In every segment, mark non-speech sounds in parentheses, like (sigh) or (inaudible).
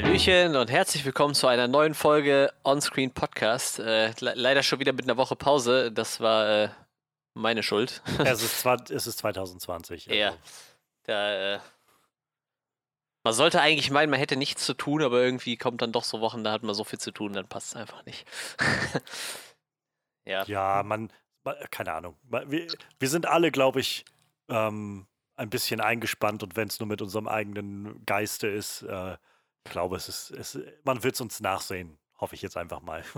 Hallöchen und herzlich willkommen zu einer neuen Folge Onscreen Podcast. Äh, le leider schon wieder mit einer Woche Pause. Das war äh, meine Schuld. (laughs) Es ist, zwar, es ist 2020. Also. Ja. Da, äh, man sollte eigentlich meinen, man hätte nichts zu tun, aber irgendwie kommt dann doch so Wochen, da hat man so viel zu tun, dann passt es einfach nicht. (laughs) ja. Ja, man, keine Ahnung. Wir, wir sind alle, glaube ich, ähm, ein bisschen eingespannt und wenn es nur mit unserem eigenen Geiste ist, äh, ich glaube, es ist, es, man wird es uns nachsehen, hoffe ich jetzt einfach mal. (laughs)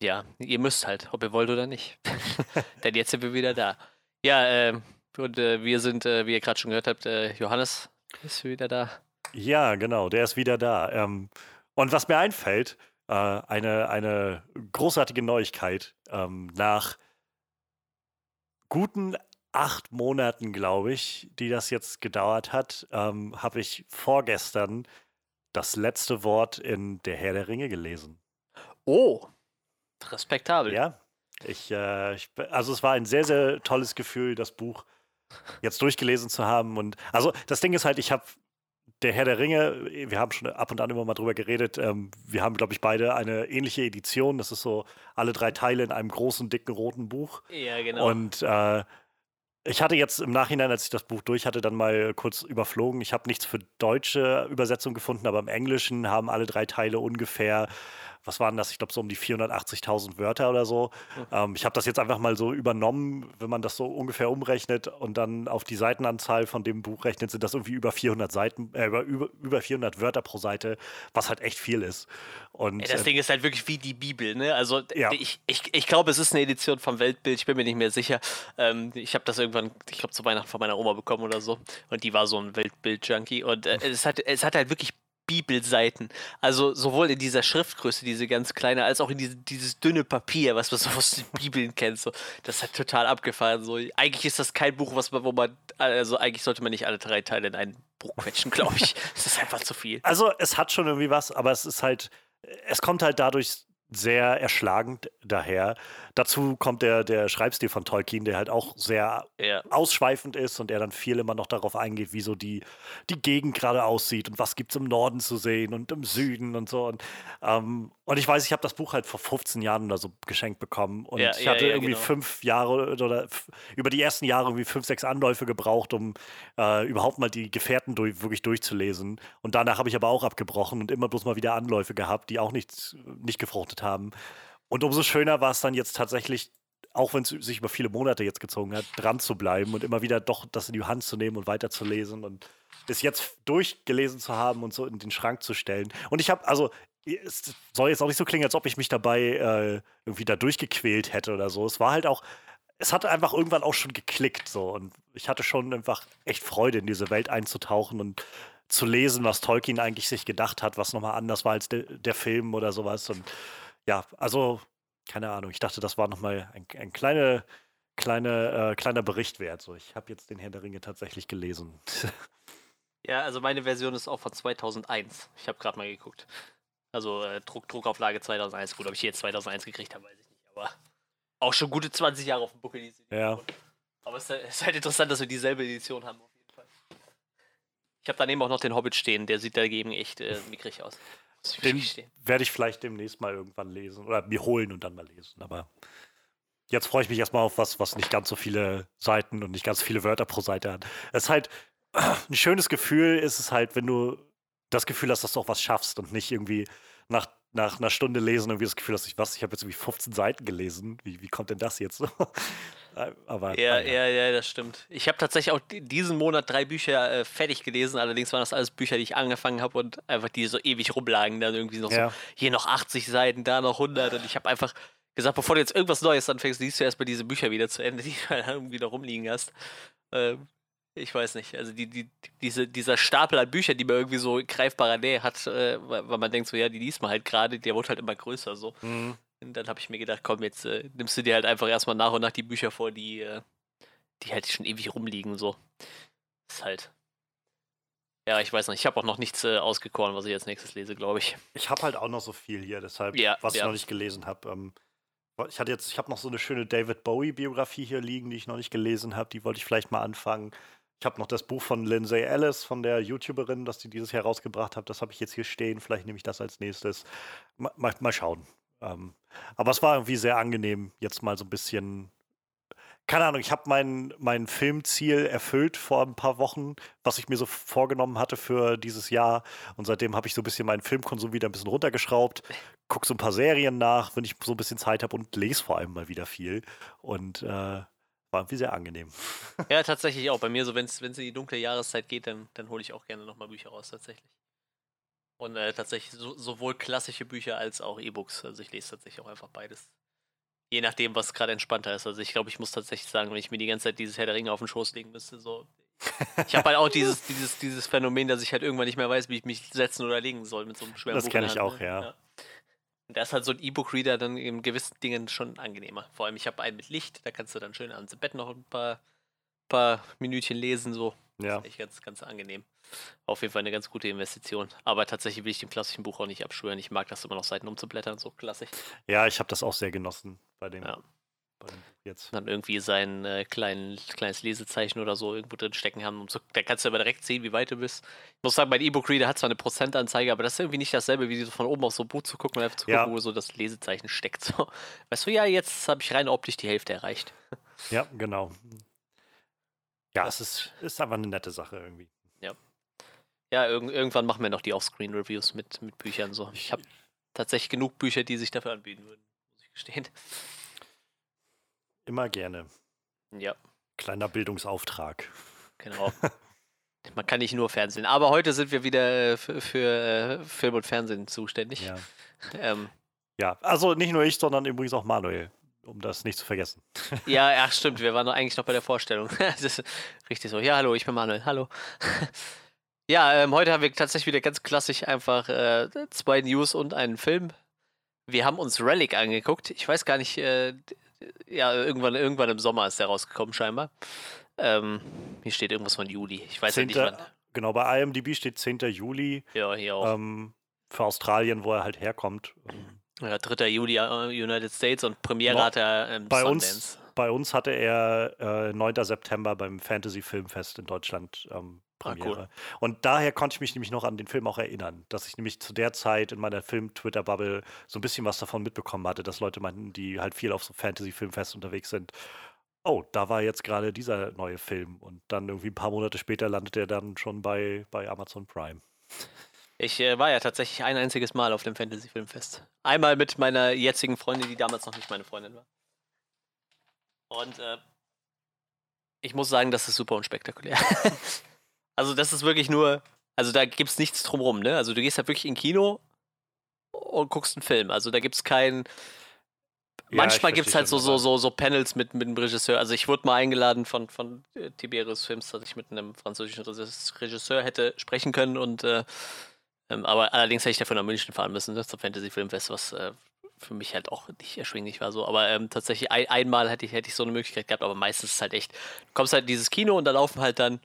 Ja, ihr müsst halt, ob ihr wollt oder nicht. (laughs) (laughs) Denn jetzt sind wir wieder da. Ja, äh, und äh, wir sind, äh, wie ihr gerade schon gehört habt, äh, Johannes ist wieder da. Ja, genau, der ist wieder da. Ähm, und was mir einfällt, äh, eine, eine großartige Neuigkeit. Ähm, nach guten acht Monaten, glaube ich, die das jetzt gedauert hat, ähm, habe ich vorgestern das letzte Wort in Der Herr der Ringe gelesen. Oh, respektabel. Ja, ich, äh, ich, also es war ein sehr, sehr tolles Gefühl, das Buch jetzt durchgelesen zu haben. Und also das Ding ist halt, ich habe der Herr der Ringe, wir haben schon ab und an immer mal drüber geredet. Ähm, wir haben, glaube ich, beide eine ähnliche Edition. Das ist so alle drei Teile in einem großen, dicken, roten Buch. Ja, genau. Und äh, ich hatte jetzt im Nachhinein, als ich das Buch durch hatte, dann mal kurz überflogen. Ich habe nichts für deutsche Übersetzung gefunden, aber im Englischen haben alle drei Teile ungefähr was waren das? Ich glaube, so um die 480.000 Wörter oder so. Mhm. Ähm, ich habe das jetzt einfach mal so übernommen, wenn man das so ungefähr umrechnet und dann auf die Seitenanzahl von dem Buch rechnet, sind das irgendwie über 400 Seiten, äh, über, über 400 Wörter pro Seite, was halt echt viel ist. Und, ja, das äh, Ding ist halt wirklich wie die Bibel, ne? Also ja. ich, ich, ich glaube, es ist eine Edition vom Weltbild, ich bin mir nicht mehr sicher. Ähm, ich habe das irgendwann, ich glaube, zu Weihnachten von meiner Oma bekommen oder so. Und die war so ein Weltbild-Junkie. Und äh, es, hat, es hat halt wirklich Bibelseiten. Also sowohl in dieser Schriftgröße, diese ganz kleine, als auch in diese, dieses dünne Papier, was man so aus den Bibeln kennt. So. Das hat total abgefahren. So. Eigentlich ist das kein Buch, was man, wo man, also eigentlich sollte man nicht alle drei Teile in ein Buch quetschen, glaube ich. (laughs) Das ist einfach zu viel. Also es hat schon irgendwie was, aber es ist halt, es kommt halt dadurch sehr erschlagend daher. Dazu kommt der, der Schreibstil von Tolkien, der halt auch sehr ja. ausschweifend ist und der dann viel immer noch darauf eingeht, wie so die, die Gegend gerade aussieht und was gibt es im Norden zu sehen und im Süden und so. Und, ähm, und ich weiß, ich habe das Buch halt vor 15 Jahren oder so geschenkt bekommen und ja, ich hatte ja, irgendwie genau. fünf Jahre oder über die ersten Jahre irgendwie fünf, sechs Anläufe gebraucht, um äh, überhaupt mal die Gefährten durch, wirklich durchzulesen. Und danach habe ich aber auch abgebrochen und immer bloß mal wieder Anläufe gehabt, die auch nicht, nicht gefruchtet haben. Und umso schöner war es dann jetzt tatsächlich, auch wenn es sich über viele Monate jetzt gezogen hat, dran zu bleiben und immer wieder doch das in die Hand zu nehmen und weiterzulesen und es jetzt durchgelesen zu haben und so in den Schrank zu stellen. Und ich habe, also, es soll jetzt auch nicht so klingen, als ob ich mich dabei äh, irgendwie da durchgequält hätte oder so. Es war halt auch, es hat einfach irgendwann auch schon geklickt so und ich hatte schon einfach echt Freude in diese Welt einzutauchen und zu lesen, was Tolkien eigentlich sich gedacht hat, was nochmal anders war als de der Film oder sowas und ja, also, keine Ahnung. Ich dachte, das war nochmal ein, ein kleine, kleine, äh, kleiner Bericht wert. So, ich habe jetzt den Herr der Ringe tatsächlich gelesen. (laughs) ja, also meine Version ist auch von 2001. Ich habe gerade mal geguckt. Also äh, Druck, Druckauflage 2001. Gut, ob ich die jetzt 2001 gekriegt habe, weiß ich nicht. Aber auch schon gute 20 Jahre auf dem Buckel. Diese ja. Aber es ist halt interessant, dass wir dieselbe Edition haben, auf jeden Fall. Ich habe daneben auch noch den Hobbit stehen. Der sieht dagegen echt äh, mickrig aus. Den werde ich vielleicht demnächst mal irgendwann lesen oder mir holen und dann mal lesen. Aber jetzt freue ich mich erstmal auf was, was nicht ganz so viele Seiten und nicht ganz so viele Wörter pro Seite hat. Es ist halt (clears throat) ein schönes Gefühl, ist es halt, wenn du das Gefühl hast, dass du auch was schaffst und nicht irgendwie nach, nach einer Stunde lesen irgendwie das Gefühl, dass ich was, ich habe jetzt irgendwie 15 Seiten gelesen. Wie, wie kommt denn das jetzt? (laughs) Aber, ja, ja, ja, das stimmt. Ich habe tatsächlich auch diesen Monat drei Bücher äh, fertig gelesen. Allerdings waren das alles Bücher, die ich angefangen habe und einfach die so ewig rumlagen. Dann irgendwie noch ja. so, hier noch 80 Seiten, da noch 100. Und ich habe einfach gesagt, bevor du jetzt irgendwas Neues anfängst, liest du erstmal diese Bücher wieder zu Ende, (laughs) die du dann irgendwie noch rumliegen hast. Ähm, ich weiß nicht. Also die, die, diese, dieser Stapel an Büchern, die man irgendwie so in greifbarer Nähe hat, äh, weil man denkt so, ja, die liest man halt gerade, der wird halt immer größer so. Mhm. Und dann habe ich mir gedacht, komm, jetzt äh, nimmst du dir halt einfach erstmal nach und nach die Bücher vor, die, äh, die halt schon ewig rumliegen, so. Ist halt. Ja, ich weiß nicht, ich habe auch noch nichts äh, ausgekoren, was ich als nächstes lese, glaube ich. Ich habe halt auch noch so viel hier, deshalb, ja, was ja. ich noch nicht gelesen habe. Ähm, ich hatte jetzt, ich habe noch so eine schöne David Bowie-Biografie hier liegen, die ich noch nicht gelesen habe. Die wollte ich vielleicht mal anfangen. Ich habe noch das Buch von Lindsay Ellis, von der YouTuberin, das die dieses Jahr rausgebracht hat. Das habe ich jetzt hier stehen. Vielleicht nehme ich das als nächstes. Mal, mal, mal schauen. Ähm, aber es war irgendwie sehr angenehm, jetzt mal so ein bisschen keine Ahnung, ich habe mein, mein Filmziel erfüllt vor ein paar Wochen, was ich mir so vorgenommen hatte für dieses Jahr. Und seitdem habe ich so ein bisschen meinen Filmkonsum wieder ein bisschen runtergeschraubt, gucke so ein paar Serien nach, wenn ich so ein bisschen Zeit habe und lese vor allem mal wieder viel. Und äh, war irgendwie sehr angenehm. Ja, tatsächlich auch. Bei mir so, wenn es in die dunkle Jahreszeit geht, dann, dann hole ich auch gerne nochmal Bücher raus, tatsächlich. Und äh, tatsächlich so, sowohl klassische Bücher als auch E-Books. Also ich lese tatsächlich auch einfach beides Je nachdem, was gerade entspannter ist. Also ich glaube, ich muss tatsächlich sagen, wenn ich mir die ganze Zeit dieses Herr der Ringe auf den Schoß legen müsste, so. Ich habe halt auch dieses, (laughs) dieses, dieses Phänomen, dass ich halt irgendwann nicht mehr weiß, wie ich mich setzen oder legen soll mit so einem schweren Das kenne ich auch, ne? ja. ja. Und da ist halt so ein E-Book-Reader dann in gewissen Dingen schon angenehmer. Vor allem, ich habe einen mit Licht, da kannst du dann schön ans Bett noch ein paar, paar Minütchen lesen, so. Ja. Das ist echt ganz, ganz angenehm. Auf jeden Fall eine ganz gute Investition. Aber tatsächlich will ich dem klassischen Buch auch nicht abschwören. Ich mag das immer noch Seiten umzublättern, so klassisch. Ja, ich habe das auch sehr genossen bei dem. Ja. Bei dem jetzt. Dann irgendwie sein äh, klein, kleines Lesezeichen oder so irgendwo drin stecken haben. So, da kannst du aber direkt sehen, wie weit du bist. Ich muss sagen, mein E-Book-Reader hat zwar eine Prozentanzeige, aber das ist irgendwie nicht dasselbe, wie so von oben auf so ein Buch zu gucken und einfach zu gucken, ja. wo so das Lesezeichen steckt. So. Weißt du, ja, jetzt habe ich rein optisch die Hälfte erreicht. Ja, genau. Ja, es ist, ist einfach eine nette Sache irgendwie. Ja. Ja, irg irgendwann machen wir noch die Offscreen-Reviews mit, mit Büchern. So. Ich habe tatsächlich genug Bücher, die sich dafür anbieten würden, muss ich gestehen. Immer gerne. Ja. Kleiner Bildungsauftrag. Genau. (laughs) Man kann nicht nur Fernsehen. Aber heute sind wir wieder für, für äh, Film und Fernsehen zuständig. Ja. Ähm, ja, also nicht nur ich, sondern übrigens auch Manuel um das nicht zu vergessen. Ja, (laughs) ja, stimmt. Wir waren eigentlich noch bei der Vorstellung. (laughs) das ist richtig so. Ja, hallo, ich bin Manuel. Hallo. (laughs) ja, ähm, heute haben wir tatsächlich wieder ganz klassisch einfach äh, zwei News und einen Film. Wir haben uns Relic angeguckt. Ich weiß gar nicht, äh, ja, irgendwann, irgendwann im Sommer ist der rausgekommen, scheinbar. Ähm, hier steht irgendwas von Juli. Ich weiß 10. ja nicht wann. Genau, bei IMDb steht 10. Juli. Ja, hier auch. Ähm, für Australien, wo er halt herkommt. Ja, 3. Juli uh, United States und Premiere no, hat er ähm, bei Sundance. Uns, bei uns hatte er äh, 9. September beim Fantasy Filmfest in Deutschland ähm, Premiere. Ah, cool. Und daher konnte ich mich nämlich noch an den Film auch erinnern, dass ich nämlich zu der Zeit in meiner Film-Twitter-Bubble so ein bisschen was davon mitbekommen hatte, dass Leute meinten, die halt viel auf so Fantasy-Filmfest unterwegs sind. Oh, da war jetzt gerade dieser neue Film. Und dann irgendwie ein paar Monate später landet er dann schon bei, bei Amazon Prime. Ich äh, war ja tatsächlich ein einziges Mal auf dem Fantasy Filmfest. Einmal mit meiner jetzigen Freundin, die damals noch nicht meine Freundin war. Und äh, ich muss sagen, das ist super unspektakulär. (laughs) also das ist wirklich nur, also da gibt es nichts drumrum, ne? Also du gehst halt wirklich in Kino und guckst einen Film. Also da gibt es keinen. Ja, Manchmal gibt es halt so, so, so, so Panels mit, mit dem Regisseur. Also ich wurde mal eingeladen von, von äh, Tiberius Films, dass ich mit einem französischen Regisseur hätte sprechen können und äh, ähm, aber allerdings hätte ich dafür nach München fahren müssen, ne, zum Fantasy Filmfest, was äh, für mich halt auch nicht erschwinglich war so. Aber ähm, tatsächlich ein, einmal hätte ich, hätte ich so eine Möglichkeit gehabt, aber meistens ist es halt echt, du kommst halt in dieses Kino und da laufen halt dann,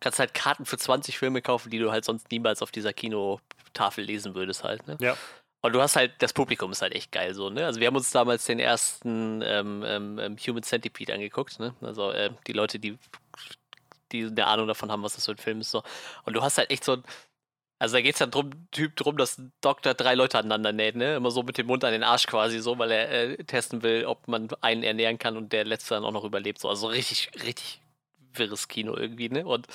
kannst halt Karten für 20 Filme kaufen, die du halt sonst niemals auf dieser Kinotafel lesen würdest halt, ne? Ja. Und du hast halt, das Publikum ist halt echt geil so, ne? Also wir haben uns damals den ersten ähm, ähm, ähm Human Centipede angeguckt, ne? Also äh, die Leute, die, die eine Ahnung davon haben, was das für ein Film ist so. Und du hast halt echt so ein also da geht es dann drum, Typ drum, dass ein Doktor drei Leute aneinander näht, ne? Immer so mit dem Mund an den Arsch quasi so, weil er äh, testen will, ob man einen ernähren kann und der letzte dann auch noch überlebt. So. Also richtig, richtig wirres Kino irgendwie, ne? Und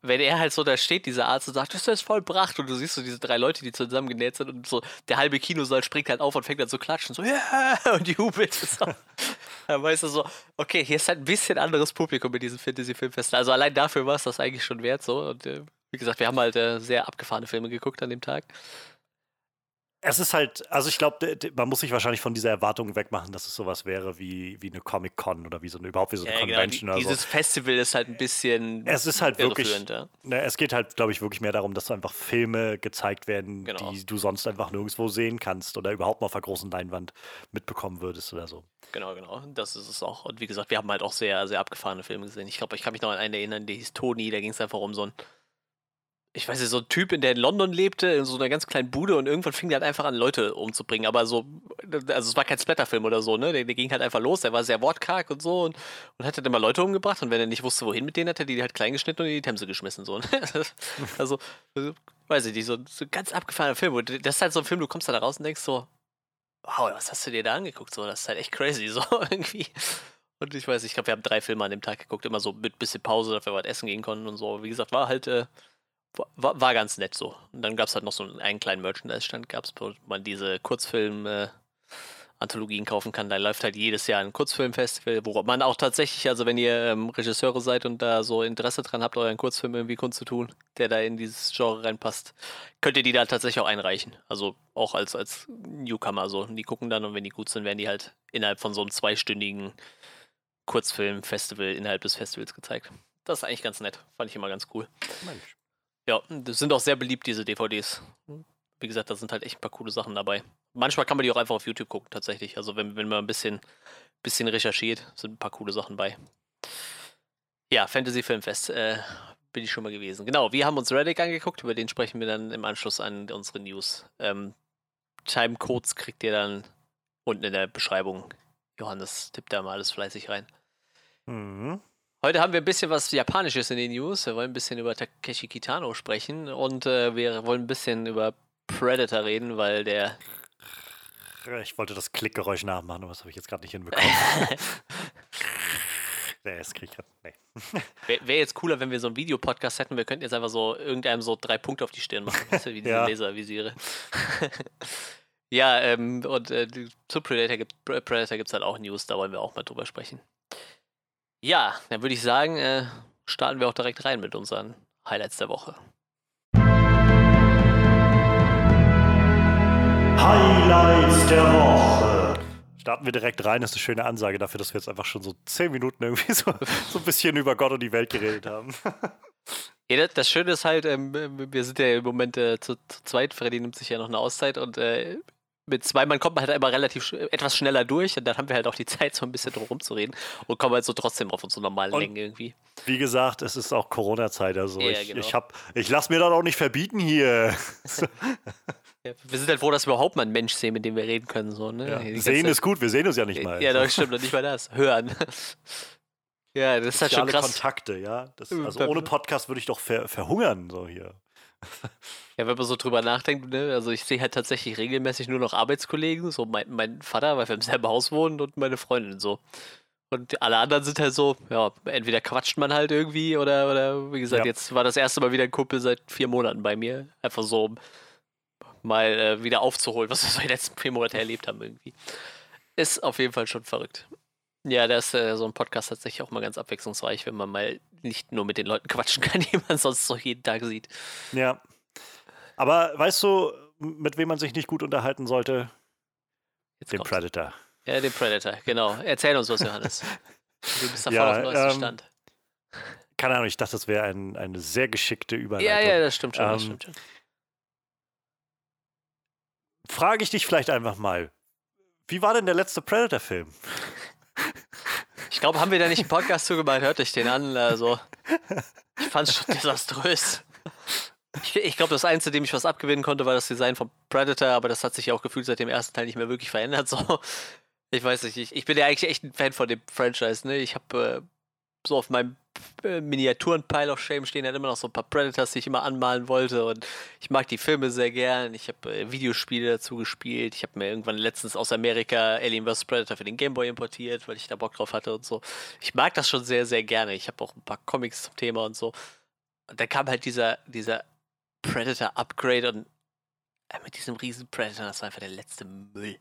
wenn er halt so da steht, dieser Arzt, und sagt, das ist vollbracht, und du siehst so diese drei Leute, die zusammengenäht sind, und so der halbe Kinosaal springt halt auf und fängt dann zu klatschen, so, ja, yeah! und jubelt. So. (laughs) dann weißt du so, okay, hier ist halt ein bisschen anderes Publikum mit diesem Fantasy-Filmfest. Also allein dafür war es das eigentlich schon wert, so. Und äh, wie gesagt, wir haben halt äh, sehr abgefahrene Filme geguckt an dem Tag. Es ist halt, also ich glaube, man muss sich wahrscheinlich von dieser Erwartung wegmachen, dass es sowas wäre wie, wie eine Comic-Con oder wie so eine, überhaupt wie so eine ja, Convention. Genau. Die, dieses so. Festival ist halt ein bisschen. Es ist halt wirklich. Ja. Ne, es geht halt, glaube ich, wirklich mehr darum, dass einfach Filme gezeigt werden, genau. die du sonst einfach nirgendwo sehen kannst oder überhaupt mal auf der großen Leinwand mitbekommen würdest oder so. Genau, genau. Das ist es auch. Und wie gesagt, wir haben halt auch sehr, sehr abgefahrene Filme gesehen. Ich glaube, ich kann mich noch an einen erinnern, der hieß Toni, da ging es einfach um so ein ich weiß nicht, so ein Typ, in der in London lebte, in so einer ganz kleinen Bude und irgendwann fing der halt einfach an, Leute umzubringen. Aber so, also es war kein Splatterfilm oder so, ne? Der, der ging halt einfach los, der war sehr wortkarg und so und, und hat dann immer Leute umgebracht und wenn er nicht wusste, wohin mit denen, hat er die halt klein geschnitten und in die Themse geschmissen. So. Ne? (laughs) (laughs) also, weiß ich nicht, so, so ein ganz abgefahrener Film. Und das ist halt so ein Film, du kommst da raus und denkst so, wow, was hast du dir da angeguckt? So, das ist halt echt crazy, so (laughs) irgendwie. Und ich weiß, ich glaube, wir haben drei Filme an dem Tag geguckt, immer so mit bisschen Pause, dass wir was essen gehen konnten und so. Wie gesagt, war halt äh, war, war ganz nett so. Und dann gab es halt noch so einen kleinen Merchandise-Stand, wo man diese Kurzfilm-Anthologien äh, kaufen kann. Da läuft halt jedes Jahr ein Kurzfilmfestival, wo man auch tatsächlich, also wenn ihr ähm, Regisseure seid und da so Interesse dran habt, euren Kurzfilm irgendwie kundzutun, der da in dieses Genre reinpasst, könnt ihr die da tatsächlich auch einreichen. Also auch als, als Newcomer so. Und die gucken dann und wenn die gut sind, werden die halt innerhalb von so einem zweistündigen Kurzfilmfestival innerhalb des Festivals gezeigt. Das ist eigentlich ganz nett. Fand ich immer ganz cool. Mensch. Ja, das sind auch sehr beliebt, diese DVDs. Wie gesagt, da sind halt echt ein paar coole Sachen dabei. Manchmal kann man die auch einfach auf YouTube gucken, tatsächlich. Also wenn, wenn man ein bisschen, bisschen recherchiert, sind ein paar coole Sachen bei. Ja, Fantasy Filmfest äh, bin ich schon mal gewesen. Genau, wir haben uns Reddick angeguckt, über den sprechen wir dann im Anschluss an unsere News. Ähm, Timecodes kriegt ihr dann unten in der Beschreibung. Johannes tippt da mal alles fleißig rein. Mhm. Heute haben wir ein bisschen was Japanisches in den News. Wir wollen ein bisschen über Takeshi Kitano sprechen und äh, wir wollen ein bisschen über Predator reden, weil der. Ich wollte das Klickgeräusch nachmachen, aber das habe ich jetzt gerade nicht hinbekommen. (laughs) nee, das krieg ich grad, nee. (laughs) Wäre wär jetzt cooler, wenn wir so einen Videopodcast hätten. Wir könnten jetzt einfach so irgendeinem so drei Punkte auf die Stirn machen, weißt du, wie (laughs) diese ja. Laservisiere. ja, ähm, und äh, zu Predator gibt es halt auch News, da wollen wir auch mal drüber sprechen. Ja, dann würde ich sagen, äh, starten wir auch direkt rein mit unseren Highlights der Woche. Highlights der Woche. Starten wir direkt rein, das ist eine schöne Ansage dafür, dass wir jetzt einfach schon so zehn Minuten irgendwie so, (laughs) so ein bisschen über Gott und die Welt geredet haben. (laughs) Ja, das Schöne ist halt, ähm, wir sind ja im Moment äh, zu, zu, zweit. Freddy nimmt sich ja noch eine Auszeit und äh, mit zwei Mann kommt man halt immer relativ etwas schneller durch und dann haben wir halt auch die (laughs) Zeit, so ein bisschen drum rumzureden und kommen halt so trotzdem auf unsere normalen und Längen irgendwie. Wie gesagt, es ist auch Corona-Zeit, also ja, ich, genau. ich, ich lasse mir das auch nicht verbieten hier. (laughs) ja, wir sind halt froh, dass wir überhaupt mal einen Mensch sehen, mit dem wir reden können. So, ne? Ja, sehen ist gut, wir sehen uns ja nicht mal. Ja, das stimmt, nicht mal das. Hören. (laughs) ja, das ist halt schon krass. Kontakte, ja. Das, also ohne Podcast würde ich doch ver verhungern, so hier. Ja, wenn man so drüber nachdenkt, ne? also ich sehe halt tatsächlich regelmäßig nur noch Arbeitskollegen, so mein, mein Vater, weil wir im selben Haus wohnen und meine Freundin so. Und alle anderen sind halt so, ja, entweder quatscht man halt irgendwie oder, oder wie gesagt, ja. jetzt war das erste Mal wieder ein Kumpel seit vier Monaten bei mir. Einfach so, um mal äh, wieder aufzuholen, was wir so die letzten vier Monate erlebt haben irgendwie. Ist auf jeden Fall schon verrückt. Ja, da ist äh, so ein Podcast tatsächlich auch mal ganz abwechslungsreich, wenn man mal nicht nur mit den Leuten quatschen kann, (laughs) die man sonst so jeden Tag sieht. Ja. Aber weißt du, mit wem man sich nicht gut unterhalten sollte? Jetzt den Predator. Ja, den Predator, genau. Erzähl uns was, Johannes. (laughs) Du bist da ja, auf dem neuesten ähm, Stand. Keine Ahnung, ich dachte, das wäre ein, eine sehr geschickte Überleitung. Ja, ja, das stimmt schon. Ähm, das stimmt schon. Frage ich dich vielleicht einfach mal, wie war denn der letzte Predator-Film? Ich glaube, haben wir da nicht einen Podcast zugemacht? Hört euch den an. Also, ich fand es schon (laughs) desaströs. Ich, ich glaube, das Einzige, dem ich was abgewinnen konnte, war das Design von Predator, aber das hat sich ja auch gefühlt seit dem ersten Teil nicht mehr wirklich verändert. So. Ich weiß nicht, ich, ich bin ja eigentlich echt ein Fan von dem Franchise. Ne? Ich habe äh, so auf meinem äh, Miniaturen-Pile of Shame stehen halt immer noch so ein paar Predators, die ich immer anmalen wollte. Und ich mag die Filme sehr gern. Ich habe äh, Videospiele dazu gespielt. Ich habe mir irgendwann letztens aus Amerika Alien vs. Predator für den Gameboy importiert, weil ich da Bock drauf hatte und so. Ich mag das schon sehr, sehr gerne. Ich habe auch ein paar Comics zum Thema und so. Und dann kam halt dieser, dieser Predator-Upgrade und äh, mit diesem riesen Predator, das war einfach der letzte Müll.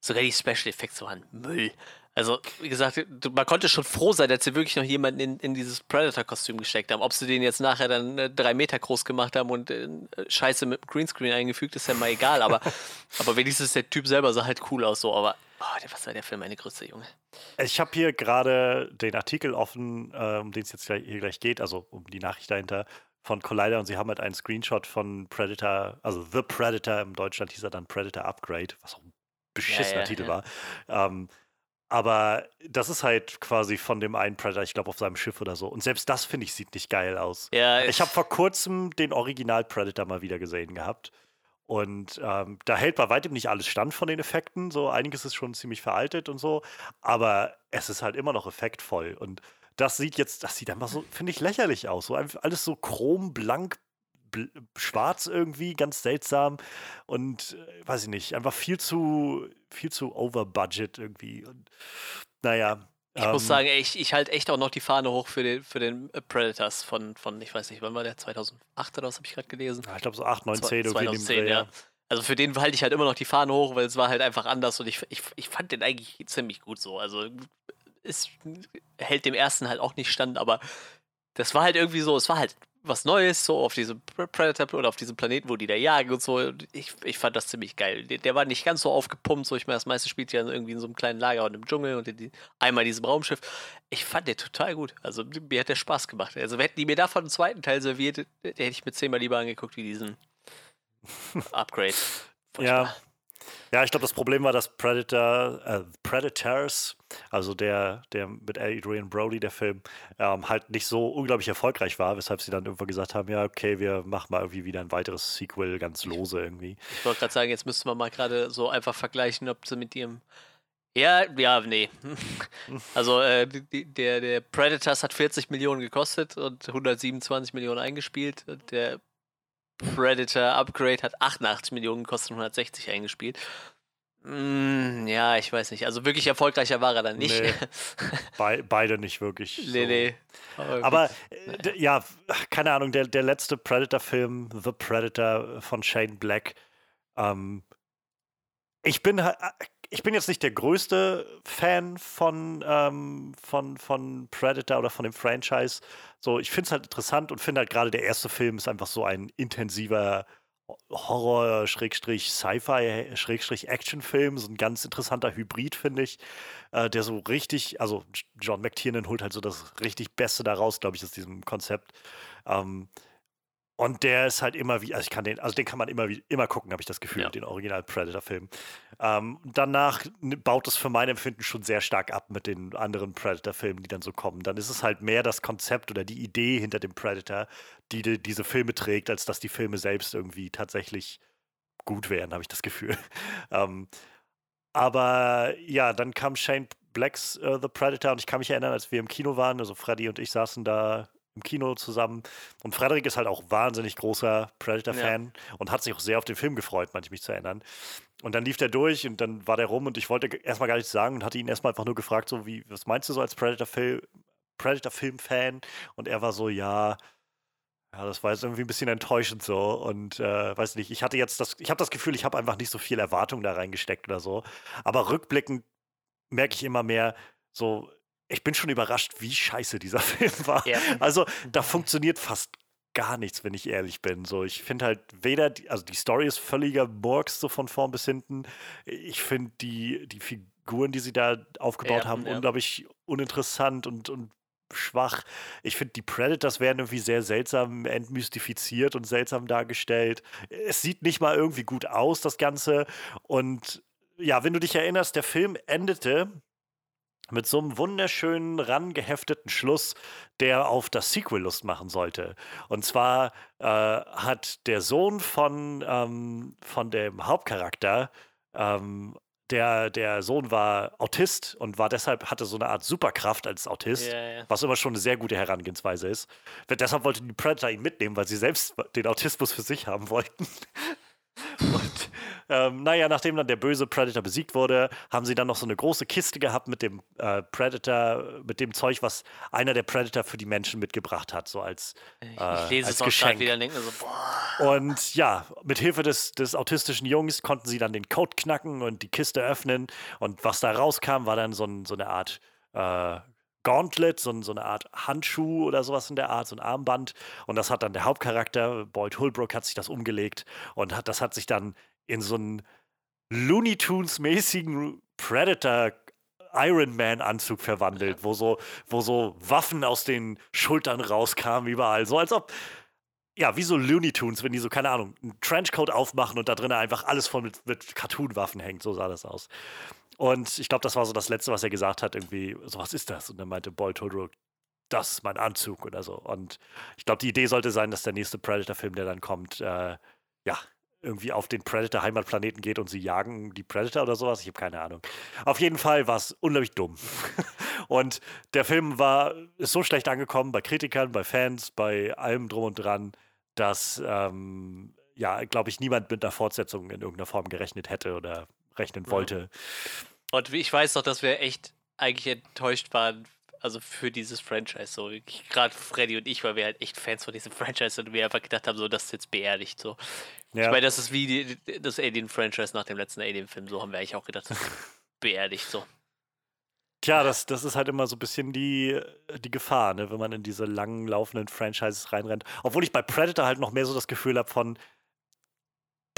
Sogar die Special Effects waren Müll. Also, wie gesagt, man konnte schon froh sein, dass sie wirklich noch jemanden in, in dieses Predator-Kostüm gesteckt haben. Ob sie den jetzt nachher dann äh, drei Meter groß gemacht haben und äh, Scheiße mit Greenscreen eingefügt, ist ja mal egal. Aber, (laughs) aber wenigstens der Typ selber sah halt cool aus. So. Aber oh, was war der Film eine Grütze, Junge? Ich habe hier gerade den Artikel offen, äh, um den es jetzt gleich, hier gleich geht, also um die Nachricht dahinter von Collider und sie haben halt einen Screenshot von Predator, also The Predator, im Deutschland hieß er dann Predator Upgrade, was auch ein beschissener ja, ja, Titel ja. war. Ähm, Aber das ist halt quasi von dem einen Predator, ich glaube, auf seinem Schiff oder so. Und selbst das, finde ich, sieht nicht geil aus. Ja, ich habe vor kurzem den Original Predator mal wieder gesehen gehabt. Und ähm, da hält bei weitem nicht alles stand von den Effekten. So einiges ist schon ziemlich veraltet und so. Aber es ist halt immer noch effektvoll. Und das sieht jetzt, das sieht einfach so, finde ich, lächerlich aus. So einfach alles so chromblank, schwarz irgendwie, ganz seltsam. Und äh, weiß ich nicht, einfach viel zu, viel zu over budget irgendwie. Und naja, ich ähm, muss sagen, ich, ich halte echt auch noch die Fahne hoch für den, für den äh, Predators von, von, ich weiß nicht, wann war der? 2008 oder was habe ich gerade gelesen? Ja, ich glaube so 8, 9, 10 2010, ja. Also für den halte ich halt immer noch die Fahne hoch, weil es war halt einfach anders und ich, ich, ich fand den eigentlich ziemlich gut so. Also es hält dem ersten halt auch nicht stand, aber das war halt irgendwie so, es war halt was Neues, so auf diesem Predator oder auf diesem Planeten, wo die da jagen und so. Ich, ich fand das ziemlich geil. Der, der war nicht ganz so aufgepumpt, so ich meine, das meiste spielt ja irgendwie in so einem kleinen Lager und im Dschungel und die, einmal in diesem Raumschiff. Ich fand den total gut. Also mir hat der Spaß gemacht. Also hätten die mir davon einen zweiten Teil serviert, der hätte ich mir zehnmal lieber angeguckt wie diesen (laughs) Upgrade. ja, ja, ich glaube, das Problem war, dass Predator, äh, Predators, also der, der mit Adrian Brody, der Film, ähm, halt nicht so unglaublich erfolgreich war, weshalb sie dann irgendwann gesagt haben, ja, okay, wir machen mal irgendwie wieder ein weiteres Sequel, ganz lose irgendwie. Ich wollte gerade sagen, jetzt müsste man mal gerade so einfach vergleichen, ob sie mit ihrem ja, ja, nee. (laughs) Also äh, der, der Predators hat 40 Millionen gekostet und 127 Millionen eingespielt. Der Predator Upgrade hat 88 Millionen gekostet und 160 eingespielt. Mm, ja, ich weiß nicht. Also wirklich erfolgreicher war er dann nicht. Nee, (laughs) Be beide nicht wirklich. Nee, so. nee. Aber, Aber äh, ja, keine Ahnung, der, der letzte Predator-Film, The Predator von Shane Black, ähm, ich bin ich bin jetzt nicht der größte Fan von, ähm, von, von Predator oder von dem Franchise. So, ich finde es halt interessant und finde halt gerade der erste Film ist einfach so ein intensiver Horror-Sci-Fi-Action-Film, so ein ganz interessanter Hybrid, finde ich, äh, der so richtig, also John McTiernan holt halt so das richtig Beste daraus, glaube ich, aus diesem Konzept. Ähm, und der ist halt immer wie, also ich kann den, also den kann man immer wie, immer gucken, habe ich das Gefühl, ja. den Original Predator-Film. Ähm, danach baut es für mein Empfinden schon sehr stark ab mit den anderen Predator-Filmen, die dann so kommen. Dann ist es halt mehr das Konzept oder die Idee hinter dem Predator, die, die diese Filme trägt, als dass die Filme selbst irgendwie tatsächlich gut wären, habe ich das Gefühl. (laughs) ähm, aber ja, dann kam Shane Blacks uh, The Predator und ich kann mich erinnern, als wir im Kino waren, also Freddy und ich saßen da im Kino zusammen. Und Frederik ist halt auch wahnsinnig großer Predator-Fan ja. und hat sich auch sehr auf den Film gefreut, manchmal mich zu erinnern. Und dann lief der durch und dann war der rum und ich wollte erstmal gar nichts sagen und hatte ihn erstmal einfach nur gefragt, so wie, was meinst du so als Predator-Film? Predator-Film-Fan und er war so, ja, ja, das war jetzt irgendwie ein bisschen enttäuschend so und äh, weiß nicht, ich hatte jetzt das, ich habe das Gefühl, ich habe einfach nicht so viel Erwartung da reingesteckt oder so. Aber rückblickend merke ich immer mehr, so ich bin schon überrascht, wie scheiße dieser (laughs) Film war. Ja. Also da funktioniert fast gar nichts, wenn ich ehrlich bin. So, ich finde halt weder, die, also die Story ist völliger Murks so von vorn bis hinten. Ich finde die, die Figuren, die sie da aufgebaut ja, haben, ja. unglaublich uninteressant und, und schwach. Ich finde, die Predators werden irgendwie sehr seltsam entmystifiziert und seltsam dargestellt. Es sieht nicht mal irgendwie gut aus, das Ganze. Und ja, wenn du dich erinnerst, der Film endete mit so einem wunderschönen, rangehefteten Schluss, der auf das Sequel Lust machen sollte. Und zwar äh, hat der Sohn von, ähm, von dem Hauptcharakter, ähm, der, der Sohn war Autist und war deshalb, hatte so eine Art Superkraft als Autist, ja, ja. was immer schon eine sehr gute Herangehensweise ist. Deshalb wollte die Predator ihn mitnehmen, weil sie selbst den Autismus für sich haben wollten. Und ähm, naja, nachdem dann der böse Predator besiegt wurde, haben sie dann noch so eine große Kiste gehabt mit dem äh, Predator, mit dem Zeug, was einer der Predator für die Menschen mitgebracht hat, so als, äh, ich lese als es Geschenk. Wieder und, denke so, und ja, mit Hilfe des, des autistischen Jungs konnten sie dann den Code knacken und die Kiste öffnen. Und was da rauskam, war dann so, ein, so eine Art äh, Gauntlet, so, so, eine Art Handschuh oder sowas in der Art, so ein Armband. Und das hat dann der Hauptcharakter, Boyd Holbrook, hat sich das umgelegt und hat, das hat sich dann in so einen Looney Tunes-mäßigen Predator Iron Man-Anzug verwandelt, wo so, wo so Waffen aus den Schultern rauskamen, überall. So als ob, ja, wie so Looney Tunes, wenn die so, keine Ahnung, einen Trenchcoat aufmachen und da drinnen einfach alles voll mit, mit Cartoon-Waffen hängt. So sah das aus. Und ich glaube, das war so das Letzte, was er gesagt hat, irgendwie, so was ist das? Und dann meinte Boyd Holbrook, das ist mein Anzug oder so. Und ich glaube, die Idee sollte sein, dass der nächste Predator-Film, der dann kommt, äh, ja, irgendwie auf den Predator-Heimatplaneten geht und sie jagen die Predator oder sowas. Ich habe keine Ahnung. Auf jeden Fall war es unglaublich dumm. (laughs) und der Film war, ist so schlecht angekommen bei Kritikern, bei Fans, bei allem drum und dran, dass, ähm, ja, glaube ich, niemand mit einer Fortsetzung in irgendeiner Form gerechnet hätte oder rechnen wollte. Und ich weiß doch, dass wir echt eigentlich enttäuscht waren also für dieses Franchise so. Gerade Freddy und ich, weil wir halt echt Fans von diesem Franchise sind und wir einfach gedacht haben, so, das ist jetzt beerdigt. So. Ja. Ich meine, das ist wie die, das Alien-Franchise nach dem letzten Alien-Film, so haben wir eigentlich auch gedacht, (laughs) beerdigt so. Tja, das, das ist halt immer so ein bisschen die, die Gefahr, ne, wenn man in diese langen laufenden Franchises reinrennt. Obwohl ich bei Predator halt noch mehr so das Gefühl habe von,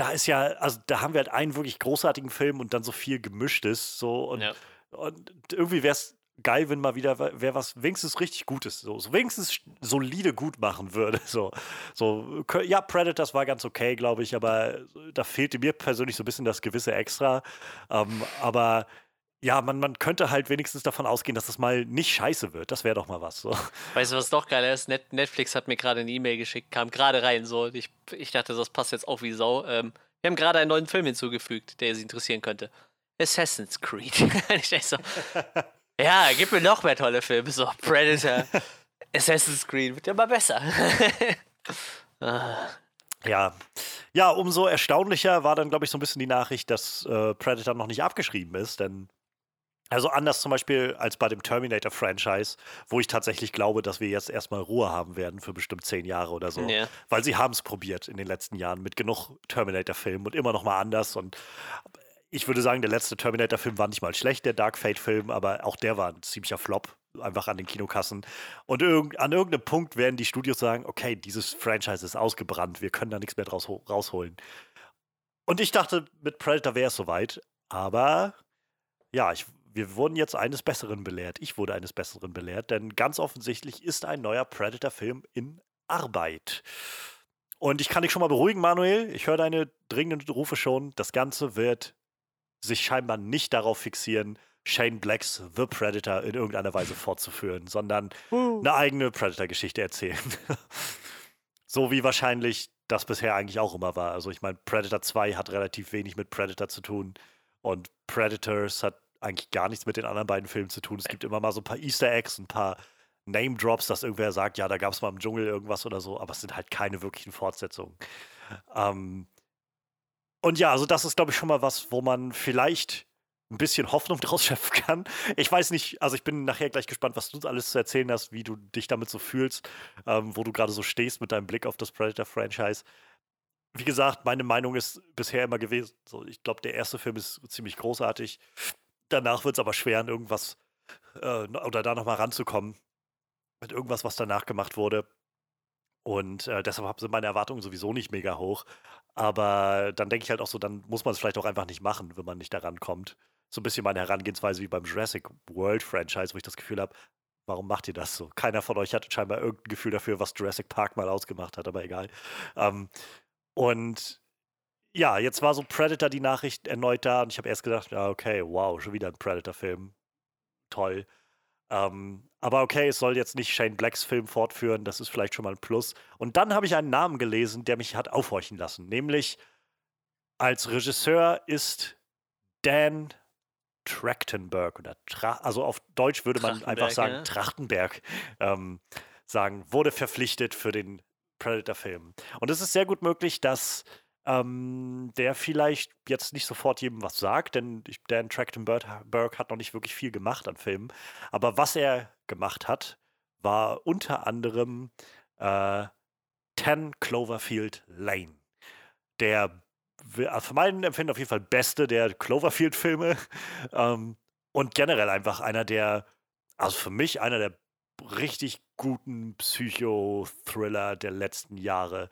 da ist ja, also da haben wir halt einen wirklich großartigen Film und dann so viel gemischtes, so und, ja. und irgendwie wäre es geil, wenn mal wieder wer was wenigstens richtig Gutes, so, so wenigstens solide gut machen würde. (laughs) So, so, ja, Predators war ganz okay, glaube ich, aber da fehlte mir persönlich so ein bisschen das gewisse Extra. Ähm, aber ja, man, man könnte halt wenigstens davon ausgehen, dass das mal nicht scheiße wird. Das wäre doch mal was. So. Weißt du, was doch geil ist? Net Netflix hat mir gerade eine E-Mail geschickt, kam gerade rein. So. Ich, ich dachte, das passt jetzt auch wie Sau. Ähm, wir haben gerade einen neuen Film hinzugefügt, der Sie interessieren könnte. Assassin's Creed. (laughs) ich so, (laughs) ja, gib mir noch mehr tolle Filme. So, Predator, Assassin's Creed, wird ja mal besser. (laughs) Ja. Ja, umso erstaunlicher war dann, glaube ich, so ein bisschen die Nachricht, dass äh, Predator noch nicht abgeschrieben ist, denn also anders zum Beispiel als bei dem Terminator-Franchise, wo ich tatsächlich glaube, dass wir jetzt erstmal Ruhe haben werden für bestimmt zehn Jahre oder so. Ja. Weil sie haben es probiert in den letzten Jahren mit genug Terminator-Filmen und immer noch mal anders. Und ich würde sagen, der letzte Terminator-Film war nicht mal schlecht, der Dark Fate-Film, aber auch der war ein ziemlicher Flop, einfach an den Kinokassen. Und irg an irgendeinem Punkt werden die Studios sagen, okay, dieses Franchise ist ausgebrannt, wir können da nichts mehr draus rausholen. Und ich dachte, mit Predator wäre es soweit, aber ja, ich, wir wurden jetzt eines Besseren belehrt. Ich wurde eines Besseren belehrt, denn ganz offensichtlich ist ein neuer Predator-Film in Arbeit. Und ich kann dich schon mal beruhigen, Manuel. Ich höre deine dringenden Rufe schon. Das Ganze wird sich scheinbar nicht darauf fixieren, Shane Blacks The Predator in irgendeiner Weise fortzuführen, sondern uh. eine eigene Predator-Geschichte erzählen. (laughs) so wie wahrscheinlich das bisher eigentlich auch immer war. Also ich meine, Predator 2 hat relativ wenig mit Predator zu tun und Predators hat eigentlich gar nichts mit den anderen beiden Filmen zu tun. Es gibt immer mal so ein paar Easter Eggs, ein paar Name Drops, dass irgendwer sagt, ja, da gab es mal im Dschungel irgendwas oder so, aber es sind halt keine wirklichen Fortsetzungen. Ähm, und ja, also das ist, glaube ich, schon mal was, wo man vielleicht ein bisschen Hoffnung (laughs) draus schöpfen kann. Ich weiß nicht, also ich bin nachher gleich gespannt, was du alles zu erzählen hast, wie du dich damit so fühlst, ähm, wo du gerade so stehst mit deinem Blick auf das Predator-Franchise. Wie gesagt, meine Meinung ist bisher immer gewesen, so, ich glaube, der erste Film ist ziemlich großartig. Danach wird es aber schwer, an irgendwas äh, oder da nochmal ranzukommen. Mit irgendwas, was danach gemacht wurde. Und äh, deshalb sind meine Erwartungen sowieso nicht mega hoch. Aber dann denke ich halt auch so, dann muss man es vielleicht auch einfach nicht machen, wenn man nicht daran kommt. So ein bisschen meine Herangehensweise wie beim Jurassic World Franchise, wo ich das Gefühl habe, warum macht ihr das so? Keiner von euch hat scheinbar irgendein Gefühl dafür, was Jurassic Park mal ausgemacht hat, aber egal. Ähm, und ja, jetzt war so Predator die Nachricht erneut da und ich habe erst gedacht, ja, okay, wow, schon wieder ein Predator-Film. Toll. Ähm, aber okay, es soll jetzt nicht Shane Blacks Film fortführen, das ist vielleicht schon mal ein Plus. Und dann habe ich einen Namen gelesen, der mich hat aufhorchen lassen. Nämlich als Regisseur ist Dan Trachtenberg oder Tra also auf Deutsch würde man einfach sagen ja. Trachtenberg ähm, sagen, wurde verpflichtet für den Predator-Film. Und es ist sehr gut möglich, dass ähm, der vielleicht jetzt nicht sofort jedem was sagt, denn Dan Trachtenberg hat noch nicht wirklich viel gemacht an Filmen. Aber was er gemacht hat, war unter anderem äh, 10 Cloverfield Lane. Der also für meinen Empfinden auf jeden Fall beste der Cloverfield-Filme. (laughs) Ähm, und generell einfach einer der, also für mich einer der richtig guten Psycho-Thriller der letzten Jahre.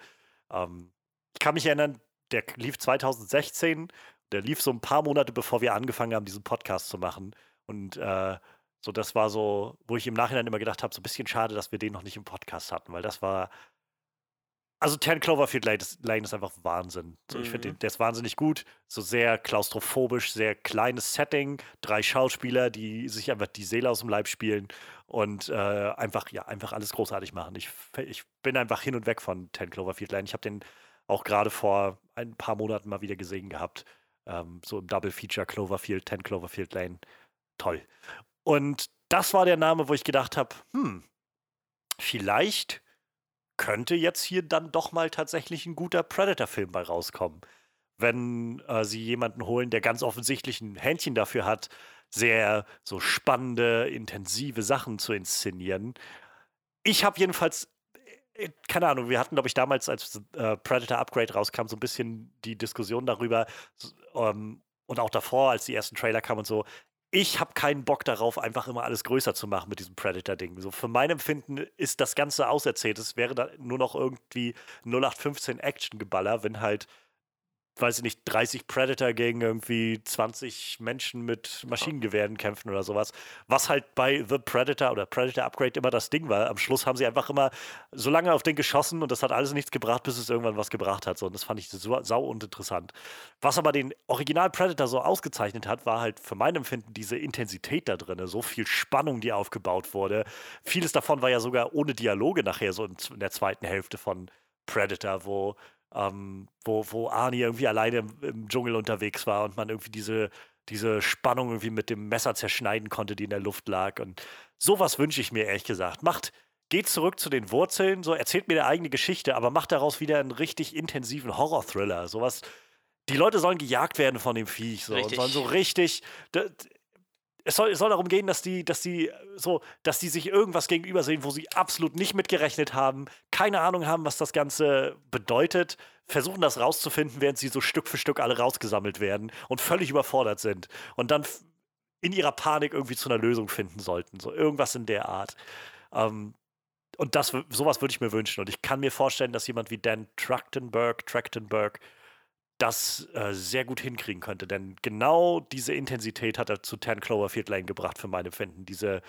Ähm, kann mich erinnern, der lief 2016. Der lief so ein paar Monate, bevor wir angefangen haben, diesen Podcast zu machen. Und äh, so, das war so, wo ich im Nachhinein immer gedacht habe, so ein bisschen schade, dass wir den noch nicht im Podcast hatten, weil das war also 10 Cloverfield Lane ist einfach Wahnsinn. So, mhm. Ich finde, der ist wahnsinnig gut. So sehr klaustrophobisch, sehr kleines Setting, drei Schauspieler, die sich einfach die Seele aus dem Leib spielen und äh, einfach, ja, einfach alles großartig machen. Ich, ich bin einfach hin und weg von 10 Cloverfield Lane. Ich habe den auch gerade vor ein paar Monaten mal wieder gesehen gehabt. Ähm, so im Double Feature Cloverfield, 10 Cloverfield Lane. Toll. Und das war der Name, wo ich gedacht habe, hm, vielleicht könnte jetzt hier dann doch mal tatsächlich ein guter Predator-Film bei rauskommen. Wenn äh, sie jemanden holen, der ganz offensichtlich ein Händchen dafür hat, sehr so spannende, intensive Sachen zu inszenieren. Ich habe jedenfalls, keine Ahnung, wir hatten, glaube ich, damals, als äh, Predator Upgrade rauskam, so ein bisschen die Diskussion darüber ähm, und auch davor, als die ersten Trailer kamen und so, ich habe keinen Bock darauf, einfach immer alles größer zu machen mit diesem Predator-Ding. So für mein Empfinden ist das Ganze auserzählt. Es wäre dann nur noch irgendwie 0815 Action-Geballer, wenn halt weiß ich nicht, 30 Predator gegen irgendwie 20 Menschen mit Maschinengewehren kämpfen oder sowas. Was halt bei The Predator oder Predator Upgrade immer das Ding war. Am Schluss haben sie einfach immer so lange auf den geschossen und das hat alles nichts gebracht, bis es irgendwann was gebracht hat. So, und das fand ich so, sau uninteressant. Was aber den Original Predator so ausgezeichnet hat, war halt für mein Empfinden diese Intensität da drin, so viel Spannung, die aufgebaut wurde. Vieles davon war ja sogar ohne Dialoge nachher so in der zweiten Hälfte von Predator, wo ähm, wo, wo Arnie irgendwie alleine im, im, Dschungel unterwegs war und man irgendwie diese, diese Spannung irgendwie mit dem Messer zerschneiden konnte, die in der Luft lag. Und sowas wünsche ich mir ehrlich gesagt. Macht, geht zurück zu den Wurzeln, so erzählt mir eine eigene Geschichte, aber macht daraus wieder einen richtig intensiven Horror-Thriller. Sowas. Die Leute sollen gejagt werden von dem Viech, so, und sollen so richtig es soll, es soll darum gehen, dass die, dass die so, dass die sich irgendwas gegenüber sehen, wo sie absolut nicht mitgerechnet haben, keine Ahnung haben, was das Ganze bedeutet, versuchen das rauszufinden, während sie so Stück für Stück alle rausgesammelt werden und völlig überfordert sind und dann in ihrer Panik irgendwie zu einer Lösung finden sollten. So irgendwas in der Art. Ähm, und das, sowas würde ich mir wünschen. Und ich kann mir vorstellen, dass jemand wie Dan Trachtenberg, Trachtenberg das äh, sehr gut hinkriegen könnte. Denn genau diese Intensität hat er zu 10 Cloverfield Lane gebracht, für meine Empfinden. Diese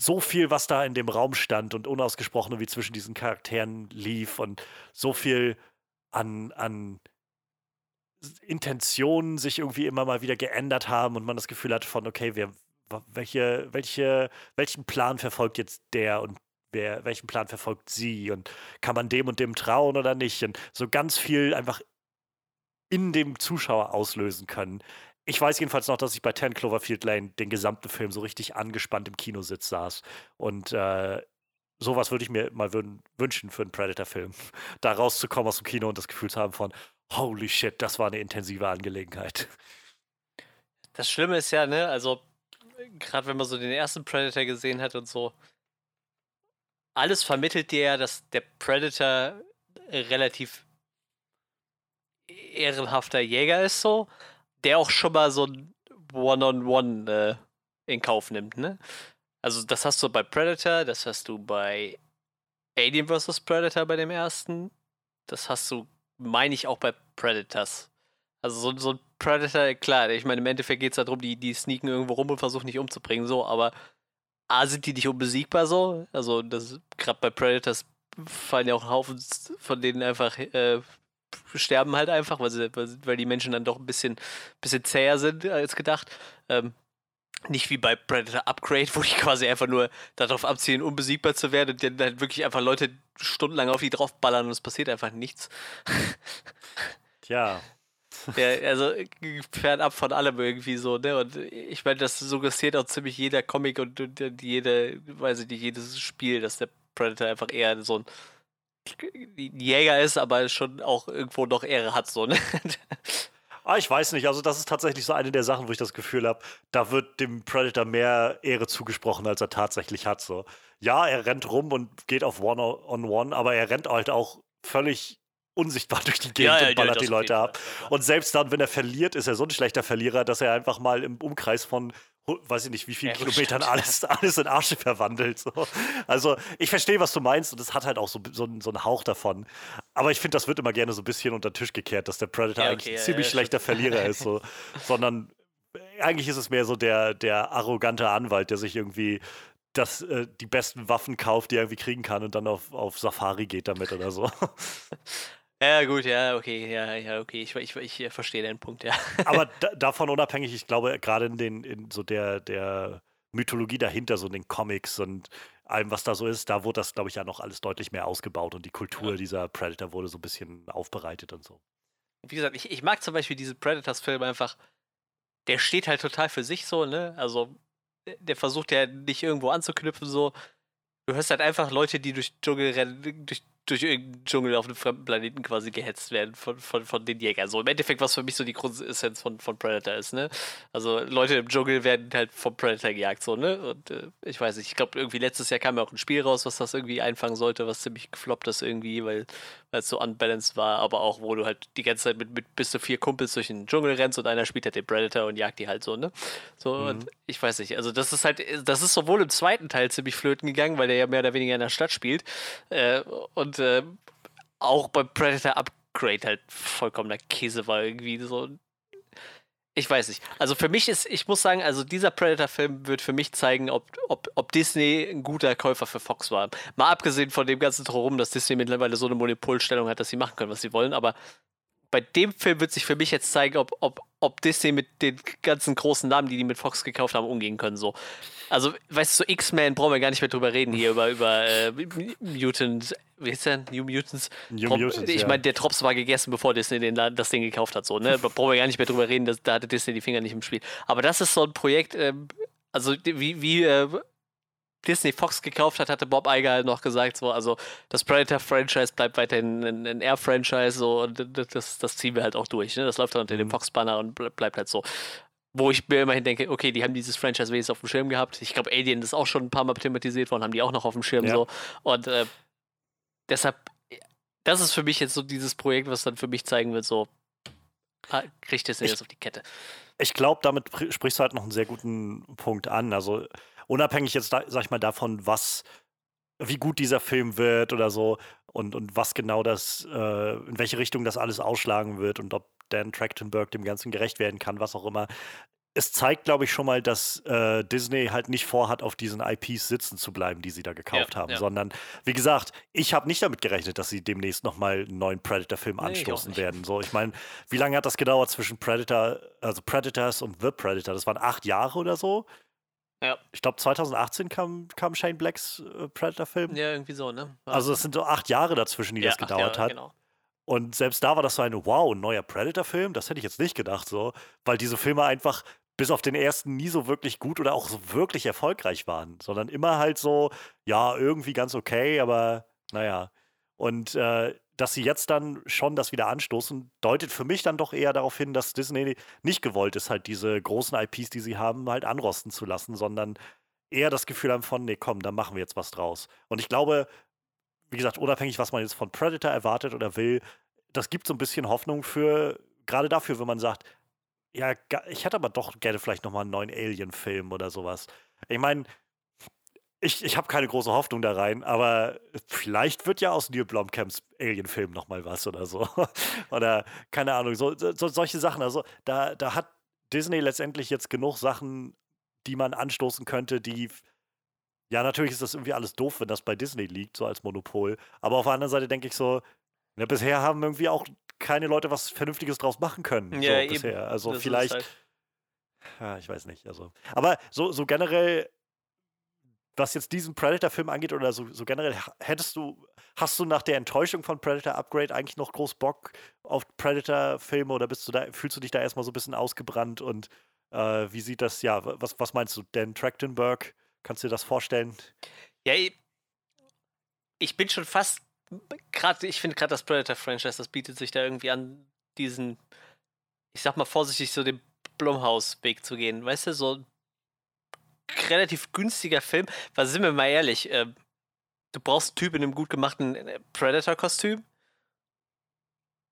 so viel, was da in dem Raum stand und unausgesprochen wie zwischen diesen Charakteren lief und so viel an, an Intentionen sich irgendwie immer mal wieder geändert haben und man das Gefühl hat von, okay, wer, welche, welche, welchen Plan verfolgt jetzt der und wer, welchen Plan verfolgt sie und kann man dem und dem trauen oder nicht? Und so ganz viel einfach in dem Zuschauer auslösen können. Ich weiß jedenfalls noch, dass ich bei 10 Cloverfield Lane den gesamten Film so richtig angespannt im Kinositz saß. Und äh, sowas würde ich mir mal wünschen für einen Predator-Film. (laughs) Da rauszukommen aus dem Kino und das Gefühl zu haben von, holy shit, das war eine intensive Angelegenheit. Das Schlimme ist ja, ne, also gerade wenn man so den ersten Predator gesehen hat und so, alles vermittelt dir ja, dass der Predator relativ ehrenhafter Jäger ist, so, der auch schon mal so ein One-on-One -on -One, äh, in Kauf nimmt, ne? Also, das hast du bei Predator, das hast du bei Alien vs. Predator bei dem ersten. Das hast du, meine ich, auch bei Predators. Also, so, so ein Predator, klar, ich meine, im Endeffekt geht es darum, die, die sneaken irgendwo rum und versuchen nicht umzubringen, so, aber A, sind die nicht unbesiegbar so. Also, gerade bei Predators fallen ja auch Haufen von denen einfach äh, sterben halt einfach, weil, sie, weil die Menschen dann doch ein bisschen, bisschen zäher sind als gedacht. Ähm, nicht wie bei Predator Upgrade, wo die quasi einfach nur darauf abzielen, unbesiegbar zu werden und dann halt wirklich einfach Leute stundenlang auf die draufballern und es passiert einfach nichts. Tja. Ja, also fernab von allem irgendwie so, ne? Und ich meine, das suggestiert auch ziemlich jeder Comic und, und jede, weiß ich nicht, jedes Spiel, dass der Predator einfach eher so ein Jäger ist, aber schon auch irgendwo noch Ehre hat, so, ne? (laughs) Ah, ich weiß nicht. Also, das ist tatsächlich so eine der Sachen, wo ich das Gefühl habe, da wird dem Predator mehr Ehre zugesprochen, als er tatsächlich hat. So. Ja, er rennt rum und geht auf One-on-One, -on -one, aber er rennt halt auch völlig unsichtbar durch die Gegend ja, ja, und ballert ja, die Leute ab. Und selbst dann, wenn er verliert, ist er so ein schlechter Verlierer, dass er einfach mal im Umkreis von weiß ich nicht, wie viele Kilometern alles, (laughs) alles in Arsche verwandelt. So. Also ich verstehe, was du meinst und es hat halt auch so, so, so einen Hauch davon. Aber ich finde, das wird immer gerne so ein bisschen unter den Tisch gekehrt, dass der Predator okay, eigentlich ein ziemlich schlechter Verlierer (laughs) ist. So. Sondern eigentlich ist es mehr so der, der arrogante Anwalt, der sich irgendwie das, äh, die besten Waffen kauft, die er irgendwie kriegen kann und dann auf, auf Safari geht damit oder so. (laughs) Ja, gut, ja, okay, ja, ja, okay, ich, ich, ich, ich verstehe den Punkt, ja. (laughs) Aber da, davon unabhängig, ich glaube, gerade in den, in so der, der Mythologie dahinter, so in den Comics und allem, was da so ist, da wurde das, glaube ich, ja noch alles deutlich mehr ausgebaut und die Kultur ja. dieser Predator wurde so ein bisschen aufbereitet und so. Wie gesagt, ich, ich mag zum Beispiel diese Predators-Film einfach, der steht halt total für sich so, ne? Also, der versucht ja nicht irgendwo anzuknüpfen, so. Du hörst halt einfach Leute, die durch Dschungel rennen, durch durch irgendeinen Dschungel auf einem fremden Planeten quasi gehetzt werden von, von, von den Jägern. So im Endeffekt, was für mich so die Grundessenz von, von Predator ist, ne? Also Leute im Dschungel werden halt vom Predator gejagt, so, ne? Und äh, ich weiß nicht, ich glaube, irgendwie letztes Jahr kam ja auch ein Spiel raus, was das irgendwie einfangen sollte, was ziemlich gefloppt ist irgendwie, weil es so unbalanced war, aber auch, wo du halt die ganze Zeit mit, mit bis zu vier Kumpels durch den Dschungel rennst und einer spielt halt den Predator und jagt die halt so, ne? So, mhm. und ich weiß nicht, also das ist halt, das ist sowohl im zweiten Teil ziemlich flöten gegangen, weil der ja mehr oder weniger in der Stadt spielt. Äh, und und äh, auch beim Predator Upgrade halt vollkommener Käse war irgendwie so. Ich weiß nicht. Also für mich ist, ich muss sagen, also dieser Predator-Film wird für mich zeigen, ob, ob, ob Disney ein guter Käufer für Fox war. Mal abgesehen von dem ganzen Drumherum, dass Disney mittlerweile so eine Monopolstellung hat, dass sie machen können, was sie wollen, aber bei dem Film wird sich für mich jetzt zeigen, ob, ob, ob Disney mit den ganzen großen Namen, die die mit Fox gekauft haben, umgehen können. So. Also, weißt du, so X-Men brauchen wir gar nicht mehr drüber reden hier, über, über äh, Mutant, wie heißt der? New Mutants? New Trop Mutants ich meine, der Drops war gegessen, bevor Disney den, das Ding gekauft hat. So, ne? Da brauchen wir gar nicht mehr drüber reden, dass, da hatte Disney die Finger nicht im Spiel. Aber das ist so ein Projekt, äh, also wie, wie äh, Disney Fox gekauft hat, hatte Bob Iger halt noch gesagt, so, also das Predator-Franchise bleibt weiterhin ein, ein Air-Franchise, so, und das, das ziehen wir halt auch durch, ne? Das läuft dann unter dem mhm. Fox-Banner und bleibt halt so. Wo ich mir immerhin denke, okay, die haben dieses Franchise wenigstens auf dem Schirm gehabt. Ich glaube, Alien ist auch schon ein paar Mal thematisiert worden, haben die auch noch auf dem Schirm ja. so. Und äh, deshalb, das ist für mich jetzt so dieses Projekt, was dann für mich zeigen wird, so, ah, kriegt es jetzt auf die Kette. Ich glaube, damit sprichst du halt noch einen sehr guten Punkt an. Also unabhängig jetzt, sag ich mal, davon, was, wie gut dieser Film wird oder so und, und was genau das, äh, in welche Richtung das alles ausschlagen wird und ob Dan Trachtenberg dem Ganzen gerecht werden kann, was auch immer. Es zeigt, glaube ich, schon mal, dass äh, Disney halt nicht vorhat, auf diesen IPs sitzen zu bleiben, die sie da gekauft ja, haben, ja. sondern, wie gesagt, ich habe nicht damit gerechnet, dass sie demnächst nochmal einen neuen Predator-Film nee, anstoßen werden. So, ich meine, wie lange hat das gedauert zwischen Predator, also Predators und The Predator? Das waren acht Jahre oder so. Ja. Ich glaube, 2018 kam, kam Shane Blacks äh, Predator-Film. Ja, irgendwie so, ne? War also, es sind so acht Jahre dazwischen, die ja, das gedauert Jahre, hat. Genau. Und selbst da war das so ein, wow, ein neuer Predator-Film. Das hätte ich jetzt nicht gedacht, so. Weil diese Filme einfach bis auf den ersten nie so wirklich gut oder auch so wirklich erfolgreich waren, sondern immer halt so, ja, irgendwie ganz okay, aber naja. Und äh, dass sie jetzt dann schon das wieder anstoßen, deutet für mich dann doch eher darauf hin, dass Disney nicht gewollt ist, halt diese großen IPs, die sie haben, halt anrosten zu lassen, sondern eher das Gefühl haben von, nee, komm, da machen wir jetzt was draus. Und ich glaube, wie gesagt, unabhängig, was man jetzt von Predator erwartet oder will, das gibt so ein bisschen Hoffnung für, gerade dafür, wenn man sagt, ja, ich hätte aber doch gerne vielleicht nochmal einen neuen Alien-Film oder sowas. Ich meine, ich, ich habe keine große Hoffnung da rein, aber vielleicht wird ja aus Neil Blomkamps Alien-Film nochmal was oder so. (laughs) oder keine Ahnung, so, so, solche Sachen. Also da, da hat Disney letztendlich jetzt genug Sachen, die man anstoßen könnte, die. Ja, natürlich ist das irgendwie alles doof, wenn das bei Disney liegt, so als Monopol. Aber auf der anderen Seite denke ich so, ja, bisher haben irgendwie auch keine Leute was Vernünftiges draus machen können. Ja, so bisher. Also das vielleicht. Halt ja, ich weiß nicht. Also. Aber so, so generell was jetzt diesen Predator-Film angeht oder so, so, generell, hättest du, hast du nach der Enttäuschung von Predator Upgrade eigentlich noch groß Bock auf Predator-Filme oder bist du da, fühlst du dich da erstmal so ein bisschen ausgebrannt und äh, wie sieht das, ja, was, was meinst du, Dan Trachtenberg, kannst du dir das vorstellen? Ja, ich bin schon fast, gerade, ich finde gerade das Predator-Franchise, das bietet sich da irgendwie an, diesen, ich sag mal vorsichtig, so den Blumhaus-Weg zu gehen, weißt du, so relativ günstiger Film. Was sind wir mal ehrlich? Äh, du brauchst einen Typ in einem gut gemachten äh, Predator-Kostüm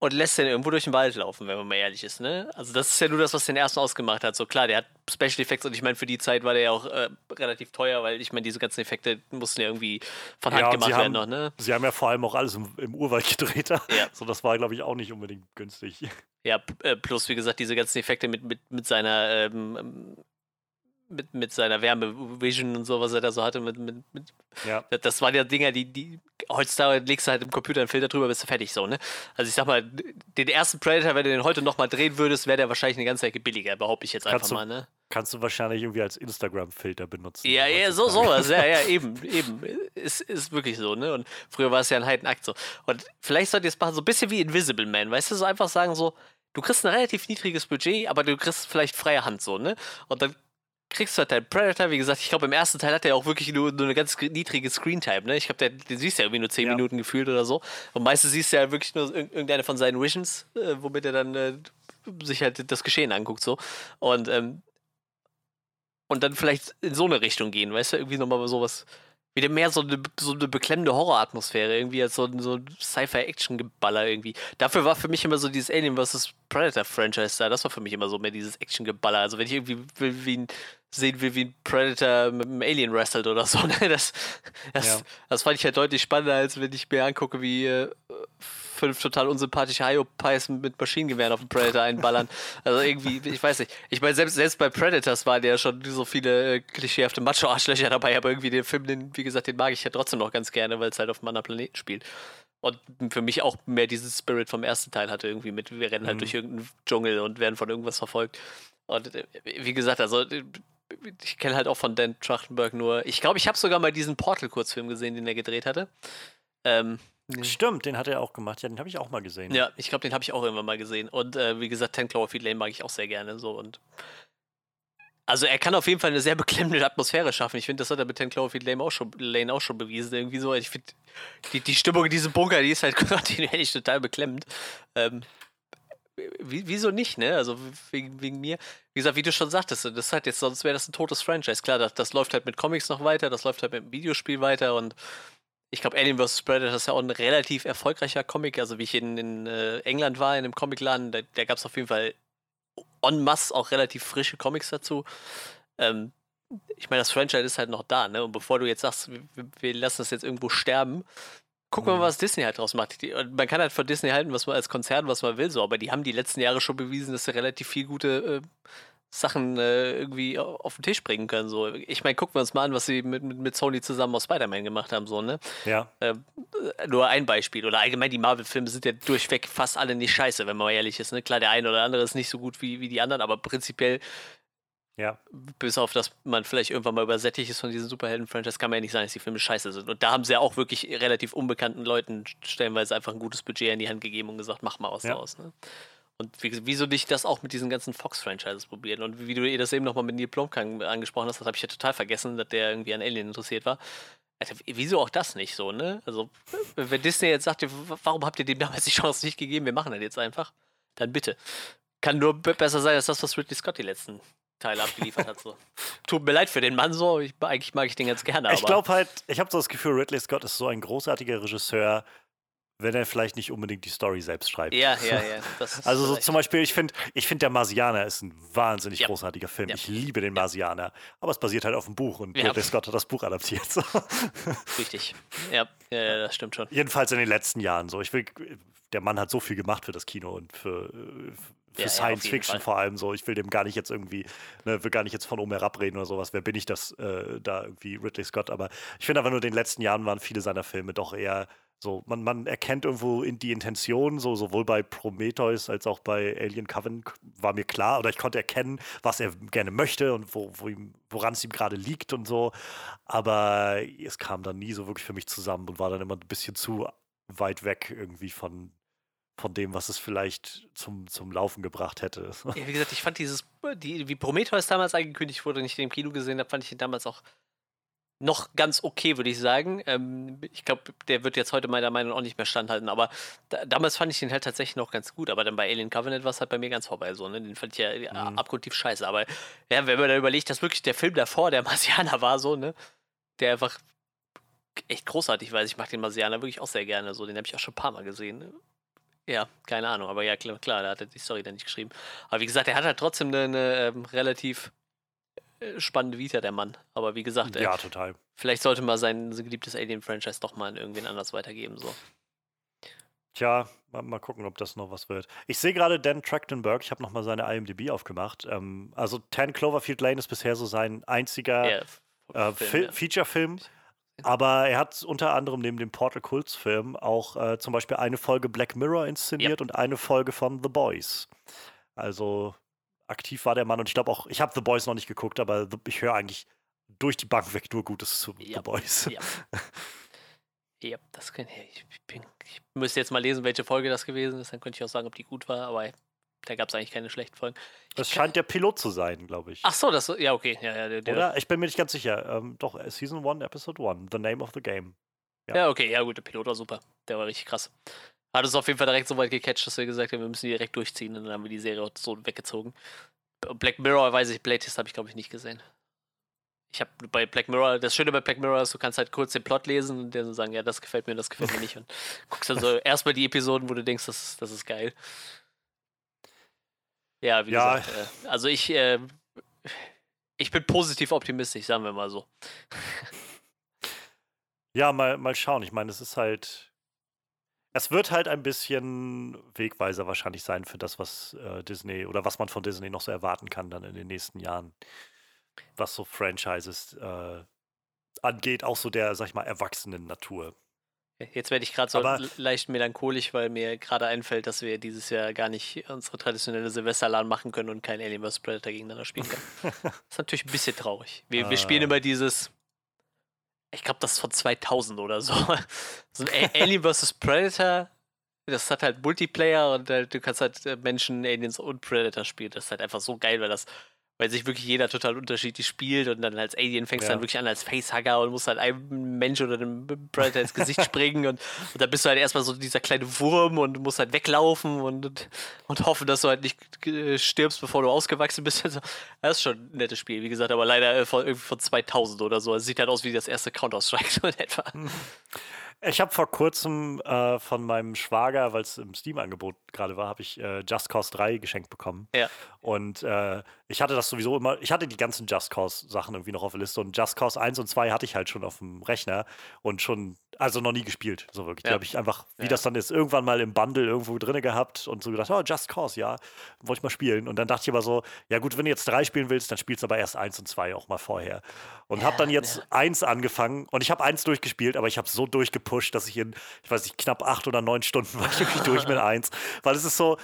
und lässt den irgendwo durch den Wald laufen, wenn man mal ehrlich ist, ne? Also das ist ja nur das, was den ersten ausgemacht hat. So klar, der hat Special Effects und ich meine, für die Zeit war der ja auch äh, relativ teuer, weil ich meine, diese ganzen Effekte mussten ja irgendwie von Hand ja, gemacht werden noch, ne? Sie haben ja vor allem auch alles im, im Urwald (laughs) gedreht. Ja. So, das war, glaube ich, auch nicht unbedingt günstig. Ja, äh, plus wie gesagt, diese ganzen Effekte mit, mit, mit seiner ähm, mit, mit seiner Wärme-Vision und so, was er da so hatte. Mit, mit, mit ja. Das waren ja Dinger, die, die heutzutage legst du halt im Computer einen Filter drüber, bist du fertig so, ne? Also ich sag mal, den ersten Predator, wenn du den heute nochmal drehen würdest, wäre der wahrscheinlich eine ganze Ecke billiger, behaupte ich jetzt einfach du, mal, ne? Kannst du wahrscheinlich irgendwie als Instagram-Filter benutzen. Ja, ja, so, sowas, ja, ja, eben, eben. Ist, ist wirklich so, ne? Und früher war es ja ein Heidenakt so. Und vielleicht sollt ihr es machen, so ein bisschen wie Invisible Man, weißt du, so einfach sagen so, du kriegst ein relativ niedriges Budget, aber du kriegst vielleicht freie Hand so, ne? Und dann kriegst du halt deinen Predator, wie gesagt, ich glaube im ersten Teil hat er auch wirklich nur, nur eine ganz niedrige Screentime, ne? Ich glaube, den siehst du ja irgendwie nur 10 ja. Minuten gefühlt oder so. Und meistens siehst du ja wirklich nur irgendeine von seinen Visions, äh, womit er dann äh, sich halt das Geschehen anguckt, so. Und, ähm, und dann vielleicht in so eine Richtung gehen, weißt du, irgendwie nochmal sowas wieder mehr so eine, so eine beklemmende Horroratmosphäre, irgendwie als so, so ein Sci-Fi-Action-Geballer irgendwie. Dafür war für mich immer so dieses Alien vs. Predator-Franchise da, das war für mich immer so mehr dieses Action-Geballer. Also wenn ich irgendwie will, wie ein, sehen will, wie ein Predator mit einem Alien wrestelt oder so, (laughs) ne? das, das, ja. das fand ich halt deutlich spannender, als wenn ich mir angucke, wie äh, fünf total unsympathische Hyopies mit Maschinengewehren auf den Predator einballern. (laughs) Also irgendwie, ich weiß nicht. Ich meine, selbst, selbst bei Predators waren ja schon so viele äh, klischeehafte Macho-Arschlöcher dabei, aber irgendwie den Film, den, wie gesagt, den mag ich ja trotzdem noch ganz gerne, weil es halt auf einem anderen Planeten spielt. Und für mich auch mehr diesen Spirit vom ersten Teil hatte irgendwie mit, wir rennen halt mhm. durch irgendeinen Dschungel und werden von irgendwas verfolgt. Und äh, wie gesagt, also äh, ich kenne halt auch von Dan Trachtenberg nur, ich glaube, ich habe sogar mal diesen Portal-Kurzfilm gesehen, den er gedreht hatte. Ähm. Stimmt, den hat er auch gemacht. Ja, den habe ich auch mal gesehen. Ja, ich glaube, den habe ich auch irgendwann mal gesehen. Und äh, wie gesagt, Ten Cloverfield Lane mag ich auch sehr gerne. So und also er kann auf jeden Fall eine sehr beklemmende Atmosphäre schaffen. Ich finde, das hat er mit Ten Cloverfield Lane auch schon, Lane auch schon bewiesen. Irgendwie so. Ich finde, die, die Stimmung in diesem Bunker, die ist halt (laughs) kontinuierlich total beklemmend. Ähm, wieso nicht, ne? Also wegen, wegen mir. Wie gesagt, wie du schon sagtest, das ist jetzt, sonst wäre das ein totes Franchise. Klar, das, das läuft halt mit Comics noch weiter, das läuft halt mit dem Videospiel weiter und ich glaube, Alien vs. Predator ist ja auch ein relativ erfolgreicher Comic. Also, wie ich in, in äh, England war, in einem Comicladen, da, da gab es auf jeden Fall en masse auch relativ frische Comics dazu. Ähm, ich meine, das Franchise ist halt noch da, ne? Und bevor du jetzt sagst, wir, wir lassen das jetzt irgendwo sterben, guck mal, mhm. was Disney halt draus macht. Die, man kann halt von Disney halten, was man als Konzern, was man will, so, aber die haben die letzten Jahre schon bewiesen, dass sie relativ viel gute äh, Sachen äh, irgendwie auf den Tisch bringen können. So. Ich meine, gucken wir uns mal an, was sie mit, mit, mit Sony zusammen aus Spider-Man gemacht haben. So, ne? Ja. Äh, nur ein Beispiel. Oder allgemein die Marvel-Filme sind ja durchweg fast alle nicht scheiße, wenn man mal ehrlich ist. Ne? Klar, der eine oder andere ist nicht so gut wie, wie die anderen, aber prinzipiell ja. Bis auf, dass man vielleicht irgendwann mal übersättigt ist von diesen Superhelden-Franchise, kann man ja nicht sagen, dass die Filme scheiße sind. Und da haben sie ja auch wirklich relativ unbekannten Leuten stellenweise einfach ein gutes Budget in die Hand gegeben und gesagt, mach mal was ja. draus. Ne? Und wieso nicht das auch mit diesen ganzen Fox-Franchises probieren? Und wie du ihr das eben nochmal mit Neil Blomkamp angesprochen hast, das habe ich ja total vergessen, dass der irgendwie an Alien interessiert war. Alter, wieso auch das nicht so, ne? Also, wenn Disney jetzt sagt, warum habt ihr dem damals die Chance nicht gegeben, wir machen das jetzt einfach, dann bitte. Kann nur besser sein als das, was Ridley Scott die letzten Teile abgeliefert hat. So. (laughs) Tut mir leid für den Mann so, ich, eigentlich mag ich den ganz gerne. Ich glaube halt, ich habe so das Gefühl, Ridley Scott ist so ein großartiger Regisseur, wenn er vielleicht nicht unbedingt die Story selbst schreibt. Ja, ja, ja. (laughs) also so zum Beispiel, ich finde, ich find, der Marsianer ist ein wahnsinnig ja. großartiger Film. Ja. Ich liebe den Marsianer. Aber es basiert halt auf dem Buch und ja. Ridley Scott hat das Buch adaptiert. So. (laughs) Richtig. Ja, ja, das stimmt schon. Jedenfalls in den letzten Jahren so. Ich will, der Mann hat so viel gemacht für das Kino und für, für ja, Science Fiction vor allem so. Ich will dem gar nicht jetzt irgendwie, ne, will gar nicht jetzt von oben herabreden oder sowas. Wer bin ich das äh, da irgendwie Ridley Scott? Aber ich finde einfach nur, in den letzten Jahren waren viele seiner Filme doch eher so, man, man erkennt irgendwo in die Intention, so sowohl bei Prometheus als auch bei Alien Covenant war mir klar, oder ich konnte erkennen, was er gerne möchte und wo, wo ihm, woran es ihm gerade liegt und so. Aber es kam dann nie so wirklich für mich zusammen und war dann immer ein bisschen zu weit weg irgendwie von, von dem, was es vielleicht zum, zum Laufen gebracht hätte. (laughs) Ja, wie gesagt, ich fand dieses, die, wie Prometheus damals angekündigt wurde und ich den im Kino gesehen habe, fand ich ihn damals auch noch ganz okay, würde ich sagen. Ähm, ich glaube, der wird jetzt heute meiner Meinung nach auch nicht mehr standhalten, aber da, damals fand ich den halt tatsächlich noch ganz gut, aber dann bei Alien Covenant war es halt bei mir ganz vorbei so, ne? Den fand ich ja, ja mhm. abgrundtief scheiße, aber ja, wenn man da überlegt, dass wirklich der Film davor der (laughs) Marsianer war, so, ne? Der einfach echt großartig war. Ich mag den Marsianer wirklich auch sehr gerne, so, den habe ich auch schon ein paar Mal gesehen. Ne? Ja, keine Ahnung, aber ja, klar, klar, da hat er die Story dann nicht geschrieben. Aber wie gesagt, er hat halt trotzdem eine, eine ähm, relativ äh, spannende Vita, der Mann. Aber wie gesagt, ja, total. Vielleicht sollte man sein geliebtes Alien-Franchise doch mal an irgendwen anders weitergeben. So. Tja, mal, mal, gucken, ob das noch was wird. Ich sehe gerade Dan Trachtenberg, ich habe nochmal seine IMDb aufgemacht. Ähm, also 10 Cloverfield Lane ist bisher so sein einziger yeah, äh, Film, ja. Feature-Film. Aber er hat unter anderem neben dem Portal Cults Film auch äh, zum Beispiel eine Folge Black Mirror inszeniert yep. und eine Folge von The Boys. Also aktiv war der Mann und ich glaube auch, ich habe The Boys noch nicht geguckt, aber ich höre eigentlich durch die Bank weg nur Gutes zu yep. The Boys. Yep. Ja, das kann ich. Ich, bin, ich müsste jetzt mal lesen, welche Folge das gewesen ist. Dann könnte ich auch sagen, ob die gut war, aber da gab es eigentlich keine schlechten Folgen. Ich das scheint der Pilot zu sein, glaube ich. Ach so, das ja okay. Ja, ja, der, der Oder? Ich bin mir nicht ganz sicher. Ähm, doch, äh, Season 1, Episode 1, The Name of the Game. Ja. ja. okay, ja gut, der Pilot war super. Der war richtig krass. Hat es auf jeden Fall direkt so weit gecatcht, dass wir gesagt haben, wir müssen die direkt durchziehen und dann haben wir die Serie so weggezogen. Black Mirror, weiß ich, Playtest habe ich glaube ich nicht gesehen ich habe bei Black Mirror, das Schöne bei Black Mirror ist, du kannst halt kurz den Plot lesen und dann sagen, ja, das gefällt mir, das gefällt mir nicht. Und (laughs) guckst dann so erstmal die Episoden, wo du denkst, das, das ist geil. Ja, wie ja. gesagt, äh, also ich, äh, ich bin positiv optimistisch, sagen wir mal so. (laughs) Ja, mal, mal schauen. Ich meine, es ist halt. Es wird halt ein bisschen Wegweiser wahrscheinlich sein für das, was äh, Disney oder was man von Disney noch so erwarten kann dann in den nächsten Jahren was so Franchises äh, angeht, auch so der, sag ich mal, erwachsenen Natur. Jetzt werde ich gerade so Aber, leicht melancholisch, weil mir gerade einfällt, dass wir dieses Jahr gar nicht unsere traditionelle Silvesterladen machen können und kein Alien vs. Predator gegeneinander spielen können. das (laughs) ist natürlich ein bisschen traurig. Wir, wir spielen ah. immer dieses, ich glaube, das ist von 2000 oder so. (laughs) so ein Alien vs. Predator, das hat halt Multiplayer und äh, du kannst halt äh, Menschen, Aliens und Predator spielen. Das ist halt einfach so geil, weil das weil sich wirklich jeder total unterschiedlich spielt und dann als Alien fängst du ja. dann wirklich an als Facehugger und musst halt einem Mensch oder einem Predator ins Gesicht (laughs) springen und, und dann bist du halt erstmal so dieser kleine Wurm und musst halt weglaufen und, und, hoffen, dass du halt nicht stirbst, bevor du ausgewachsen bist. (laughs) Also, das ist schon ein nettes Spiel, wie gesagt, aber leider äh, von, irgendwie von 2000 oder so. Es sieht halt aus wie das erste Counter-Strike (laughs) so in etwa. Ich habe vor kurzem äh, von meinem Schwager, weil es im Steam-Angebot gerade war, habe ich äh, Just Cause 3 geschenkt bekommen. Ja. Und äh, ich hatte das sowieso immer, ich hatte die ganzen Just Cause-Sachen irgendwie noch auf der Liste und Just Cause 1 und 2 hatte ich halt schon auf dem Rechner und schon, also noch nie gespielt, so wirklich. Ja. Die habe ich einfach, wie ja. das dann ist, irgendwann mal im Bundle irgendwo drin gehabt und so gedacht, oh, Just Cause, ja, wollte ich mal spielen. Und dann dachte ich aber so, ja gut, wenn du jetzt drei spielen willst, dann spielst du aber erst 1 und 2 auch mal vorher. Und ja, habe dann jetzt ja. 1 angefangen und ich habe 1 durchgespielt, aber ich habe so durchgepusht, dass ich in, ich weiß nicht, knapp acht oder neun Stunden (laughs) war ich wirklich durch mit 1. Weil es ist so,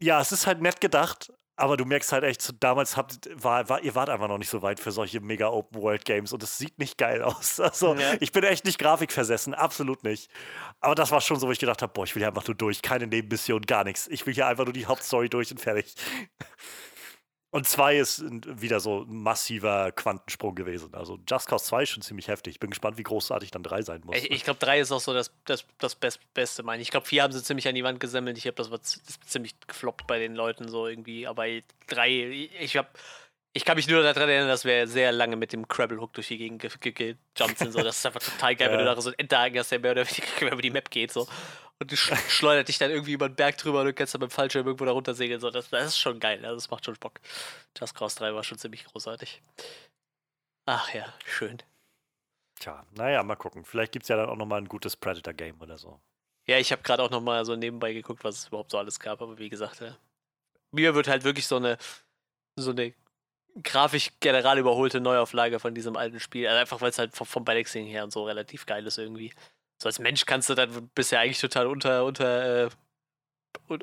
ja, es ist halt nett gedacht, aber du merkst halt echt, damals habt, war, war, ihr wart einfach noch nicht so weit für solche mega Open-World-Games und es sieht nicht geil aus. (laughs) Also, ja. ich bin echt nicht grafikversessen, absolut nicht. Aber das war schon so, wo ich gedacht habe: Boah, ich will hier einfach nur durch, keine Nebenmission, gar nichts. Ich will hier einfach nur die Hauptstory durch und fertig. Und zwei ist wieder so ein massiver Quantensprung gewesen. Also Just Cause 2 ist schon ziemlich heftig. Ich bin gespannt, wie großartig dann 3 sein muss. Ich, ich glaube, 3 ist auch so das, das, das Best, Beste, meine ich. Ich glaube, 4 haben sie ziemlich an die Wand gesammelt. Ich habe das war ziemlich gefloppt bei den Leuten so irgendwie. Aber 3, ich habe ich kann mich nur daran erinnern, dass wir sehr lange mit dem Crabble Hook durch die Gegend gejumpt sind. So. Das ist einfach total geil, ja. wenn du da so einen Enterhaken hast, der mehr oder weniger (laughs) über die Map geht. So. Und du schleudert dich dann irgendwie über den Berg drüber und du kannst dann mit dem Fallschirm irgendwo da runter segeln. So. Das, das ist schon geil. Also das macht schon Bock. Just Cause 3 war schon ziemlich großartig. Ach ja, schön. Tja, naja, mal gucken. Vielleicht gibt es ja dann auch nochmal ein gutes Predator-Game oder so. Ja, ich habe gerade auch nochmal so nebenbei geguckt, was es überhaupt so alles gab. Aber wie gesagt, ja, mir wird halt wirklich so eine, so eine grafisch general überholte Neuauflage von diesem alten Spiel. Also einfach weil es halt vom, vom Balancing her und so relativ geil ist irgendwie. So als Mensch kannst du dann bisher eigentlich total unter, unter, äh,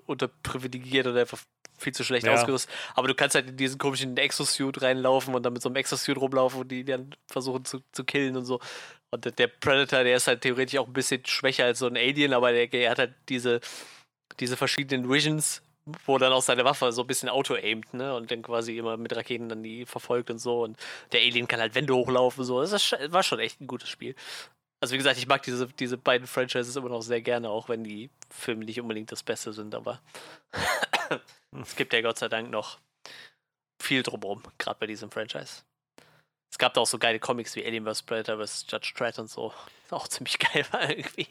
unterprivilegiert oder einfach viel zu schlecht ja. ausgerüstet. Aber du kannst halt in diesen komischen Exosuit reinlaufen und dann mit so einem Exosuit rumlaufen und die dann versuchen zu, zu killen und so. Und der Predator, der ist halt theoretisch auch ein bisschen schwächer als so ein Alien, aber der, der hat halt diese, diese verschiedenen Visions wo dann auch seine Waffe so ein bisschen auto-aimt, ne? Und dann quasi immer mit Raketen dann die verfolgt und so. Und der Alien kann halt Wände hochlaufen, so. Das war schon echt ein gutes Spiel. Also wie gesagt, ich mag diese, diese beiden Franchises immer noch sehr gerne, auch wenn die Filme nicht unbedingt das Beste sind, aber (laughs) es gibt ja Gott sei Dank noch viel drumherum, gerade bei diesem Franchise. Es gab da auch so geile Comics wie Alien vs. Predator vs. Judge Dredd und so. (laughs) Auch ziemlich geil war irgendwie.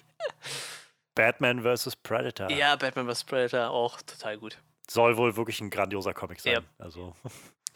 Batman vs. Predator. Ja, Batman vs. Predator auch total gut. Soll wohl wirklich ein grandioser Comic sein. Ja. Also. (laughs)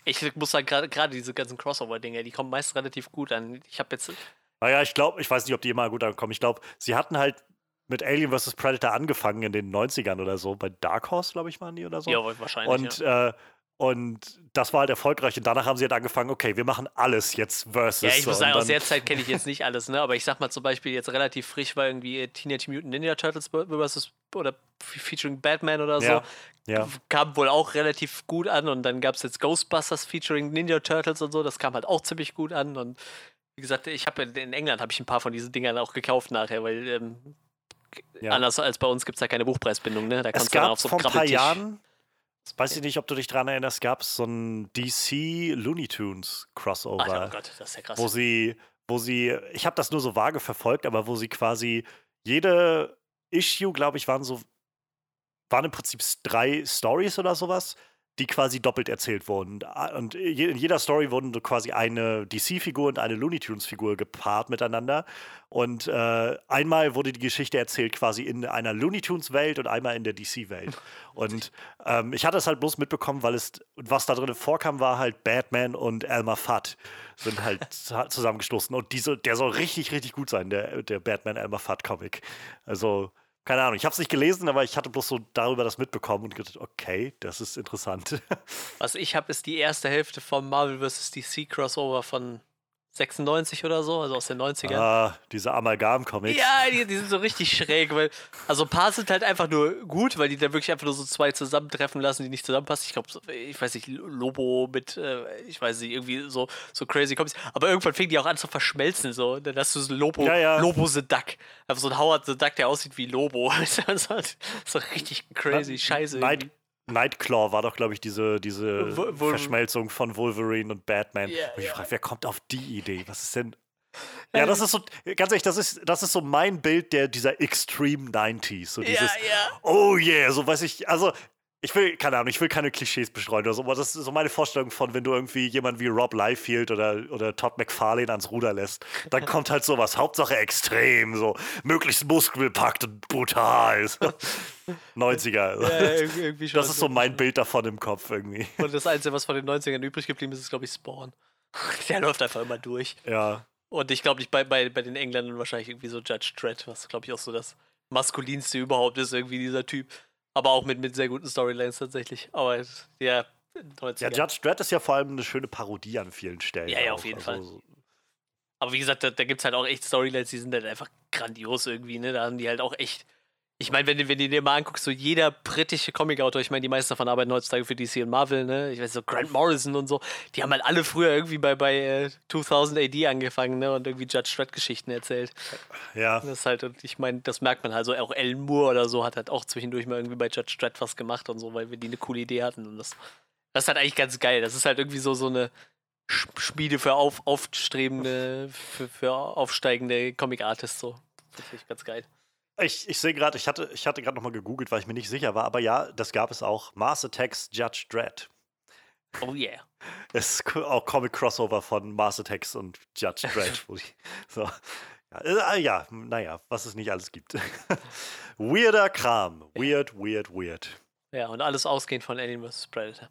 Ich muss sagen, gerade diese ganzen Crossover-Dinge, die kommen meist relativ gut an. Ich habe jetzt. Naja, ich glaube, ich weiß nicht, ob die immer gut ankommen. Ich glaube, sie hatten halt mit Alien vs. Predator angefangen in den 90ern oder so. Bei Dark Horse, glaube ich, waren die oder so. Ja, wahrscheinlich. Und, ja. äh, und das war halt erfolgreich. Und danach haben sie halt angefangen, okay, wir machen alles jetzt versus. Ja, ich muss sagen, aus der Zeit kenne ich jetzt nicht alles, ne? Aber ich sag mal zum Beispiel jetzt relativ frisch war irgendwie Teenage Mutant Ninja Turtles versus oder featuring Batman oder so. Ja, ja. Kam wohl auch relativ gut an. Und dann gab es jetzt Ghostbusters featuring Ninja Turtles und so. Das kam halt auch ziemlich gut an. Und wie gesagt, ich habe in England habe ich ein paar von diesen Dingern auch gekauft nachher, weil ähm, ja. anders als bei uns gibt es da keine Buchpreisbindung, ne? Da kannst es du dann auf so vor ein paar Jahren, weiß ich nicht, ob du dich daran erinnerst, gab es so ein DC Looney Tunes Crossover. Ach, oh Gott, das ist ja krass. Wo sie, wo sie, ich habe das nur so vage verfolgt, aber wo sie quasi jede Issue, glaube ich, waren so, waren im Prinzip drei Stories oder sowas die quasi doppelt erzählt wurden. Und in jeder Story wurden quasi eine DC-Figur und eine Looney Tunes-Figur gepaart miteinander. Und äh, einmal wurde die Geschichte erzählt quasi in einer Looney Tunes-Welt und einmal in der DC-Welt. (laughs) Und ähm, ich hatte es halt bloß mitbekommen, weil es, was da drin vorkam, war halt Batman und Elmer Fudd sind halt (laughs) zusammengestoßen. Und diese, der soll richtig, richtig gut sein, der, der Batman-Elmer Fudd-Comic. Also keine Ahnung, ich habe es nicht gelesen, aber ich hatte bloß so darüber das mitbekommen und gedacht, okay, das ist interessant. Was (laughs) ich habe, ist die erste Hälfte vom Marvel vs. DC Crossover von 96 oder so, also aus den 90ern. Ah, diese Amalgam-Comics. Ja, die, die, sind so richtig schräg, weil, also ein paar sind halt einfach nur gut, weil die da wirklich einfach nur so zwei zusammentreffen lassen, die nicht zusammenpassen. Ich glaube, ich weiß nicht, Lobo mit, äh, ich weiß nicht, irgendwie so, so crazy Comics. Aber irgendwann fing die auch an zu verschmelzen, so. Dann hast du so Lobo, ja, ja. Lobo the Duck. Einfach so ein Howard the Duck, der aussieht wie Lobo. (laughs) das ist so richtig crazy Scheiße. Night, Nightclaw war doch, glaube ich, diese, diese Verschmelzung von Wolverine und Batman. Yeah, und ich yeah. frage, wer kommt auf die Idee? Was ist denn. Ja, das ist so, ganz ehrlich, das ist, das ist so mein Bild der dieser Extreme 90s. So dieses, ja, ja. oh yeah, so weiß ich, also ich will, keine Ahnung, ich will keine Klischees bestreuen oder so, aber das ist so meine Vorstellung von, wenn du irgendwie jemanden wie Rob Liefeld oder, oder Todd McFarlane ans Ruder lässt, dann kommt halt sowas, Hauptsache extrem, so möglichst muskelpackt und brutal. (laughs) 90er. Ja. Das ist so mein Bild davon im Kopf irgendwie. Und das Einzige, was von den 90ern übrig geblieben ist, ist, glaube ich, Spawn. (laughs) Der läuft einfach immer durch. Ja. Und ich glaube, bei, bei, bei den Engländern wahrscheinlich irgendwie so Judge Dredd, was glaube ich auch so das maskulinste überhaupt ist, irgendwie dieser Typ. Aber auch mit, mit sehr guten Storylines tatsächlich. Aber ja, 90er. Ja, Judge Dredd ist ja vor allem eine schöne Parodie an vielen Stellen. Ja, ja, auf jeden also, Fall. Aber wie gesagt, da, da gibt es halt auch echt Storylines, die sind halt einfach grandios irgendwie, ne? Da haben die halt auch echt ich meine, wenn, wenn du dir mal anguckst, so jeder britische Comicautor, ich meine, die meisten davon arbeiten heutzutage für DC und Marvel, ne? Ich weiß so, Grant Morrison und so, die haben halt alle früher irgendwie bei, bei äh, 2000 AD angefangen, ne? Und irgendwie Judge Dredd Geschichten erzählt. Ja. Das ist halt, und ich meine, das merkt man halt so, auch Alan Moore oder so hat halt auch zwischendurch mal irgendwie bei Judge Dredd was gemacht und so, weil wir die eine coole Idee hatten. Und das, das ist halt eigentlich ganz geil. Das ist halt irgendwie so, so eine Schmiede für auf, aufstrebende, für, für aufsteigende Comic-Artists, so. Das finde ich ganz geil. Ich, ich sehe gerade, ich hatte, ich hatte gerade nochmal gegoogelt, weil ich mir nicht sicher war, aber ja, das gab es auch. Mars Attacks Judge Dredd. Oh yeah. (laughs) Das ist auch Comic-Crossover von Mars Attacks und Judge (laughs) Dredd. so. Ja, äh, ja, naja, was es nicht alles gibt. (laughs) Weirder Kram. Weird, weird, weird. Ja, und alles ausgehend von Alien vs. Predator.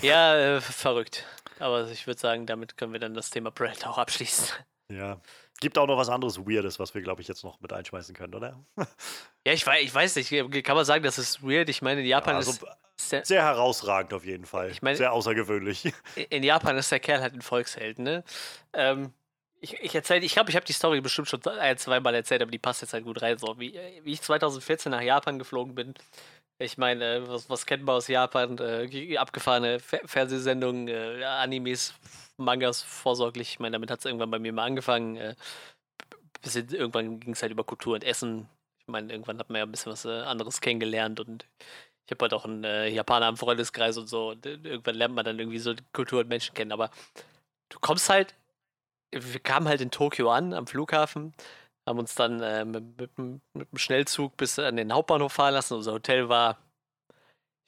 Ja, äh, verrückt. Aber ich würde sagen, damit können wir dann das Thema Predator auch abschließen. Ja. Gibt auch noch was anderes Weirdes, was wir, glaube ich, jetzt noch mit einschmeißen können, oder? (laughs) ja, ich weiß, ich weiß nicht. Kann man sagen, das ist weird? Ich meine, in Japan ja, also ist. Sehr, sehr, herausragend auf jeden Fall. Ich mein, sehr außergewöhnlich. (laughs) In Japan ist der Kerl halt ein Volksheld, ne? Ähm, ich, ich erzähle, ich glaube, ich habe die Story bestimmt schon ein, zweimal erzählt, aber die passt jetzt halt gut rein. So, wie, wie ich 2014 nach Japan geflogen bin. Ich meine, was, was kennt man aus Japan? Äh, abgefahrene Fer Fernsehsendungen, äh, Animes, Mangas vorsorglich. Ich meine, damit hat es irgendwann bei mir mal angefangen. Äh, bis irgendwann ging es halt über Kultur und Essen. Ich meine, irgendwann hat man ja ein bisschen was äh, anderes kennengelernt und ich habe halt auch einen äh, Japaner im Freundeskreis und so. Und irgendwann lernt man dann irgendwie so Kultur und Menschen kennen. Aber du kommst halt, wir kamen halt in Tokio an, am Flughafen, haben uns dann äh, mit, mit, mit dem Schnellzug bis an den Hauptbahnhof fahren lassen. Unser Hotel war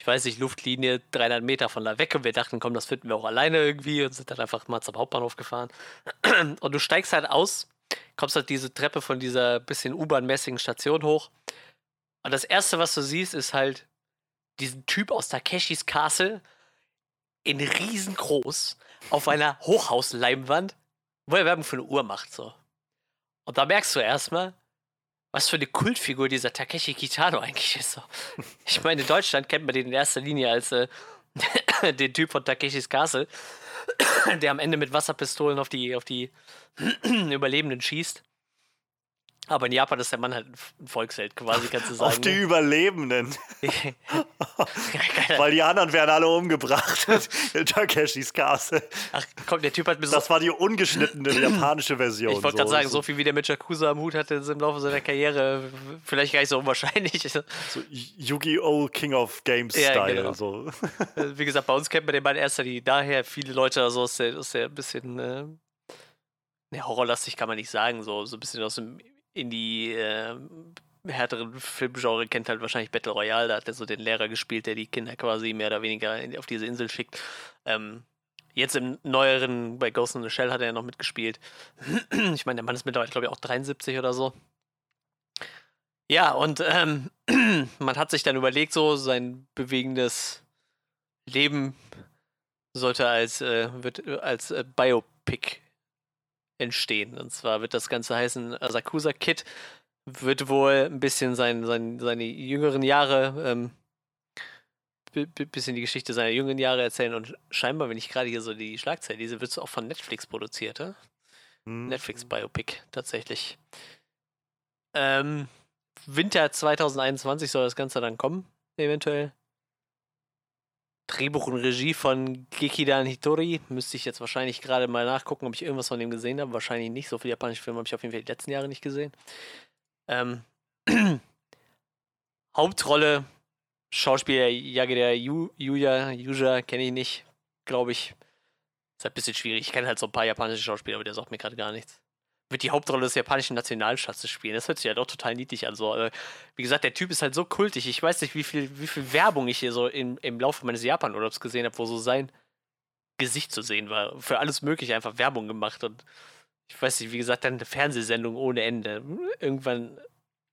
ich weiß nicht, Luftlinie 300 Meter von da weg und wir dachten, komm, das finden wir auch alleine irgendwie und sind dann einfach mal zum Hauptbahnhof gefahren. Und du steigst halt aus, kommst halt diese Treppe von dieser bisschen U-Bahn-mäßigen Station hoch. Und das erste, was du siehst, ist halt diesen Typ aus Takeshis Castle in riesengroß auf einer Hochhausleinwand, wo er Werbung für eine Uhr macht, so. Und da merkst du erstmal, was für eine Kultfigur dieser Takeshi Kitano eigentlich ist. (laughs) Ich meine, in Deutschland kennt man den in erster Linie als äh, (laughs) den Typ von Takeshis Castle, (clears throat) der am Ende mit Wasserpistolen auf die, auf die (clears throat) Überlebenden schießt. Aber in Japan ist der Mann halt ein Volksheld, quasi, kannst du sagen. Auf die ne? Überlebenden. (laughs) (laughs) Weil die anderen werden alle umgebracht in (laughs) Takeshis Castle. Ach komm, der Typ hat mir so. Das war die ungeschnittene (clears throat) japanische Version. Ich wollte so. gerade sagen, so viel wie der mit Yakuza am Hut hatte im Laufe seiner Karriere, vielleicht gar nicht so unwahrscheinlich. So Yu-Gi-Oh! King of Games ja, Style. Genau. So. Wie gesagt, bei uns kennt man den Mann erster, die daher viele Leute also aus der, aus der bisschen. Äh, ne, horrorlastig kann man nicht sagen, so, so ein bisschen aus dem in die äh, härteren Filmgenre kennt halt wahrscheinlich Battle Royale. Da hat er so den Lehrer gespielt, der die Kinder quasi mehr oder weniger auf diese Insel schickt. Ähm, jetzt im neueren, bei Ghost in the Shell hat er ja noch mitgespielt. (clears throat) ich meine, der Mann ist mittlerweile, glaube ich, auch 73 oder so. Ja, und ähm, (clears throat) man hat sich dann überlegt, so sein bewegendes Leben sollte als, äh, wird als äh, Biopic entstehen. Und zwar wird das Ganze heißen Asakusa Kid, wird wohl ein bisschen sein, sein, seine jüngeren Jahre, ähm, bisschen die Geschichte seiner jüngeren Jahre erzählen und scheinbar, wenn ich gerade hier so die Schlagzeile lese, wird es auch von Netflix produziert, ja? Hm. Netflix Biopic tatsächlich. Ähm, Winter 2021 soll das Ganze dann kommen, eventuell. Drehbuch und Regie von Gekidan Hitori. Müsste ich jetzt wahrscheinlich gerade mal nachgucken, ob ich irgendwas von dem gesehen habe. Wahrscheinlich nicht. So viele japanische Filme habe ich auf jeden Fall die letzten Jahre nicht gesehen. Ähm. (clears throat) Hauptrolle Schauspieler Yagida Yu, Yuya, Yuja kenne ich nicht, glaube ich. Ist halt ein bisschen schwierig. Ich kenne halt so ein paar japanische Schauspieler, aber der sagt mir gerade gar nichts wird die Hauptrolle des japanischen Nationalschatzes spielen. Das hört sich ja doch total niedlich an. So, äh, wie gesagt, der Typ ist halt so kultig. Ich weiß nicht, wie viel, wie viel Werbung ich hier so im, im Laufe meines Japan-Urlaubs gesehen habe, wo so sein Gesicht zu sehen war. Für alles Mögliche einfach Werbung gemacht. Und ich weiß nicht, wie gesagt, dann eine Fernsehsendung ohne Ende. Irgendwann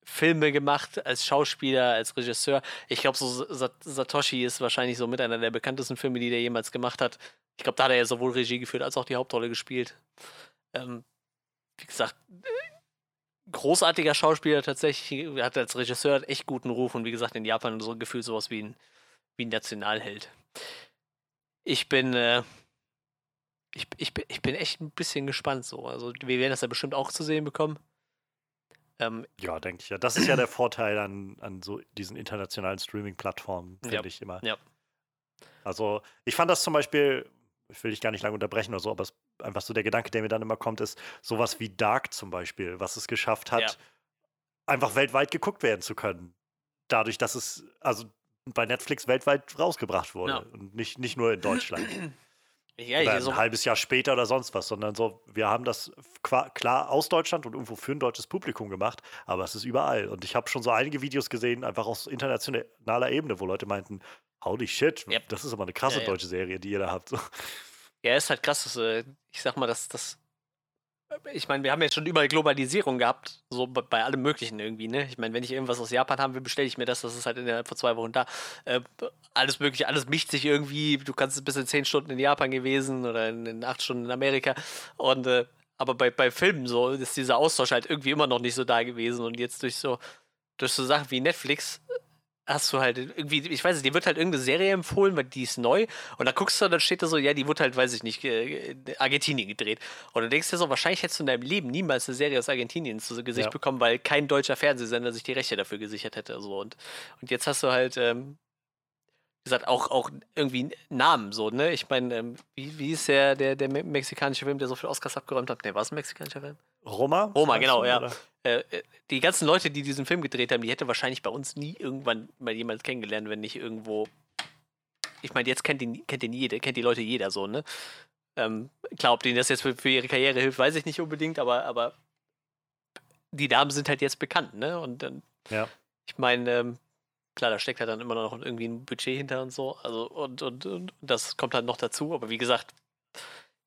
Filme gemacht als Schauspieler, als Regisseur. Ich glaube, so Satoshi ist wahrscheinlich so mit einer der bekanntesten Filme, die der jemals gemacht hat. Ich glaube, da hat er ja sowohl Regie geführt als auch die Hauptrolle gespielt. Ähm, wie gesagt, großartiger Schauspieler tatsächlich, hat als Regisseur echt guten Ruf und wie gesagt in Japan so ein Gefühl sowas wie ein, wie ein Nationalheld. Ich bin, äh, ich, ich, ich bin echt ein bisschen gespannt so. Also wir werden das ja bestimmt auch zu sehen bekommen. Ähm, ja, denke ich ja. Das ist ja der Vorteil an, an so diesen internationalen Streaming-Plattformen, finde ja, ich immer. Ja. Also ich fand das zum Beispiel ich will dich gar nicht lange unterbrechen oder so, aber es, einfach so der Gedanke, der mir dann immer kommt, ist sowas wie Dark zum Beispiel, was es geschafft hat, ja. einfach weltweit geguckt werden zu können. Dadurch, dass es also bei Netflix weltweit rausgebracht wurde ja. und nicht, nicht nur in Deutschland. Ja, oder ein so halbes Jahr später oder sonst was, sondern so, wir haben das klar aus Deutschland und irgendwo für ein deutsches Publikum gemacht, aber es ist überall. Und ich habe schon so einige Videos gesehen, einfach aus internationaler Ebene, wo Leute meinten, holy shit, yep. das ist aber eine krasse ja, deutsche Serie, die ihr da habt. Ja, ist halt krass, dass, äh, ich sag mal, dass das. Ich meine, wir haben jetzt schon überall Globalisierung gehabt, so bei allem Möglichen irgendwie, ne? Ich meine, wenn ich irgendwas aus Japan haben will, bestelle ich mir das, das ist halt innerhalb von zwei Wochen da. Äh, alles Mögliche, alles mischt sich irgendwie. Du kannst bis in zehn Stunden in Japan gewesen oder in, in acht Stunden in Amerika. Und äh, aber bei, bei Filmen so ist dieser Austausch halt irgendwie immer noch nicht so da gewesen. Und jetzt durch so, durch so Sachen wie Netflix hast du halt irgendwie, ich weiß nicht, dir wird halt irgendeine Serie empfohlen, weil die ist neu. Und dann guckst du, dann steht da so, ja, die wurde halt, weiß ich nicht, in Argentinien gedreht. Und du denkst dir so, wahrscheinlich hättest du in deinem Leben niemals eine Serie aus Argentinien zu Gesicht ja. bekommen, weil kein deutscher Fernsehsender sich die Rechte dafür gesichert hätte. So. Und, und jetzt hast du halt, ähm, wie gesagt, auch, auch irgendwie Namen so, ne? Ich meine, ähm, wie, wie ist der, der, der mexikanische Film, der so viel Oscars abgeräumt hat? Ne, war es ein mexikanischer Film? Roma? Roma, genau, ja. Äh, äh, die ganzen Leute, die diesen Film gedreht haben, die hätte wahrscheinlich bei uns nie irgendwann mal jemand kennengelernt, wenn nicht irgendwo. Ich meine, jetzt kennt ihn, kennt ihn jeder, kennt die Leute jeder so, ne? Ähm, klar, ob denen das jetzt für, für, ihre Karriere hilft, weiß ich nicht unbedingt, aber, aber die Namen sind halt jetzt bekannt, ne? Und dann, ja. ich meine, ähm, klar, da steckt halt dann immer noch irgendwie ein Budget hinter und so. Also, und, und, und das kommt halt noch dazu, aber wie gesagt,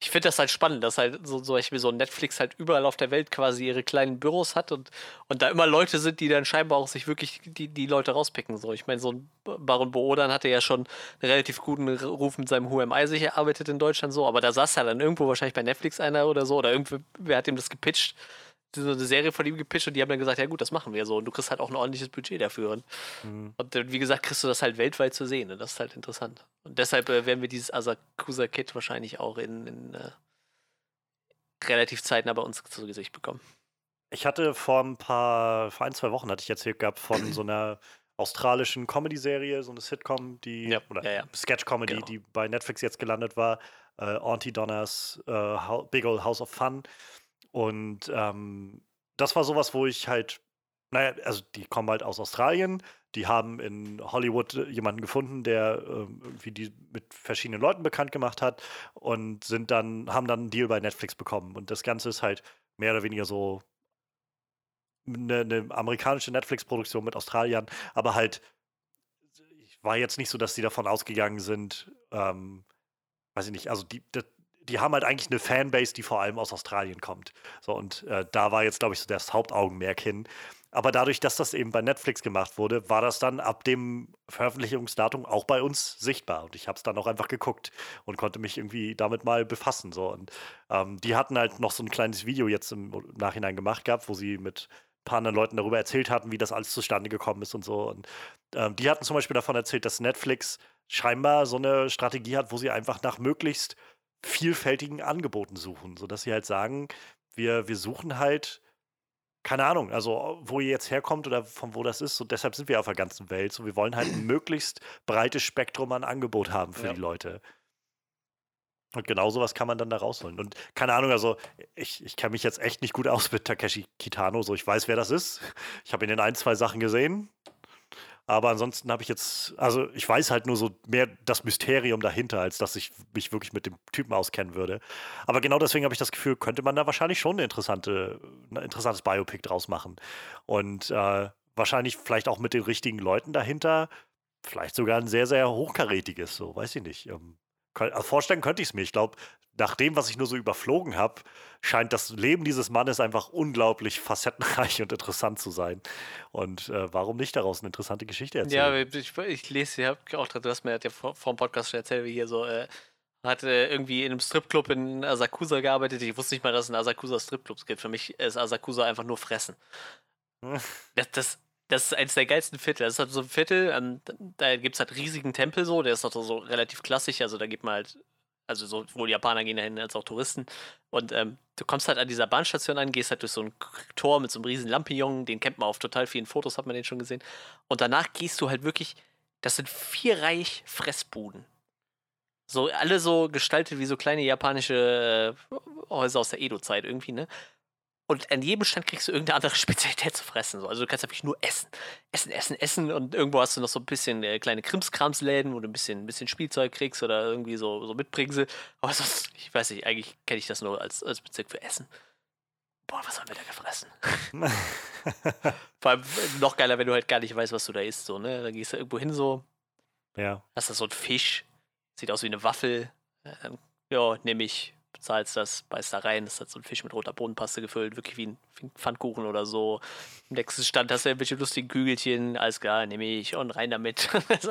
ich finde das halt spannend, dass halt so zum Beispiel so Netflix halt überall auf der Welt quasi ihre kleinen Büros hat und, und da immer Leute sind, die dann scheinbar auch sich wirklich die, die Leute rauspicken. So, ich meine, so ein Baron Boodan hatte ja schon einen relativ guten Ruf mit seinem HMI sich erarbeitet in Deutschland so, aber da saß ja dann irgendwo wahrscheinlich bei Netflix einer oder so oder irgendwer hat ihm das gepitcht. So eine Serie von ihm gepitcht und die haben dann gesagt, ja gut, das machen wir so. Und du kriegst halt auch ein ordentliches Budget dafür. Und, mhm. und wie gesagt, kriegst du das halt weltweit zu sehen. Und das ist halt interessant. Und deshalb äh, werden wir dieses Asakusa Kit wahrscheinlich auch in, in äh, relativ zeitnah bei uns zu Gesicht bekommen. Ich hatte vor ein paar, vor ein, zwei Wochen hatte ich erzählt gehabt von so einer australischen Comedy-Serie, so eine Sitcom, die, ja, oder ja, ja. Sketch-Comedy, genau. die bei Netflix jetzt gelandet war, äh, Auntie Donna's äh, Big Old House of Fun. Und ähm, das war sowas, wo ich halt, naja, also die kommen halt aus Australien, die haben in Hollywood jemanden gefunden, der äh, irgendwie die mit verschiedenen Leuten bekannt gemacht hat und sind dann, haben dann einen Deal bei Netflix bekommen. Und das Ganze ist halt mehr oder weniger so eine, eine amerikanische Netflix-Produktion mit Australiern, aber halt war jetzt nicht so, dass die davon ausgegangen sind, ähm, weiß ich nicht, also die, die, die, haben halt eigentlich eine Fanbase, die vor allem aus Australien kommt. So, und äh, da war jetzt, glaube ich, so das Hauptaugenmerk hin. Aber dadurch, dass das eben bei Netflix gemacht wurde, war das dann ab dem Veröffentlichungsdatum auch bei uns sichtbar. Und ich habe es dann auch einfach geguckt und konnte mich irgendwie damit mal befassen. So. Und ähm, die hatten halt noch so ein kleines Video jetzt im Nachhinein gemacht gehabt, wo sie mit ein paar anderen Leuten darüber erzählt hatten, wie das alles zustande gekommen ist und so. Und ähm, die hatten zum Beispiel davon erzählt, dass Netflix scheinbar so eine Strategie hat, wo sie einfach nach möglichst vielfältigen Angeboten suchen, sodass sie halt sagen, wir, wir suchen halt, keine Ahnung, also wo ihr jetzt herkommt oder von wo das ist, und deshalb sind wir auf der ganzen Welt. So, wir wollen halt ein (clears throat) möglichst breites Spektrum an Angebot haben für ja. die Leute. Und genau sowas kann man dann da rausholen. Und keine Ahnung, also ich, ich kenne mich jetzt echt nicht gut aus mit Takeshi Kitano. So, ich weiß, wer das ist. Ich habe ihn in ein, zwei Sachen gesehen. Aber ansonsten habe ich jetzt, also ich weiß halt nur so mehr das Mysterium dahinter, als dass ich mich wirklich mit dem Typen auskennen würde. Aber genau deswegen habe ich das Gefühl, könnte man da wahrscheinlich schon eine interessante, ein interessantes Biopic draus machen. Und äh, wahrscheinlich vielleicht auch mit den richtigen Leuten dahinter. Vielleicht sogar ein sehr, sehr hochkarätiges, so weiß ich nicht. Ähm, vorstellen könnte ich es mir. Ich glaube, nach dem, was ich nur so überflogen habe, scheint das Leben dieses Mannes einfach unglaublich facettenreich (laughs) und interessant zu sein. Und äh, warum nicht daraus eine interessante Geschichte erzählen? Ja, ich, ich lese, ich habe auch du hast mir ja vor, vor dem Podcast schon erzählt, wie hier so, äh, hat äh, irgendwie in einem Stripclub in Asakusa gearbeitet. Ich wusste nicht mal, dass es in Asakusa Stripclubs gibt. Für mich ist Asakusa einfach nur Fressen. (laughs) das, das, das ist eines der geilsten Viertel. Das ist halt so ein Viertel, ähm, da gibt es halt riesigen Tempel so, der ist auch so relativ klassisch, also da geht man halt, also sowohl Japaner gehen dahin als auch Touristen. Und ähm, du kommst halt an dieser Bahnstation an, gehst halt durch so ein Tor mit so einem riesen Lampion, den kennt man auf total vielen Fotos, hat man den schon gesehen. Und danach gehst du halt wirklich, das sind vierreich Fressbuden. So, alle so gestaltet wie so kleine japanische äh, Häuser aus der Edo-Zeit irgendwie, ne? Und an jedem Stand kriegst du irgendeine andere (laughs) Spezialität zu fressen. So. Also du kannst natürlich nur essen. Essen, essen, essen. Und irgendwo hast du noch so ein bisschen äh, kleine Krimskramsläden, wo du ein bisschen, ein bisschen Spielzeug kriegst oder irgendwie so, so Mitbringsel. Aber sonst, ich weiß nicht, eigentlich kenne ich das nur als, als Bezirk für Essen. Boah, was haben wir da gefressen? (laughs) Vor allem äh, noch geiler, wenn du halt gar nicht weißt, was du da isst. So, ne? Dann gehst du irgendwo hin so. Ja. Hast da so ein Fisch. Sieht aus wie eine Waffel. Ja, nehme ich bezahlst das, beißt da rein, das hat so ein Fisch mit roter Bohnenpaste gefüllt, wirklich wie ein, Pfannkuchen oder so. Im nächsten Stand hast du irgendwelche lustigen Kügelchen, alles klar, nehme ich und rein damit. (laughs)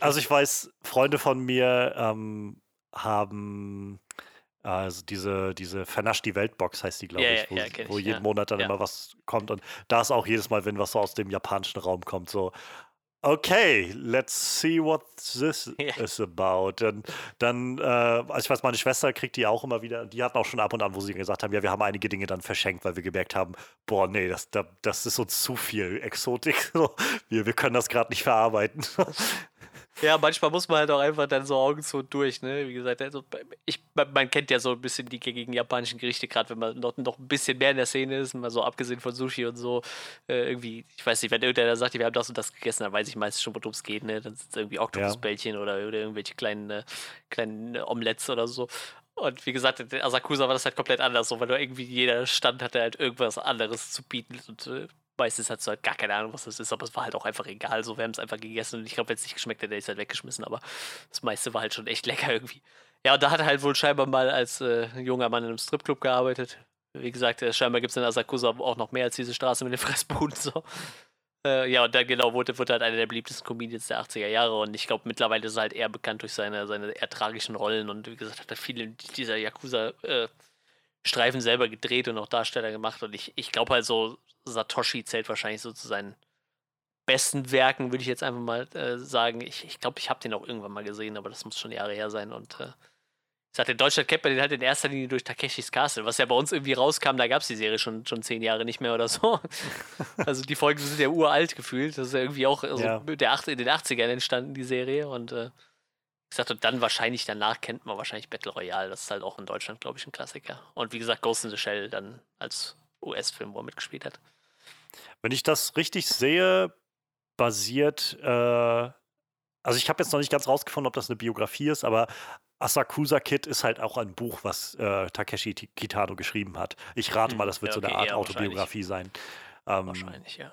also ich weiß, Freunde von mir ähm, haben also diese, diese Vernasch die Weltbox heißt die, glaube ja, ich, wo, ja, wo ich, jeden Monat dann immer was kommt. Und da ist auch jedes Mal, wenn was so aus dem japanischen Raum kommt, so, Okay, let's see what this (laughs) yeah. is about. Dann, dann äh, also ich weiß, meine Schwester kriegt die auch immer wieder, die hatten auch schon ab und an, wo sie gesagt haben, ja, wir haben einige Dinge dann verschenkt, weil wir gemerkt haben, boah, nee, das, das ist uns zu viel Exotik. (laughs) wir, wir können das gerade nicht verarbeiten. (laughs) Ja, manchmal muss man halt auch einfach dann so Augen zu durch, ne? Wie gesagt, also ich, man kennt ja so ein bisschen die gängigen japanischen Gerichte, gerade wenn man noch, noch ein bisschen mehr in der Szene ist, mal so abgesehen von Sushi und so. Äh, irgendwie, ich weiß nicht, wenn irgendeiner sagt, wir haben das und das gegessen, dann weiß ich meistens schon, worum es geht, ne? Dann sind es irgendwie Oktopusbällchen ja. oder, oder irgendwelche kleinen, äh, kleinen Omelettes oder so. Und wie gesagt, in Asakusa war das halt komplett anders, so, weil du irgendwie jeder Stand hatte halt irgendwas anderes zu bieten und äh, meistens hast du halt gar keine Ahnung, was das ist, aber es war halt auch einfach egal. So, wir haben es einfach gegessen und ich glaube, wenn es nicht geschmeckt hätte, hätte ich es halt weggeschmissen, aber das meiste war halt schon echt lecker irgendwie. Ja, und da hat er halt wohl scheinbar mal als äh, junger Mann in einem Stripclub gearbeitet. Wie gesagt, äh, scheinbar gibt es in Asakusa auch noch mehr als diese Straße mit den (laughs) Fressbuden. So. Äh, ja, und dann genau wurde, wurde halt einer der beliebtesten Comedians der 80er Jahre und ich glaube, mittlerweile ist er halt eher bekannt durch seine, seine eher tragischen Rollen und wie gesagt, hat er viele dieser Yakuza- äh, Streifen selber gedreht und auch Darsteller gemacht. Und ich, ich glaube halt so, Satoshi zählt wahrscheinlich so zu seinen besten Werken, würde ich jetzt einfach mal äh, sagen. Ich glaube, ich, glaub, ich habe den auch irgendwann mal gesehen, aber das muss schon Jahre her sein. Und äh, ich sagte, in Deutschland kennt man den halt in erster Linie durch Takeshis Castle, was ja bei uns irgendwie rauskam, da gab es die Serie schon, schon zehn Jahre nicht mehr oder so. (laughs) also die Folgen sind ja uralt gefühlt. Das ist ja irgendwie auch also ja. der in den 80ern entstanden, die Serie. Und äh, ich sagte, dann wahrscheinlich danach kennt man wahrscheinlich Battle Royale. Das ist halt auch in Deutschland, glaube ich, ein Klassiker. Und wie gesagt, Ghost in the Shell dann als US-Film, wo er mitgespielt hat. Wenn ich das richtig sehe, basiert, äh, also ich habe jetzt noch nicht ganz rausgefunden, ob das eine Biografie ist, aber Asakusa Kid ist halt auch ein Buch, was äh, Takeshi Kitano geschrieben hat. Ich rate hm, mal, das wird ja, so eine Art Autobiografie sein. Ähm, wahrscheinlich, ja.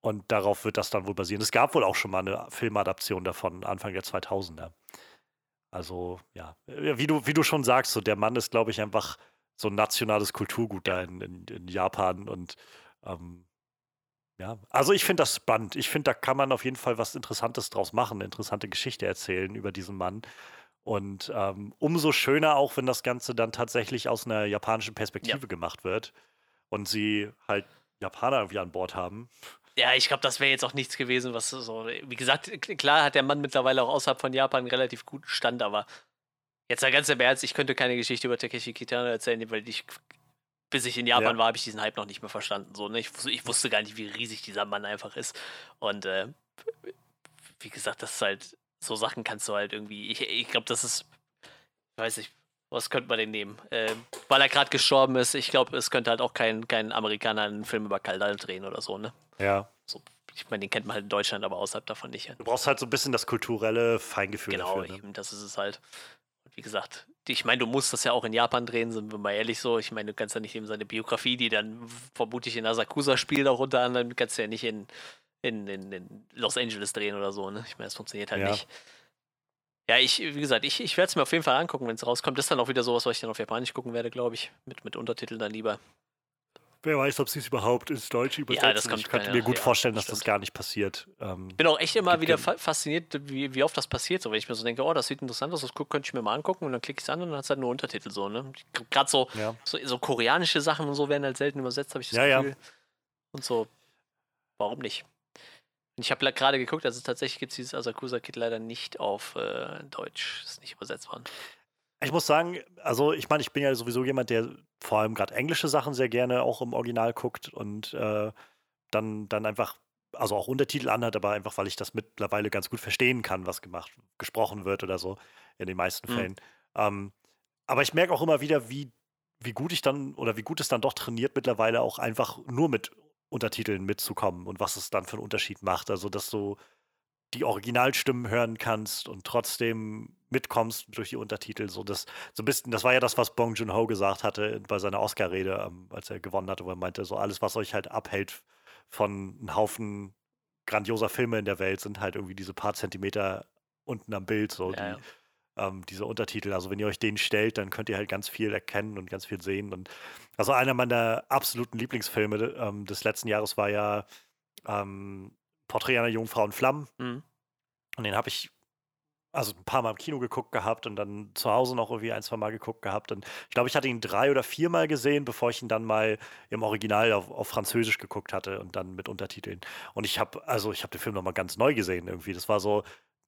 Und darauf wird das dann wohl basieren. Es gab wohl auch schon mal eine Filmadaption davon, Anfang der 2000er. Also, ja, wie du, wie du schon sagst, so der Mann ist, glaube ich, einfach so ein nationales Kulturgut da in, in, in Japan und ähm, ja, also ich finde das spannend. Ich finde, da kann man auf jeden Fall was Interessantes draus machen, eine interessante Geschichte erzählen über diesen Mann. Und ähm, umso schöner auch, wenn das Ganze dann tatsächlich aus einer japanischen Perspektive ja. gemacht wird und sie halt Japaner irgendwie an Bord haben. Ja, ich glaube, das wäre jetzt auch nichts gewesen, was so. Wie gesagt, klar hat der Mann mittlerweile auch außerhalb von Japan einen relativ guten Stand, aber jetzt mal ganz im Ernst, ich könnte keine Geschichte über Takeshi Kitano erzählen, weil ich bis ich in Japan ja. war, habe ich diesen Hype noch nicht mehr verstanden. So, ne? ich, ich, wusste gar nicht, wie riesig dieser Mann einfach ist. Und äh, wie gesagt, das ist halt, so Sachen kannst du halt irgendwie, ich, ich glaube, das ist, ich weiß nicht, was könnte man denn nehmen? Äh, weil er gerade gestorben ist, ich glaube, es könnte halt auch kein, kein Amerikaner einen Film über Kaldal drehen oder so, ne? Ja. So, ich meine, den kennt man halt in Deutschland, aber außerhalb davon nicht. Du brauchst halt so ein bisschen das kulturelle Feingefühl genau, dafür. Genau, ne? eben, das ist es halt wie gesagt, ich meine, du musst das ja auch in Japan drehen, sind wir mal ehrlich so. Ich meine, du kannst ja nicht eben seine Biografie, die dann vermutlich in Asakusa spielt, auch unter anderem, kannst du ja nicht in, in, in, in Los Angeles drehen oder so. Ne? Ich meine, das funktioniert halt ja. nicht. Ja, ich, wie gesagt, ich, ich werde es mir auf jeden Fall angucken, wenn es rauskommt. Das ist dann auch wieder sowas, was ich dann auf Japanisch gucken werde, glaube ich. Mit, mit Untertiteln dann lieber. Wer weiß, ob sie es überhaupt ins Deutsche übersetzen. Ja, das kommt, ich könnte mir gut ja, vorstellen, dass das gar nicht passiert. Ähm, ich bin auch echt immer wieder fa fasziniert, wie, wie oft das passiert. So, wenn ich mir so denke, oh, das sieht interessant aus, das könnte ich mir mal angucken und dann klicke ich es an und dann hat es halt nur Untertitel so. Ne? Gerade so, ja. so, so, koreanische Sachen und so werden halt selten übersetzt, habe ich das ja, Gefühl. Und so, warum nicht? Ich habe gerade geguckt, also tatsächlich gibt es dieses Asakusa-Kit leider nicht auf äh, Deutsch. Ist nicht übersetzt worden. Ich muss sagen, also ich meine, ich bin ja sowieso jemand, der vor allem gerade englische Sachen sehr gerne auch im Original guckt und äh, dann, dann einfach, also auch Untertitel anhat, aber einfach, weil ich das mittlerweile ganz gut verstehen kann, was gemacht, gesprochen wird oder so, in den meisten mhm. Fällen. Ähm, aber ich merke auch immer wieder, wie, wie gut ich dann oder wie gut es dann doch trainiert, mittlerweile auch einfach nur mit Untertiteln mitzukommen und was es dann für einen Unterschied macht. Also, dass du die Originalstimmen hören kannst und trotzdem mitkommst durch die Untertitel. So, das, so ein bisschen, das war ja das, was Bong Joon-ho gesagt hatte bei seiner Oscar-Rede, ähm, als er gewonnen hatte, wo er meinte, so alles, was euch halt abhält von einem Haufen grandioser Filme in der Welt, sind halt irgendwie diese paar Zentimeter unten am Bild, so ja, die, ja. Ähm, diese Untertitel. Also wenn ihr euch denen stellt, dann könnt ihr halt ganz viel erkennen und ganz viel sehen. Und also einer meiner absoluten Lieblingsfilme ähm, des letzten Jahres war ja ähm, Porträt einer Jungfrau in Flammen. Mhm. Und den habe ich also ein paar Mal im Kino geguckt gehabt und dann zu Hause noch irgendwie ein, zwei Mal geguckt gehabt. Und ich glaube, ich hatte ihn drei oder vier Mal gesehen, bevor ich ihn dann mal im Original auf, auf Französisch geguckt hatte und dann mit Untertiteln. Und ich habe, also ich habe den Film nochmal ganz neu gesehen irgendwie. Das war so,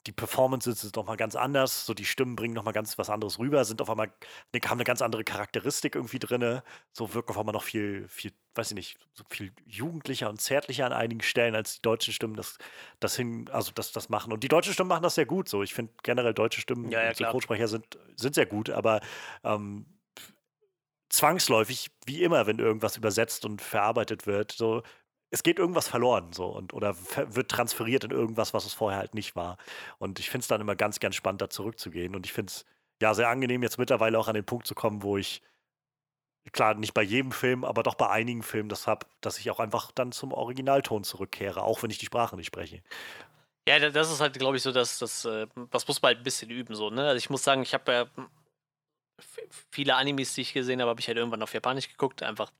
die Performances sind nochmal ganz anders, so die Stimmen bringen nochmal ganz was anderes rüber, sind auf einmal, ne, haben eine ganz andere Charakteristik irgendwie drin, so wirken auf einmal noch viel, viel, weiß ich nicht, so viel jugendlicher und zärtlicher an einigen Stellen, als die deutschen Stimmen das, das hin, also das, das machen. Und die deutschen Stimmen machen das sehr gut, so. Ich finde generell deutsche Stimmen, ja, ja, Synchronsprecher sind, sind sehr gut, aber ähm, zwangsläufig, wie immer, wenn irgendwas übersetzt und verarbeitet wird, so es geht irgendwas verloren so und oder wird transferiert in irgendwas, was es vorher halt nicht war. Und ich finde es dann immer ganz, ganz spannend, da zurückzugehen. Und ich finde es ja sehr angenehm, jetzt mittlerweile auch an den Punkt zu kommen, wo ich, klar, nicht bei jedem Film, aber doch bei einigen Filmen das habe, dass ich auch einfach dann zum Originalton zurückkehre, auch wenn ich die Sprache nicht spreche. Ja, das ist halt, glaube ich, so, dass das, äh, das muss man halt ein bisschen üben, so, ne? Also ich muss sagen, ich habe ja viele Animes, die ich gesehen habe, habe ich halt irgendwann auf Japanisch geguckt, einfach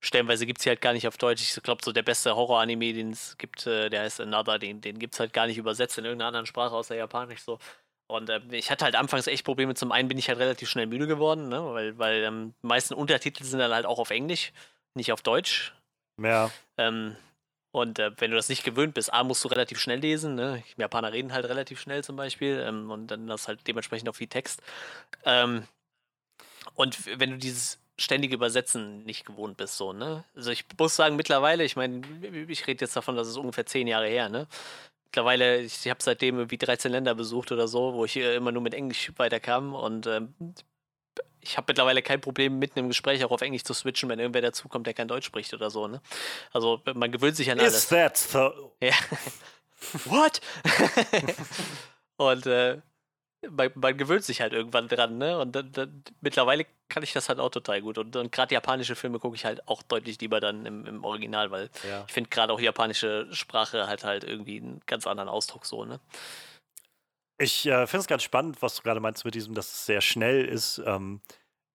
stellenweise gibt es sie halt gar nicht auf Deutsch. Ich glaube, so der beste Horror-Anime, den es gibt, äh, der heißt Another, den, den gibt es halt gar nicht übersetzt in irgendeiner anderen Sprache außer Japanisch so. Und äh, ich hatte halt anfangs echt Probleme. Zum einen bin ich halt relativ schnell müde geworden, ne? weil, weil ähm, die meisten Untertitel sind dann halt auch auf Englisch, nicht auf Deutsch. Ja. Ähm, und äh, wenn du das nicht gewöhnt bist, A, musst du relativ schnell lesen. Ne? Japaner reden halt relativ schnell zum Beispiel. Ähm, und dann hast halt dementsprechend auch viel Text. Ähm, und wenn du dieses ständige Übersetzen nicht gewohnt bist, so, ne? Also ich muss sagen, mittlerweile, ich meine, ich rede jetzt davon, dass es ungefähr zehn Jahre her, ne? Mittlerweile, ich, habe seitdem irgendwie 13 Länder besucht oder so, wo ich immer nur mit Englisch weiterkam und ähm, ich habe mittlerweile kein Problem, mitten im Gespräch auch auf Englisch zu switchen, wenn irgendwer dazukommt, der kein Deutsch spricht oder so, ne? Also man gewöhnt sich an alles. Is that so? Ja. (laughs) What? (laughs) und äh, man, man, gewöhnt sich halt irgendwann dran, ne? Und dann, dann, mittlerweile kann ich das halt auch total gut. Und, und gerade japanische Filme gucke ich halt auch deutlich lieber dann im, im Original, weil ja. ich finde gerade auch japanische Sprache hat halt irgendwie einen ganz anderen Ausdruck so, ne? Ich äh, finde es ganz spannend, was du gerade meinst mit diesem, dass es sehr schnell ist. Ähm,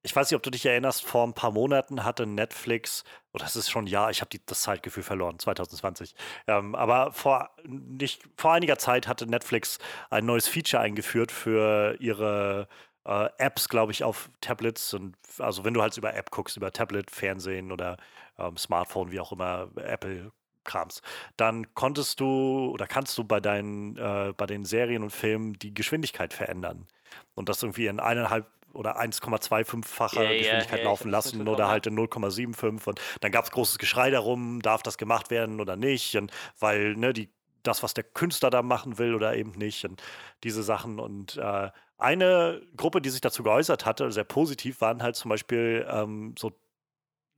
ich weiß nicht, ob du dich erinnerst, vor ein paar Monaten hatte Netflix, oder das ist schon ein Jahr, ich habe das Zeitgefühl verloren, 2020. Ähm, aber vor, nicht, vor einiger Zeit hatte Netflix ein neues Feature eingeführt für ihre äh, Apps, glaube ich, auf Tablets. Und also wenn du halt über App guckst, über Tablet, Fernsehen oder ähm, Smartphone, wie auch immer, Apple Krams, dann konntest du oder kannst du bei deinen, äh, bei den Serien und Filmen die Geschwindigkeit verändern. Und das irgendwie in eineinhalb oder 1,25-facher ja, Geschwindigkeit ja, laufen lassen oder halt in 0,75 und dann gab es großes Geschrei darum, darf das gemacht werden oder nicht und weil ne, die, das, was der Künstler da machen will oder eben nicht und diese Sachen und äh, eine Gruppe, die sich dazu geäußert hatte, sehr positiv, waren halt zum Beispiel ähm, so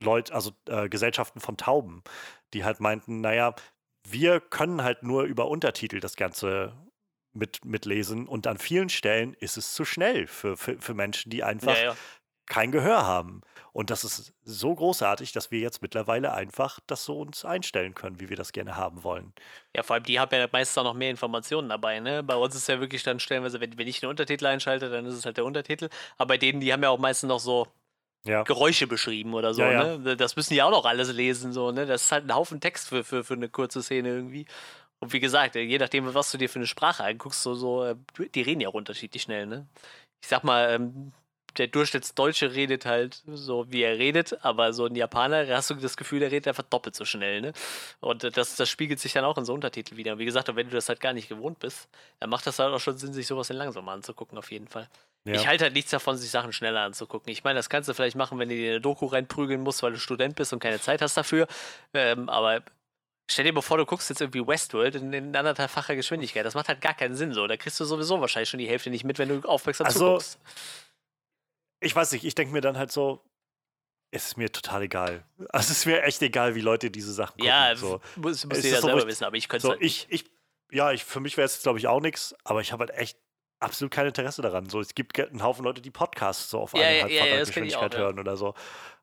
Leute, also äh, Gesellschaften von Tauben, die halt meinten, naja, wir können halt nur über Untertitel das Ganze mit, mitlesen und an vielen Stellen ist es zu schnell für, für, für Menschen, die einfach ja, ja. kein Gehör haben. Und das ist so großartig, dass wir jetzt mittlerweile einfach das so uns einstellen können, wie wir das gerne haben wollen. Ja, vor allem die haben ja meistens auch noch mehr Informationen dabei. Ne? Bei uns ist ja wirklich dann stellenweise, wenn, wenn ich einen Untertitel einschalte, dann ist es halt der Untertitel. Aber bei denen, die haben ja auch meistens noch so ja. Geräusche beschrieben oder so. Ja, ne? Das müssen die auch noch alles lesen. So, ne? Das ist halt ein Haufen Text für, für, für eine kurze Szene irgendwie. Und wie gesagt, je nachdem, was du dir für eine Sprache anguckst, so, so, äh, die reden ja auch unterschiedlich schnell, ne? Ich sag mal, ähm, der Durchschnittsdeutsche redet halt so, wie er redet, aber so ein Japaner, hast du das Gefühl, der redet einfach doppelt so schnell, ne? Und das, das spiegelt sich dann auch in so Untertiteln wieder. Wie gesagt, wenn du das halt gar nicht gewohnt bist, dann macht das halt auch schon Sinn, sich sowas in langsamer anzugucken, auf jeden Fall. Ja. Ich halte halt nichts davon, sich Sachen schneller anzugucken. Ich meine, das kannst du vielleicht machen, wenn du dir eine Doku reinprügeln musst, weil du Student bist und keine Zeit hast dafür. Ähm, aber Stell dir mal vor, du guckst jetzt irgendwie Westworld in, in anderthalbfacher Geschwindigkeit. Das macht halt gar keinen Sinn so. Da kriegst du sowieso wahrscheinlich schon die Hälfte nicht mit, wenn du aufmerksam also, zuguckst. Ich weiß nicht, ich denke mir dann halt so, es ist mir total egal. Also es ist mir echt egal, wie Leute diese Sachen gucken. Ja, so. muss, muss jeder so selber wissen, aber ich könnte so, halt ich, ich, Ja, ich, für mich wäre es glaube ich auch nichts, aber ich habe halt echt absolut kein Interesse daran. So, es gibt einen Haufen Leute, die Podcasts so auf ja, eineinhalb ja, ja, Geschwindigkeit hören oder so.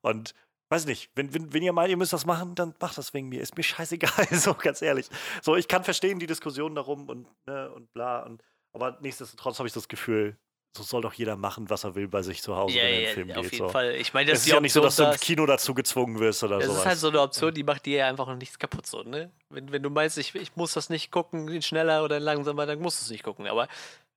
Und weiß nicht, wenn, wenn, wenn ihr meint, ihr müsst das machen, dann macht das wegen mir. Ist mir scheißegal, (laughs) so ganz ehrlich. So, ich kann verstehen die Diskussion darum und, ne, und bla. Und, aber nichtsdestotrotz habe ich das Gefühl, so soll doch jeder machen, was er will bei sich zu Hause, ja, wenn er in den Film ja, geht. Auf jeden so. Fall. Ich meine, das es ist ja nicht so, dass du im Kino dazu gezwungen wirst oder so. Das ist halt so eine Option, die macht dir ja einfach noch nichts kaputt. So, ne? wenn, wenn du meinst, ich, ich muss das nicht gucken, schneller oder langsamer, dann musst du es nicht gucken. Aber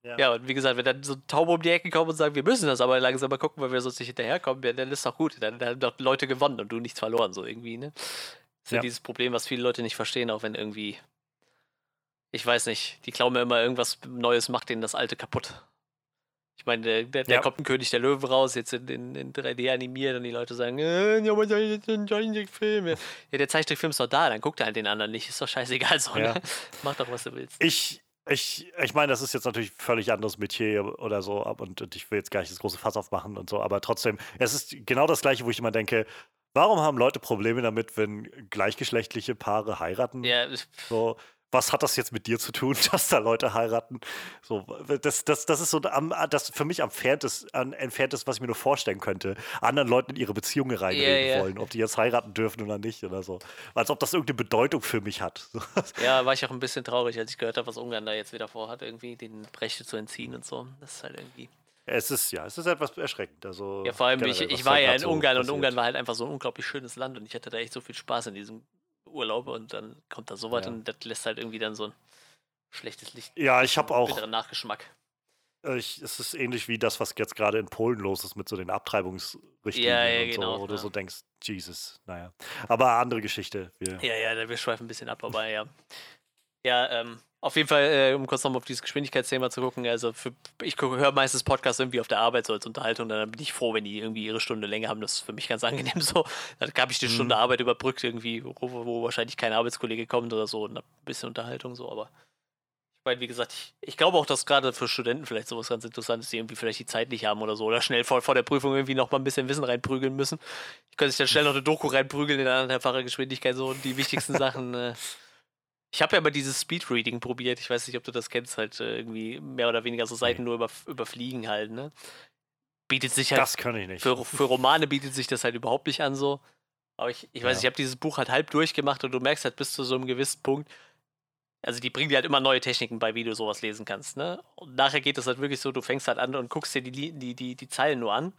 ja. ja, und wie gesagt, wenn dann so Taube um die Ecke kommen und sagen, wir müssen das aber langsam mal gucken, weil wir sonst nicht hinterherkommen, dann ist doch gut. Dann, dann haben doch Leute gewonnen und du nichts verloren, so irgendwie, ne? Das ist ja. dieses Problem, was viele Leute nicht verstehen, auch wenn irgendwie, ich weiß nicht, die glauben mir immer, irgendwas Neues macht denen das Alte kaputt. Ich meine, der, der, ja. kommt ein König der Löwen raus, jetzt in, in, in 3D animiert und die Leute sagen, äh, ja, aber das ist ein Zeichentrickfilm. Ja, der Zeichentrickfilm ist doch da, dann guckt er halt den anderen nicht. Ist doch scheißegal so, ne? Mach doch, was du willst. Ich, ich, ich meine, das ist jetzt natürlich völlig anderes Metier oder so und, und ich will jetzt gar nicht das große Fass aufmachen und so, aber trotzdem, es ist genau das Gleiche, wo ich immer denke, warum haben Leute Probleme damit, wenn gleichgeschlechtliche Paare heiraten? Ja. So, was hat das jetzt mit dir zu tun, (laughs) dass da Leute heiraten? So, das, das, das ist so am, das für mich am entferntes, entferntes, was ich mir nur vorstellen könnte, anderen Leuten in ihre Beziehungen reinreden yeah, yeah. wollen, ob die jetzt heiraten dürfen oder nicht oder so. Als ob das irgendeine Bedeutung für mich hat. (laughs) Ja, war ich auch ein bisschen traurig, als ich gehört habe, was Ungarn da jetzt wieder vorhat, irgendwie den Rechte zu entziehen und so. Das ist halt irgendwie. Es ist ja, es ist etwas erschreckend. Also ja, vor allem, ich, ich war ja in Ungarn so und Ungarn war halt einfach so ein unglaublich schönes Land und ich hatte da echt so viel Spaß in diesem Urlaub und dann kommt da sowas ja. und das lässt halt irgendwie dann so ein schlechtes Licht. Ja, ich habe auch. Nachgeschmack. ich, es ist ähnlich wie das, was jetzt gerade in Polen los ist mit so den Abtreibungsrichtlinien ja, ja, und genau, so, wo du so denkst, Jesus, naja. Aber andere Geschichte. Wir ja, ja, wir schweifen ein bisschen ab, aber ja. Ja, ähm, auf jeden Fall, äh, um kurz nochmal auf dieses Geschwindigkeitsthema zu gucken, also für, ich höre meistens Podcasts irgendwie auf der Arbeit so als Unterhaltung, dann bin ich froh, wenn die irgendwie ihre Stunde länger haben. Das ist für mich ganz angenehm so. Dann habe ich die Stunde mhm. Arbeit überbrückt, irgendwie, wo, wo, wahrscheinlich kein Arbeitskollege kommt oder so und ein bisschen Unterhaltung so, aber ich meine, wie gesagt, ich, ich glaube auch, dass gerade für Studenten vielleicht sowas ganz interessant ist, die irgendwie vielleicht die Zeit nicht haben oder so oder schnell vor, vor der Prüfung irgendwie noch mal ein bisschen Wissen reinprügeln müssen. Ich könnte sich dann schnell noch eine Doku reinprügeln in anderthalbfacher Geschwindigkeit so und die wichtigsten (laughs) Sachen äh, ich habe ja mal dieses Speedreading probiert. Ich weiß nicht, ob du das kennst, halt äh, irgendwie mehr oder weniger so Seiten nee. nur über, überfliegen halt, ne? Bietet sich halt. Das kann ich nicht. Für, für Romane bietet sich das halt überhaupt nicht an so. Aber ich, ich weiß, ja. ich habe dieses Buch halt halb durchgemacht und du merkst halt bis zu so einem gewissen Punkt, also die bringen dir halt immer neue Techniken bei, wie du sowas lesen kannst, ne? Und nachher geht es halt wirklich so, du fängst halt an und guckst dir die, die, die, die Zeilen nur an.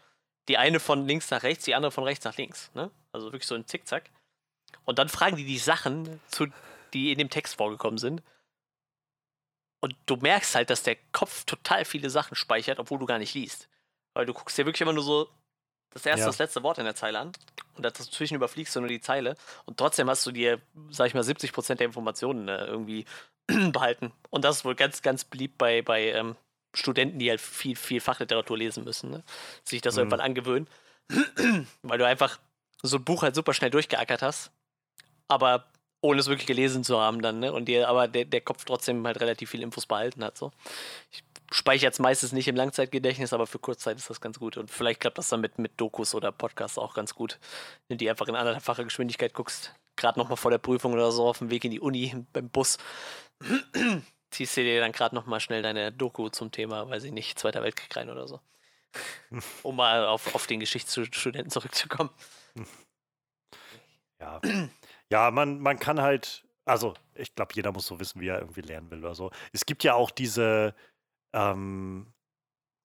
Die eine von links nach rechts, die andere von rechts nach links, ne? Also wirklich so ein Zickzack. Und dann fragen die die Sachen zu die in dem Text vorgekommen sind. Und du merkst halt, dass der Kopf total viele Sachen speichert, obwohl du gar nicht liest. Weil du guckst dir wirklich immer nur so das erste, ja. das letzte Wort in der Zeile an und dazwischen überfliegst du nur die Zeile und trotzdem hast du dir, sag ich mal, 70% der Informationen äh, irgendwie (clears throat) behalten. Und das ist wohl ganz, ganz beliebt bei, bei ähm, Studenten, die halt viel, viel Fachliteratur lesen müssen, ne? sich das mhm. irgendwann angewöhnen. (clears throat) Weil du einfach so ein Buch halt super schnell durchgeackert hast, aber ohne es wirklich gelesen zu haben dann, ne? Und dir aber der, der Kopf trotzdem halt relativ viel Infos behalten hat. So. Ich speichere jetzt meistens nicht im Langzeitgedächtnis, aber für Kurzzeit ist das ganz gut. Und vielleicht klappt das dann mit, mit Dokus oder Podcasts auch ganz gut, wenn du einfach in anderthalbfacher Geschwindigkeit guckst. Gerade nochmal vor der Prüfung oder so auf dem Weg in die Uni beim Bus. (clears throat) Ziehst du dir dann gerade nochmal schnell deine Doku zum Thema, weiß ich nicht, Zweiter Weltkrieg rein oder so. (laughs) um mal auf, auf den Geschichtsstudenten zurückzukommen. Ja. (clears throat) Ja, man, man kann halt, also ich glaube, jeder muss so wissen, wie er irgendwie lernen will oder so. Es gibt ja auch diese, ähm,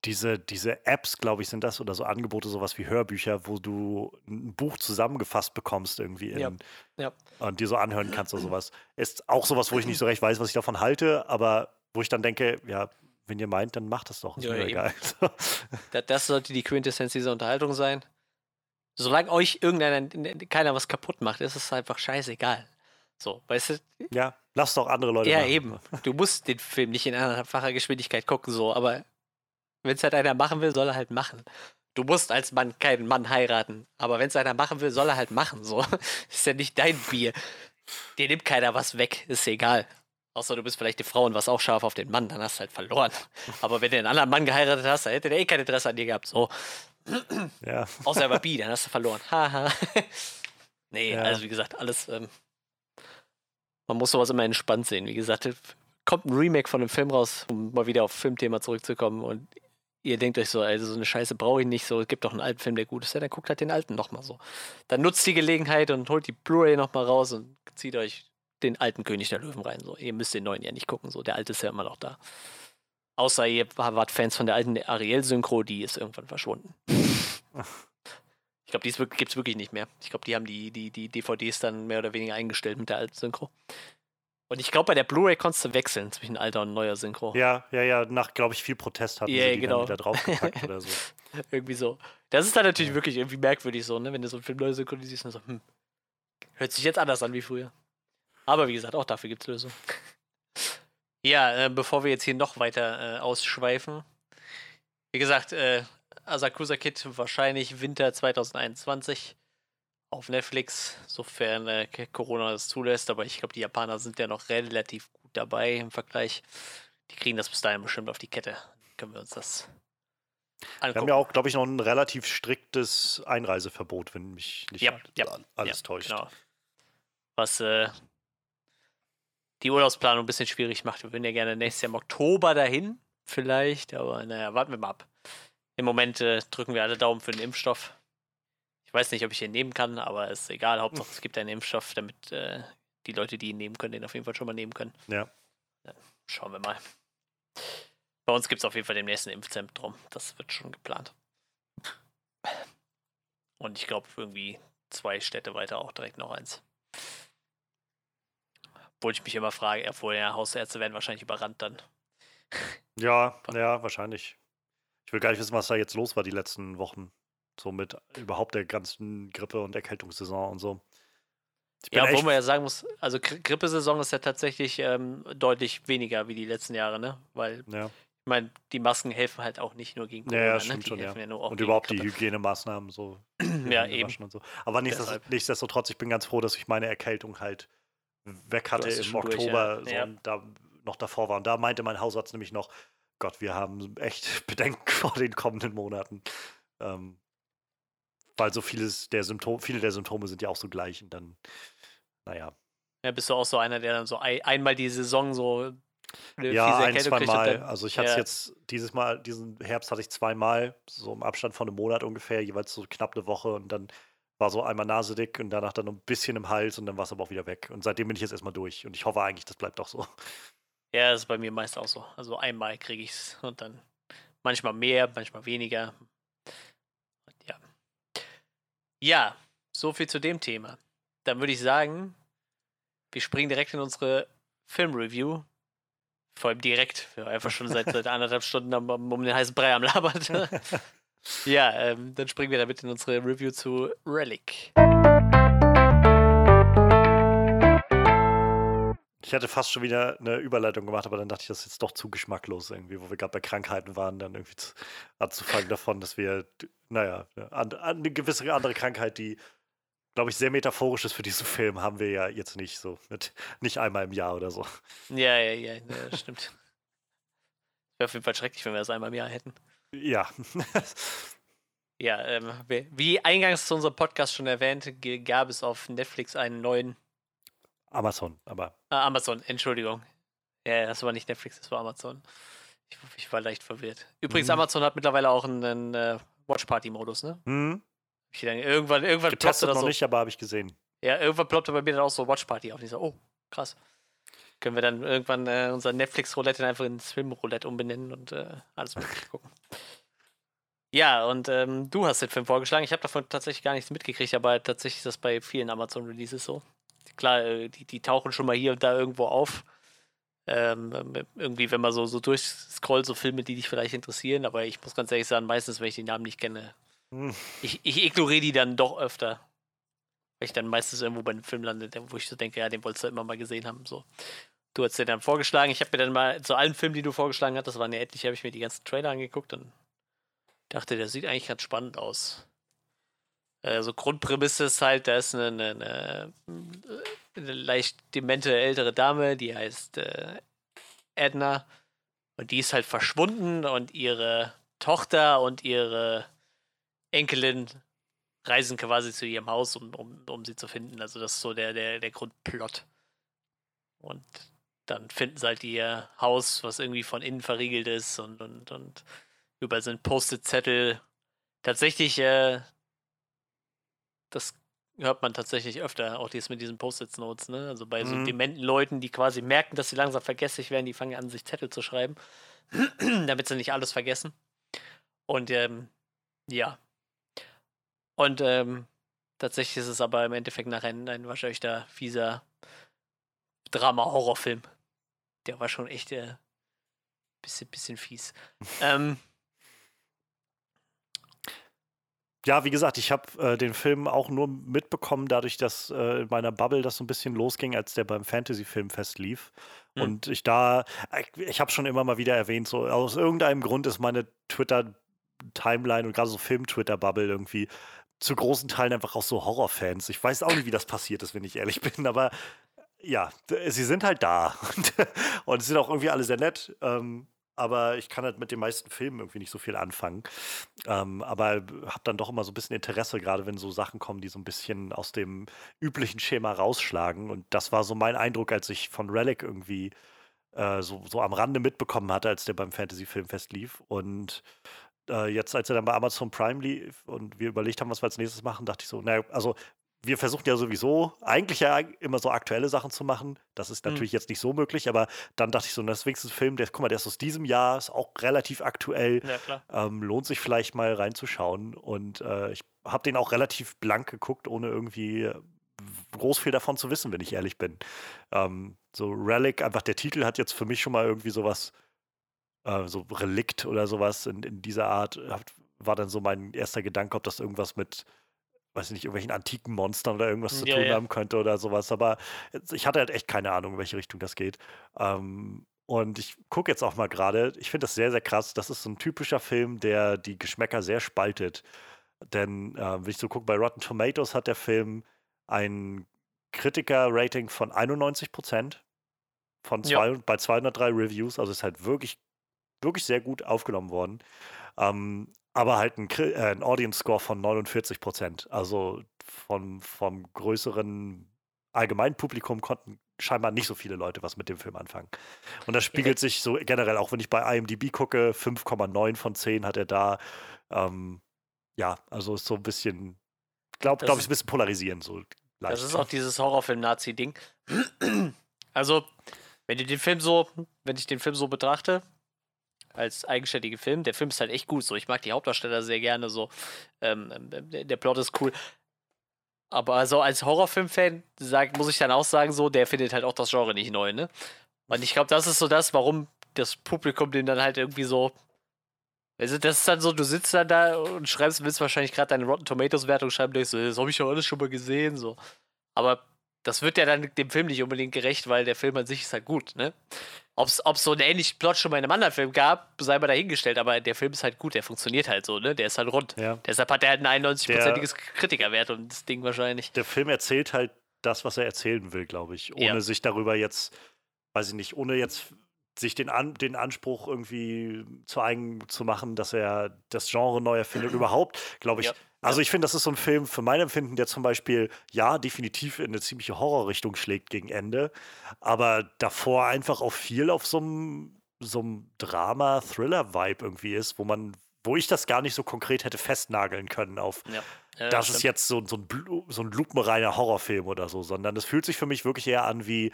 diese, diese Apps, glaube ich, sind das oder so Angebote, sowas wie Hörbücher, wo du ein Buch zusammengefasst bekommst irgendwie in, ja, ja. und dir so anhören kannst oder sowas. Ist auch sowas, wo ich nicht (clears throat) so recht weiß, was ich davon halte, aber wo ich dann denke, ja, wenn ihr meint, dann macht das doch. Ist ja, mir egal. (laughs) das sollte die Quintessenz dieser Unterhaltung sein. Solange euch irgendeiner keiner was kaputt macht, ist es einfach scheißegal. So, weißt du? Ja, lass doch andere Leute Ja, machen. eben. Du musst den Film nicht in einfacher Geschwindigkeit gucken, so, aber wenn es halt einer machen will, soll er halt machen. Du musst als Mann keinen Mann heiraten, aber wenn es einer machen will, soll er halt machen, so. (laughs) ist ja nicht dein Bier. Dir nimmt keiner was weg, ist egal. Außer du bist vielleicht die Frau und was auch scharf auf den Mann, dann hast du halt verloren. Aber wenn du einen anderen Mann geheiratet hast, dann hätte der eh kein Interesse an dir gehabt. So. (clears throat) Ja. (laughs) Außer er war bi, dann hast du verloren. Haha. (laughs) nee, ja. also wie gesagt, alles. Ähm, man muss sowas immer entspannt sehen. Wie gesagt, kommt ein Remake von dem Film raus, um mal wieder auf Filmthema zurückzukommen. Und ihr denkt euch so, also so eine Scheiße brauche ich nicht. So, es gibt doch einen alten Film, der gut ist. Ja, dann guckt halt den alten nochmal so. Dann nutzt die Gelegenheit und holt die Blu-ray nochmal raus und zieht euch den alten König der Löwen rein. So, ihr müsst den neuen ja nicht gucken. So, der alte ist ja immer noch da. Außer ihr wart Fans von der alten Ariel-Synchro, die ist irgendwann verschwunden. (laughs) Ich glaube, die gibt es wirklich nicht mehr. Ich glaube, die haben die, die, die DVDs dann mehr oder weniger eingestellt mit der alten Synchro. Und ich glaube, bei der Blu-ray konntest du wechseln zwischen alter und neuer Synchro. Ja, ja, ja. Nach, glaube ich, viel Protest hatten yeah, sie die genau. dann wieder draufgepackt (laughs) oder so. irgendwie so. Das ist dann natürlich ja. wirklich irgendwie merkwürdig so, ne? Wenn du so einen Film neu synchronisierst und so, hm, hört sich jetzt anders an wie früher. Aber wie gesagt, auch dafür gibt es Lösungen. Ja, äh, bevor wir jetzt hier noch weiter äh, ausschweifen. Wie gesagt, äh, Asakusa Kid wahrscheinlich Winter 2021 auf Netflix, sofern äh, Corona das zulässt. Aber ich glaube, die Japaner sind ja noch relativ gut dabei im Vergleich. Die kriegen das bis dahin bestimmt auf die Kette. Können wir uns das Angucken. Wir haben ja auch, glaube ich, noch ein relativ striktes Einreiseverbot, wenn mich nicht ja, alles ja, täuscht. Genau. Was äh, die Urlaubsplanung ein bisschen schwierig macht. Wir würden ja gerne nächstes Jahr im Oktober dahin, vielleicht, aber naja, warten wir mal ab. Im Moment äh, drücken wir alle Daumen für den Impfstoff. Ich weiß nicht, ob ich ihn nehmen kann, aber ist egal. Hauptsache, es gibt einen Impfstoff, damit äh, die Leute, die ihn nehmen können, den auf jeden Fall schon mal nehmen können. Ja. ja schauen wir mal. Bei uns gibt es auf jeden Fall den nächsten Impfzentrum. Das wird schon geplant. Und ich glaube, irgendwie zwei Städte weiter auch direkt noch eins. Obwohl ich mich immer frage, obwohl ja Hausärzte werden wahrscheinlich überrannt dann. (laughs) Ja, ja, wahrscheinlich. Ich will gar nicht wissen, was da jetzt los war die letzten Wochen. So mit überhaupt der ganzen Grippe- und Erkältungssaison und so. Ja, wo man ja sagen muss, also Grippesaison ist ja tatsächlich ähm, deutlich weniger wie die letzten Jahre, ne? Weil ja. ich meine, die Masken helfen halt auch nicht nur gegen Corona, ja, ja, stimmt ne? schon, ja. ja und überhaupt die Hygienemaßnahmen so. (clears throat) ja, eben. Und so. Aber nichtsdestotrotz, ich bin ganz froh, dass ich meine Erkältung halt weg hatte im Oktober durch, ja. so, und da noch davor war. Und da meinte mein Hausarzt nämlich noch, Gott, wir haben echt (laughs) Bedenken vor den kommenden Monaten. Ähm, weil so vieles der Symptome, viele der Symptome sind ja auch so gleich und dann, naja. Ja, bist du auch so einer, der dann so ein, einmal die Saison so ja, ein, zwei Mal. Also ich hatte es ja. jetzt dieses Mal, diesen Herbst hatte ich zweimal, so im Abstand von einem Monat ungefähr, jeweils so knapp eine Woche und dann war so einmal nasedick und danach dann ein bisschen im Hals und dann war es aber auch wieder weg. Und seitdem bin ich jetzt erstmal durch und ich hoffe eigentlich, das bleibt auch so. (laughs) Ja, das ist bei mir meist auch so. Also einmal kriege ich es und dann manchmal mehr, manchmal weniger. Ja. Ja, so viel zu dem Thema. Dann würde ich sagen, wir springen direkt in unsere Filmreview. Vor allem direkt. Wir haben einfach schon seit, seit (laughs) anderthalb Stunden um, um den heißen Brei am Labern. (laughs) ja, ähm, dann springen wir damit in unsere Review zu Relic. Ich hätte fast schon wieder eine Überleitung gemacht, aber dann dachte ich, das ist jetzt doch zu geschmacklos irgendwie, wo wir gerade bei Krankheiten waren, dann irgendwie zu, anzufangen davon, dass wir, naja, eine, eine gewisse andere Krankheit, die, glaube ich, sehr metaphorisch ist für diesen Film, haben wir ja jetzt nicht so, mit, nicht einmal im Jahr oder so. Ja, ja, ja, ja stimmt. (laughs) Wäre auf jeden Fall schrecklich, wenn wir das einmal im Jahr hätten. Ja. (laughs) ja, ähm, wie eingangs zu unserem Podcast schon erwähnt, gab es auf Netflix einen neuen Amazon, aber. Ah, Amazon, Entschuldigung. Ja, das war nicht Netflix, das war Amazon. Ich, ich war leicht verwirrt. Übrigens, mhm. Amazon hat mittlerweile auch einen, einen äh, Watch-Party-Modus, ne? Mhm. Ich denke, irgendwann, irgendwann Getestet das noch so, nicht, aber habe ich gesehen. Ja, irgendwann ploppte bei mir dann auch so Watch-Party auf. Und ich so, oh, krass. Können wir dann irgendwann äh, unser Netflix-Roulette einfach in Swim-Roulette umbenennen und äh, alles mögliche gucken. Ja, und ähm, du hast den Film vorgeschlagen. Ich habe davon tatsächlich gar nichts mitgekriegt, aber tatsächlich ist das bei vielen Amazon-Releases so klar, äh, die, die tauchen schon mal hier und da irgendwo auf. Ähm, irgendwie, wenn man so, so durchscrollt, so Filme, die dich vielleicht interessieren, aber ich muss ganz ehrlich sagen, meistens, wenn ich den Namen nicht kenne, hm. ich, ich ignoriere die dann doch öfter. Weil ich dann meistens irgendwo bei einem Film lande, wo ich so denke, ja, den wolltest du immer mal gesehen haben. So. Du hast den dann vorgeschlagen. Ich habe mir dann mal zu allen Filmen, die du vorgeschlagen hast, das waren ja etliche, habe ich mir die ganzen Trailer angeguckt und dachte, der sieht eigentlich ganz spannend aus. Also Grundprämisse ist halt, da ist eine, eine, eine leicht demente ältere Dame, die heißt äh, Edna. Und die ist halt verschwunden und ihre Tochter und ihre Enkelin reisen quasi zu ihrem Haus, um, um, um sie zu finden. Also das ist so der, der, der Grundplot. Und dann finden sie halt ihr Haus, was irgendwie von innen verriegelt ist und, und, und überall sind Post-it-Zettel. Tatsächlich äh, das hört man tatsächlich öfter, auch dies mit diesen Post-it-Notes, ne? Also bei so mhm. dementen Leuten, die quasi merken, dass sie langsam vergesslich werden, die fangen an, sich Zettel zu schreiben, (clears throat) damit sie nicht alles vergessen. Und ähm, ja. Und ähm, tatsächlich ist es aber im Endeffekt nachher ein, ein wahrscheinlich fieser Drama-Horrorfilm. Der war schon echt äh, bisschen, bisschen fies. (laughs) ähm, ja, wie gesagt, ich habe äh, den Film auch nur mitbekommen, dadurch, dass äh, in meiner Bubble das so ein bisschen losging, als der beim Fantasy-Filmfest lief. Mhm. Und ich da, ich, ich habe schon immer mal wieder erwähnt, so aus irgendeinem Grund ist meine Twitter-Timeline und gerade so Film-Twitter-Bubble irgendwie zu großen Teilen einfach auch so Horrorfans. Ich weiß auch nicht, wie das passiert ist, wenn ich ehrlich (laughs) bin, aber ja, sie sind halt da. (laughs) und, und sind auch irgendwie alle sehr nett. Ähm, aber ich kann halt mit den meisten Filmen irgendwie nicht so viel anfangen. Ähm, aber habe dann doch immer so ein bisschen Interesse, gerade wenn so Sachen kommen, die so ein bisschen aus dem üblichen Schema rausschlagen. Und das war so mein Eindruck, als ich von Relic irgendwie äh, so, so am Rande mitbekommen hatte, als der beim Fantasy-Filmfest lief. Und äh, jetzt, als er dann bei Amazon Prime lief und wir überlegt haben, was wir als nächstes machen, dachte ich so, naja, also wir versuchen ja sowieso eigentlich ja immer so aktuelle Sachen zu machen. Das ist mhm. natürlich mhm. jetzt nicht so möglich, aber dann dachte ich so, das ist wenigstens ein Film, der, guck mal, der ist aus diesem Jahr, ist auch relativ aktuell. Ja, ähm, lohnt sich vielleicht mal reinzuschauen. Und äh, ich habe den auch relativ blank geguckt, ohne irgendwie groß viel davon zu wissen, wenn ich ehrlich bin. Ähm, so Relic, einfach der Titel hat jetzt für mich schon mal irgendwie sowas äh, so Relikt oder sowas in, in dieser Art, war dann so mein erster Gedanke, ob das irgendwas mit weiß ich nicht, irgendwelchen antiken Monstern oder irgendwas zu ja, tun ja. haben könnte oder sowas. Aber ich hatte halt echt keine Ahnung, in welche Richtung das geht. Ähm, und ich gucke jetzt auch mal gerade, ich finde das sehr, sehr krass. Das ist so ein typischer Film, der die Geschmäcker sehr spaltet. Denn äh, wenn ich so gucke, bei Rotten Tomatoes hat der Film ein Kritiker-Rating von 91 Prozent von zwei, ja. bei 203 Reviews. Also ist halt wirklich, wirklich sehr gut aufgenommen worden. Ähm, aber halt ein, äh, ein Audience Score von 49 Prozent. Also von, vom größeren Allgemeinpublikum konnten scheinbar nicht so viele Leute was mit dem Film anfangen. Und das spiegelt ja. sich so generell, auch wenn ich bei IMDb gucke, 5,9 von 10 hat er da. Ähm, ja, also ist so ein bisschen, glaube glaub ich, ein bisschen polarisierend. So leicht. Das ist auch dieses Horrorfilm-Nazi-Ding. (clears throat) Also, wenn du den Film so, wenn ich den Film so betrachte, als eigenständigen Film. Der Film ist halt echt gut. So, ich mag die Hauptdarsteller sehr gerne. So, ähm, ähm der Plot ist cool. Aber so als Horrorfilm-Fan muss ich dann auch sagen, so, der findet halt auch das Genre nicht neu, ne? Und ich glaube, das ist so das, warum das Publikum den dann halt irgendwie so. Also, das ist dann so, du sitzt dann da und schreibst, willst wahrscheinlich gerade deine Rotten Tomatoes-Wertung schreiben, denkst so, das habe ich ja alles schon mal gesehen, so. Aber das wird ja dann dem Film nicht unbedingt gerecht, weil der Film an sich ist halt gut, ne? Ob es so einen ähnlichen Plot schon mal in einem anderen Film gab, sei mal dahingestellt, aber der Film ist halt gut, der funktioniert halt so, ne? Der ist halt rund. Ja. Deshalb hat er halt ein 91-prozentiges Kritikerwert und das Ding wahrscheinlich. Der Film erzählt halt das, was er erzählen will, glaube ich. Ohne ja. sich darüber jetzt, weiß ich nicht, ohne jetzt sich den, An den Anspruch irgendwie zu eigen zu machen, dass er das Genre neu erfindet. (clears throat) Überhaupt, glaube ich, ja. Also ich finde, das ist so ein Film für mein Empfinden, der zum Beispiel, ja, definitiv in eine ziemliche Horrorrichtung schlägt gegen Ende, aber davor einfach auch viel auf so einem, so einem Drama-Thriller-Vibe irgendwie ist, wo man, wo ich das gar nicht so konkret hätte festnageln können auf, ja. Ja, das stimmt. ist jetzt so, so, ein, so ein lupenreiner Horrorfilm oder so, sondern es fühlt sich für mich wirklich eher an wie,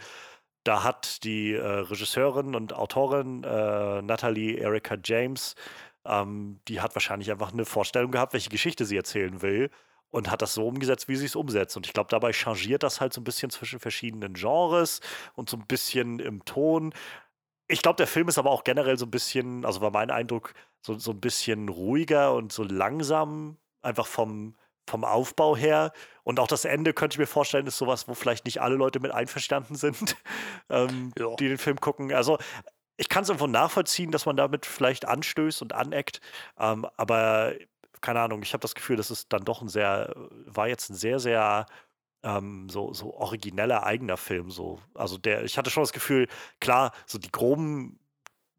da hat die äh, Regisseurin und Autorin äh, Natalie Erika James ähm, die hat wahrscheinlich einfach eine Vorstellung gehabt, welche Geschichte sie erzählen will und hat das so umgesetzt, wie sie es umsetzt. Und ich glaube, dabei changiert das halt so ein bisschen zwischen verschiedenen Genres und so ein bisschen im Ton. Ich glaube, der Film ist aber auch generell so ein bisschen, also war mein Eindruck, so, so ein bisschen ruhiger und so langsam, einfach vom, vom Aufbau her. Und auch das Ende könnte ich mir vorstellen, ist sowas, wo vielleicht nicht alle Leute mit einverstanden sind, (laughs) ähm, ja. die den Film gucken. Also ich kann es einfach nachvollziehen, dass man damit vielleicht anstößt und aneckt. Ähm, aber keine Ahnung, ich habe das Gefühl, dass es dann doch ein sehr, war jetzt ein sehr, sehr ähm, so, so origineller eigener Film. So. Also der, ich hatte schon das Gefühl, klar, so die groben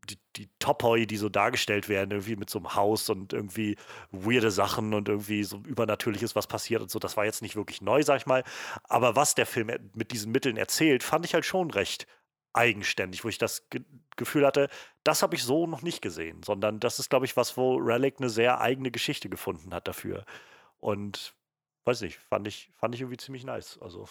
die, die Topoi, die so dargestellt werden, irgendwie mit so einem Haus und irgendwie weirde Sachen und irgendwie so übernatürliches, was passiert und so, das war jetzt nicht wirklich neu, sag ich mal. Aber was der Film mit diesen Mitteln erzählt, fand ich halt schon recht eigenständig, wo ich das Ge Gefühl hatte, das habe ich so noch nicht gesehen, sondern das ist, glaube ich, was, wo Relic eine sehr eigene Geschichte gefunden hat dafür. Und weiß nicht, fand ich, fand ich irgendwie ziemlich nice. Also.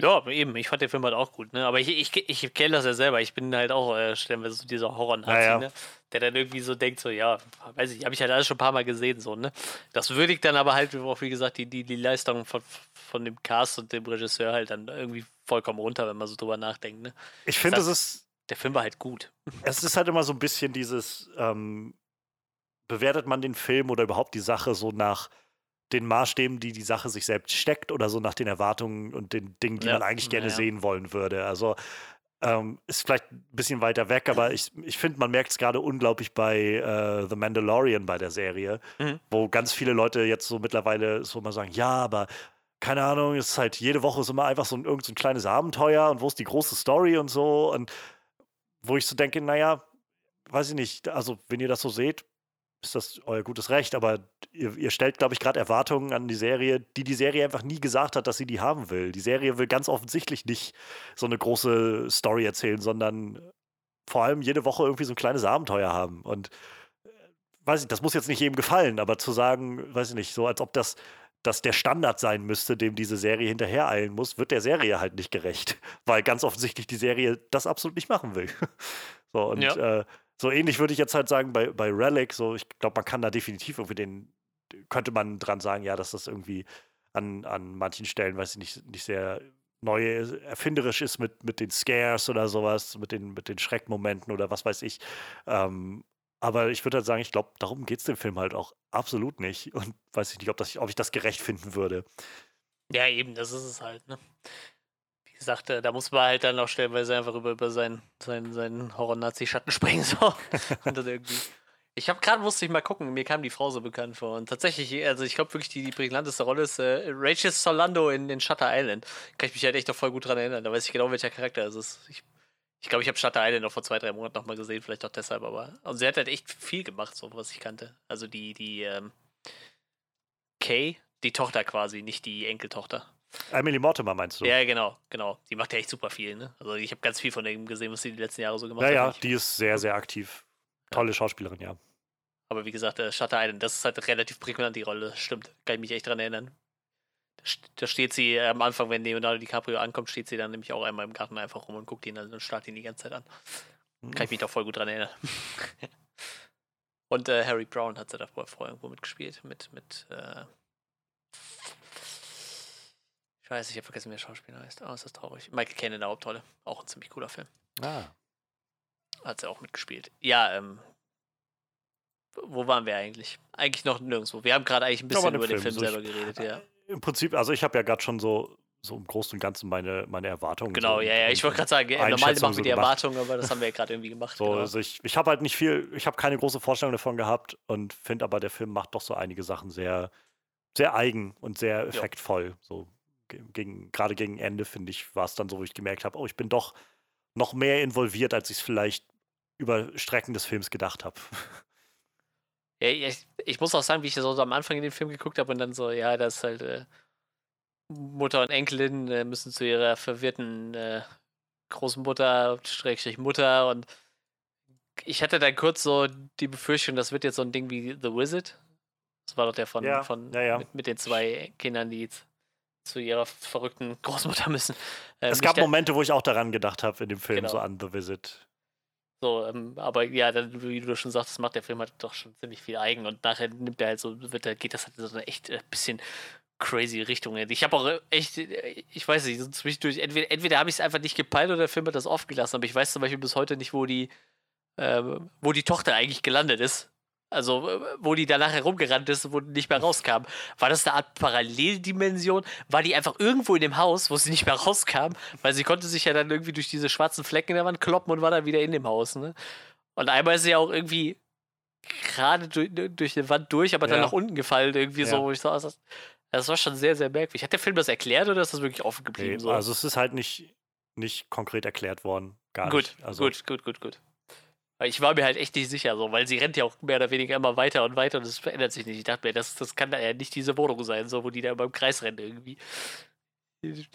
Ja, eben, ich fand den Film halt auch gut, ne? Aber ich, ich, ich kenne das ja selber. Ich bin halt auch äh, stellenweise so dieser Horror-Nazi, ja, ja. ne? Der dann irgendwie so denkt, so, ja, weiß ich, habe ich halt alles schon ein paar Mal gesehen, so, ne? Das würdigt dann aber halt auch, wie gesagt, die, die, die Leistung von, von dem Cast und dem Regisseur halt dann irgendwie vollkommen runter, wenn man so drüber nachdenkt, ne? Ich finde, es ist. Der Film war halt gut. (laughs) Es ist halt immer so ein bisschen dieses, ähm, bewertet man den Film oder überhaupt die Sache so nach den Maßstäben, die die Sache sich selbst steckt oder so nach den Erwartungen und den Dingen, die ja. man eigentlich gerne ja. sehen wollen würde. Also ähm, ist vielleicht ein bisschen weiter weg, aber ich, ich finde, man merkt es gerade unglaublich bei äh, The Mandalorian bei der Serie, mhm. wo ganz viele Leute jetzt so mittlerweile so mal sagen, ja, aber keine Ahnung, es ist halt jede Woche ist immer einfach so ein, irgend so ein kleines Abenteuer und wo ist die große Story und so und wo ich so denke, naja, weiß ich nicht, also wenn ihr das so seht, ist das euer gutes Recht, aber ihr, ihr stellt, glaube ich, gerade Erwartungen an die Serie, die die Serie einfach nie gesagt hat, dass sie die haben will. Die Serie will ganz offensichtlich nicht so eine große Story erzählen, sondern vor allem jede Woche irgendwie so ein kleines Abenteuer haben. Und äh, weiß ich, das muss jetzt nicht jedem gefallen, aber zu sagen, weiß ich nicht, so als ob das, das der Standard sein müsste, dem diese Serie hinterhereilen muss, wird der Serie halt nicht gerecht, (laughs) weil ganz offensichtlich die Serie das absolut nicht machen will. (laughs) so, und ja. äh, so ähnlich würde ich jetzt halt sagen bei, bei Relic, so ich glaube, man kann da definitiv irgendwie den, könnte man dran sagen, ja, dass das irgendwie an, an manchen Stellen, weiß ich nicht, nicht sehr neu erfinderisch ist mit, mit den Scares oder sowas, mit den, mit den Schreckmomenten oder was weiß ich. Ähm, aber ich würde halt sagen, ich glaube, darum geht es dem Film halt auch absolut nicht. Und weiß ich nicht, ob, das, ob ich das gerecht finden würde. Ja, eben, das ist es halt, ne? Wie gesagt, da muss man halt dann auch stellenweise einfach über, über seinen, seinen, seinen Horror-Nazi-Schatten springen. So. (laughs) Und dann irgendwie. Ich habe gerade musste ich mal gucken, mir kam die Frau so bekannt vor. Und tatsächlich, also ich glaube wirklich, die, die prägnanteste Rolle ist äh, Rachel Solando in, in Shutter Island. Kann ich mich halt echt noch voll gut dran erinnern. Da weiß ich genau, welcher Charakter es ist. Ich ich glaube, ich habe Shutter Island noch vor zwei, drei Monaten nochmal gesehen, vielleicht auch deshalb, aber. Und sie hat halt echt viel gemacht, so was ich kannte. Also die, die, ähm, Kay, die Tochter quasi, nicht die Enkeltochter. Emily Mortimer meinst du? Ja, genau, genau. Die macht ja echt super viel, ne? Also ich habe ganz viel von dem gesehen, was sie die letzten Jahre so gemacht ja, hat. Ja, ja, die ist sehr, sehr aktiv. Tolle. Schauspielerin, ja. Aber wie gesagt, äh, Shutter Island, das ist halt relativ prägnant, die Rolle. Stimmt, kann ich mich echt dran erinnern. Da steht sie äh, am Anfang, wenn Leonardo DiCaprio ankommt, steht sie dann nämlich auch einmal im Garten einfach rum und guckt ihn und starrt ihn die ganze Zeit an. Kann ich mich doch voll gut dran erinnern. (laughs) und äh, Harry Brown hat sie da vorher irgendwo mitgespielt. Mit, mit, äh ich weiß, ich habe vergessen, wie der Schauspieler heißt. Oh, ist das traurig. Michael Caine in der Hauptrolle. Auch ein ziemlich cooler Film. Ah. Hat sie auch mitgespielt. Ja, ähm, wo waren wir eigentlich? Eigentlich noch nirgendwo. Wir haben gerade eigentlich ein bisschen über Film. den Film so selber geredet, ja im Prinzip, also ich habe ja gerade schon so, so im Großen und Ganzen meine, meine Erwartungen. Genau, so ja, ja. Ich wollte gerade sagen, normal machen wir die Erwartungen, aber das haben wir ja gerade irgendwie gemacht. (laughs) So, genau. also ich, ich habe halt nicht viel, ich habe keine große Vorstellung davon gehabt und finde aber, der Film macht doch so einige Sachen sehr, sehr eigen und sehr effektvoll. Ja. So gegen, gerade gegen Ende, finde ich, war es dann so, wo ich gemerkt habe, oh, ich bin doch noch mehr involviert, als ich es vielleicht über Strecken des Films gedacht habe. (laughs) Ja, ich, ich, muss auch sagen, wie ich so am Anfang in den Film geguckt habe und dann so, ja, das ist halt äh, Mutter und Enkelin äh, müssen zu ihrer verwirrten äh, Großmutter, Schrägstrich Mutter und ich hatte dann kurz so die Befürchtung, das wird jetzt so ein Ding wie The Wizard. Das war doch der von, ja, von ja, ja. Mit, mit, den zwei Kindern, die zu ihrer verrückten Großmutter müssen. Ähm, es gab Momente, wo ich auch daran gedacht habe in dem Film, genau. so an The Visit. So, ähm, aber ja, dann, wie du schon sagst, macht der Film halt doch schon ziemlich viel eigen und nachher nimmt er halt so, wird, geht das halt in so eine echt äh, bisschen crazy Richtung. Ich habe auch echt, ich weiß nicht, so zwischendurch, entweder, entweder habe ich es einfach nicht gepeilt oder der Film hat das aufgelassen, aber ich weiß zum Beispiel bis heute nicht, wo die, äh, wo die Tochter eigentlich gelandet ist. Also, äh, wo die danach herumgerannt ist, wo nicht mehr rauskam. War das eine Art Paralleldimension? War die einfach irgendwo in dem Haus, wo sie nicht mehr rauskam? Weil sie konnte sich ja dann irgendwie durch diese schwarzen Flecken in der Wand kloppen und war dann wieder in dem Haus, ne? Und einmal ist sie ja auch irgendwie gerade durch, durch die Wand durch, aber dann ja. nach unten gefallen, irgendwie ja. so, wo ich so, das, das war schon sehr, sehr merkwürdig. Hat der Film das erklärt oder ist das wirklich offen geblieben? Nee, so? Also, es ist halt nicht, nicht konkret erklärt worden. Gar gut, nicht. Also, gut, gut, gut, gut. Ich war mir halt echt nicht sicher, so, weil sie rennt ja auch mehr oder weniger immer weiter und weiter und es verändert sich nicht. Ich dachte mir, das, das kann ja nicht diese Wohnung sein, so, wo die da immer im Kreis rennen irgendwie.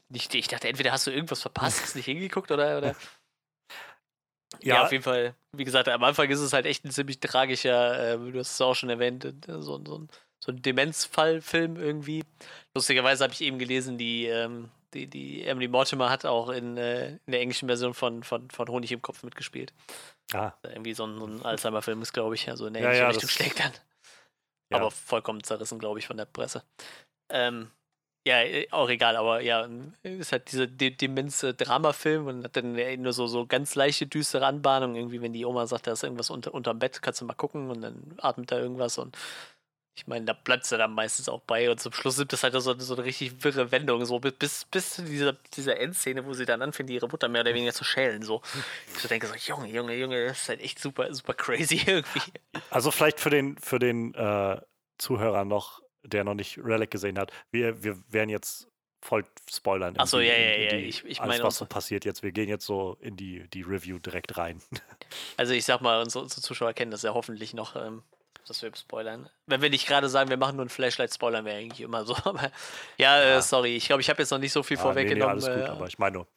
Nicht, ich dachte, entweder hast du irgendwas verpasst, hast nicht hingeguckt oder. oder (laughs) ja. ja. auf jeden Fall. Wie gesagt, am Anfang ist es halt echt ein ziemlich tragischer, äh, du hast es auch schon erwähnt, äh, so, so, so ein Demenzfallfilm irgendwie. Lustigerweise habe ich eben gelesen, die, ähm, die, die Emily Mortimer hat auch in, äh, in der englischen Version von, von, von Honig im Kopf mitgespielt. Ah. Irgendwie so ein, so ein Alzheimer-Film ist, glaube ich, also in der ja, ja, Richtung schlägt dann. Ja. Aber vollkommen zerrissen, glaube ich, von der Presse. Ähm, ja, äh, auch egal, aber ja, ist halt dieser de Demenz-Drama-Film und hat dann nur so, so ganz leichte, düstere Anbahnung. Irgendwie, wenn die Oma sagt, da ist irgendwas unter, unterm Bett, kannst du mal gucken und dann atmet da irgendwas und ich meine, da bleibt ja dann meistens auch bei und zum Schluss sind das halt so, so eine richtig wirre Wendung, so bis, bis zu dieser, dieser Endszene, wo sie dann anfängt, ihre Mutter mehr oder weniger zu schälen. So. Ich so denke so, Junge, Junge, Junge, das ist halt echt super, super crazy (laughs) irgendwie. Also vielleicht für den, für den äh, Zuhörer noch, der noch nicht Relic gesehen hat, wir, wir werden jetzt voll spoilern. Achso, ja, ja, ja. Ich, ich meine, was so passiert jetzt. Wir gehen jetzt so in die, die Review direkt rein. (laughs) Also ich sag mal, unsere, unsere Zuschauer kennen das ja hoffentlich noch. Ähm, dass wir spoilern. Wenn wir nicht gerade sagen, wir machen nur ein Flashlight, spoilern wir eigentlich immer so. (laughs) Aber ja, äh, ja. Äh, sorry. Ich glaube, ich habe jetzt noch nicht so viel ah, vorweggenommen. Nee, nee, alles gut, äh, aber ich meine nur.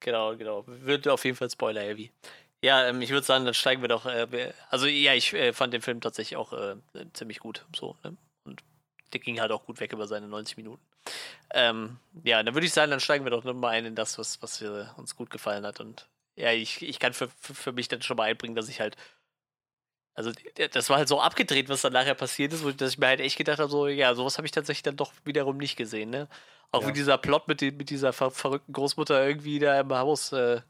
Genau, genau. Wird auf jeden Fall Spoiler-heavy. Ja, ähm, ich würde sagen, dann steigen wir doch. Äh, also, ja, ich äh, fand den Film tatsächlich auch äh, ziemlich gut. So, ne? Und der ging halt auch gut weg über seine 90 Minuten. Ähm, ja, dann würde ich sagen, dann steigen wir doch nochmal ein in das, was, was uns gut gefallen hat. Und ja, ich, ich kann für, für, für mich dann schon mal einbringen, dass ich halt also das war halt so abgedreht, was dann nachher passiert ist, dass ich mir halt echt gedacht habe, so, ja, sowas habe ich tatsächlich dann doch wiederum nicht gesehen, ne? Auch ja. wie dieser Plot mit, mit dieser ver verrückten Großmutter irgendwie da im Haus äh,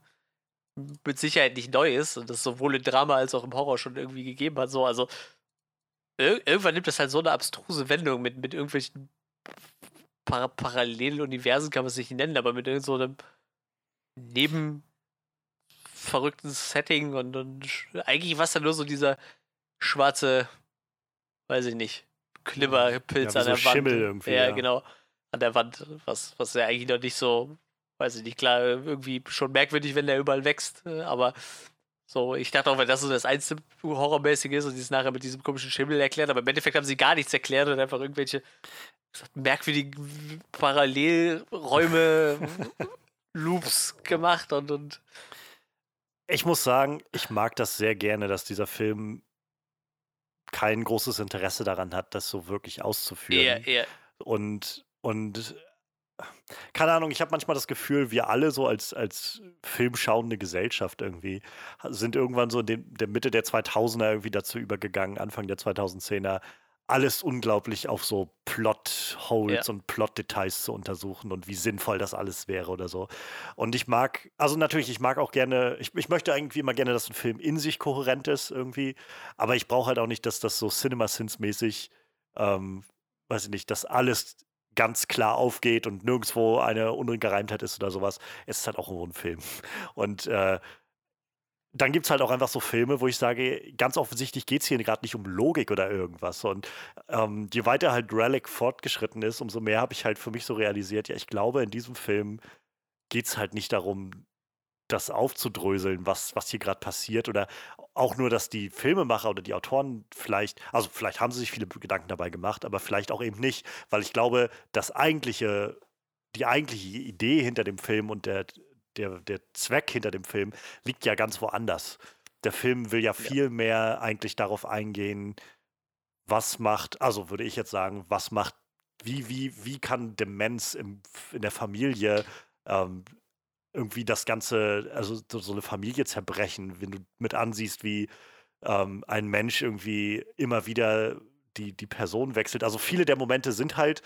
mit Sicherheit nicht neu ist und das sowohl im Drama als auch im Horror schon irgendwie gegeben hat. So, also ir irgendwann nimmt das halt so eine abstruse Wendung mit, mit irgendwelchen Par Paralleluniversen, kann man es nicht nennen, aber mit irgendeinem so neben verrückten Setting und, und eigentlich war es dann nur so dieser schwarze, weiß ich nicht, Klimmerpilz ja, an der so Wand. Schimmel irgendwie, ja, ja, genau. An der Wand, was, was ja eigentlich noch nicht so, weiß ich nicht, klar, irgendwie schon merkwürdig, wenn der überall wächst, äh, aber so, ich dachte auch, weil das so das einzige Horrormäßige ist und sie es nachher mit diesem komischen Schimmel erklärt, aber im Endeffekt haben sie gar nichts erklärt und einfach irgendwelche merkwürdigen Parallelräume, (laughs) Loops gemacht und, und ich muss sagen, ich mag das sehr gerne, dass dieser Film kein großes Interesse daran hat, das so wirklich auszuführen. Ja, ja. Und, und keine Ahnung, ich habe manchmal das Gefühl, wir alle so als, als filmschauende Gesellschaft irgendwie sind irgendwann so in dem, der Mitte der 2000er irgendwie dazu übergegangen, Anfang der 2010er, alles unglaublich auf so Plot-Holes ja. und Plot-Details zu untersuchen und wie sinnvoll das alles wäre oder so. Und ich mag, also natürlich, ich mag auch gerne, ich, ich möchte irgendwie immer gerne, dass ein Film in sich kohärent ist irgendwie, aber ich brauche halt auch nicht, dass das so Cinema-Sins-mäßig, ähm, weiß ich nicht, dass alles ganz klar aufgeht und nirgendwo eine Ungereimtheit ist oder sowas. Es ist halt auch ein Film. Und äh, dann gibt es halt auch einfach so Filme, wo ich sage, ganz offensichtlich geht es hier gerade nicht um Logik oder irgendwas. Und ähm, je weiter halt Relic fortgeschritten ist, umso mehr habe ich halt für mich so realisiert, ja, ich glaube, in diesem Film geht es halt nicht darum, das aufzudröseln, was, was hier gerade passiert. Oder auch nur, dass die Filmemacher oder die Autoren vielleicht, also vielleicht haben sie sich viele Gedanken dabei gemacht, aber vielleicht auch eben nicht, weil ich glaube, das eigentliche, die eigentliche Idee hinter dem Film und der, der, der Zweck hinter dem Film liegt ja ganz woanders. Der Film will ja viel ja. mehr eigentlich darauf eingehen, was macht, also würde ich jetzt sagen, was macht, wie, wie, wie kann Demenz im, in der Familie ähm, irgendwie das Ganze, also so eine Familie zerbrechen, wenn du mit ansiehst, wie ähm, ein Mensch irgendwie immer wieder die, die Person wechselt. Also viele der Momente sind halt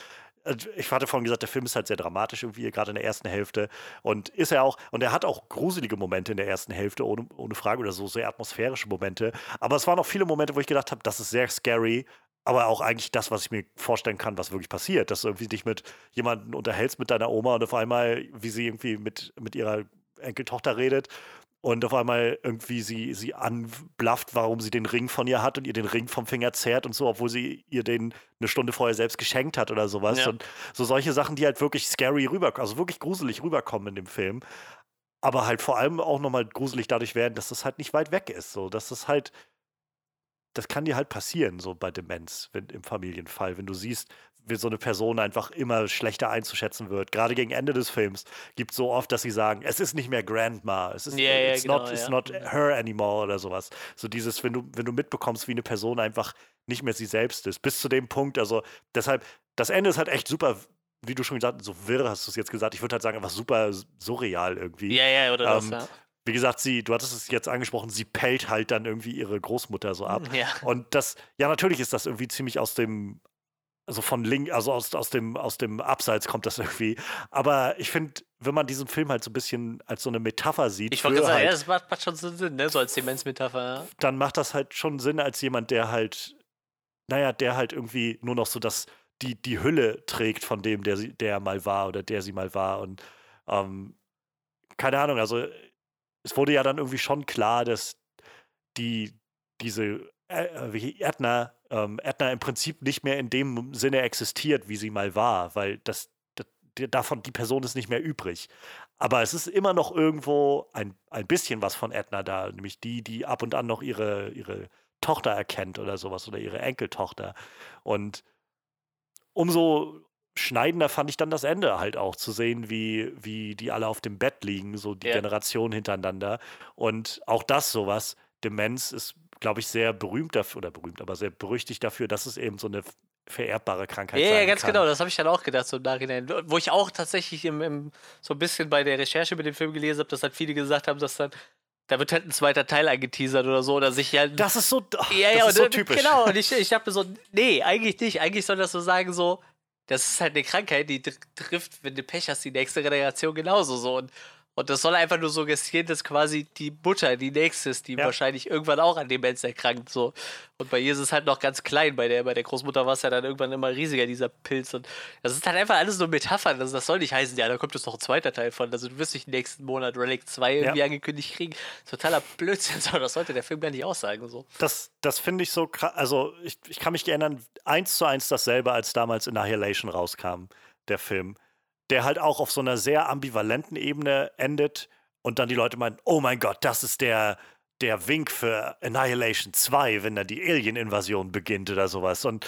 ich hatte vorhin gesagt, der Film ist halt sehr dramatisch irgendwie, gerade in der ersten Hälfte. Und ist er auch, und er hat auch gruselige Momente in der ersten Hälfte, ohne, ohne Frage, oder so sehr atmosphärische Momente. Aber es waren auch viele Momente, wo ich gedacht habe, das ist sehr scary, aber auch eigentlich das, was ich mir vorstellen kann, was wirklich passiert. Dass du irgendwie dich mit jemandem unterhältst, mit deiner Oma und auf einmal, wie sie irgendwie mit, mit ihrer Enkeltochter redet und auf einmal irgendwie sie, sie anblafft, warum sie den Ring von ihr hat und ihr den Ring vom Finger zerrt und so, obwohl sie ihr den eine Stunde vorher selbst geschenkt hat oder sowas. Ja. Und so solche Sachen, die halt wirklich scary rüberkommen, also wirklich gruselig rüberkommen in dem Film. Aber halt vor allem auch nochmal gruselig dadurch werden, dass das halt nicht weit weg ist. So, dass das halt das kann dir halt passieren, so bei Demenz, wenn, im Familienfall, wenn du siehst, so eine Person einfach immer schlechter einzuschätzen wird. Gerade gegen Ende des Films gibt es so oft, dass sie sagen, es ist nicht mehr Grandma, es ist yeah, it's, genau, not, it's not her anymore oder sowas. So dieses, wenn du, wenn du mitbekommst, wie eine Person einfach nicht mehr sie selbst ist, bis zu dem Punkt, also deshalb, das Ende ist halt echt super wie du schon gesagt hast, so wirr hast du es jetzt gesagt. Ich würde halt sagen, einfach super surreal irgendwie. Ja, ja, oder ähm, das, ja wie gesagt, sie, du hattest es jetzt angesprochen, sie pellt halt dann irgendwie ihre Großmutter so ab. Ja. Und das, ja, natürlich ist das irgendwie ziemlich aus dem, also von Link, also aus, aus, dem, aus dem Abseits kommt das irgendwie. Aber ich finde, wenn man diesen Film halt so ein bisschen als so eine Metapher sieht. Ich wollte sagen, halt, ja, das macht, macht schon Sinn, ne? so als Demenzmetapher. Ja. Dann macht das halt schon Sinn als jemand, der halt, naja, der halt irgendwie nur noch so das, die, die Hülle trägt von dem, der, sie, der mal war oder der sie mal war. Und ähm, keine Ahnung, also es wurde ja dann irgendwie schon klar, dass die, diese äh, Ätna, ähm, Ätna im Prinzip nicht mehr in dem Sinne existiert, wie sie mal war, weil das, das davon, die Person ist nicht mehr übrig. Aber es ist immer noch irgendwo ein, ein bisschen was von Edna da, nämlich die, die ab und an noch ihre, ihre Tochter erkennt oder sowas oder ihre Enkeltochter. Und umso schneidender fand ich dann das Ende halt auch, zu sehen, wie, wie die alle auf dem Bett liegen, so die ja. Generationen hintereinander. Und auch das sowas, Demenz ist, glaube ich, sehr berühmt dafür, oder berühmt, aber sehr berüchtigt dafür, dass es eben so eine vererbbare Krankheit ja, sein Ja, ganz kann. genau, das habe ich dann auch gedacht, so im Nachhinein. Wo ich auch tatsächlich im, im, so ein bisschen bei der Recherche mit dem Film gelesen habe, dass halt viele gesagt haben, dass dann da wird halt ein zweiter Teil angeteasert oder so, oder sich ja. Das ist so, ja, ja, das ist so typisch. Genau, und ich, (laughs) ich habe so, nee, eigentlich nicht. Eigentlich soll das so sagen, so, das ist halt eine Krankheit, die trifft, wenn du Pech hast, die nächste Generation genauso so. Und und das soll einfach nur suggestieren, dass quasi die Mutter die nächste ist, die ja. wahrscheinlich irgendwann auch an Demenz erkrankt. So. Und bei ihr ist es halt noch ganz klein. Bei der, bei der Großmutter war es ja dann irgendwann immer riesiger, dieser Pilz. Und das ist halt einfach alles nur Metaphern. Also das soll nicht heißen, ja, da kommt jetzt noch ein zweiter Teil von. Also du wirst nicht nächsten Monat Relic 2 irgendwie ja. angekündigt kriegen. Totaler Blödsinn. (laughs) So, das sollte der Film gar nicht aussagen. So. Das, das finde ich so krass. Also ich, ich kann mich erinnern, eins zu eins dasselbe, als damals Annihilation rauskam, der Film der halt auch auf so einer sehr ambivalenten Ebene endet und dann die Leute meinen, oh mein Gott, das ist der, der Wink für Annihilation 2, wenn dann die Alien-Invasion beginnt oder sowas. Und,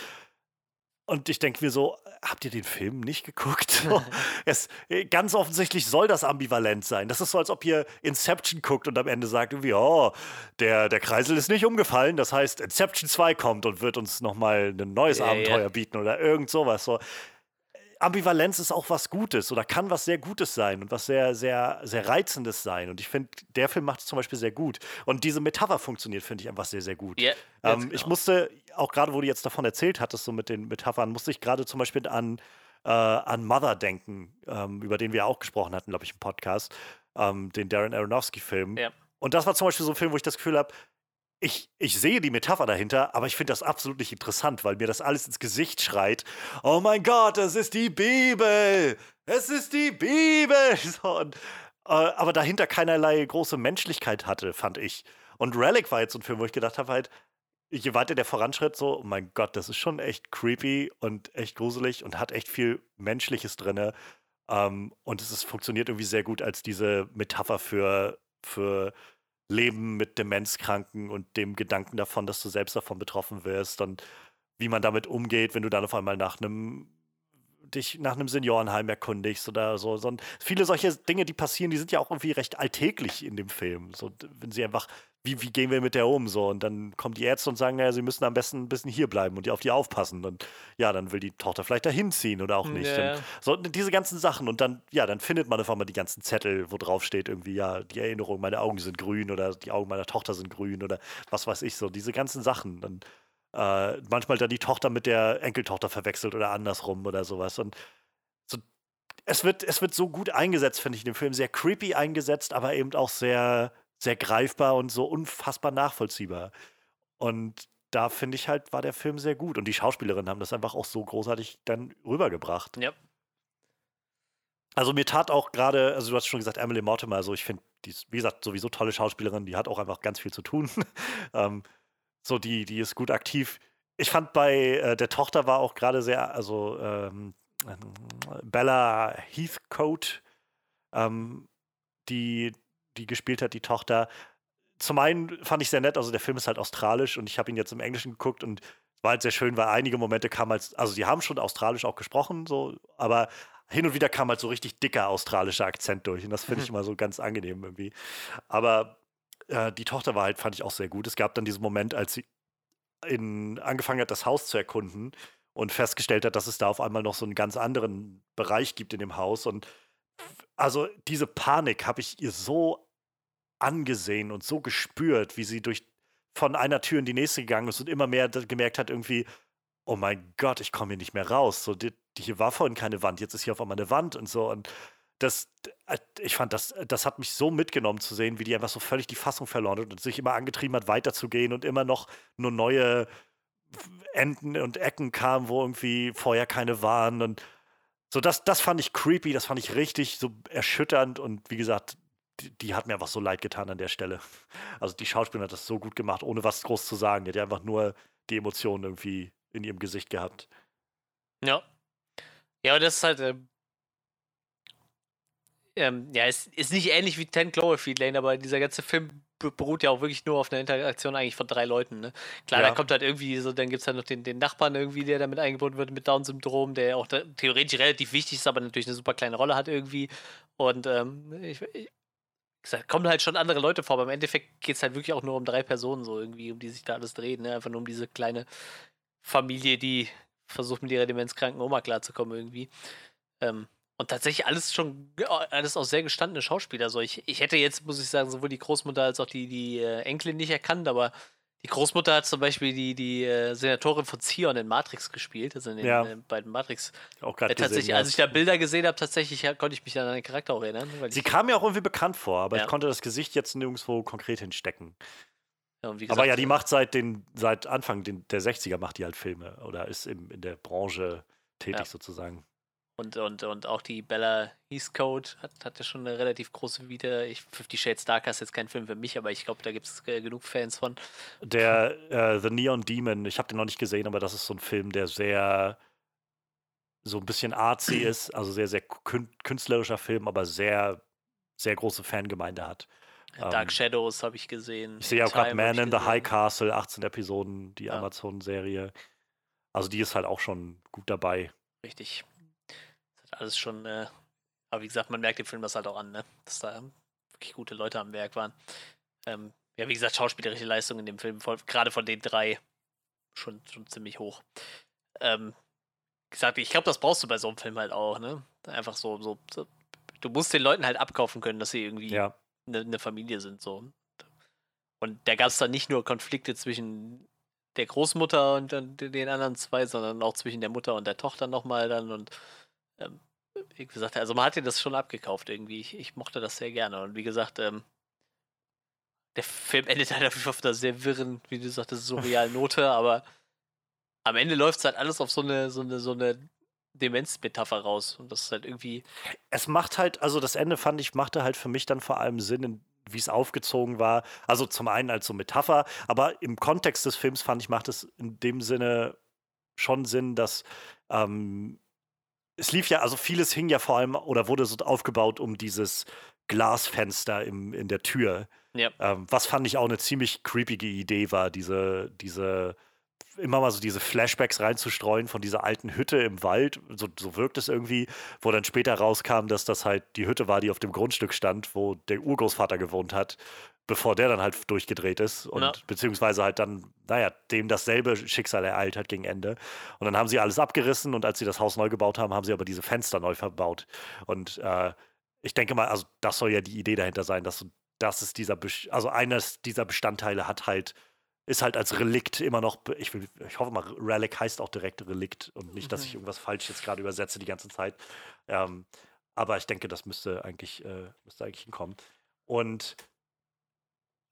und ich denke mir so, habt ihr den Film nicht geguckt? (laughs) es, ganz offensichtlich soll das ambivalent sein. Das ist so, als ob ihr Inception guckt und am Ende sagt irgendwie, oh, der, der Kreisel ist nicht umgefallen. Das heißt, Inception 2 kommt und wird uns nochmal ein neues ja, Abenteuer ja. bieten oder irgend sowas. So, Ambivalenz ist auch was Gutes oder kann was sehr Gutes sein und was sehr, sehr, sehr Reizendes sein. Und ich finde, der Film macht es zum Beispiel sehr gut. Und diese Metapher funktioniert, finde ich, einfach sehr, sehr gut. Yeah, ähm, genau. Ich musste, auch gerade, wo du jetzt davon erzählt hattest, so mit den Metaphern, musste ich gerade zum Beispiel an, äh, an Mother denken, ähm, über den wir auch gesprochen hatten, glaube ich, im Podcast, ähm, den Darren Aronofsky-Film. Yeah. Und das war zum Beispiel so ein Film, wo ich das Gefühl habe, ich, ich sehe die Metapher dahinter, aber ich finde das absolut nicht interessant, weil mir das alles ins Gesicht schreit. Oh mein Gott, es ist die Bibel! Es ist die Bibel! (laughs) So, und, äh, aber dahinter keinerlei große Menschlichkeit hatte, fand ich. Und Relic war jetzt so ein Film, wo ich gedacht habe, halt, je weiter der voranschritt, so, oh mein Gott, das ist schon echt creepy und echt gruselig und hat echt viel Menschliches drin. Ähm, und es ist, funktioniert irgendwie sehr gut als diese Metapher für, für Leben mit Demenzkranken und dem Gedanken davon, dass du selbst davon betroffen wirst und wie man damit umgeht, wenn du dann auf einmal nach einem dich nach einem Seniorenheim erkundigst oder so. so. viele solche Dinge, die passieren, die sind ja auch irgendwie recht alltäglich in dem Film. So, wenn sie einfach, wie, wie gehen wir mit der um? So, und dann kommen die Ärzte und sagen, naja, sie müssen am besten ein bisschen hier bleiben und auf die aufpassen. Und ja, dann will die Tochter vielleicht dahin ziehen oder auch nicht. Und so, diese ganzen Sachen. Und dann, ja, dann findet man auf einmal die ganzen Zettel, wo drauf steht, irgendwie, ja, die Erinnerung, meine Augen sind grün oder die Augen meiner Tochter sind grün oder was weiß ich so. Diese ganzen Sachen. Dann äh, manchmal dann die Tochter mit der Enkeltochter verwechselt oder andersrum oder sowas. Und so, es, wird, es wird so gut eingesetzt, finde ich, in dem Film. Sehr creepy eingesetzt, aber eben auch sehr, sehr greifbar und so unfassbar nachvollziehbar. Und da finde ich halt, war der Film sehr gut. Und die Schauspielerinnen haben das einfach auch so großartig dann rübergebracht. Ja. Also mir tat auch gerade, also du hast schon gesagt, Emily Mortimer, also ich finde, die ist, wie gesagt, sowieso tolle Schauspielerin, die hat auch einfach ganz viel zu tun. (laughs) ähm, so, die, die ist gut aktiv. Ich fand bei äh, der Tochter war auch gerade sehr, also ähm, Bella Heathcote, ähm, die, die gespielt hat, die Tochter. Zum einen fand ich sehr nett, also der Film ist halt australisch und ich habe ihn jetzt im Englischen geguckt und war halt sehr schön, weil einige Momente kamen als, also die haben schon australisch auch gesprochen, so, aber hin und wieder kam halt so richtig dicker australischer Akzent durch und das finde ich (laughs) immer so ganz angenehm irgendwie. Aber äh, die Tochter war halt, fand ich auch sehr gut. Es gab dann diesen Moment, als sie in, angefangen hat, das Haus zu erkunden und festgestellt hat, dass es da auf einmal noch so einen ganz anderen Bereich gibt in dem Haus. Und also diese Panik habe ich ihr so angesehen und so gespürt, wie sie durch von einer Tür in die nächste gegangen ist und immer mehr gemerkt hat, irgendwie, oh mein Gott, ich komme hier nicht mehr raus. So, die, die, hier war vorhin keine Wand, jetzt ist hier auf einmal eine Wand und so. Und das, äh, ich fand, das, das hat mich so mitgenommen zu sehen, wie die einfach so völlig die Fassung verloren hat und sich immer angetrieben hat, weiterzugehen und immer noch nur neue Enden und Ecken kamen, wo irgendwie vorher keine waren. Und so, das, das fand ich creepy, das fand ich richtig so erschütternd und wie gesagt, die, die hat mir einfach so leid getan an der Stelle. Also die Schauspielerin hat das so gut gemacht, ohne was groß zu sagen. Die hat einfach nur die Emotionen irgendwie in ihrem Gesicht gehabt. Ja. Ja, aber das ist halt, äh, ähm, ja, es ist nicht ähnlich wie 10 Cloverfield Lane, aber dieser ganze Film beruht ja auch wirklich nur auf einer Interaktion eigentlich von drei Leuten. Ne? Klar, ja. da kommt halt irgendwie so, dann gibt es halt noch den, den Nachbarn irgendwie, der damit eingebunden wird mit Down-Syndrom, der auch da, theoretisch relativ wichtig ist, aber natürlich eine super kleine Rolle hat irgendwie. Und ähm, ich, ich gesagt, kommen halt schon andere Leute vor, aber im Endeffekt geht es halt wirklich auch nur um drei Personen, so irgendwie, um die sich da alles dreht. Ne? Einfach nur um diese kleine Familie, die versucht mit ihrer demenzkranken Oma klarzukommen irgendwie. Ähm, Und tatsächlich alles schon, alles auch sehr gestandene Schauspieler. Also ich, ich hätte jetzt, muss ich sagen, sowohl die Großmutter als auch die, die äh, Enkelin nicht erkannt, aber die Großmutter hat zum Beispiel die, die äh, Senatorin von Zion in Matrix gespielt, also in den ja. äh, beiden Matrix. Auch gerade äh, tatsächlich, gesehen, als ich da Bilder gesehen habe, tatsächlich ja, konnte ich mich an den Charakter auch erinnern. Sie kam mir auch irgendwie bekannt vor, aber ja. ich konnte das Gesicht jetzt nirgendwo konkret hinstecken. Ja, gesagt, aber ja, die macht seit, den, seit Anfang den, der 60er macht die halt Filme oder ist im, in der Branche tätig sozusagen. Und, und, und auch die Bella Heathcote hat, hat ja schon eine relativ große Vita. Ich, Fifty Shades Darker ist jetzt kein Film für mich, aber ich glaube, da gibt es äh, genug Fans von. Der äh, The Neon Demon, ich habe den noch nicht gesehen, aber das ist so ein Film, der sehr so ein bisschen artsy (clears throat) ist, also sehr, sehr künstlerischer Film, aber sehr, sehr große Fangemeinde hat. Dark ähm, Shadows habe ich gesehen. Ich sehe auch gerade Man in the High Castle, 18 Episoden, die ja. Amazon-Serie. Also die ist halt auch schon gut dabei. Richtig alles schon, äh, aber wie gesagt, man merkt dem Film das halt auch an, ne? dass da wirklich gute Leute am Werk waren. Ähm, ja, wie gesagt, schauspielerische Leistung in dem Film, gerade von den drei, schon, schon ziemlich hoch. Ähm, gesagt, ich glaube, das brauchst du bei so einem Film halt auch, ne? Einfach so, so, so du musst den Leuten halt abkaufen können, dass sie irgendwie ja. eine, eine Familie sind, so. Und da gab es dann nicht nur Konflikte zwischen der Großmutter und den anderen zwei, sondern auch zwischen der Mutter und der Tochter nochmal dann und ähm, wie gesagt, also man hat dir das schon abgekauft irgendwie. Ich, ich mochte das sehr gerne. Und wie gesagt, ähm, der Film endet halt auf einer sehr wirren, wie du sagtest, surrealen Note, (laughs) aber am Ende läuft es halt alles auf so eine, so eine, so eine Demenzmetapher raus. Und das ist halt irgendwie. Es macht halt, also das Ende fand ich, machte halt für mich dann vor allem Sinn, wie es aufgezogen war. Also zum einen als so Metapher, aber im Kontext des Films fand ich, macht es in dem Sinne schon Sinn, dass ähm, es lief ja, also vieles hing ja vor allem oder wurde so aufgebaut um dieses Glasfenster im, in der Tür. Ja. Ähm, was fand ich auch eine ziemlich creepige Idee war, diese, diese, immer mal so diese Flashbacks reinzustreuen von dieser alten Hütte im Wald. So, so wirkt es irgendwie, wo dann später rauskam, dass das halt die Hütte war, die auf dem Grundstück stand, wo der Urgroßvater gewohnt hat bevor der dann halt durchgedreht ist und ja. beziehungsweise halt dann, naja, dem dasselbe Schicksal ereilt hat gegen Ende. Und dann haben sie alles abgerissen und als sie das Haus neu gebaut haben, haben sie aber diese Fenster neu verbaut. Und äh, ich denke mal, also das soll ja die Idee dahinter sein, dass das ist dieser, also eines dieser Bestandteile hat halt, ist halt als Relikt immer noch, ich, will, ich hoffe mal, Relic heißt auch direkt Relikt und nicht, dass ich mhm. irgendwas falsch jetzt gerade übersetze die ganze Zeit. Ähm, aber ich denke, das müsste eigentlich, äh, müsste eigentlich hinkommen. Und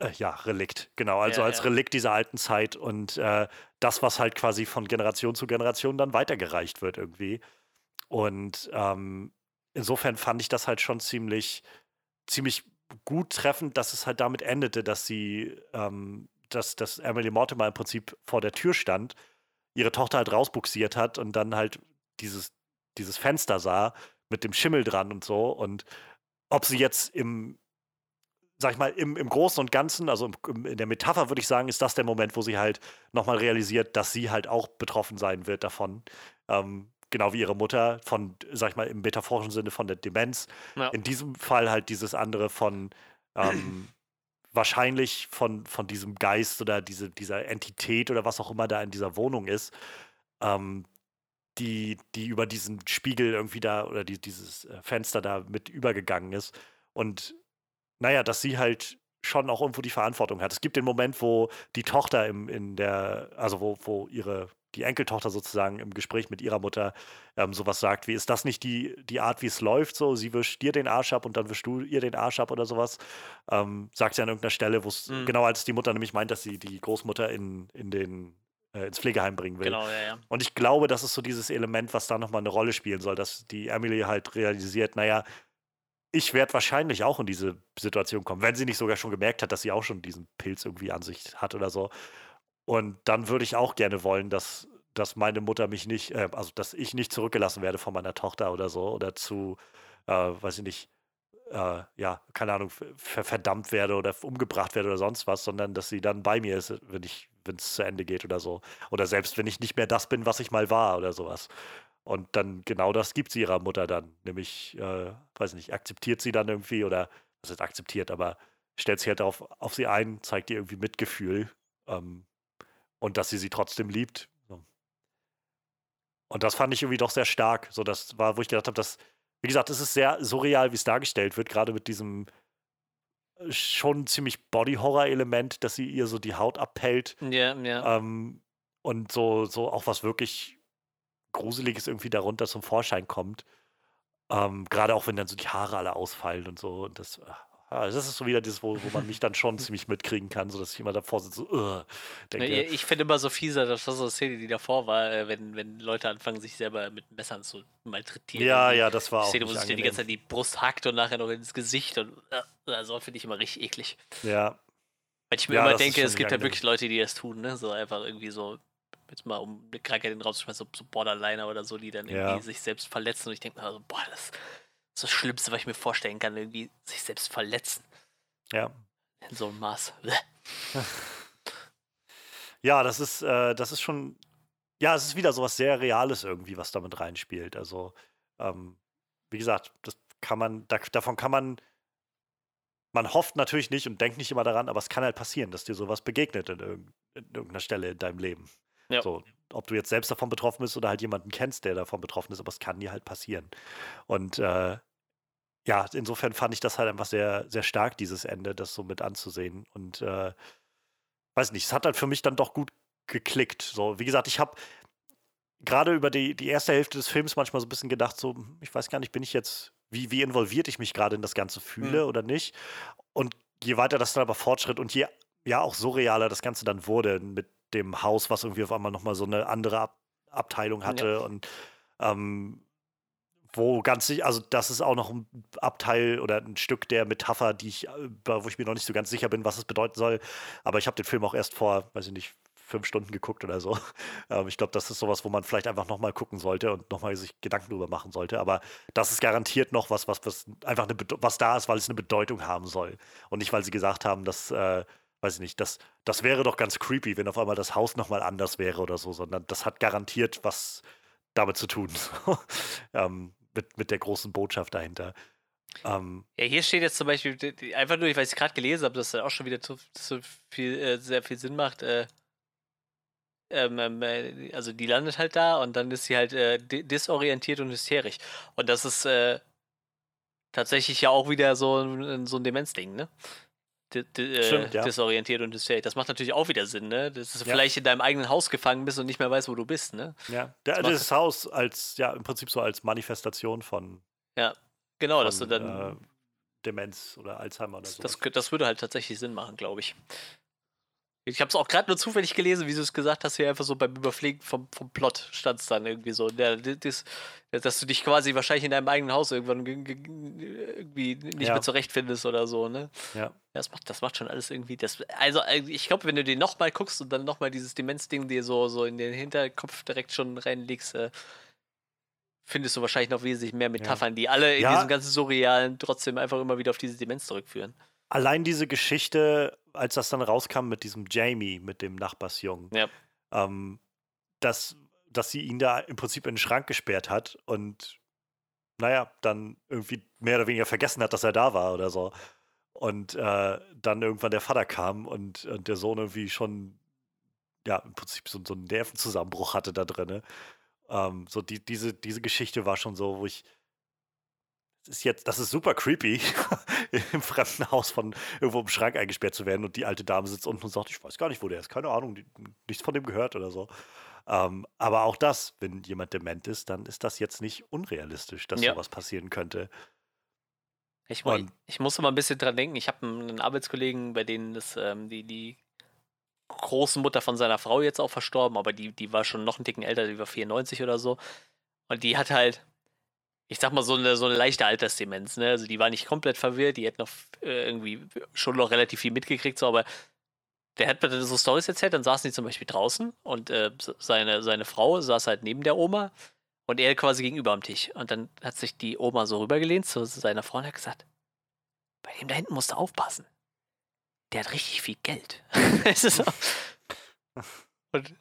äh, ja, Relikt, genau. Also ja, als ja. Relikt dieser alten Zeit und äh, das, was halt quasi von Generation zu Generation dann weitergereicht wird irgendwie. Und ähm, insofern fand ich das halt schon ziemlich, ziemlich gut treffend, dass es halt damit endete, dass sie, ähm, dass, dass Emily Mortimer im Prinzip vor der Tür stand, ihre Tochter halt rausbuxiert hat und dann halt dieses, dieses Fenster sah mit dem Schimmel dran und so. Und ob sie jetzt im, sag ich mal, im, im Großen und Ganzen, also im, in der Metapher würde ich sagen, ist das der Moment, wo sie halt nochmal realisiert, dass sie halt auch betroffen sein wird davon. Ähm, genau wie ihre Mutter von, sag ich mal, im metaphorischen Sinne von der Demenz. Ja. In diesem Fall halt dieses andere von ähm, (clears throat) wahrscheinlich von, von diesem Geist oder diese, dieser Entität oder was auch immer da in dieser Wohnung ist, ähm, die, die über diesen Spiegel irgendwie da oder die, dieses äh, Fenster da mit übergegangen ist. Und naja, dass sie halt schon auch irgendwo die Verantwortung hat. Es gibt den Moment, wo die Tochter im, in der, also wo, wo ihre, die Enkeltochter sozusagen im Gespräch mit ihrer Mutter ähm, sowas sagt, wie ist das nicht die, die Art, wie es läuft, so, sie wischt dir den Arsch ab und dann wischst du ihr den Arsch ab oder sowas, ähm, sagt sie an irgendeiner Stelle, wo es, mhm. genau als die Mutter nämlich meint, dass sie die Großmutter in, in den äh, ins Pflegeheim bringen will. Genau, ja, ja. Und ich glaube, das ist so dieses Element, was da nochmal eine Rolle spielen soll, dass die Emily halt realisiert, naja, ich werde wahrscheinlich auch in diese Situation kommen, wenn sie nicht sogar schon gemerkt hat, dass sie auch schon diesen Pilz irgendwie an sich hat oder so. Und dann würde ich auch gerne wollen, dass, dass meine Mutter mich nicht, äh, also dass ich nicht zurückgelassen werde von meiner Tochter oder so oder zu, äh, weiß ich nicht, äh, ja, keine Ahnung, verdammt werde oder umgebracht werde oder sonst was, sondern dass sie dann bei mir ist, wenn ich, wenn es zu Ende geht oder so. Oder selbst wenn ich nicht mehr das bin, was ich mal war oder sowas. Und dann genau das gibt sie ihrer Mutter dann. Nämlich, äh, weiß nicht, akzeptiert sie dann irgendwie oder, was ist akzeptiert, aber stellt sich halt auf, auf sie ein, zeigt ihr irgendwie Mitgefühl ähm, und dass sie sie trotzdem liebt. Und das fand ich irgendwie doch sehr stark. So, das war, wo ich gedacht habe, das, wie gesagt, es ist sehr surreal, wie es dargestellt wird, gerade mit diesem äh, schon ziemlich Body-Horror-Element, dass sie ihr so die Haut abpellt. Ja, ja. Ähm, und so, so auch was wirklich Gruseliges irgendwie darunter zum Vorschein kommt. Ähm, gerade auch wenn dann so die Haare alle ausfallen und so. Und das, ja, das ist so wieder das, wo, wo man mich dann schon (laughs) ziemlich mitkriegen kann, sodass ich immer davor sitze, so, uh, denke. Ich finde immer so fieser, das war so eine Szene, die davor war, äh, wenn, wenn Leute anfangen, sich selber mit Messern zu malträtieren. Ja, ja, das war die Szene, auch. Szene, wo sich die ganze Zeit die Brust hackt und nachher noch ins Gesicht und uh, also finde ich immer richtig eklig. Ja. Weil ich mir ja, immer denke, es gibt ja wirklich Leute, die das tun, ne? So einfach irgendwie so, jetzt mal um eine Krankheit in den Raum zu schmeißen, so Borderliner oder so, die dann irgendwie ja. sich selbst verletzen und ich denke mir also, boah, das ist das Schlimmste, was ich mir vorstellen kann, irgendwie sich selbst verletzen. Ja. In so einem Maß. (laughs) ja, das ist, äh, das ist schon, ja, es ist wieder so was sehr Reales irgendwie, was damit reinspielt. Also, ähm, wie gesagt, das kann man, da, davon kann man, man hofft natürlich nicht und denkt nicht immer daran, aber es kann halt passieren, dass dir sowas begegnet in, irg in irgendeiner Stelle in deinem Leben. Ja. So, ob du jetzt selbst davon betroffen bist oder halt jemanden kennst, der davon betroffen ist, aber es kann dir halt passieren. Und äh, ja, insofern fand ich das halt einfach sehr, sehr stark, dieses Ende, das so mit anzusehen. Und äh, weiß nicht, es hat halt für mich dann doch gut geklickt. So, wie gesagt, ich habe gerade über die, die erste Hälfte des Films manchmal so ein bisschen gedacht, so, hm, ich weiß gar nicht, bin ich jetzt, wie, wie involviert ich mich gerade in das Ganze fühle mhm. oder nicht. Und je weiter das dann aber fortschritt und je ja auch surrealer das Ganze dann wurde mit dem Haus, was irgendwie auf einmal nochmal so eine andere Ab Abteilung hatte ja. und ähm, wo ganz also das ist auch noch ein Abteil oder ein Stück der Metapher, die ich, äh, wo ich mir noch nicht so ganz sicher bin, was es bedeuten soll. Aber ich habe den Film auch erst vor, weiß ich nicht, fünf Stunden geguckt oder so. (laughs) Ähm, ich glaube, das ist sowas, wo man vielleicht einfach nochmal gucken sollte und nochmal sich Gedanken drüber machen sollte. Aber das ist garantiert noch was, was, was einfach eine was da ist, weil es eine Bedeutung haben soll. Und nicht, weil sie gesagt haben, dass, äh, weiß ich nicht, das, das wäre doch ganz creepy, wenn auf einmal das Haus nochmal anders wäre oder so, sondern das hat garantiert was damit zu tun. (laughs) ähm, mit, mit der großen Botschaft dahinter. Ähm, ja, hier steht jetzt zum Beispiel, einfach nur, ich es gerade gelesen habe, dass das auch schon wieder zu, zu viel, äh, sehr viel Sinn macht. Äh, ähm, ähm äh, also die landet halt da und dann ist sie halt äh, disorientiert und hysterisch. Und das ist äh, tatsächlich ja auch wieder so, so ein Demenzding, ne? Äh, Stimmt, ja. disorientiert und hysterisch. Das macht natürlich auch wieder Sinn, ne? Dass du ja. vielleicht in deinem eigenen Haus gefangen bist und nicht mehr weißt, wo du bist, ne? Ja, das, das Haus als, ja, im Prinzip so als Manifestation von. Ja, genau, von, dass du dann. Äh, Demenz oder Alzheimer oder so. Das, das würde halt tatsächlich Sinn machen, glaube ich. Ich habe es auch gerade nur zufällig gelesen, wie du es gesagt hast, hier einfach so beim Überfliegen vom, vom Plot stand es dann irgendwie so. Der, das, dass du dich quasi wahrscheinlich in deinem eigenen Haus irgendwann irgendwie nicht ja. mehr zurechtfindest oder so, ne? Ja. Das macht, das macht schon alles irgendwie. Das, also, äh, ich glaube, wenn du den nochmal guckst und dann nochmal dieses Demenzding dir so, so in den Hinterkopf direkt schon reinlegst, äh, findest du wahrscheinlich noch wesentlich mehr Metaphern, ja. die alle in ja. diesem ganzen Surrealen trotzdem einfach immer wieder auf diese Demenz zurückführen. Allein diese Geschichte als das dann rauskam mit diesem Jamie, mit dem Nachbarsjungen, ja. ähm, dass, dass sie ihn da im Prinzip in den Schrank gesperrt hat und naja, dann irgendwie mehr oder weniger vergessen hat, dass er da war oder so. Und äh, dann irgendwann der Vater kam und, und, der Sohn irgendwie schon, ja, im Prinzip so, so einen Nervenzusammenbruch hatte da drin. Ähm, so die, diese, diese Geschichte war schon so, wo ich, ist jetzt, das ist super creepy, (laughs) im fremden Haus von irgendwo im Schrank eingesperrt zu werden und die alte Dame sitzt unten und sagt, ich weiß gar nicht, wo der ist, keine Ahnung, die, nichts von dem gehört oder so. Ähm, aber auch das, wenn jemand dement ist, dann ist das jetzt nicht unrealistisch, dass ja. sowas passieren könnte. Ich, und, ich muss mal ein bisschen dran denken. Ich habe einen Arbeitskollegen, bei denen ist ähm, die, die Großmutter von seiner Frau jetzt auch verstorben, aber die, die war schon noch einen Ticken älter, die war 94 oder so. Und die hat halt, ich sag mal, so eine, so eine leichte Altersdemenz. Ne? Also die war nicht komplett verwirrt, die hat noch äh, irgendwie schon noch relativ viel mitgekriegt, so, aber der hat mir so Stories erzählt, dann saßen die zum Beispiel draußen und äh, seine, seine Frau saß halt neben der Oma und er quasi gegenüber am Tisch. Und dann hat sich die Oma so rübergelehnt zu seiner Frau und hat gesagt, bei dem da hinten musst du aufpassen. Der hat richtig viel Geld. (laughs) und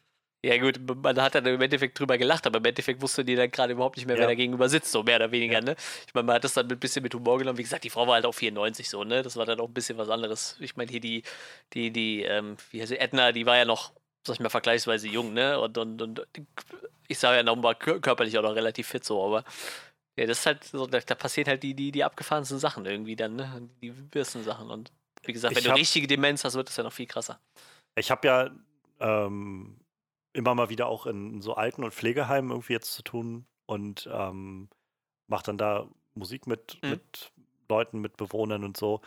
ja, gut, man hat dann im Endeffekt drüber gelacht, aber im Endeffekt wusste die dann gerade überhaupt nicht mehr, ja. wer da gegenüber sitzt, so mehr oder weniger, ja. ne? Ich meine, man hat das dann ein bisschen mit Humor genommen. Wie gesagt, die Frau war halt auch 94 so, ne? Das war dann auch ein bisschen was anderes. Ich meine, hier die, die, die, ähm, wie heißt sie, Edna, die war ja noch, sag ich mal, vergleichsweise jung, ne? Und, und, und ich sah ja noch mal körperlich auch noch relativ fit so, aber Ja, das ist halt so, da, da passiert halt die, die, die abgefahrensten Sachen irgendwie dann, ne? Die wirsten Sachen. Und wie gesagt, wenn ich du hab, richtige Demenz hast, wird es ja noch viel krasser. Ich habe ja ähm, immer mal wieder auch in so Alten- und Pflegeheimen irgendwie jetzt zu tun und ähm, mache dann da Musik mit, mhm. mit Leuten, mit Bewohnern und so.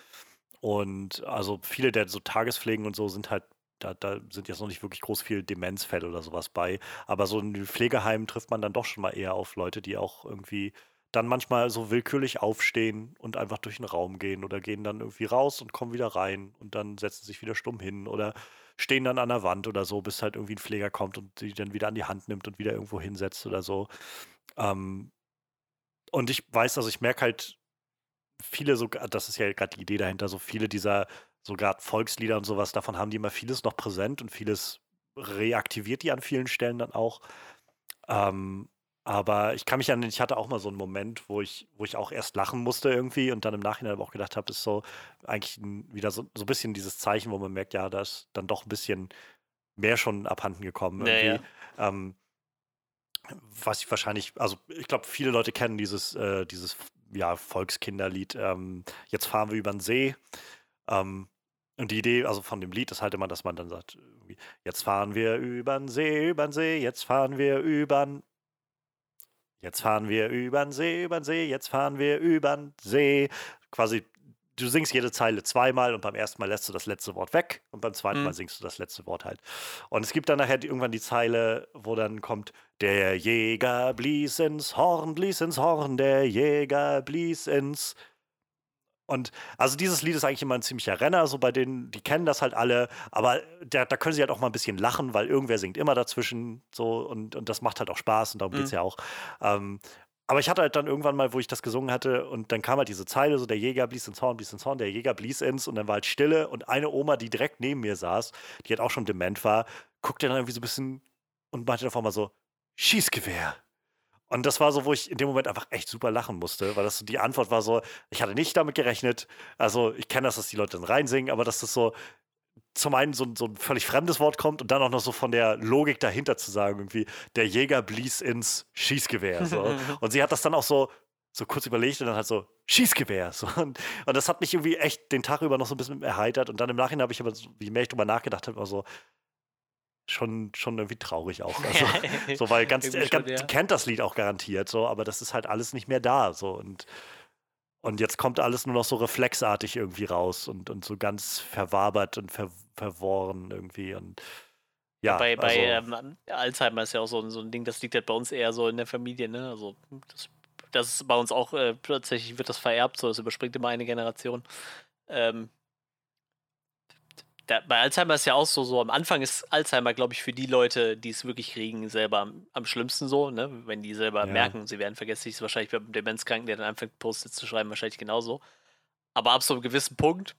Und also viele der so Tagespflegen und so sind halt da, da sind jetzt noch nicht wirklich groß viel Demenzfälle oder sowas bei. Aber so in den Pflegeheimen trifft man dann doch schon mal eher auf Leute, die auch irgendwie dann manchmal so willkürlich aufstehen und einfach durch den Raum gehen oder gehen dann irgendwie raus und kommen wieder rein und dann setzen sich wieder stumm hin oder stehen dann an der Wand oder so, bis halt irgendwie ein Pfleger kommt und sie dann wieder an die Hand nimmt und wieder irgendwo hinsetzt oder so. Ähm, und ich weiß, also ich merke halt viele so, das ist ja gerade die Idee dahinter, so viele dieser sogar Volkslieder und sowas, davon haben die immer vieles noch präsent und vieles reaktiviert die an vielen Stellen dann auch. Ähm, aber ich kann mich an, ich hatte auch mal so einen Moment, wo ich, wo ich auch erst lachen musste irgendwie und dann im Nachhinein aber auch gedacht habe, ist so eigentlich wieder so, so ein bisschen dieses Zeichen, wo man merkt, ja, da ist dann doch ein bisschen mehr schon abhanden gekommen. Irgendwie. Ja, Ähm, was ich wahrscheinlich, also ich glaube, viele Leute kennen dieses, äh, dieses ja, Volkskinderlied, ähm, Jetzt fahren wir über den See. Ähm, und die Idee, also von dem Lied, ist halt immer, dass man dann sagt, jetzt fahren wir über den See, über den See, jetzt fahren wir über den Jetzt fahren wir über den See, über den See, jetzt fahren wir über den See. Quasi, du singst jede Zeile zweimal und beim ersten Mal lässt du das letzte Wort weg und beim zweiten mhm. Mal singst du das letzte Wort halt. Und es gibt dann nachher irgendwann die Zeile, wo dann kommt, der Jäger blies ins Horn, blies ins Horn, der Jäger blies ins und also dieses Lied ist eigentlich immer ein ziemlicher Renner, so bei denen, die kennen das halt alle, aber da, da können sie halt auch mal ein bisschen lachen, weil irgendwer singt immer dazwischen so und, und das macht halt auch Spaß und darum mhm. geht es ja auch. Ähm, aber ich hatte halt dann irgendwann mal, wo ich das gesungen hatte, und dann kam halt diese Zeile, so der Jäger blies ins Horn, blies ins Horn, der Jäger blies ins, und dann war halt Stille und eine Oma, die direkt neben mir saß, die halt auch schon dement war, guckte dann irgendwie so ein bisschen und meinte davor mal so, Schießgewehr. Und das war so, wo ich in dem Moment einfach echt super lachen musste, weil das so die Antwort war so, ich hatte nicht damit gerechnet. Also ich kenne das, dass die Leute dann reinsingen, aber dass das so zum einen so, so ein völlig fremdes Wort kommt und dann auch noch so von der Logik dahinter zu sagen, irgendwie, der Jäger blies ins Schießgewehr. So. (laughs) und sie hat das dann auch so, so kurz überlegt und dann halt so, Schießgewehr. So. Und, und das hat mich irgendwie echt den Tag über noch so ein bisschen erheitert. Und dann im Nachhinein habe ich aber, je mehr ich drüber nachgedacht habe, war so, schon, schon irgendwie traurig auch. (laughs) Also, so, weil ganz, äh, ganz ja. kennt das Lied auch garantiert, so, aber das ist halt alles nicht mehr da. So, und, und jetzt kommt alles nur noch so reflexartig irgendwie raus und, und so ganz verwabert und ver, verworren irgendwie. Und ja, bei, bei also, ähm, Alzheimer ist ja auch so, so ein Ding, das liegt halt bei uns eher so in der Familie, ne? Also das, das ist bei uns auch äh, tatsächlich wird das vererbt, so das überspringt immer eine Generation. Ähm, da, bei Alzheimer ist ja auch so, so am Anfang ist Alzheimer, glaube ich, für die Leute, die es wirklich kriegen, selber am, am schlimmsten so, ne? Wenn die selber ja. merken, sie werden vergesslich, ist wahrscheinlich beim Demenzkranken, der dann anfängt, Post-its zu schreiben, wahrscheinlich genauso. Aber ab so einem gewissen Punkt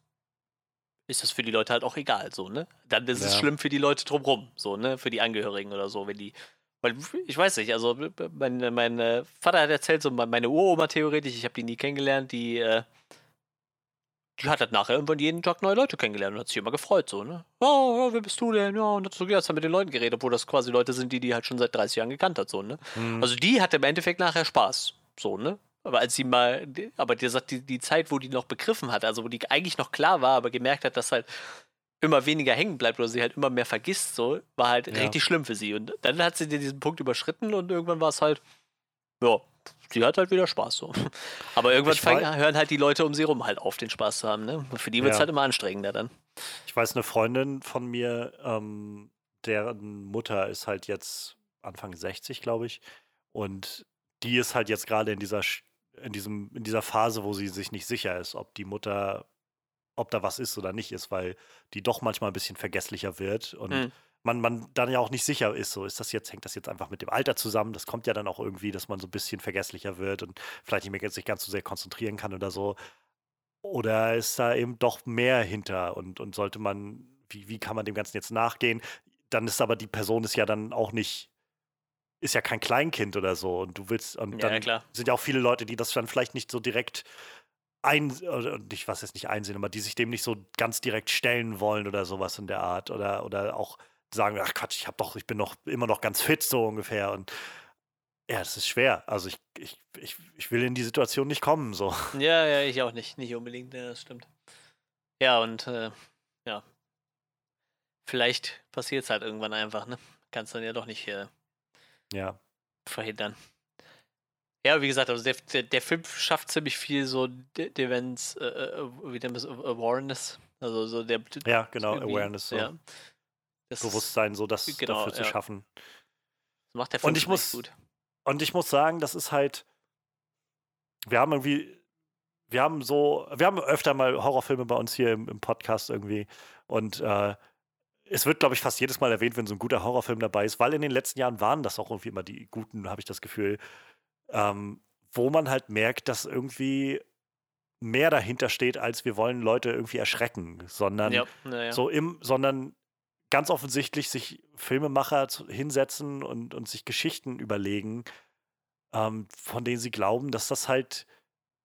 ist das für die Leute halt auch egal, so, ne? Dann ist ja. es schlimm für die Leute drumherum, so, ne? Für die Angehörigen oder so, wenn die. Weil ich weiß nicht, also mein, mein äh, Vater hat erzählt, so meine Uroma theoretisch, ich habe die nie kennengelernt, die äh, die hat halt nachher irgendwann jeden Tag neue Leute kennengelernt und hat sich immer gefreut, so, ne? Oh, wer bist du denn? Ja, und hat so jetzt mit den Leuten geredet, obwohl das quasi Leute sind, die die halt schon seit 30 Jahren gekannt hat, so, ne? Mhm. Also die hatte im Endeffekt nachher Spaß, so, ne? Aber als sie mal, aber die sagt, die, die Zeit, wo die noch begriffen hat, also wo die eigentlich noch klar war, aber gemerkt hat, dass halt immer weniger hängen bleibt oder sie halt immer mehr vergisst, so, war halt ja. richtig schlimm für sie. Und dann hat sie diesen Punkt überschritten und irgendwann war es halt, ja, die hat halt wieder Spaß so. (laughs) Aber irgendwann fangen, hören halt die Leute um sie rum halt auf, den Spaß zu haben. Ne? Für die wird es ja. halt immer anstrengender dann. Ich weiß, eine Freundin von mir, ähm, deren Mutter ist halt jetzt Anfang 60, glaube ich. Und die ist halt jetzt gerade in dieser, in, diesem, in dieser Phase, wo sie sich nicht sicher ist, ob die Mutter, ob da was ist oder nicht ist, weil die doch manchmal ein bisschen vergesslicher wird. Und mhm man, man dann ja auch nicht sicher ist, so ist das jetzt, hängt das jetzt einfach mit dem Alter zusammen. Das kommt ja dann auch irgendwie, dass man so ein bisschen vergesslicher wird und vielleicht nicht mehr sich ganz so sehr konzentrieren kann oder so. Oder ist da eben doch mehr hinter und, und sollte man, wie, wie kann man dem Ganzen jetzt nachgehen? Dann ist aber die Person ist ja dann auch nicht, ist ja kein Kleinkind oder so. Und du willst, und ja, dann ja, sind ja auch viele Leute, die das dann vielleicht nicht so direkt ein, oder nicht, was jetzt nicht einsehen, aber die sich dem nicht so ganz direkt stellen wollen oder sowas in der Art. Oder, oder auch sagen, ach Quatsch, ich habe doch, ich bin noch immer noch ganz fit so ungefähr und ja, das ist schwer. Also ich, ich, ich, ich will in die Situation nicht kommen. So. Ja, ja, ich auch nicht. Nicht unbedingt, ja, das stimmt. Ja, und äh, ja. Vielleicht passiert es halt irgendwann einfach, ne? Kannst dann ja doch nicht äh, ja. verhindern. Ja, wie gesagt, also der, der, der Film schafft ziemlich viel so Events, äh, äh, wie nennt man Awareness. Also so der. Ja, genau, Awareness. So. Ja. Bewusstsein, so das genau, dafür zu ja. schaffen. Das macht der Film und ich muss, gut. Und ich muss sagen, das ist halt. Wir haben irgendwie. Wir haben so. Wir haben öfter mal Horrorfilme bei uns hier im, im Podcast irgendwie. Und äh, es wird, glaube ich, fast jedes Mal erwähnt, wenn so ein guter Horrorfilm dabei ist, weil in den letzten Jahren waren das auch irgendwie immer die guten, habe ich das Gefühl, ähm, wo man halt merkt, dass irgendwie mehr dahinter steht, als wir wollen Leute irgendwie erschrecken, sondern ja, ja. so im, sondern ganz offensichtlich sich Filmemacher hinsetzen und, und sich Geschichten überlegen, ähm, von denen sie glauben, dass das halt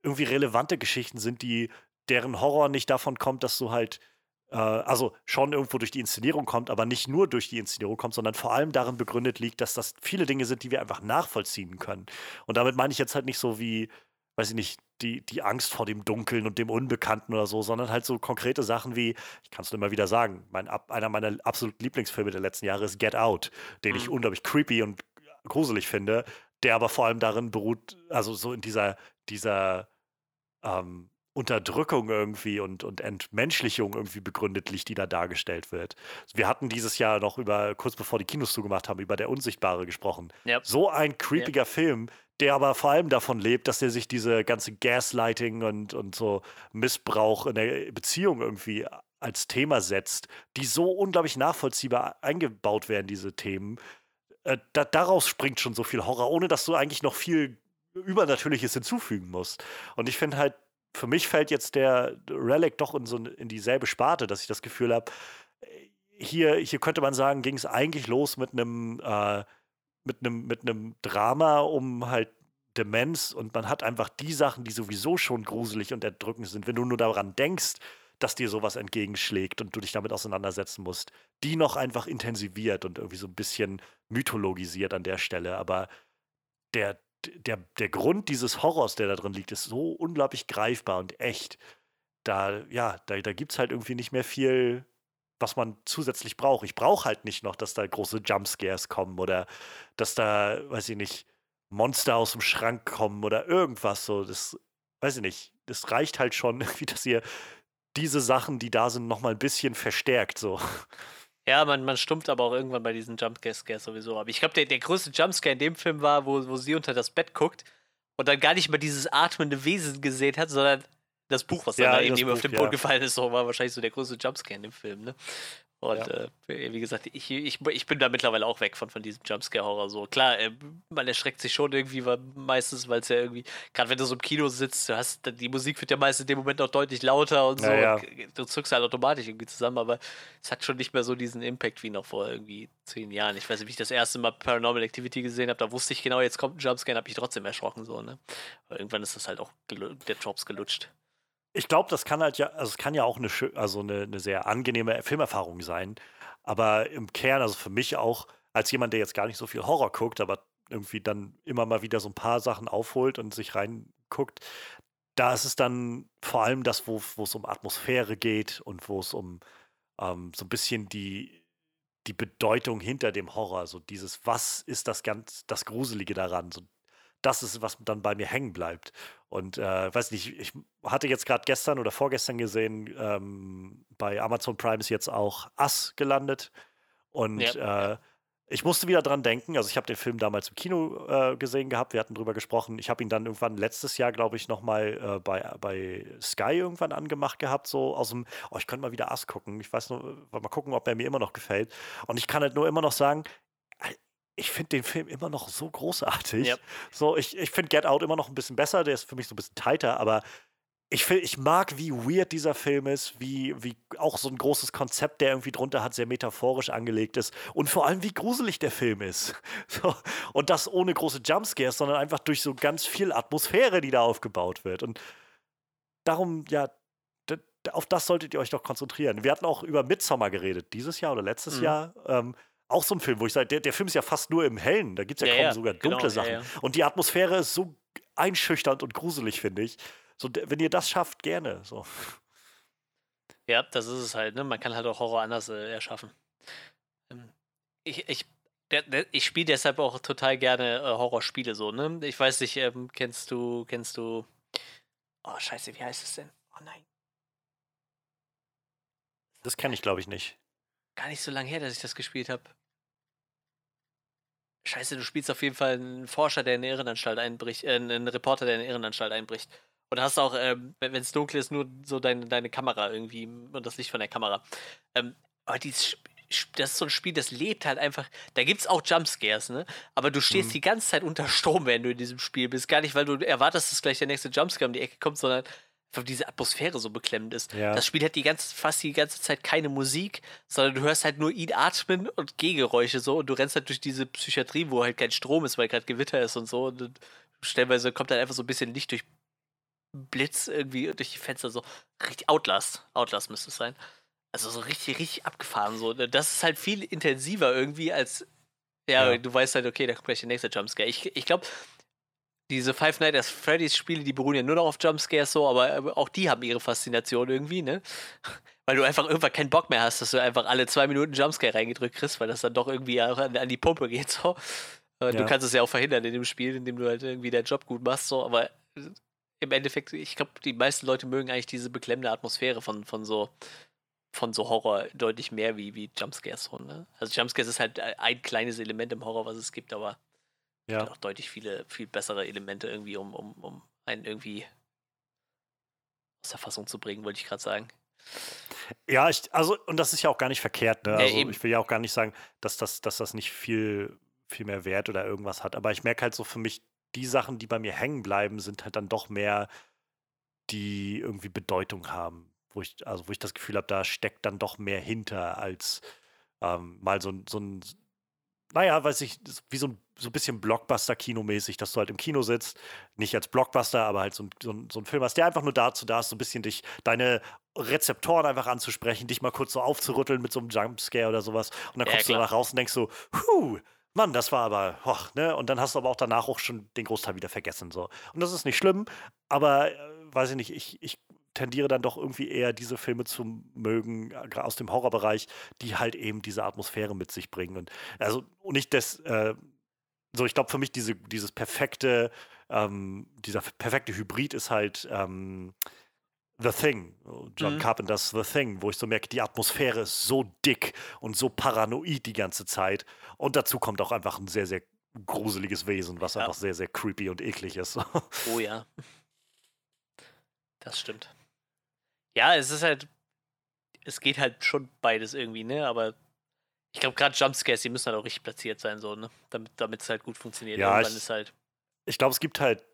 irgendwie relevante Geschichten sind, die deren Horror nicht davon kommt, dass du halt, äh, also schon irgendwo durch die Inszenierung kommt, aber nicht nur durch die Inszenierung kommt, sondern vor allem darin begründet liegt, dass das viele Dinge sind, die wir einfach nachvollziehen können. Und damit meine ich jetzt halt nicht so wie, weiß ich nicht, die, die Angst vor dem Dunkeln und dem Unbekannten oder so, sondern halt so konkrete Sachen wie, ich kann es nur immer wieder sagen, mein, einer meiner absoluten Lieblingsfilme der letzten Jahre ist Get Out, den mhm. ich unglaublich creepy und gruselig finde, der aber vor allem darin beruht, also so in dieser, dieser ähm, Unterdrückung irgendwie und, und Entmenschlichung irgendwie begründet liegt, die da dargestellt wird. Wir hatten dieses Jahr noch über, kurz bevor die Kinos zugemacht haben, über Der Unsichtbare gesprochen. Yep. So ein creepiger yep. Film, der aber vor allem davon lebt, dass er sich diese ganze Gaslighting und, und so Missbrauch in der Beziehung irgendwie als Thema setzt, die so unglaublich nachvollziehbar eingebaut werden, diese Themen. Äh, da, daraus springt schon so viel Horror, ohne dass du eigentlich noch viel Übernatürliches hinzufügen musst. Und ich finde halt, für mich fällt jetzt der Relic doch in, so in dieselbe Sparte, dass ich das Gefühl habe, hier, hier könnte man sagen, ging es eigentlich los mit einem äh, mit mit einem Drama um halt Demenz und man hat einfach die Sachen, die sowieso schon gruselig und erdrückend sind, wenn du nur daran denkst, dass dir sowas entgegenschlägt und du dich damit auseinandersetzen musst, die noch einfach intensiviert und irgendwie so ein bisschen mythologisiert an der Stelle. Aber der, der, der Grund dieses Horrors, der da drin liegt, ist so unglaublich greifbar und echt. Da, ja, da, da gibt es halt irgendwie nicht mehr viel was man zusätzlich braucht. Ich brauche halt nicht noch, dass da große Jumpscares kommen oder dass da, weiß ich nicht, Monster aus dem Schrank kommen oder irgendwas so. Das, weiß ich nicht. Das reicht halt schon, (laughs) irgendwie, dass ihr diese Sachen, die da sind, nochmal ein bisschen verstärkt so. Ja, man, man stumpft aber auch irgendwann bei diesen Jumpscares sowieso ab. Ich glaube, der, der größte Jumpscare in dem Film war, wo, wo sie unter das Bett guckt und dann gar nicht mal dieses atmende Wesen gesehen hat, sondern das Buch, was dann ja, da eben auf den Boden ja. gefallen ist, war wahrscheinlich so der größte Jumpscare im Film, ne? Und ja. äh, wie gesagt, ich, ich, ich bin da mittlerweile auch weg von, von diesem Jumpscare-Horror. So, klar, äh, man erschreckt sich schon irgendwie, weil meistens, weil es ja irgendwie, gerade wenn du so im Kino sitzt, du hast, die Musik wird ja meist in dem Moment auch deutlich lauter und so. Ja, und du zuckst halt automatisch irgendwie zusammen, aber es hat schon nicht mehr so diesen Impact wie noch vor irgendwie zehn Jahren. Ich weiß nicht, wie ich das erste Mal Paranormal Activity gesehen habe, da wusste ich genau, jetzt kommt ein Jumpscare, habe ich trotzdem erschrocken, so, ne? Aber irgendwann ist das halt auch der Drops gelutscht ich glaube, das kann halt ja, also es kann ja auch eine, also eine, eine sehr angenehme Filmerfahrung sein. Aber im Kern, also für mich auch, als jemand, der jetzt gar nicht so viel Horror guckt, aber irgendwie dann immer mal wieder so ein paar Sachen aufholt und sich reinguckt, da ist es dann vor allem das, wo es um Atmosphäre geht und wo es um ähm, so ein bisschen die, die Bedeutung hinter dem Horror, so dieses, was ist das ganz, das Gruselige daran, so das ist, was dann bei mir hängen bleibt. Und äh, weiß nicht, ich hatte jetzt gerade gestern oder vorgestern gesehen, ähm, bei Amazon Prime ist jetzt auch Ass gelandet. Und ja. äh, ich musste wieder dran denken. Also ich habe den Film damals im Kino äh, gesehen gehabt. Wir hatten drüber gesprochen. Ich habe ihn dann irgendwann letztes Jahr, glaube ich, nochmal äh, bei, bei Sky irgendwann angemacht gehabt. So aus dem, oh, ich könnte mal wieder Ass gucken. Ich weiß nur, mal gucken, ob er mir immer noch gefällt. Und ich kann halt nur immer noch sagen, ich finde den Film immer noch so großartig. Yep. So, ich, ich finde Get Out immer noch ein bisschen besser, der ist für mich so ein bisschen tighter, aber ich, find, ich mag, wie weird dieser Film ist, wie, wie auch so ein großes Konzept, der irgendwie drunter hat, sehr metaphorisch angelegt ist und vor allem, wie gruselig der Film ist. (laughs) So, und das ohne große Jumpscares, sondern einfach durch so ganz viel Atmosphäre, die da aufgebaut wird. Und darum, ja, auf das solltet ihr euch doch konzentrieren. Wir hatten auch über Midsommar geredet, dieses Jahr oder letztes mhm. Jahr. Ähm, auch so ein Film, wo ich sage, der, der Film ist ja fast nur im Hellen, da gibt es ja, ja, kaum ja, sogar dunkle genau, Sachen. Ja, und die Atmosphäre ist so einschüchternd und gruselig, finde ich. So, wenn ihr das schafft, gerne. So. (laughs) Ja, das ist es halt, ne? Man kann halt auch Horror anders äh, erschaffen. Ähm, ich, ich, ich spiele deshalb auch total gerne äh, Horrorspiele so, ne? Ich weiß nicht, ähm, kennst du, kennst du. Oh, scheiße, wie heißt es denn? Oh nein. Das kenne ich, glaube ich, nicht. Gar nicht so lange her, dass ich das gespielt habe. Scheiße, du spielst auf jeden Fall einen Forscher, der in eine Irrenanstalt einbricht, äh, einen Reporter, der in eine Irrenanstalt einbricht. Und hast auch, ähm, wenn es dunkel ist, nur so deine, deine Kamera irgendwie und das Licht von der Kamera. Ähm, aber dieses, das ist so ein Spiel, das lebt halt einfach. Da gibt es auch Jumpscares, ne? Aber du stehst mhm. die ganze Zeit unter Strom, wenn du in diesem Spiel bist. Gar nicht, weil du erwartest, dass gleich der nächste Jumpscare um die Ecke kommt, sondern diese Atmosphäre so beklemmend ist. Ja. Das Spiel hat die ganze, fast die ganze Zeit keine Musik, sondern du hörst halt nur ihn atmen und Gehgeräusche so und du rennst halt durch diese Psychiatrie, wo halt kein Strom ist, weil gerade Gewitter ist und so. Und stellenweise kommt halt einfach so ein bisschen Licht durch Blitz irgendwie durch die Fenster so. Richtig Outlast. Outlast müsste es sein. Also so richtig, richtig abgefahren. So. Das ist halt viel intensiver irgendwie als. Ja, ja. du weißt halt, okay, da kommt gleich der nächste Jumpscare. Ich, ich glaube, diese Five Nights at Freddy's Spiele, die beruhen ja nur noch auf Jumpscares so, aber auch die haben ihre Faszination irgendwie, ne? (laughs) Weil du einfach irgendwann keinen Bock mehr hast, dass du einfach alle zwei Minuten Jumpscare reingedrückt kriegst, weil das dann doch irgendwie an, an die Pumpe geht so. Ja. Du kannst es ja auch verhindern in dem Spiel, indem du halt irgendwie deinen Job gut machst, so, aber im Endeffekt, ich glaube, die meisten Leute mögen eigentlich diese beklemmende Atmosphäre von, von so von so Horror deutlich mehr wie, wie Jumpscares. So, ne? Also Jumpscares ist halt ein kleines Element im Horror, was es gibt, aber ja. auch deutlich viele, viel bessere Elemente irgendwie, um, um, um einen irgendwie aus der Fassung zu bringen, wollte ich gerade sagen. Ja, ich, also, und das ist ja auch gar nicht verkehrt, ne? Also, ja, ich will ja auch gar nicht sagen, dass das, dass das nicht viel, viel mehr Wert oder irgendwas hat. Aber ich merke halt so für mich, die Sachen, die bei mir hängen bleiben, sind halt dann doch mehr, die irgendwie Bedeutung haben. Wo ich, also wo ich das Gefühl habe, da steckt dann doch mehr hinter als ähm, mal so, so ein, naja, weiß ich, wie so ein, so ein bisschen Blockbuster-Kinomäßig, dass du halt im Kino sitzt, nicht als Blockbuster, aber halt so ein, so ein, so ein Film hast, der einfach nur dazu da ist, so ein bisschen dich, deine Rezeptoren einfach anzusprechen, dich mal kurz so aufzurütteln mit so einem Jumpscare oder sowas. Und dann kommst ja, du danach raus und denkst so, huh, Mann, das war aber, hoch, ne? Und dann hast du aber auch danach auch schon den Großteil wieder vergessen. So. Und das ist nicht schlimm, aber äh, weiß ich nicht, ich, ich tendiere dann doch irgendwie eher diese Filme zu mögen, äh, aus dem Horrorbereich, die halt eben diese Atmosphäre mit sich bringen. Und also nicht das, äh, so ich glaube für mich diese, dieses perfekte, ähm, dieser perfekte Hybrid ist halt ähm, The Thing, John mhm. Carpenters The Thing, wo ich so merke, die Atmosphäre ist so dick und so paranoid die ganze Zeit. Und dazu kommt auch einfach ein sehr, sehr gruseliges Wesen, was ja. einfach sehr, sehr creepy und eklig ist. (laughs) Oh ja. Das stimmt. Ja, es ist halt, es geht halt schon beides irgendwie, ne? Aber ich glaube, gerade Jumpscares, die müssen halt auch richtig platziert sein, so, ne? Damit es halt gut funktioniert. Ja, ich, ist halt. Ich glaube, es gibt halt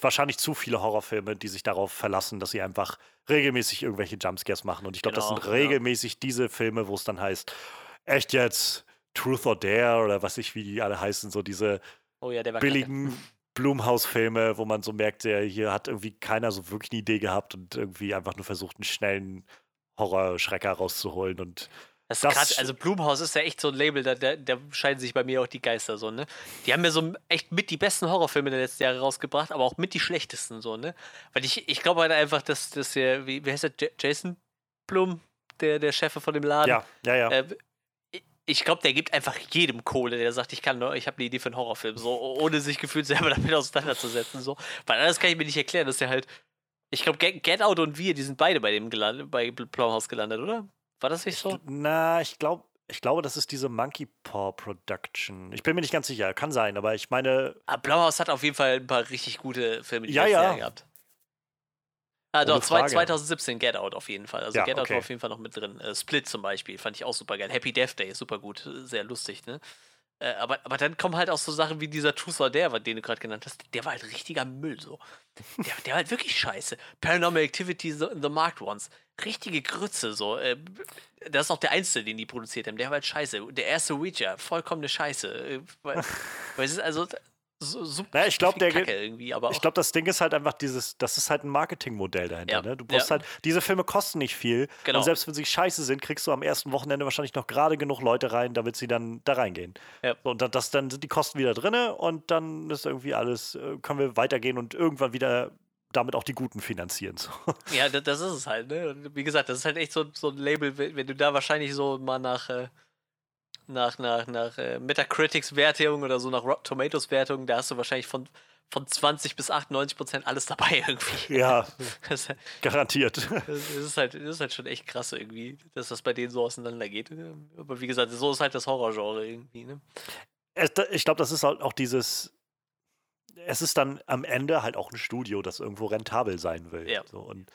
wahrscheinlich zu viele Horrorfilme, die sich darauf verlassen, dass sie einfach regelmäßig irgendwelche Jumpscares machen. Und ich glaube, genau, das sind regelmäßig ja. diese Filme, wo es dann heißt, echt jetzt Truth or Dare oder was ich, wie die alle heißen, so diese oh ja, billigen Blumhaus-Filme, wo man so merkt, der hier hat irgendwie keiner so wirklich eine Idee gehabt und irgendwie einfach nur versucht, einen schnellen Horror-Schrecker rauszuholen und das ist krass. Also Blumhaus ist ja echt so ein Label, da, da, da, scheiden sich bei mir auch die Geister so, ne? Die haben ja so echt mit die besten Horrorfilme der letzten Jahre rausgebracht, aber auch mit die schlechtesten so, ne? Weil ich, ich glaube halt einfach, dass, dass der, wie, wie heißt der, Jason Blum, der, der Chef von dem Laden. Ja, ja, ja. Äh, ich glaube, der gibt einfach jedem Kohle, der sagt, ich kann, ich habe eine Idee für einen Horrorfilm, so, ohne sich gefühlt selber (laughs) damit auseinanderzusetzen, so. Weil anders kann ich mir nicht erklären, dass der halt, ich glaube, Get Out und wir, die sind beide bei dem gelandet, bei Blumhaus gelandet, oder? War das nicht so? Ich, na, ich glaube, ich glaube, das ist diese Monkey Paw Production. Ich bin mir nicht ganz sicher, kann sein, aber ich meine. Ah, Blauhaus hat auf jeden Fall ein paar richtig gute Filme die ja, ja. gehabt. Ah, doch, 2017 Get Out auf jeden Fall. Also ja, Get Out okay. war auf jeden Fall noch mit drin. Äh, Split zum Beispiel fand ich auch super geil. Happy Death Day, super gut, sehr lustig, ne? Äh, aber, aber dann kommen halt auch so Sachen wie dieser Truth or Dare, den du gerade genannt hast. Der war halt richtiger Müll so. Der, der war halt wirklich scheiße. Paranormal Activity The, The Marked Ones. Richtige Grütze so. Äh, das ist auch der einzige, den die produziert haben. Der war halt scheiße. Der erste Ouija, vollkommene Scheiße. Äh, weil, weil es ist also so, super naja, ich glaube, irgendwie, aber ich glaube, das Ding ist halt einfach dieses, das ist halt ein Marketingmodell dahinter. Ja. Ne? Du brauchst ja. halt, diese Filme kosten nicht viel. Genau. Und selbst wenn sie scheiße sind, kriegst du am ersten Wochenende wahrscheinlich noch gerade genug Leute rein, damit sie dann da reingehen. Ja. und dann, das, dann sind die Kosten wieder drin und dann ist irgendwie alles, äh, können wir weitergehen und irgendwann wieder damit auch die Guten finanzieren. So. Ja, das ist es halt. Ne? Wie gesagt, das ist halt echt so, so ein Label, wenn du da wahrscheinlich so mal nach, äh, nach, nach, nach äh, Metacritics-Wertung oder so nach Rotten Tomatoes-Wertung, da hast du wahrscheinlich von, von 20 bis 98 Prozent alles dabei irgendwie. Ja, (laughs) das, garantiert. Das ist, halt, das ist halt schon echt krass irgendwie, dass das bei denen so auseinandergeht. Aber wie gesagt, so ist halt das Horrorgenre irgendwie. Ne? Ich glaube, das ist halt auch dieses es ist dann am Ende halt auch ein Studio, das irgendwo rentabel sein will. Ja. So, und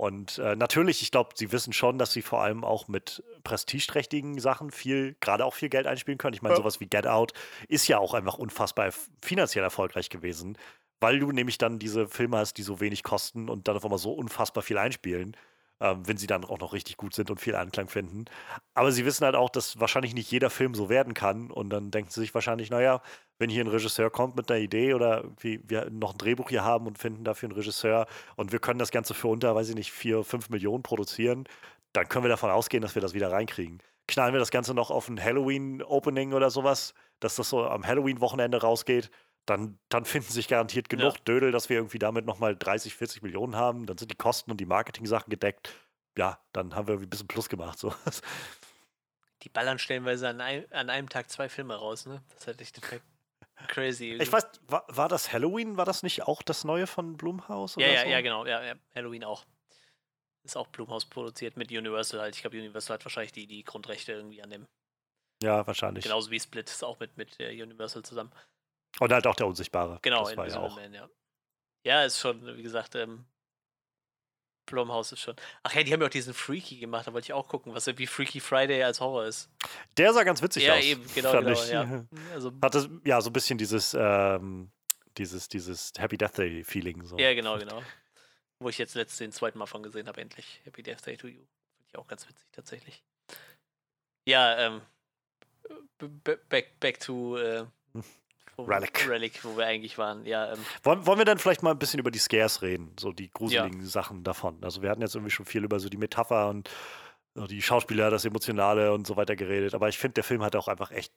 und äh, natürlich, ich glaube, sie wissen schon, dass sie vor allem auch mit prestigeträchtigen Sachen viel, gerade auch viel Geld einspielen können. Ich meine, ja. sowas wie Get Out ist ja auch einfach unfassbar finanziell erfolgreich gewesen, weil du nämlich dann diese Filme hast, die so wenig kosten und dann auf einmal so unfassbar viel einspielen ähm, wenn sie dann auch noch richtig gut sind und viel Anklang finden. Aber sie wissen halt auch, dass wahrscheinlich nicht jeder Film so werden kann und dann denken sie sich wahrscheinlich, naja, wenn hier ein Regisseur kommt mit einer Idee oder irgendwie wir noch ein Drehbuch hier haben und finden dafür einen Regisseur und wir können das Ganze für unter, weiß ich nicht, vier, fünf Millionen produzieren, dann können wir davon ausgehen, dass wir das wieder reinkriegen. Knallen wir das Ganze noch auf ein Halloween-Opening oder sowas, dass das so am Halloween-Wochenende rausgeht, dann, dann finden sich garantiert genug ja. Dödel, dass wir irgendwie damit nochmal 30, 40 Millionen haben. Dann sind die Kosten und die Marketing-Sachen gedeckt. Ja, dann haben wir ein bisschen Plus gemacht. So. Die ballern stellenweise an, ein, an einem Tag zwei Filme raus, ne? Das ist halt echt crazy. Ich weiß, war, war das Halloween? War das nicht auch das neue von Blumhaus? Ja, ja, so? ja, genau. Ja, ja, Halloween auch. Ist auch Blumhaus produziert mit Universal halt. Ich glaube, Universal hat wahrscheinlich die, die Grundrechte irgendwie an dem. Ja, wahrscheinlich. Genauso wie Split ist auch mit, mit Universal zusammen. Und halt auch der Unsichtbare. Genau, das Invisible ja Man, ja. Ja, ist schon, wie gesagt, ähm, Blumhaus ist schon. Ach ja, die haben ja auch diesen Freaky gemacht, da wollte ich auch gucken, was wie Freaky Friday als Horror ist. Der sah ganz witzig ja, aus. Ja, eben, genau, genau. Ja. (laughs) Also, Hatte ja so ein bisschen dieses, ähm, dieses, dieses Happy Death Day Feeling. So. Ja, genau, genau. Wo ich jetzt letztens den zweiten Mal von gesehen habe, endlich. Happy Death Day to You. Finde ich auch ganz witzig, tatsächlich. Ja, ähm, back, back to äh, (laughs) Relic. Relic, wo wir eigentlich waren, ja. Ähm. Wollen, wollen wir dann vielleicht mal ein bisschen über die Scares reden, so die gruseligen ja. Sachen davon? Also wir hatten jetzt irgendwie schon viel über so die Metapher und so die Schauspieler, das Emotionale und so weiter geredet, aber ich finde, der Film hat auch einfach echt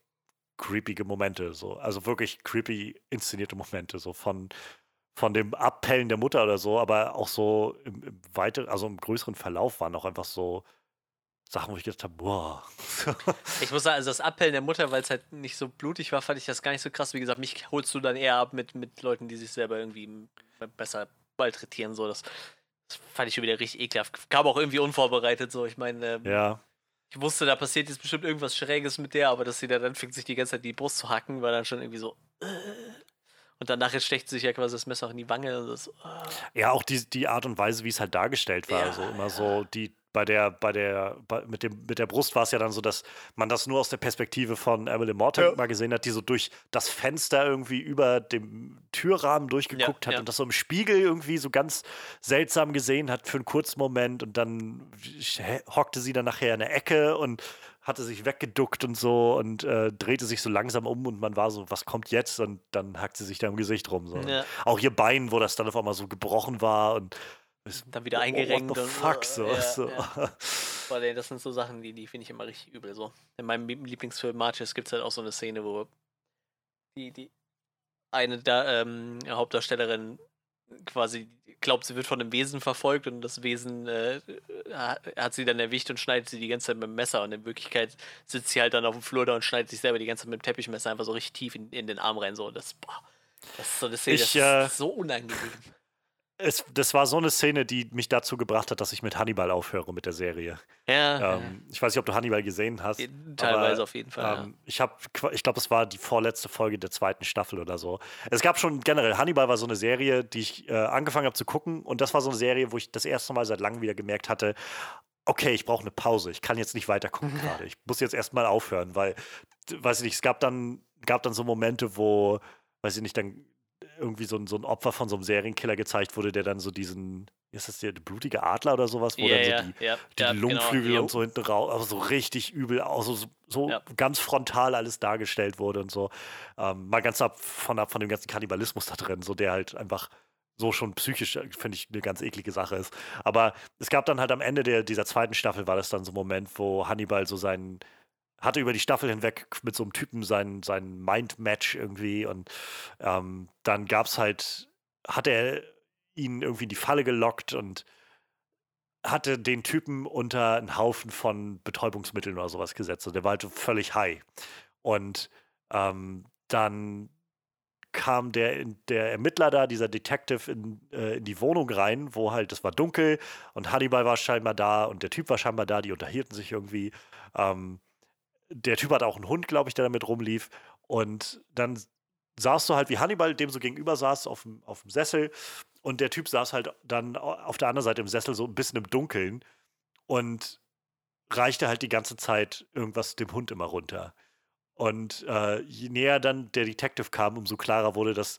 creepige Momente, so. Also wirklich creepy inszenierte Momente, so von von dem Abpellen der Mutter oder so, aber auch so im, im weiteren, also im größeren Verlauf waren auch einfach so Sachen, wo ich gedacht habe, boah. ich muss sagen, also das Abpellen der Mutter, weil es halt nicht so blutig war, fand ich das gar nicht so krass. Wie gesagt, mich holst du dann eher ab mit, mit Leuten, die sich selber irgendwie besser malträtieren. So. Das, das fand ich schon wieder richtig ekelhaft. Kam auch irgendwie unvorbereitet. So. Ich meine, ähm, ja. ich wusste, da passiert jetzt bestimmt irgendwas Schräges mit der, aber dass sie da dann fängt, sich die ganze Zeit die Brust zu hacken, war dann schon irgendwie so. Äh. Und danach stecht sie sich ja quasi das Messer auch in die Wange. Das, äh. Ja, auch die, die Art und Weise, wie es halt dargestellt war. Ja, also immer so die bei der, bei der, bei, mit, dem, mit der Brust war es ja dann so, dass man das nur aus der Perspektive von Emily Morton ja. mal gesehen hat, die so durch das Fenster irgendwie über dem Türrahmen durchgeguckt ja, hat ja. und das so im Spiegel irgendwie so ganz seltsam gesehen hat für einen kurzen Moment und dann hockte sie dann nachher in der Ecke und hatte sich weggeduckt und so und äh, drehte sich so langsam um und man war so, was kommt jetzt? Und dann hackt sie sich da im Gesicht rum. So. Auch ihr Bein, wo das dann auf einmal so gebrochen war und dann wieder eingerenkt. What the fuck, so. Ja, (laughs) so. Ja. das sind so Sachen, die, die finde ich immer richtig übel. So. In meinem Lieblingsfilm Marches gibt es halt auch so eine Szene, wo die, die eine da, ähm, Hauptdarstellerin quasi glaubt, sie wird von einem Wesen verfolgt und das Wesen äh, hat sie dann erwischt und schneidet sie die ganze Zeit mit dem Messer und in Wirklichkeit sitzt sie halt dann auf dem Flur da und schneidet sich selber die ganze Zeit mit dem Teppichmesser einfach so richtig tief in, in den Arm rein. So. Das, boah, das ist so eine Szene, ich, das ist äh, so unangenehm es, das war so eine Szene, die mich dazu gebracht hat, dass ich mit Hannibal aufhöre mit der Serie. Ja. Ähm, ich weiß nicht, ob du Hannibal gesehen hast. Teilweise aber, auf jeden Fall. Ähm, ja. Ich habe, ich glaube, es war die vorletzte Folge der zweiten Staffel oder so. Es gab schon generell, Hannibal war so eine Serie, die ich äh, angefangen habe zu gucken. Und das war so eine Serie, wo ich das erste Mal seit langem wieder gemerkt hatte, okay, ich brauche eine Pause. Ich kann jetzt nicht weiter gucken gerade. Ich muss jetzt erstmal aufhören, weil, weiß ich nicht, es gab dann, gab dann so Momente, wo, weiß ich nicht, dann irgendwie so ein, so ein Opfer von so einem Serienkiller gezeigt wurde, der dann so diesen, ist das der blutige Adler oder sowas, wo ja, dann so ja, die, ja, die ja, Lungenflügel genau. und so hinten raus, also so richtig übel, also so, so ganz frontal alles dargestellt wurde und so. Ähm, mal ganz ab von, ab von dem ganzen Kannibalismus da drin, so der halt einfach so schon psychisch, finde ich, eine ganz eklige Sache ist. Aber es gab dann halt am Ende der, dieser zweiten Staffel, war das dann so ein Moment, wo Hannibal so seinen, hatte über die Staffel hinweg mit so einem Typen sein, sein Mind-Match irgendwie und ähm, dann gab es halt, hat er ihn irgendwie in die Falle gelockt und hatte den Typen unter einen Haufen von Betäubungsmitteln oder sowas gesetzt. Und der war halt völlig high. Und ähm, dann kam der, der Ermittler da, dieser Detective, in, äh, in die Wohnung rein, wo halt, es war dunkel und Hannibal war scheinbar da und der Typ war scheinbar da, die unterhielten sich irgendwie. Ähm, der Typ hat auch einen Hund, glaube ich, der damit rumlief. Und dann saß du halt, wie Hannibal dem so gegenüber saß, auf dem, auf dem Sessel. Und der Typ saß halt dann auf der anderen Seite im Sessel so ein bisschen im Dunkeln und reichte halt die ganze Zeit irgendwas dem Hund immer runter. Und äh, je näher dann der Detective kam, umso klarer wurde, dass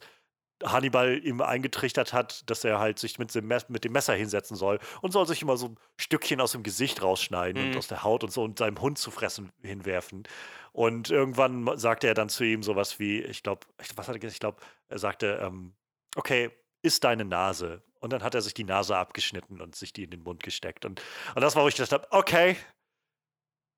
Hannibal ihm eingetrichtert hat, dass er halt sich mit dem, mit dem Messer hinsetzen soll und soll sich immer so ein Stückchen aus dem Gesicht rausschneiden mhm. und aus der Haut und so und seinem Hund zu fressen hinwerfen. Und irgendwann sagte er dann zu ihm sowas wie, ich glaube, was hat er gesagt? Ich glaube, er sagte, ähm, okay, ist deine Nase. Und dann hat er sich die Nase abgeschnitten und sich die in den Mund gesteckt. Und, und das war, wo ich gedacht habe, okay,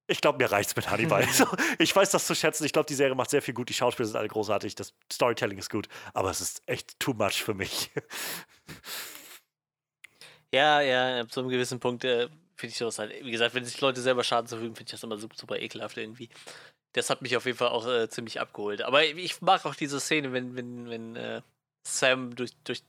ich glaube, mir reicht's mit Hannibal. (laughs) so, ich weiß das zu schätzen. Ich glaube, die Serie macht sehr viel gut. Die Schauspieler sind alle großartig. Das Storytelling ist gut. Aber es ist echt too much für mich. (laughs) ja, ja, ab so einem gewissen Punkt äh, finde ich sowas halt. Wie gesagt, wenn sich Leute selber Schaden zufügen, finde ich das immer super, super ekelhaft irgendwie. Das hat mich auf jeden Fall auch äh, ziemlich abgeholt. Aber ich mag auch diese Szene, wenn, wenn, wenn äh, Sam durch, durch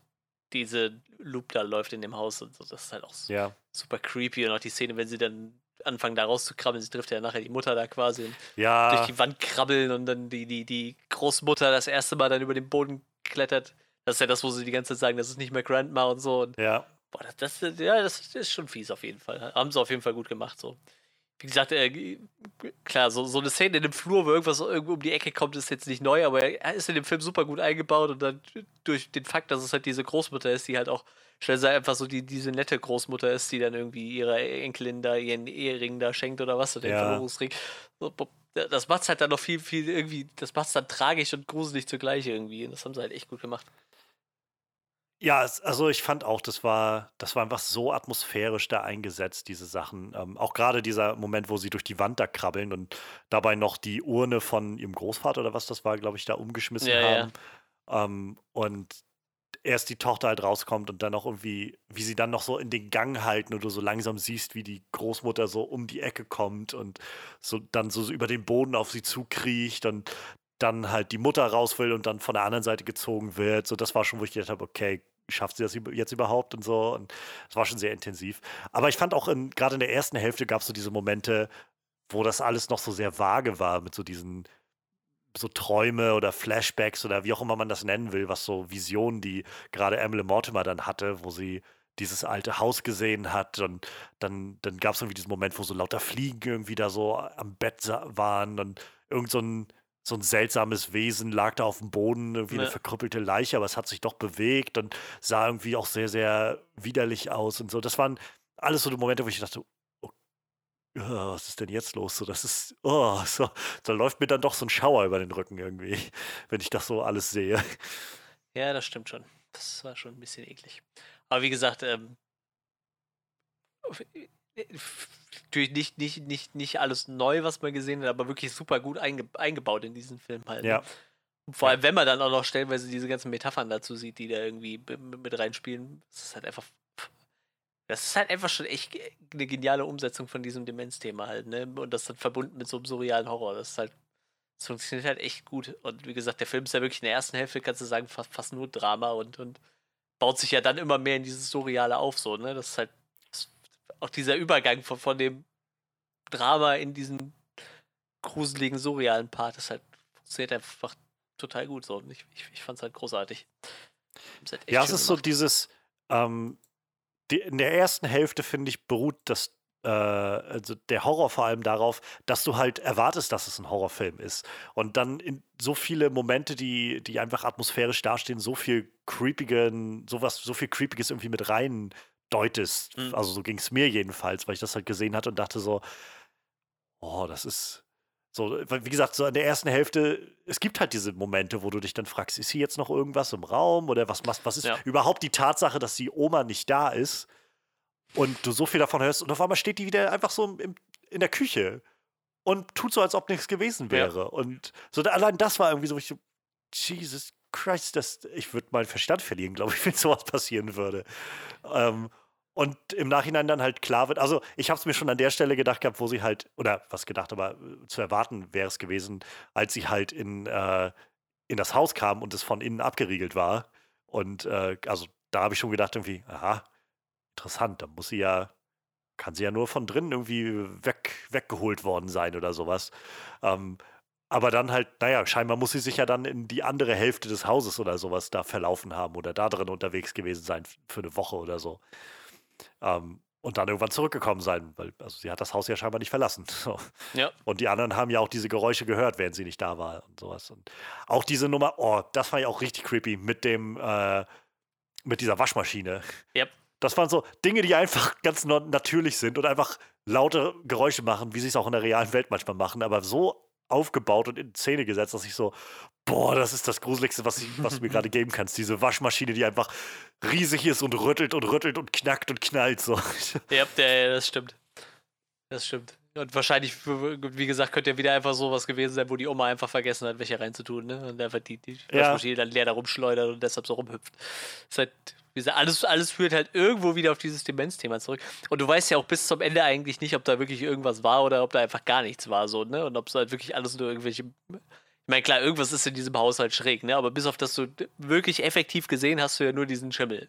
diese Loop da läuft in dem Haus und so. Das ist halt auch ja. super creepy. Und auch die Szene, wenn sie dann anfangen da rauszukrabbeln. Sie trifft ja nachher die Mutter da quasi und ja. durch die Wand krabbeln und dann die, die, die Großmutter das erste Mal dann über den Boden klettert. Das ist ja das, wo sie die ganze Zeit sagen, das ist nicht mehr Grandma und so. Und ja. Boah, das, das, ja, das ist schon fies auf jeden Fall. Haben sie auf jeden Fall gut gemacht. So. Wie gesagt, äh, klar, so, so eine Szene in dem Flur, wo irgendwas irgendwo um die Ecke kommt, ist jetzt nicht neu, aber er ist in dem Film super gut eingebaut und dann durch den Fakt, dass es halt diese Großmutter ist, die halt auch schnell sei einfach so die, diese nette Großmutter ist, die dann irgendwie ihrer Enkelin da ihren Ehering da schenkt oder was, oder den ja. Verlobungsring. Das macht es halt dann noch viel, viel irgendwie, das macht es dann tragisch und gruselig zugleich irgendwie. Und das haben sie halt echt gut gemacht. Ja, also ich fand auch, das war, das war einfach so atmosphärisch da eingesetzt, diese Sachen. Ähm, auch gerade dieser Moment, wo sie durch die Wand da krabbeln und dabei noch die Urne von ihrem Großvater oder was das war, glaube ich, da umgeschmissen ja, haben. Ja. Ähm, und erst die Tochter halt rauskommt und dann auch irgendwie, wie sie dann noch so in den Gang halten und du so langsam siehst, wie die Großmutter so um die Ecke kommt und so dann so über den Boden auf sie zukriecht und dann halt die Mutter raus will und dann von der anderen Seite gezogen wird. So, das war schon, wo ich gedacht habe, okay, schafft sie das jetzt überhaupt und so. Und es war schon sehr intensiv. Aber ich fand auch gerade in der ersten Hälfte gab es so diese Momente, wo das alles noch so sehr vage war mit so diesen so Träume oder Flashbacks oder wie auch immer man das nennen will, was so Visionen, die gerade Emily Mortimer dann hatte, wo sie dieses alte Haus gesehen hat und dann, dann gab es irgendwie diesen Moment, wo so lauter Fliegen irgendwie da so am Bett waren und irgend so ein, so ein seltsames Wesen lag da auf dem Boden, irgendwie ja. eine verkrüppelte Leiche, aber es hat sich doch bewegt und sah irgendwie auch sehr, sehr widerlich aus und so. Das waren alles so die Momente, wo ich dachte, oh, was ist denn jetzt los? So, das ist, oh, so, da läuft mir dann doch so ein Schauer über den Rücken irgendwie, (laughs) wenn ich das so alles sehe. Ja, das stimmt schon. Das war schon ein bisschen eklig. Aber wie gesagt, ähm, natürlich nicht, nicht, nicht, nicht alles neu, was man gesehen hat, aber wirklich super gut einge eingebaut in diesen Film halt. Ne? Ja. Und vor allem, wenn man dann auch noch stellenweise diese ganzen Metaphern dazu sieht, die da irgendwie mit reinspielen, das ist halt einfach das ist halt einfach schon echt eine geniale Umsetzung von diesem Demenzthema halt, ne? Und das dann verbunden mit so einem surrealen Horror. Das ist halt, das funktioniert halt echt gut. Und wie gesagt, der Film ist ja wirklich in der ersten Hälfte, kannst du sagen, fast, fast nur Drama und, und baut sich ja dann immer mehr in dieses Surreale auf, so, ne? Das ist halt das, auch dieser Übergang von, von dem Drama in diesen gruseligen, surrealen Part, das halt funktioniert einfach total gut so. Und ich, ich, ich fand es halt großartig. Halt ja, es ist gemacht. so dieses, ähm, die, in der ersten Hälfte, finde ich, beruht das äh, also der Horror vor allem darauf, dass du halt erwartest, dass es ein Horrorfilm ist. Und dann in so viele Momente, die, die einfach atmosphärisch dastehen, so viel creepigen, sowas, so viel Creepiges irgendwie mit rein deutest. Mhm. Also so ging es mir jedenfalls, weil ich das halt gesehen hatte und dachte so, oh, das ist so, wie gesagt, so in der ersten Hälfte, es gibt halt diese Momente, wo du dich dann fragst, ist hier jetzt noch irgendwas im Raum oder was, was, was ist ja. überhaupt die Tatsache, dass die Oma nicht da ist und du so viel davon hörst und auf einmal steht die wieder einfach so im, in der Küche und tut so, als ob nichts gewesen wäre. Ja. Und so allein das war irgendwie so, ich, Jesus Christ, das, ich würde meinen Verstand verlieren, glaube ich, (laughs) wenn sowas passieren würde. Ähm, und im Nachhinein dann halt klar wird, also ich habe es mir schon an der Stelle gedacht gehabt, wo sie halt, oder was gedacht, aber äh, zu erwarten wäre es gewesen, als sie halt in, äh, in das Haus kam und es von innen abgeriegelt war. Und äh, also da habe ich schon gedacht, irgendwie, aha, interessant, da muss sie ja, kann sie ja nur von drinnen irgendwie weg, weggeholt worden sein oder sowas. Ähm, aber dann halt, naja, scheinbar muss sie sich ja dann in die andere Hälfte des Hauses oder sowas da verlaufen haben oder da drin unterwegs gewesen sein für eine Woche oder so. Ähm, und dann irgendwann zurückgekommen sein, weil also sie hat das Haus ja scheinbar nicht verlassen. (laughs) So. Ja. Und die anderen haben ja auch diese Geräusche gehört, während sie nicht da war und sowas. Und auch diese Nummer, oh, das fand ich auch richtig creepy mit dem, äh, mit dieser Waschmaschine. Yep. Das waren so Dinge, die einfach ganz natürlich sind und einfach laute Geräusche machen, wie sie es auch in der realen Welt manchmal machen, aber so aufgebaut und in Szene gesetzt, dass ich so, boah, das ist das Gruseligste, was, ich, was du mir gerade (laughs) geben kannst. Diese Waschmaschine, die einfach riesig ist und rüttelt und rüttelt und knackt und knallt. So. (laughs) Ja, ja, das stimmt. Das stimmt. Und wahrscheinlich, wie gesagt, könnte ja wieder einfach sowas gewesen sein, wo die Oma einfach vergessen hat, welche reinzutun, ne? Und einfach die, die Waschmaschine ja. dann leer da rumschleudert und deshalb so rumhüpft. Das ist halt wie gesagt, alles, alles führt halt irgendwo wieder auf dieses Demenzthema zurück. Und du weißt ja auch bis zum Ende eigentlich nicht, ob da wirklich irgendwas war oder ob da einfach gar nichts war, so, ne? Und ob es halt wirklich alles nur irgendwelche. Ich meine, klar, irgendwas ist in diesem Haus halt schräg, ne? Aber bis auf das du wirklich effektiv gesehen hast du ja nur diesen Schimmel.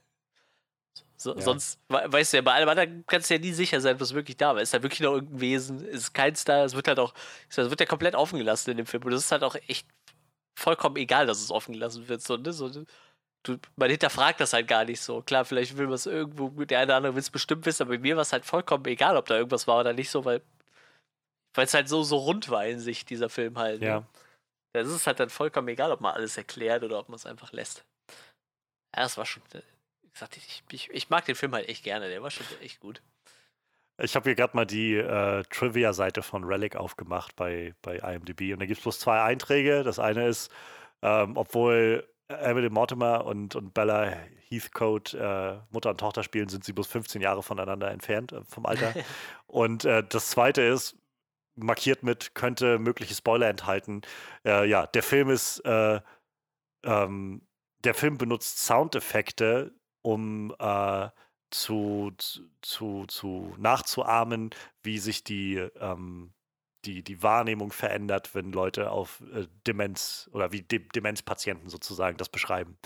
So, ja. Sonst weißt du ja, bei allem anderen kannst du ja nie sicher sein, was wirklich da war. Ist da wirklich noch irgendein Wesen? Ist kein Star? Es wird halt auch, es wird ja komplett offen gelassen in dem Film. Und das ist halt auch echt vollkommen egal, dass es offen gelassen wird. So, ne? so, du, man hinterfragt das halt gar nicht so. Klar, vielleicht will man es irgendwo, der eine oder andere will es bestimmt wissen, aber bei mir war es halt vollkommen egal, ob da irgendwas war oder nicht so, weil es halt so, so rund war in sich, dieser Film halt. Ne? Ja. Das ist halt dann vollkommen egal, ob man alles erklärt oder ob man es einfach lässt. Ja, das war schon, äh, wie gesagt, ich, ich, ich mag den Film halt echt gerne, der war schon echt gut. Ich habe hier gerade mal die äh, Trivia-Seite von Relic aufgemacht bei, bei IMDb und da gibt es bloß zwei Einträge. Das eine ist, ähm, obwohl Emily Mortimer und, und Bella Heathcote äh, Mutter und Tochter spielen, sind sie bloß 15 Jahre voneinander entfernt äh, vom Alter. (laughs) und äh, das zweite ist, markiert mit, könnte mögliche Spoiler enthalten. Äh, ja, der Film ist, äh, ähm, der Film benutzt Soundeffekte, um äh, zu, zu, zu nachzuahmen, wie sich die ähm, die, die Wahrnehmung verändert, wenn Leute auf äh, Demenz oder wie De Demenzpatienten sozusagen das beschreiben,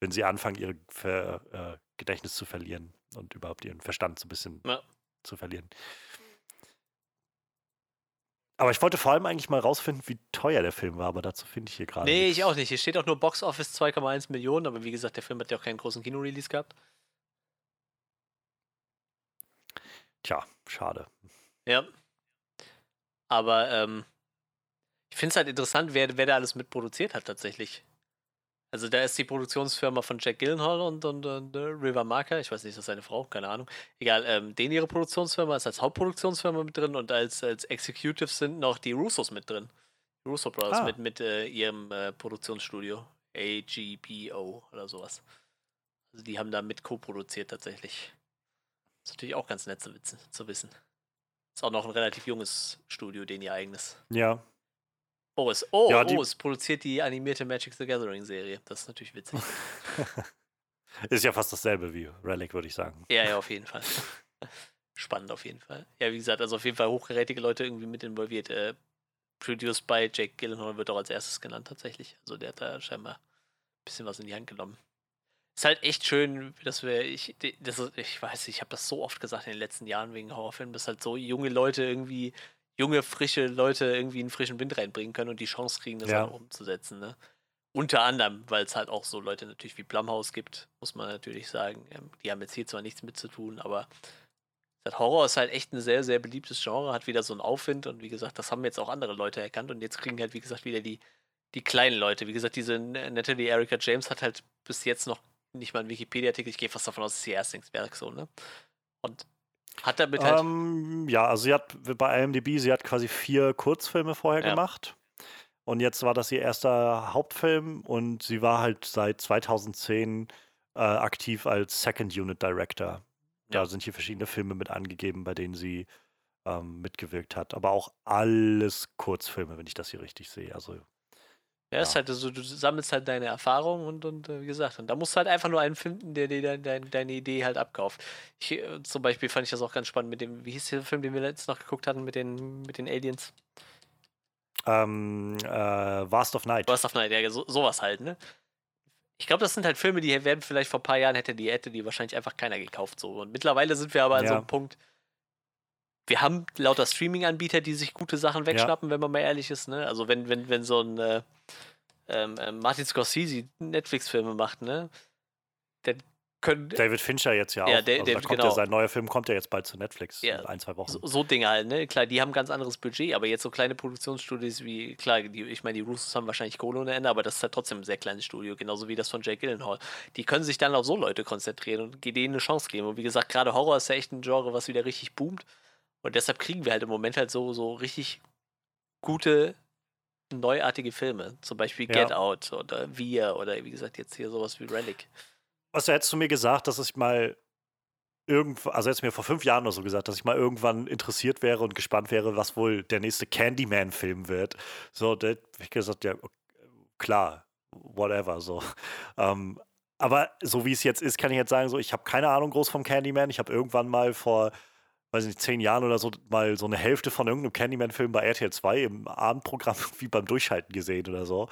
wenn sie anfangen, ihr Ver, äh, Gedächtnis zu verlieren und überhaupt ihren Verstand so ein bisschen ja. zu verlieren. Aber ich wollte vor allem eigentlich mal rausfinden, wie teuer der Film war, aber dazu finde ich hier gerade. Nee, nichts. ich auch nicht. Hier steht auch nur Box Office 2,1 Millionen, aber wie gesagt, der Film hat ja auch keinen großen Kinorelease gehabt. Tja, schade. Ja, aber ähm, ich finde es halt interessant, wer, wer da alles mitproduziert hat tatsächlich. Also da ist die Produktionsfirma von Jack Gillenhall und, und, und uh, River Marker, ich weiß nicht, ist das seine Frau, keine Ahnung. Egal, ähm, den ihre Produktionsfirma ist als Hauptproduktionsfirma mit drin und als, als Executive sind noch die Russos mit drin. Die Russo Brothers ah. mit, mit äh, ihrem äh, Produktionsstudio. AGPO oder sowas. Also die haben da mit co-produziert tatsächlich. Ist natürlich auch ganz nett zu, zu wissen. Ist auch noch ein relativ junges Studio, den ihr eigenes. Ja. Oh, es, oh, ja, oh, es produziert die animierte Magic the Gathering Serie. Das ist natürlich witzig. (laughs) ist ja fast dasselbe wie Relic, würde ich sagen. Ja, ja, auf jeden Fall. (laughs) Spannend auf jeden Fall. Ja, wie gesagt, also auf jeden Fall hochgerätige Leute irgendwie mit involviert. Äh, produced by Jake Gyllenhaal wird auch als erstes genannt tatsächlich. Also der hat da scheinbar ein bisschen was in die Hand genommen ist halt echt schön, dass wir, ich, das ist, ich weiß, ich habe das so oft gesagt in den letzten Jahren wegen Horrorfilmen, dass halt so junge Leute irgendwie, junge, frische Leute irgendwie einen frischen Wind reinbringen können und die Chance kriegen, das ja. halt umzusetzen. Ne? Unter anderem, weil es halt auch so Leute natürlich wie Blumhaus gibt, muss man natürlich sagen. Ähm, die haben jetzt hier zwar nichts mit zu tun, aber Horror ist halt echt ein sehr, sehr beliebtes Genre, hat wieder so einen Aufwind und wie gesagt, das haben jetzt auch andere Leute erkannt und jetzt kriegen halt, wie gesagt, wieder die, die kleinen Leute. Wie gesagt, diese Natalie Erika James hat halt bis jetzt noch nicht mal einen Wikipedia-Artikel, ich gehe fast davon aus, dass sie ihr Erstlingswerk so, ne? Und hat damit halt. Um, ähm, ja, also sie hat bei IMDb, sie hat quasi vier Kurzfilme vorher ja. gemacht. Und jetzt war das ihr erster Hauptfilm und sie war halt seit 2010 äh, aktiv als Second Unit Director. Da ja. sind hier verschiedene Filme mit angegeben, bei denen sie ähm, mitgewirkt hat. Aber auch alles Kurzfilme, wenn ich das hier richtig sehe. Also ja, ja. ist halt so, du sammelst halt deine Erfahrungen und, und äh, wie gesagt, und da musst du halt einfach nur einen finden, der dir dein, dein, deine Idee halt abkauft. Ich, äh, zum Beispiel fand ich das auch ganz spannend mit dem, wie hieß der Film, den wir letztens noch geguckt hatten, mit den, mit den Aliens? Ähm, äh, Vast of Night. Vast of Night, ja, so, sowas halt, ne? Ich glaube, das sind halt Filme, die werden vielleicht vor ein paar Jahren hätte die, hätte die wahrscheinlich einfach keiner gekauft. So. Und mittlerweile sind wir aber an ja. so einem Punkt, wir haben lauter Streaming-Anbieter, die sich gute Sachen wegschnappen, ja. wenn man mal ehrlich ist. Ne? Also wenn, wenn, wenn so ein äh, ähm Martin Scorsese Netflix-Filme macht, ne? Dann können. David Fincher jetzt ja auch. Ja, der, also David, genau. ja, sein neuer Film kommt ja jetzt bald zu Netflix ja, in ein, zwei Wochen. So, so, Dinge halt, ne? Klar, die haben ganz anderes Budget, aber jetzt so kleine Produktionsstudios wie, klar, die, ich meine, die Russos haben wahrscheinlich Kohle ohne Ende, aber das ist halt trotzdem ein sehr kleines Studio, genauso wie das von Jake Gyllenhaal. Die können sich dann auf so Leute konzentrieren und denen eine Chance geben. Und wie gesagt, gerade Horror ist ja echt ein Genre, was wieder richtig boomt. Und deshalb kriegen wir halt im Moment halt so, so richtig gute, neuartige Filme. Zum Beispiel ja. Get Out oder Wir oder wie gesagt jetzt hier sowas wie Relic. Was also hättest du mir gesagt, dass ich mal irgendwann, also jetzt mir vor fünf Jahren oder so gesagt, dass ich mal irgendwann interessiert wäre und gespannt wäre, was wohl der nächste Candyman-Film wird. So, da hätte ich gesagt, ja, klar, whatever, so. Ähm, aber so wie es jetzt ist, kann ich jetzt sagen, so, ich habe keine Ahnung groß vom Candyman. Ich habe irgendwann mal vor weiß nicht, zehn Jahren oder so mal so eine Hälfte von irgendeinem Candyman-Film bei RTL 2 im Abendprogramm (laughs) wie beim Durchhalten gesehen oder so.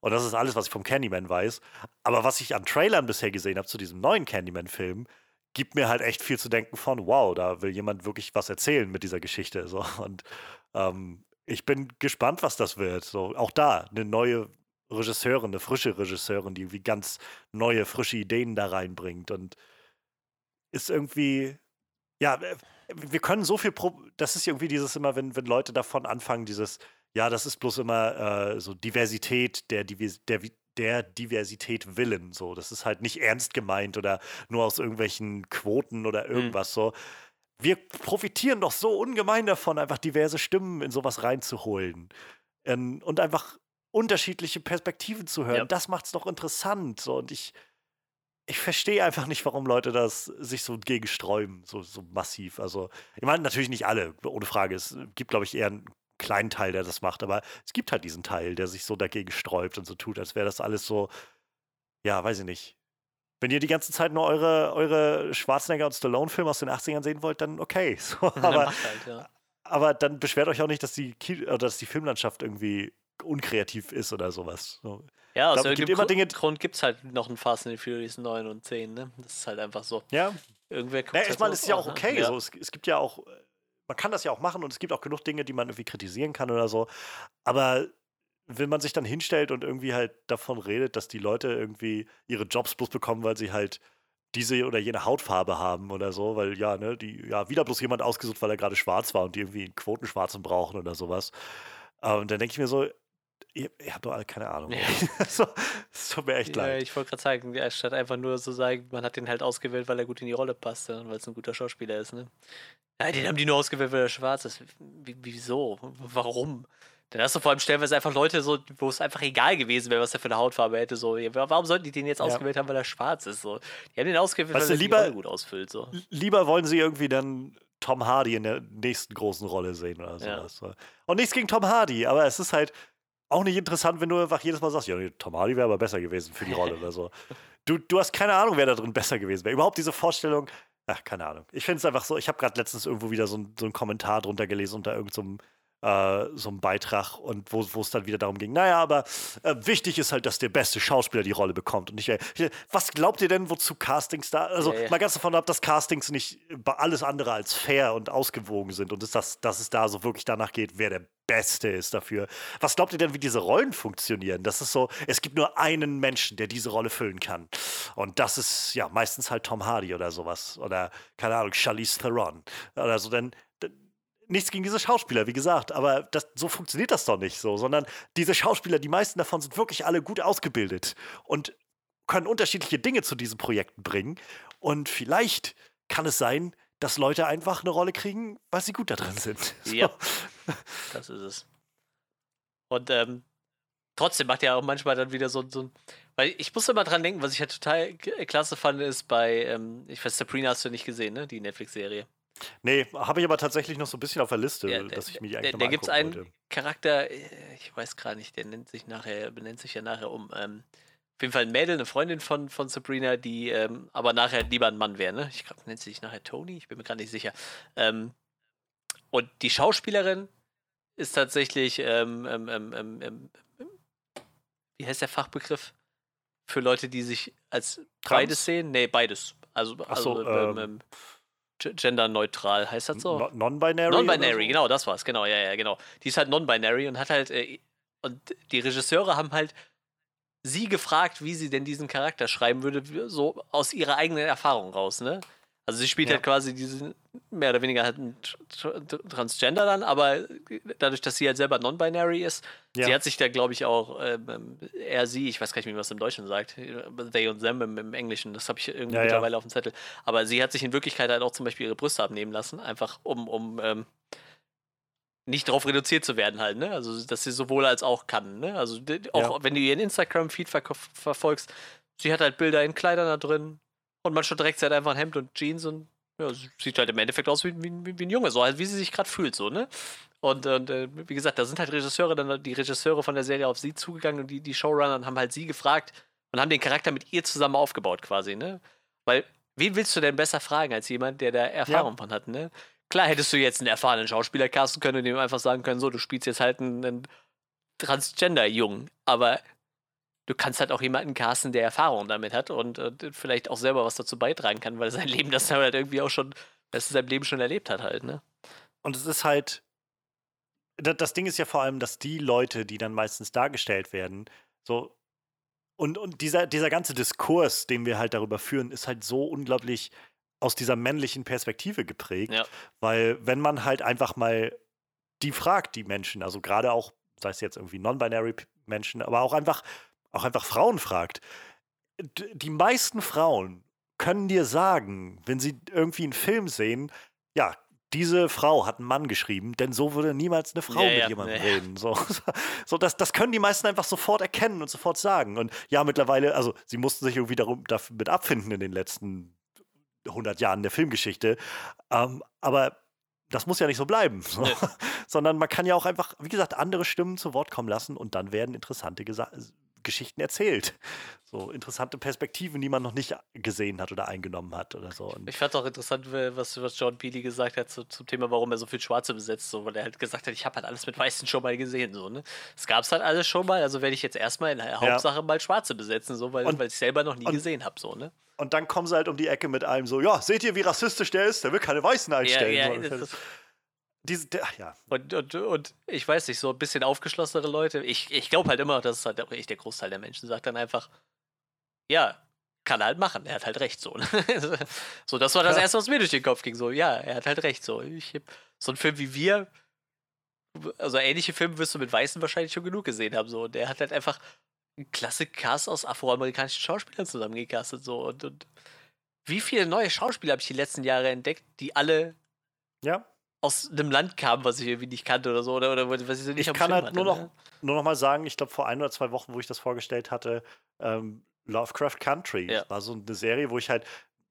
Und das ist alles, was ich vom Candyman weiß. Aber was ich an Trailern bisher gesehen habe zu diesem neuen Candyman-Film, gibt mir halt echt viel zu denken von, wow, da will jemand wirklich was erzählen mit dieser Geschichte. So. Und ähm, ich bin gespannt, was das wird. So, auch da eine neue Regisseurin, eine frische Regisseurin, die wie ganz neue, frische Ideen da reinbringt. Und ist irgendwie, ja, wir können so viel, Pro das ist irgendwie dieses immer, wenn, wenn Leute davon anfangen, dieses, ja, das ist bloß immer äh, so Diversität der, der, der Diversität willen, so. Das ist halt nicht ernst gemeint oder nur aus irgendwelchen Quoten oder mhm. irgendwas mhm. so. Wir profitieren doch so ungemein davon, einfach diverse Stimmen in sowas reinzuholen. Ähm, und einfach unterschiedliche Perspektiven zu hören. Ja. Das macht es doch interessant. So. Und ich, ich verstehe einfach nicht, warum Leute das sich so gegen sträuben, so, so massiv. Also, ich meine, natürlich nicht alle, ohne Frage. Es gibt, glaube ich, eher einen kleinen Teil, der das macht, aber es gibt halt diesen Teil, der sich so dagegen sträubt und so tut, als wäre das alles so, ja, weiß ich nicht. Wenn ihr die ganze Zeit nur eure, eure Schwarzenegger und Stallone-Filme aus den 80ern sehen wollt, dann okay. (laughs) So, (laughs) aber, halt, ja. aber dann beschwert euch auch nicht, dass die, dass die Filmlandschaft irgendwie unkreativ ist oder sowas. So. Ja, aus irgendeinem immer Dinge Grund gibt es halt noch ein Fast and Furious 9 und 10, ne? Das ist halt einfach so. Ja. Irgendwer guckt naja, halt mal, ist ja auch ne? okay. Ja. So, es, es, gibt ja auch, man kann das ja auch machen und es gibt auch genug Dinge, die man irgendwie kritisieren kann oder so. Aber wenn man sich dann hinstellt und irgendwie halt davon redet, dass die Leute irgendwie ihre Jobs bloß bekommen, weil sie halt diese oder jene Hautfarbe haben oder so, weil ja, ne, die, ja, wieder bloß jemand ausgesucht, weil er gerade schwarz war und die irgendwie einen Quotenschwarzen brauchen oder sowas. Und dann denke ich mir so, Ihr, ihr, habt doch alle keine Ahnung. Ja. (laughs) so, das tut mir echt ja, leid. Ich wollte gerade sagen, ja, statt einfach nur so sagen, man hat den halt ausgewählt, weil er gut in die Rolle passt und weil es ein guter Schauspieler ist. Ne? Ja, den haben die nur ausgewählt, weil er schwarz ist. Wie, wieso? Warum? Dann hast du vor allem stellenweise einfach Leute, so, wo es einfach egal gewesen wäre, was er für eine Hautfarbe hätte. So. Warum sollten die den jetzt ausgewählt haben, weil er schwarz ist? So. Die haben den ausgewählt, weißt weil er die Rolle gut ausfüllt. So. Lieber wollen sie irgendwie dann Tom Hardy in der nächsten großen Rolle sehen oder sowas. Ja. Und nichts gegen Tom Hardy, aber es ist halt, auch nicht interessant, wenn du einfach jedes Mal sagst, ja, Tom Hardy wäre aber besser gewesen für die Rolle oder so. (laughs) Du, du hast keine Ahnung, wer da drin besser gewesen wäre. Überhaupt diese Vorstellung, ach, keine Ahnung. Ich finde es einfach so, ich habe gerade letztens irgendwo wieder so, ein, so einen Kommentar drunter gelesen unter irgendeinem so äh, so einem Beitrag und wo es dann wieder darum ging, naja, aber äh, wichtig ist halt, dass der beste Schauspieler die Rolle bekommt. Und nicht, äh, was glaubt ihr denn, wozu Castings da, also ja, ja. mal ganz davon ab, dass Castings nicht alles andere als fair und ausgewogen sind und dass, das, dass es da so wirklich danach geht, wer der Beste ist dafür. Was glaubt ihr denn, wie diese Rollen funktionieren? Das ist so, es gibt nur einen Menschen, der diese Rolle füllen kann. Und das ist ja meistens halt Tom Hardy oder sowas. Oder, keine Ahnung, Charlize Theron. Oder so, denn nichts gegen diese Schauspieler, wie gesagt, aber das, so funktioniert das doch nicht so, sondern diese Schauspieler, die meisten davon sind wirklich alle gut ausgebildet. Und können unterschiedliche Dinge zu diesen Projekten bringen. Und vielleicht kann es sein, dass Leute einfach eine Rolle kriegen, weil sie gut da drin sind. (laughs) So. Ja, das ist es. Und ähm, trotzdem macht er auch manchmal dann wieder so, so weil ich muss immer dran denken, was ich halt total klasse fand, ist bei, ähm, ich weiß, Sabrina hast du nicht gesehen, ne? Die Netflix-Serie. Nee, habe ich aber tatsächlich noch so ein bisschen auf der Liste, ja, der, dass ich mich eigentlich Da gibt es einen wollte. Charakter, äh, ich weiß gerade nicht, der nennt sich nachher, benennt sich ja nachher um. Ähm, auf jeden Fall ein Mädel, eine Freundin von, von Sabrina, die ähm, aber nachher lieber ein Mann wäre, ne? Ich glaube, nennt sie sich nachher Tony, ich bin mir gerade nicht sicher. Ähm, und die Schauspielerin ist tatsächlich, ähm, ähm, ähm, wie heißt der Fachbegriff? Für Leute, die sich als Trans? beides sehen? Nee, beides. Also, so, also genderneutral, heißt das so? Non-binary? Non-binary, so? genau, das war's, genau, ja, ja, genau. Die ist halt non-binary und hat halt, äh, und die Regisseure haben halt sie gefragt, wie sie denn diesen Charakter schreiben würde, so aus ihrer eigenen Erfahrung raus, ne? Also sie spielt ja. halt quasi diesen, mehr oder weniger halt ein Transgender dann, aber dadurch, dass sie halt selber non-binary ist, ja. sie hat sich da, glaube ich, auch ähm, er, sie, ich weiß gar nicht, wie man das im Deutschen sagt, they und them im, im Englischen, das habe ich irgendwie ja, mittlerweile auf dem Zettel. Aber sie hat sich in Wirklichkeit halt auch zum Beispiel ihre Brüste abnehmen lassen, einfach um, um ähm, nicht darauf reduziert zu werden halt, ne? Also, dass sie sowohl als auch kann, ne? Also, auch wenn du ihren Instagram-Feed ver verfolgst, sie hat halt Bilder in Kleidern da drin und manchmal trägt sie halt einfach ein Hemd und Jeans und ja, sieht halt im Endeffekt aus wie, wie, wie ein Junge, so halt, wie sie sich gerade fühlt, so, ne? Und, und äh, wie gesagt, da sind halt Regisseure, dann die Regisseure von der Serie auf sie zugegangen und die, die Showrunner haben halt sie gefragt und haben den Charakter mit ihr zusammen aufgebaut, quasi, ne? Weil, wen willst du denn besser fragen als jemand, der da Erfahrung ja. von hat, ne? Klar hättest du jetzt einen erfahrenen Schauspieler casten können und ihm einfach sagen können, so, du spielst jetzt halt einen, einen Transgender-Jungen, aber du kannst halt auch jemanden casten, der Erfahrung damit hat und, und, vielleicht auch selber was dazu beitragen kann, weil sein (laughs) Leben das halt irgendwie auch schon, das in seinem Leben schon erlebt hat halt, ne? Und es ist halt, das Ding ist ja vor allem, dass die Leute, die dann meistens dargestellt werden, so und, und dieser, dieser ganze Diskurs, den wir halt darüber führen, ist halt so unglaublich aus dieser männlichen Perspektive geprägt. Ja. Weil wenn man halt einfach mal die fragt, die Menschen, also gerade auch, sei es jetzt irgendwie non-binary Menschen, aber auch einfach, auch einfach Frauen fragt, die meisten Frauen können dir sagen, wenn sie irgendwie einen Film sehen, ja, diese Frau hat einen Mann geschrieben, denn so würde niemals eine Frau ja, mit ja, jemandem ja. reden. So, (laughs) so das, das können die meisten einfach sofort erkennen und sofort sagen. Und ja, mittlerweile, also sie mussten sich irgendwie darum, damit abfinden in den letzten 100 Jahren der Filmgeschichte. Ähm, aber das muss ja nicht so bleiben, (laughs) so. sondern man kann ja auch einfach, wie gesagt, andere Stimmen zu Wort kommen lassen und dann werden interessante Gesa Geschichten erzählt. So interessante Perspektiven, die man noch nicht gesehen hat oder eingenommen hat oder so. Und ich fand auch interessant, was, was John Peely gesagt hat zu, zum Thema, warum er so viel Schwarze besetzt, so, weil er halt gesagt hat, ich habe halt alles mit Weißen schon mal gesehen. So, ne? Es gab es halt alles schon mal, also werde ich jetzt erstmal in der Hauptsache ja. mal Schwarze besetzen, so, weil, und, weil ich selber noch nie und, gesehen habe. So, ne? Und dann kommen sie halt um die Ecke mit einem so, ja, seht ihr, wie rassistisch der ist? Der will keine Weißen einstellen. Ja, ja, so. Diese, der, ja. Und, und, und ich weiß nicht, so ein bisschen aufgeschlossenere Leute, ich, ich glaube halt immer, dass halt echt der Großteil der Menschen sagt dann einfach, ja, kann er halt machen, er hat halt recht so. Ne? (laughs) so, das war das ja. erste, was mir durch den Kopf ging. So, ja, er hat halt recht. So, ich, so ein Film wie wir, also ähnliche Filme wirst du mit Weißen wahrscheinlich schon genug gesehen haben. So, und er hat halt einfach einen klasse Cast aus afroamerikanischen Schauspielern zusammengecastet. So, und, und wie viele neue Schauspieler habe ich die letzten Jahre entdeckt, die alle ja aus einem Land kam, was ich irgendwie nicht kannte oder so, oder, oder was ich so nicht Ich kann halt hatte, nur, noch, ne? nur noch mal sagen, ich glaube, vor ein oder zwei Wochen, wo ich das vorgestellt hatte, ähm, Lovecraft Country ja. war so eine Serie, wo ich halt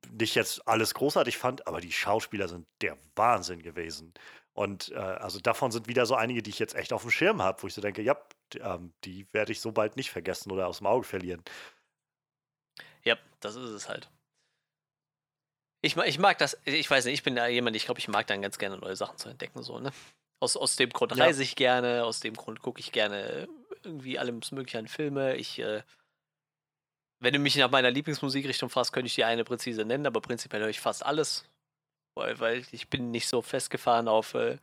nicht jetzt alles großartig fand, aber die Schauspieler sind der Wahnsinn gewesen. Und äh, also davon sind wieder so einige, die ich jetzt echt auf dem Schirm habe, wo ich so denke, ja, ähm, die werde ich so bald nicht vergessen oder aus dem Auge verlieren. Ja, das ist es halt. Ich, ich mag das, ich weiß nicht, ich bin ja jemand, ich glaube, ich mag dann ganz gerne neue Sachen zu entdecken, so, ne? Aus, aus dem Grund ja. reise ich gerne, aus dem Grund gucke ich gerne irgendwie alles Mögliche an Filme. Ich, äh, wenn du mich nach meiner Lieblingsmusikrichtung fragst, könnte ich die eine präzise nennen, aber prinzipiell höre ich fast alles. Weil, weil ich bin nicht so festgefahren auf, äh,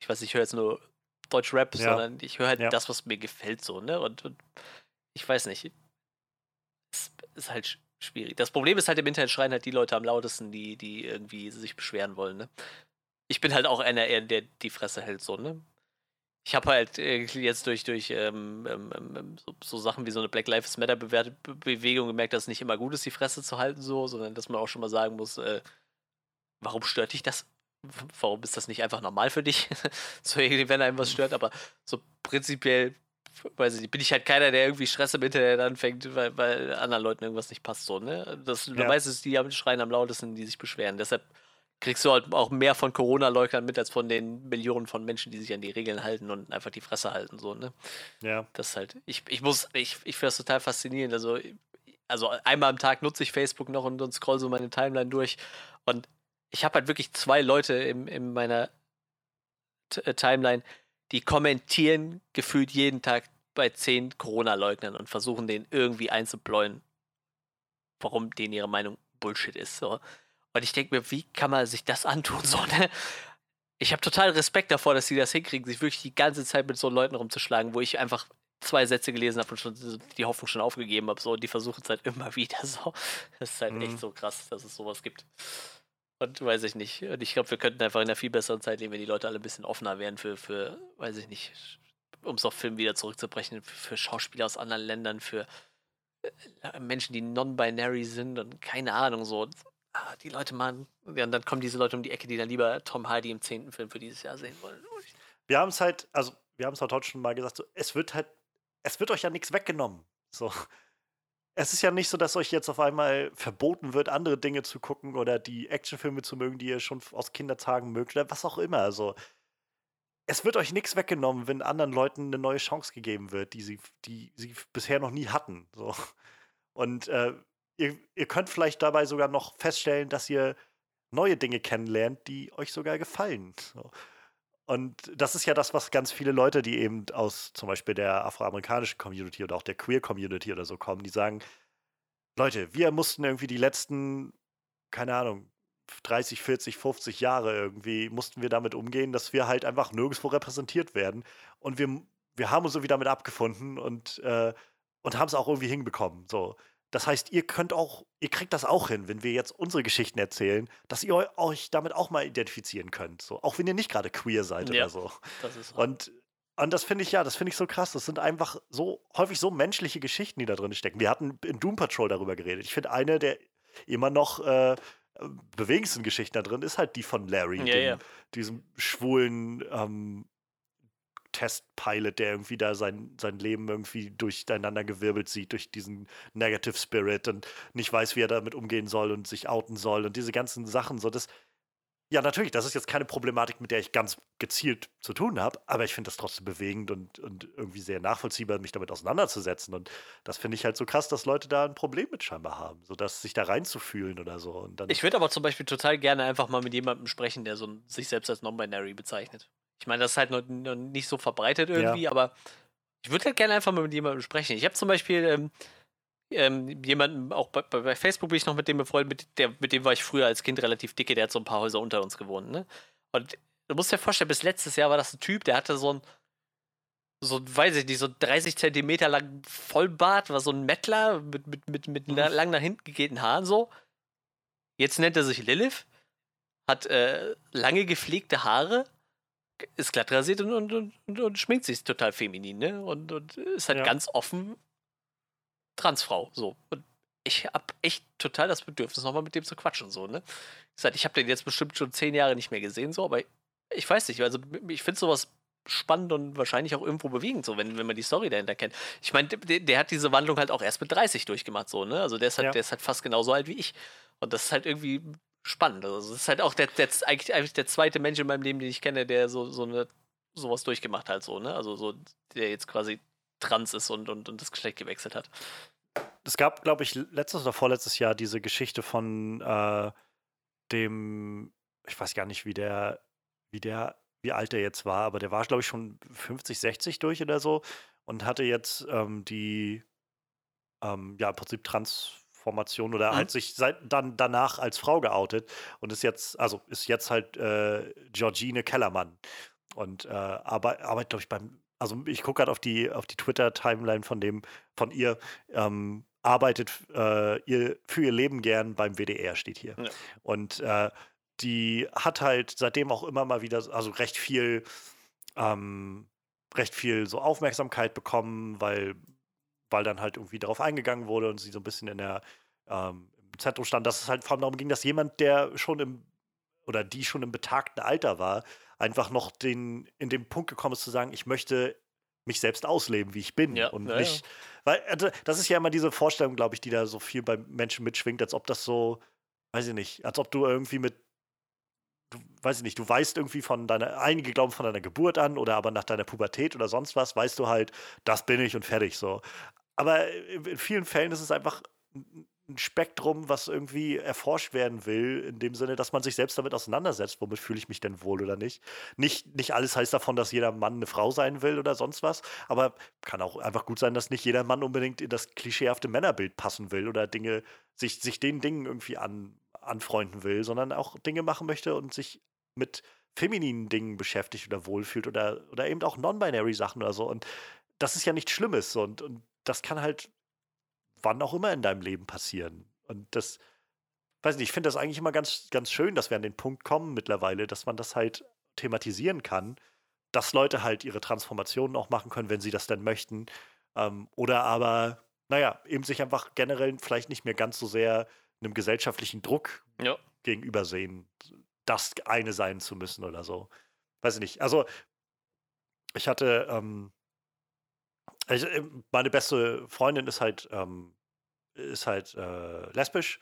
ich weiß, ich höre jetzt nur Deutsch-Rap, ja. sondern ich höre halt ja. das, was mir gefällt, so, ne? Und, und ich weiß nicht. Es ist halt schwierig. Das Problem ist halt, im Internet schreien halt die Leute am lautesten, die, die irgendwie sich beschweren wollen, ne? Ich bin halt auch einer, der die Fresse hält, so, ne? ich habe halt jetzt durch, durch ähm, ähm, ähm, ähm, so, so, Sachen wie so eine Black Lives Matter Bewegung gemerkt, dass es nicht immer gut ist, die Fresse zu halten, so, sondern dass man auch schon mal sagen muss, äh, warum stört dich das? Warum ist das nicht einfach normal für dich? (laughs) so, wenn einem was stört, aber so prinzipiell, weiß ich bin ich halt keiner, der irgendwie Stress im Internet anfängt, weil, weil anderen Leuten irgendwas nicht passt, so, ne? Das, ja. Meistens die am Schreien am lautesten, die sich beschweren. Deshalb kriegst du halt auch mehr von Corona-Leugnern mit, als von den Millionen von Menschen, die sich an die Regeln halten und einfach die Fresse halten, so, ne? Ja. Das ist halt, ich, ich muss, ich, ich finde das total faszinierend. Also, also einmal am Tag nutze ich Facebook noch und, und scroll so meine Timeline durch. Und ich habe halt wirklich zwei Leute in, in meiner T äh, Timeline, die kommentieren gefühlt jeden Tag bei zehn Corona-Leugnern und versuchen den irgendwie einzubläuen, warum denen ihre Meinung Bullshit ist. So. Und ich denke mir, wie kann man sich das antun? So, ne? Ich habe total Respekt davor, dass sie das hinkriegen, sich wirklich die ganze Zeit mit so Leuten rumzuschlagen, wo ich einfach zwei Sätze gelesen habe und schon die Hoffnung schon aufgegeben habe. So, und die versuchen es halt immer (laughs) wieder so. Das ist halt mhm. echt so krass, dass es sowas gibt. Und weiß ich nicht. Und ich glaube, wir könnten einfach in einer viel besseren Zeit leben, wenn die Leute alle ein bisschen offener wären für, für weiß ich nicht, um es auf Film wieder zurückzubrechen, für Schauspieler aus anderen Ländern, für äh, Menschen, die non-binary sind und keine Ahnung, so ah, die Leute machen, ja, und dann kommen diese Leute um die Ecke, die dann lieber Tom Hardy im zehnten Film für dieses Jahr sehen wollen. Wir haben es halt, also wir haben es halt heute schon mal gesagt, so, es wird halt, es wird euch ja nichts weggenommen. So. Es ist ja nicht so, dass euch jetzt auf einmal verboten wird, andere Dinge zu gucken oder die Actionfilme zu mögen, die ihr schon aus Kindertagen mögt oder was auch immer. Also, es wird euch nichts weggenommen, wenn anderen Leuten eine neue Chance gegeben wird, die sie, die sie bisher noch nie hatten. So. (laughs) Und äh, ihr, ihr könnt vielleicht dabei sogar noch feststellen, dass ihr neue Dinge kennenlernt, die euch sogar gefallen. So. Und das ist ja das, was ganz viele Leute, die eben aus zum Beispiel der afroamerikanischen Community oder auch der Queer Community oder so kommen, die sagen, Leute, wir mussten irgendwie die letzten, keine Ahnung, 30, 40, 50 Jahre irgendwie, mussten wir damit umgehen, dass wir halt einfach nirgendwo repräsentiert werden. Und wir, wir haben uns irgendwie damit abgefunden und, äh, und haben es auch irgendwie hinbekommen. So. Das heißt, ihr könnt auch, ihr kriegt das auch hin, wenn wir jetzt unsere Geschichten erzählen, dass ihr euch damit auch mal identifizieren könnt. So, auch wenn ihr nicht gerade queer seid ja, oder so. Das ist und, und das finde ich ja, das finde ich so krass. Das sind einfach so häufig so menschliche Geschichten, die da drin stecken. Wir hatten in Doom Patrol darüber geredet. Ich finde eine der immer noch äh, bewegendsten Geschichten da drin ist halt die von Larry, ja, dem, ja. diesem schwulen ähm, Testpilot, der irgendwie da sein, sein Leben irgendwie durcheinander gewirbelt sieht, durch diesen Negative Spirit und nicht weiß, wie er damit umgehen soll und sich outen soll und diese ganzen Sachen. So, das, ja, natürlich, das ist jetzt keine Problematik, mit der ich ganz gezielt zu tun habe, aber ich finde das trotzdem bewegend und, und irgendwie sehr nachvollziehbar, mich damit auseinanderzusetzen. Und das finde ich halt so krass, dass Leute da ein Problem mit scheinbar haben, so dass sich da reinzufühlen oder so. Ich würde aber zum Beispiel total gerne einfach mal mit jemandem sprechen, der so sich selbst als non-binary bezeichnet. Ich meine, das ist halt noch, noch nicht so verbreitet irgendwie, ja. aber ich würde halt gerne einfach mal mit jemandem sprechen. Ich habe zum Beispiel ähm, ähm, jemanden, auch bei, bei, Facebook bin ich noch mit dem befreundet, mit, der, mit dem war ich früher als Kind relativ dicke, der hat so ein paar Häuser unter uns gewohnt, ne? Und du musst dir vorstellen, bis letztes Jahr war das ein Typ, der hatte so ein, so, weiß ich nicht, so 30 Zentimeter lang Vollbart, war so ein Mettler mit, mit, mit, mit mhm. lang nach hinten gegehten Haaren so. Jetzt nennt er sich Lilith, hat äh, lange gepflegte Haare ist glatt rasiert und, und, und, und, schminkt sich total feminin, ne? Und, und ist halt ja. ganz offen Transfrau, so. Und ich hab echt total das Bedürfnis, nochmal mit dem zu quatschen, so, ne? Ich, sag, ich habe den jetzt bestimmt schon zehn Jahre nicht mehr gesehen, so, aber ich weiß nicht, also ich finde sowas spannend und wahrscheinlich auch irgendwo bewegend, so, wenn, wenn man die Story dahinter kennt. Ich meine, der, der, hat diese Wandlung halt auch erst mit 30 durchgemacht, so, ne? Also der ist halt, ja. der ist halt fast genauso alt wie ich. Und das ist halt irgendwie spannend. Also es ist halt auch der, der, eigentlich, eigentlich der zweite Mensch in meinem Leben, den ich kenne, der so, so eine sowas durchgemacht hat, so, ne? Also so, der jetzt quasi trans ist und, und, und das Geschlecht gewechselt hat. Es gab, glaube ich, letztes oder vorletztes Jahr diese Geschichte von äh, dem, ich weiß gar nicht, wie der, wie der, wie alt der jetzt war, aber der war, glaube ich, schon 50, 60 durch oder so und hatte jetzt ähm, die, ähm, ja, im Prinzip trans Formation oder mhm. halt sich seit, dann danach als Frau geoutet und ist jetzt, also ist jetzt halt äh, Georgine Kellermann und äh, arbeitet, arbeit, glaube ich, beim, also ich gucke gerade auf die, auf die Twitter-Timeline von dem, von ihr, ähm, arbeitet äh, ihr für ihr Leben gern beim WDR, steht hier. Ja. Und äh, die hat halt seitdem auch immer mal wieder, also recht viel ähm, recht viel so Aufmerksamkeit bekommen, weil, weil dann halt irgendwie darauf eingegangen wurde und sie so ein bisschen in der ähm, im Zentrum stand, dass es halt vor allem darum ging, dass jemand, der schon im oder die schon im betagten Alter war, einfach noch den, in den Punkt gekommen ist zu sagen, ich möchte mich selbst ausleben, wie ich bin. Ja, und nicht, ja. weil also, das ist ja immer diese Vorstellung, glaube ich, die da so viel bei Menschen mitschwingt, als ob das so, weiß ich nicht, als ob du irgendwie mit, du, weiß ich nicht, du weißt irgendwie von deiner, einige glauben von deiner Geburt an oder aber nach deiner Pubertät oder sonst was, weißt du halt, das bin ich und fertig so. Aber in vielen Fällen ist es einfach ein Spektrum, was irgendwie erforscht werden will, in dem Sinne, dass man sich selbst damit auseinandersetzt, womit fühle ich mich denn wohl oder nicht. Nicht, nicht alles heißt davon, dass jeder Mann eine Frau sein will oder sonst was, aber kann auch einfach gut sein, dass nicht jeder Mann unbedingt in das klischeehafte Männerbild passen will oder Dinge, sich, sich den Dingen irgendwie an, anfreunden will, sondern auch Dinge machen möchte und sich mit femininen Dingen beschäftigt oder wohlfühlt oder, oder eben auch non-binary Sachen oder so. Und das ist ja nichts Schlimmes und, und das kann halt wann auch immer in deinem Leben passieren. Und das, weiß nicht, ich finde das eigentlich immer ganz, ganz schön, dass wir an den Punkt kommen mittlerweile, dass man das halt thematisieren kann, dass Leute halt ihre Transformationen auch machen können, wenn sie das denn möchten. Ähm, oder aber, naja, eben sich einfach generell vielleicht nicht mehr ganz so sehr einem gesellschaftlichen Druck ja. gegenübersehen, das eine sein zu müssen oder so. Weiß ich nicht. Also, ich hatte ähm, ich, äh, meine beste Freundin ist halt, ähm, ist halt äh, lesbisch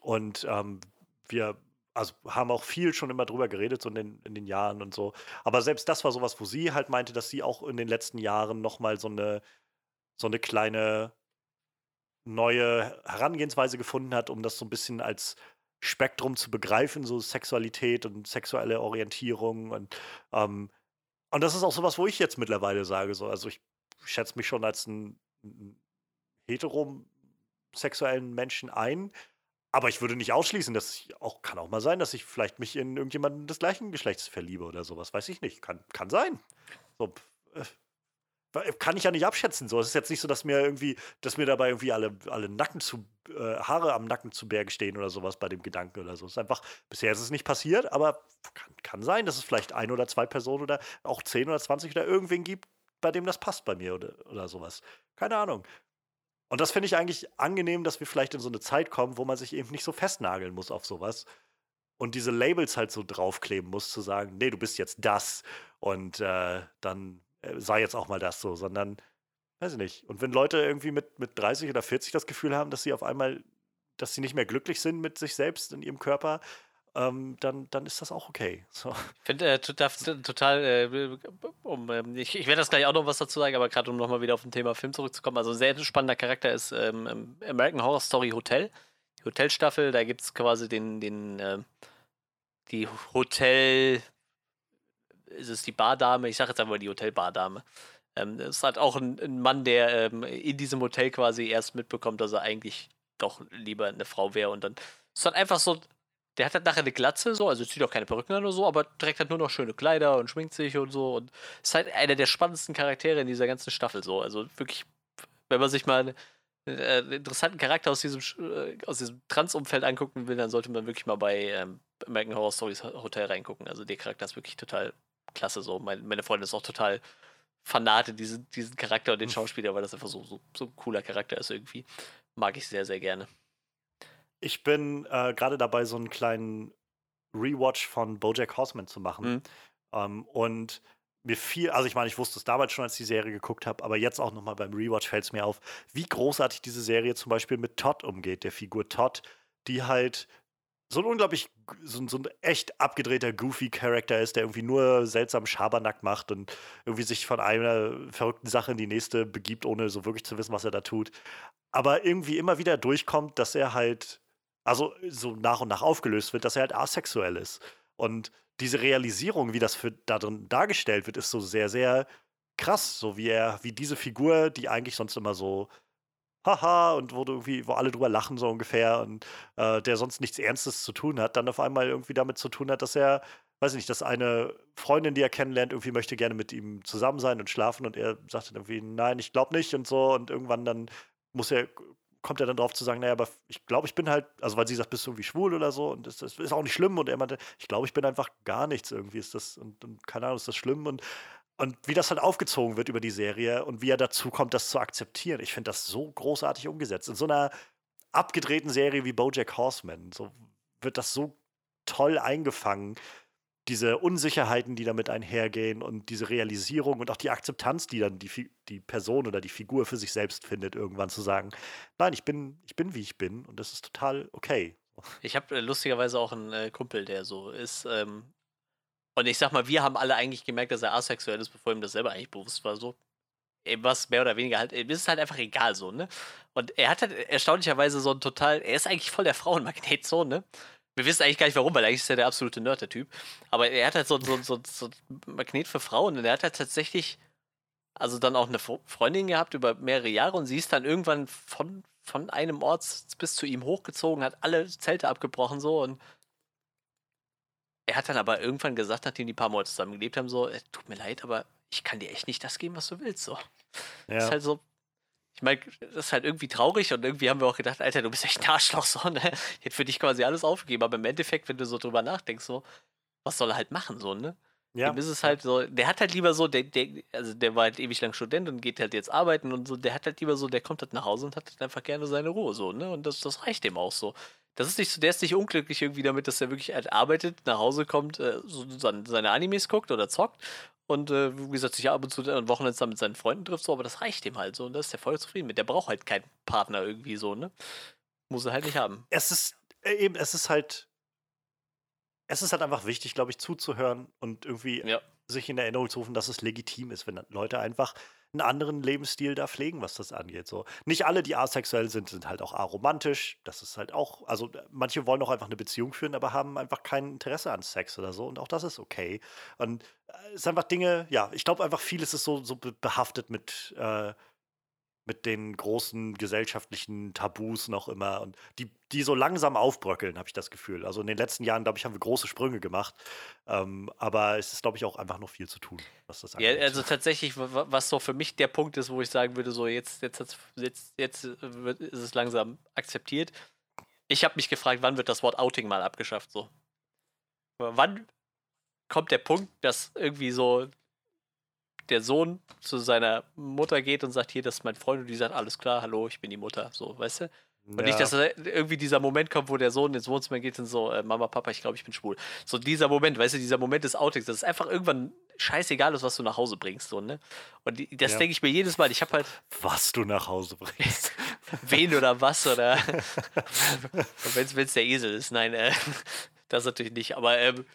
und ähm, wir also haben auch viel schon immer drüber geredet, so in den, in den Jahren und so. Aber selbst das war sowas, wo sie halt meinte, dass sie auch in den letzten Jahren nochmal so eine, so eine kleine neue Herangehensweise gefunden hat, um das so ein bisschen als Spektrum zu begreifen, so Sexualität und sexuelle Orientierung und ähm, und das ist auch sowas, wo ich jetzt mittlerweile sage, so, also ich schätze mich schon als einen, heterosexuellen Menschen ein. Aber ich würde nicht ausschließen, dass ich auch, kann auch mal sein, dass ich vielleicht mich in irgendjemanden des gleichen Geschlechts verliebe oder sowas. Weiß ich nicht. Kann, kann sein. So, äh, kann ich ja nicht abschätzen. So, es ist jetzt nicht so, dass mir irgendwie, dass mir dabei irgendwie alle, alle Nacken zu, äh, Haare am Nacken zu Berge stehen oder sowas bei dem Gedanken oder so. Es ist einfach, bisher ist es nicht passiert, aber kann, kann sein, dass es vielleicht ein oder zwei Personen oder auch zehn oder zwanzig oder irgendwen gibt, bei dem das passt bei mir oder, oder sowas. Keine Ahnung. Und das finde ich eigentlich angenehm, dass wir vielleicht in so eine Zeit kommen, wo man sich eben nicht so festnageln muss auf sowas und diese Labels halt so draufkleben muss, zu sagen, nee, du bist jetzt das und äh, dann äh, sei jetzt auch mal das so, sondern, weiß ich nicht. Und wenn Leute irgendwie mit, mit 30 oder 40 das Gefühl haben, dass sie auf einmal, dass sie nicht mehr glücklich sind mit sich selbst in ihrem Körper, ähm, dann, dann ist das auch okay. So. Ich finde äh, total, äh, um, äh, ich, ich werde das gleich auch noch was dazu sagen, aber gerade um nochmal wieder auf ein Thema Film zurückzukommen, also ein sehr spannender Charakter ist ähm, American Horror Story Hotel. Die Hotelstaffel, da gibt es quasi den, den äh, die Hotel, ist es die Bardame, ich sage jetzt einfach die Hotelbardame. Ähm, es hat auch ein, ein Mann, der ähm, in diesem Hotel quasi erst mitbekommt, dass er eigentlich doch lieber eine Frau wäre und dann ist halt einfach so der hat halt nachher eine Glatze, so, also zieht auch keine Perücken an oder so, aber trägt halt nur noch schöne Kleider und schminkt sich und so. Und ist halt einer der spannendsten Charaktere in dieser ganzen Staffel so. Also wirklich, wenn man sich mal einen, äh, interessanten Charakter aus diesem, äh, aus diesem Trans-Umfeld angucken will, dann sollte man wirklich mal bei ähm, American Horror Stories Hotel reingucken. Also der Charakter ist wirklich total klasse so. Mein, meine Freundin ist auch total Fanate diesen, diesen Charakter und den Schauspieler, weil das einfach so, so, so ein cooler Charakter ist irgendwie. Mag ich sehr, sehr gerne. Ich bin äh, gerade dabei, so einen kleinen Rewatch von Bojack Horseman zu machen. Mhm. Ähm, und mir fiel, also ich meine, ich wusste es damals schon, als ich die Serie geguckt habe, aber jetzt auch nochmal beim Rewatch fällt es mir auf, wie großartig diese Serie zum Beispiel mit Todd umgeht, der Figur Todd, die halt so ein unglaublich, so, so, ein echt abgedrehter, goofy Charakter ist, der irgendwie nur seltsam Schabernack macht und irgendwie sich von einer verrückten Sache in die nächste begibt, ohne so wirklich zu wissen, was er da tut. Aber irgendwie immer wieder durchkommt, dass er halt also so nach und nach aufgelöst wird, dass er halt asexuell ist. Und diese Realisierung, wie das für darin dargestellt wird, ist so sehr, sehr krass. So wie er, wie diese Figur, die eigentlich sonst immer so haha und wo irgendwie, wo alle drüber lachen, so ungefähr, und äh, der sonst nichts Ernstes zu tun hat, dann auf einmal irgendwie damit zu tun hat, dass er, weiß ich nicht, dass eine Freundin, die er kennenlernt, irgendwie möchte gerne mit ihm zusammen sein und schlafen und er sagt dann irgendwie, nein, ich glaube nicht und so und irgendwann dann muss er kommt er dann drauf zu sagen, naja, aber ich glaube, ich bin halt, also weil sie sagt, bist du irgendwie schwul oder so und das, das ist auch nicht schlimm und er meinte, ich glaube, ich bin einfach gar nichts irgendwie, ist das, und, und keine Ahnung, ist das schlimm und und wie das halt aufgezogen wird über die Serie und wie er dazu kommt, das zu akzeptieren. Ich finde das so großartig umgesetzt. In so einer abgedrehten Serie wie Bojack Horseman so wird das so toll eingefangen. Diese Unsicherheiten, die damit einhergehen und diese Realisierung und auch die Akzeptanz, die dann die, die Person oder die Figur für sich selbst findet, irgendwann zu sagen, nein, ich bin, ich bin, wie ich bin und das ist total okay. Ich habe äh, lustigerweise auch einen äh, Kumpel, der so ist. Ähm, und ich sag mal, wir haben alle eigentlich gemerkt, dass er asexuell ist, bevor ihm das selber eigentlich bewusst war. So, was mehr oder weniger halt, ihm ist halt einfach egal so, ne? Und er hat halt erstaunlicherweise so ein total, er ist eigentlich voll der Frauenmagnet so, ne? Wir wissen eigentlich gar nicht warum, weil eigentlich ist er der absolute Nerd, der Typ. Aber er hat halt so, so, so, so ein Magnet für Frauen und er hat halt tatsächlich, also dann auch eine Freundin gehabt über mehrere Jahre und sie ist dann irgendwann von, von einem Ort bis zu ihm hochgezogen, hat alle Zelte abgebrochen so und er hat dann aber irgendwann gesagt, nachdem die paar Monate zusammen gelebt haben, so, tut mir leid, aber ich kann dir echt nicht das geben, was du willst. So. Ja. Das ist halt so. Ich meine, das ist halt irgendwie traurig und irgendwie haben wir auch gedacht, Alter, du bist echt ein Arschloch, so, ne? Ich hätte für dich quasi alles aufgegeben, aber im Endeffekt, wenn du so drüber nachdenkst, so, was soll er halt machen, so, ne? Ja. Dem ist es halt so, der hat halt lieber so, der, der, also der war halt ewig lang Student und geht halt jetzt arbeiten und so, der hat halt lieber so, der kommt halt nach Hause und hat halt einfach gerne seine Ruhe, so, ne? Und das, das reicht dem auch so. Das ist nicht so, der ist nicht unglücklich irgendwie damit, dass er wirklich halt arbeitet, nach Hause kommt, äh, so seine Animes guckt oder zockt und äh, wie gesagt, sich ab und zu an Wochenende mit seinen Freunden trifft, so, aber das reicht ihm halt so und da ist er voll zufrieden mit. Der braucht halt keinen Partner irgendwie so, ne? Muss er halt nicht haben. Es ist äh, eben, es ist halt, es ist halt einfach wichtig, glaube ich, zuzuhören und irgendwie ja. sich in Erinnerung zu rufen, dass es legitim ist, wenn Leute einfach einen anderen Lebensstil da pflegen, was das angeht. So. Nicht alle, die asexuell sind, sind halt auch aromantisch. Das ist halt auch, also manche wollen auch einfach eine Beziehung führen, aber haben einfach kein Interesse an Sex oder so. Und auch das ist okay. Und äh, es sind einfach Dinge, ja, ich glaube einfach vieles ist so, so behaftet mit äh, mit den großen gesellschaftlichen Tabus noch immer und die, die so langsam aufbröckeln, habe ich das Gefühl. Also in den letzten Jahren, glaube ich, haben wir große Sprünge gemacht. Ähm, aber es ist, glaube ich, auch einfach noch viel zu tun, was das angeht. Ja, also tatsächlich, was so für mich der Punkt ist, wo ich sagen würde, so jetzt, jetzt, jetzt, jetzt wird, ist es langsam akzeptiert. Ich habe mich gefragt, wann wird das Wort Outing mal abgeschafft? So. Wann kommt der Punkt, dass irgendwie so der Sohn zu seiner Mutter geht und sagt, hier, das ist mein Freund und die sagt, alles klar, hallo, ich bin die Mutter, so, weißt du? Und ja. nicht, dass irgendwie dieser Moment kommt, wo der Sohn ins Wohnzimmer geht und so, äh, Mama, Papa, ich glaube, ich bin schwul. So dieser Moment, weißt du, dieser Moment des Outings, das ist einfach irgendwann scheißegal ist, was du nach Hause bringst, so, ne? Und die, das ja. denke ich mir jedes Mal. Ich habe halt. Was du nach Hause bringst. (laughs) Wen oder was oder. (laughs) Wenn es der Esel ist. Nein, äh, (laughs) das natürlich nicht. Aber ähm,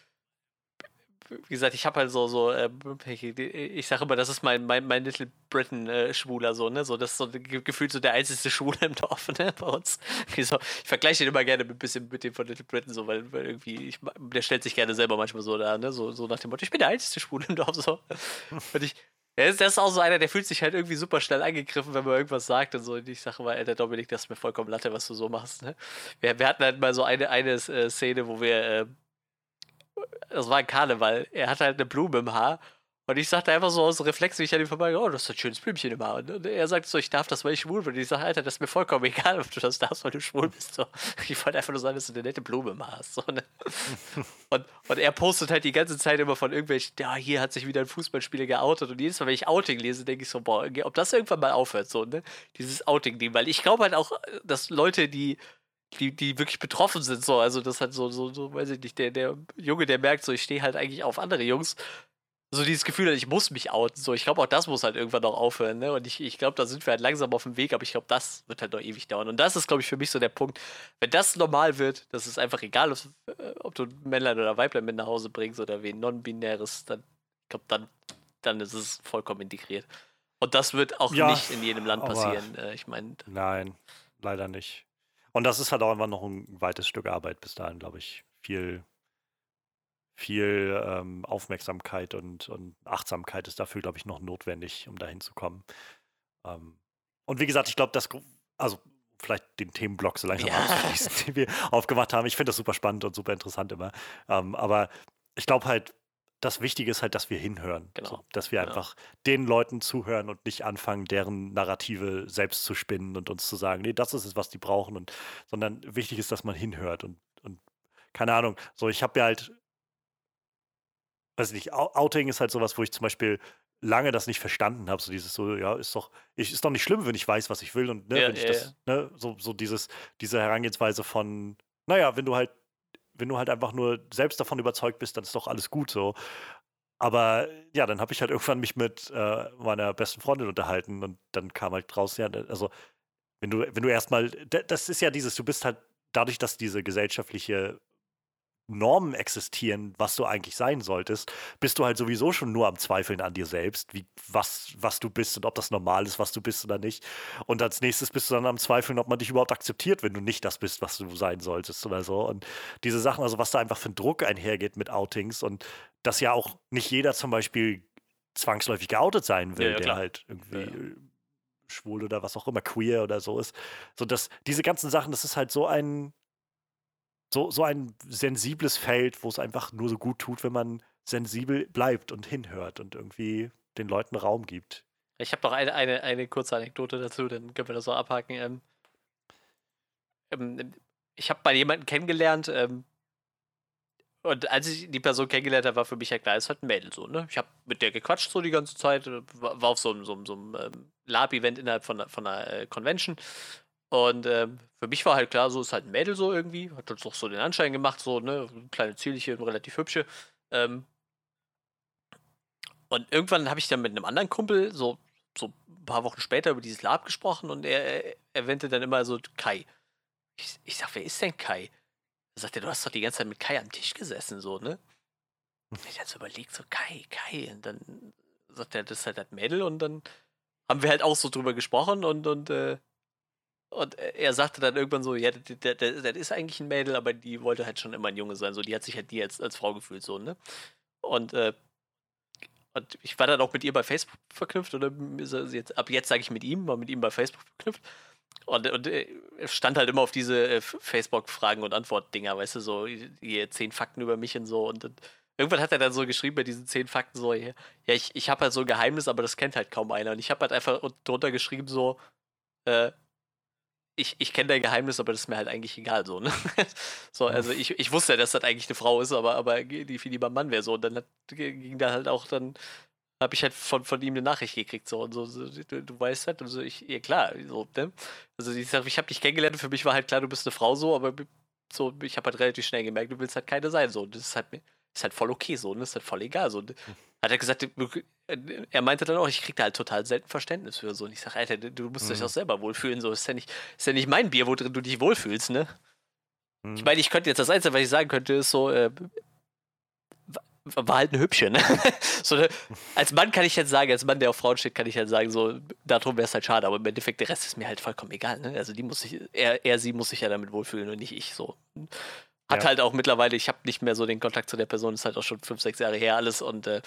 wie gesagt, ich habe halt so, so, äh, ich sage immer, das ist mein, mein, mein Little Britain äh, Schwuler, so, ne? So, das ist so gefühlt so der einzige Schwule im Dorf, ne? Bei uns. (laughs) So, ich vergleiche den immer gerne ein bisschen mit dem von Little Britain, so, weil, weil irgendwie, ich, der stellt sich gerne selber manchmal so da, ne? So, so nach dem Motto, ich bin der einzige Schwule im Dorf, so. (laughs) Und ich, ja, das ist auch so einer, der fühlt sich halt irgendwie super schnell angegriffen, wenn man irgendwas sagt und so. Und ich sage mal, ey, der Dominik, das ist mir vollkommen Latte, was du so machst. Ne? Wir, wir hatten halt mal so eine, eine äh, Szene, wo wir äh, das war ein Karneval. Er hatte halt eine Blume im Haar. Und ich sagte einfach so aus Reflex, wie ich an ihm vorbei, oh, das ist ein schönes Blümchen im Haar. Und er sagt so, ich darf das, weil ich schwul bin. Und ich sage, Alter, das ist mir vollkommen (laughs) egal, ob du das darfst, weil du schwul bist. So. Ich wollte einfach nur sagen, dass du eine nette Blume im Haar hast. So, ne? (laughs) und, und er postet halt die ganze Zeit immer von irgendwelchen, ja, hier hat sich wieder ein Fußballspieler geoutet. Und jedes Mal, wenn ich Outing lese, denke ich so, boah, ob das irgendwann mal aufhört, so, ne? Dieses Outing-Ding. Weil ich glaube halt auch, dass Leute, die die, die wirklich betroffen sind. So. Also das hat so, so, so, weiß ich nicht, der, der Junge, der merkt, so, ich stehe halt eigentlich auf andere Jungs. So dieses Gefühl, ich muss mich outen. So, ich glaube, auch das muss halt irgendwann noch aufhören. Ne? Und ich, ich glaube, da sind wir halt langsam auf dem Weg, aber ich glaube, das wird halt noch ewig dauern. Und das ist, glaube ich, für mich so der Punkt. Wenn das normal wird, dass es einfach egal ist, äh, ob du Männlein oder Weiblein mit nach Hause bringst oder wie non-binäres, dann, ich glaube, dann, dann ist es vollkommen integriert. Und das wird auch ja, nicht in jedem Land passieren. Äh, ich meine. Nein, leider nicht. Und das ist halt auch einfach noch ein weites Stück Arbeit bis dahin, glaube ich. Viel, viel ähm, Aufmerksamkeit und, und Achtsamkeit ist dafür, glaube ich, noch notwendig, um dahin zu kommen. Ähm, und wie gesagt, ich glaube, dass, also vielleicht den Themenblock so langsam ja. ausschließen, den wir aufgemacht haben. Ich finde das super spannend und super interessant immer. Ähm, aber ich glaube halt, das Wichtige ist halt, dass wir hinhören. Genau. So, dass wir genau. einfach den Leuten zuhören und nicht anfangen, deren Narrative selbst zu spinnen und uns zu sagen, nee, das ist es, was die brauchen. Und, sondern wichtig ist, dass man hinhört und, und keine Ahnung. So, ich habe ja halt, weiß nicht, Outing ist halt sowas, wo ich zum Beispiel lange das nicht verstanden habe. So dieses so, ja, ist doch, ich, ist doch nicht schlimm, wenn ich weiß, was ich will. Und ne, ja, wenn ich ja, das, ne, so, so dieses, diese Herangehensweise von, naja, wenn du halt, wenn du halt einfach nur selbst davon überzeugt bist, dann ist doch alles gut so. Aber ja, dann habe ich halt irgendwann mich mit äh, meiner besten Freundin unterhalten und dann kam halt raus, ja, also wenn du, wenn du erstmal, das ist ja dieses, du bist halt dadurch, dass diese gesellschaftliche Normen existieren, was du eigentlich sein solltest, bist du halt sowieso schon nur am Zweifeln an dir selbst, wie, was, was du bist und ob das normal ist, was du bist oder nicht. Und als nächstes bist du dann am Zweifeln, ob man dich überhaupt akzeptiert, wenn du nicht das bist, was du sein solltest oder so. Und diese Sachen, also was da einfach für ein Druck einhergeht mit Outings und dass ja auch nicht jeder zum Beispiel zwangsläufig geoutet sein will, ja, ja, der halt irgendwie ja, schwul oder was auch immer, queer oder so ist. So dass diese ganzen Sachen, das ist halt so ein so, so ein sensibles Feld, wo es einfach nur so gut tut, wenn man sensibel bleibt und hinhört und irgendwie den Leuten Raum gibt. Ich habe noch eine, eine, eine kurze Anekdote dazu, dann können wir das so abhaken. Ähm, ähm, ich habe mal jemanden kennengelernt, ähm, und als ich die Person kennengelernt habe, war für mich ja klar, ist halt ein Mädel so, ne? Ich habe mit der gequatscht so die ganze Zeit, äh, war auf so einem, so einem, so einem ähm, Lab-Event innerhalb von, von einer äh, Convention und ähm, für mich war halt klar, so ist halt ein Mädel so irgendwie. Hat uns doch so den Anschein gemacht, so, ne? Kleine zierliche, relativ hübsche. Ähm, und irgendwann habe ich dann mit einem anderen Kumpel so, so ein paar Wochen später über dieses Lab gesprochen und er erwähnte dann immer so Kai. Ich, ich sag, wer ist denn Kai? Er sagte, du hast doch die ganze Zeit mit Kai am Tisch gesessen, so, ne? Und ich dann so überlegt, so Kai, Kai. Und dann sagt er, das ist halt das Mädel und dann haben wir halt auch so drüber gesprochen und, und äh, und er sagte dann irgendwann so, ja, das, das, ist eigentlich ein Mädel, aber die wollte halt schon immer ein Junge sein. So, die hat sich halt nie als, als Frau gefühlt, so, ne? Und, äh, und ich war dann auch mit ihr bei Facebook verknüpft, oder jetzt, ab jetzt sage ich mit ihm, war mit ihm bei Facebook verknüpft. Und, und er stand halt immer auf diese äh, Facebook-Fragen- und Antwort-Dinger, weißt du, so hier zehn Fakten über mich und so. Und, und irgendwann hat er dann so geschrieben bei diesen zehn Fakten so, ja, ich, ich habe halt so ein Geheimnis, aber das kennt halt kaum einer. Und ich habe halt einfach drunter geschrieben so, äh, ich, ich kenne dein Geheimnis, aber das ist mir halt eigentlich egal so, ne? (laughs) so, also ich, ich wusste ja, dass das eigentlich eine Frau ist, aber, aber die viel lieber Mann wäre so. Und dann hat, ging da halt auch dann, habe ich halt von, von ihm eine Nachricht gekriegt, so und so, so du, du, weißt halt, also ich, ja klar, so, ne? Also ich sag, ich habe dich kennengelernt und für mich war halt klar, du bist eine Frau so, aber so, ich habe halt relativ schnell gemerkt, du willst halt keine sein, so. Das ist halt mir ist halt voll okay so, ne? Ist halt voll egal. So. Hat er gesagt, er meinte dann auch, ich krieg da halt total selten Verständnis für so. Und ich sage, Alter, du musst mhm. dich auch selber wohlfühlen. So ist ja nicht, ist ja nicht mein Bier, wo drin du dich wohlfühlst, ne? Mhm. Ich meine, ich könnte jetzt das Einzige, was ich sagen könnte, ist so, äh, war halt eine hübsche, ne? (laughs) so, ne? Als Mann kann ich jetzt sagen, als Mann, der auf Frauen steht, kann ich halt sagen, so, darum wäre es halt schade, aber im Endeffekt, der Rest ist mir halt vollkommen egal, ne? Also die muss sich, er, er, sie muss sich ja damit wohlfühlen und nicht ich so. Hat ja. halt auch mittlerweile, ich habe nicht mehr so den Kontakt zu der Person, ist halt auch schon fünf, sechs Jahre her alles und äh,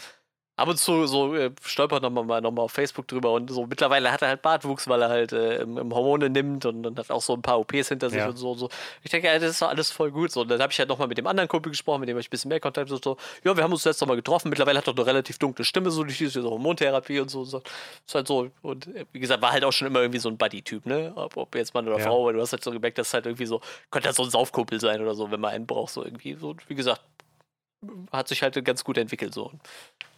ab und zu so äh, stolpert nochmal mal, noch mal auf Facebook drüber und so mittlerweile hat er halt Bartwuchs, weil er halt äh, im, im, Hormone nimmt und, und, hat auch so ein paar OPs hinter sich ja. und so, so. Ich denke, das ist doch alles voll gut. So. Und dann habe ich halt nochmal mit dem anderen Kumpel gesprochen, mit dem ich ein bisschen mehr Kontakt so, so ja, wir haben uns jetzt nochmal getroffen. Mittlerweile hat er eine relativ dunkle Stimme, so durch diese Hormontherapie und so, so. Ist halt so. Und äh, wie gesagt, war halt auch schon immer irgendwie so ein Buddy-Typ, ne? Ob, ob, jetzt Mann oder ja. Frau, aber du hast halt so gemerkt, dass halt irgendwie so, könnte halt so ein Saufkumpel sein oder so, wenn man einen braucht, so irgendwie. So, wie gesagt, hat sich halt ganz gut entwickelt so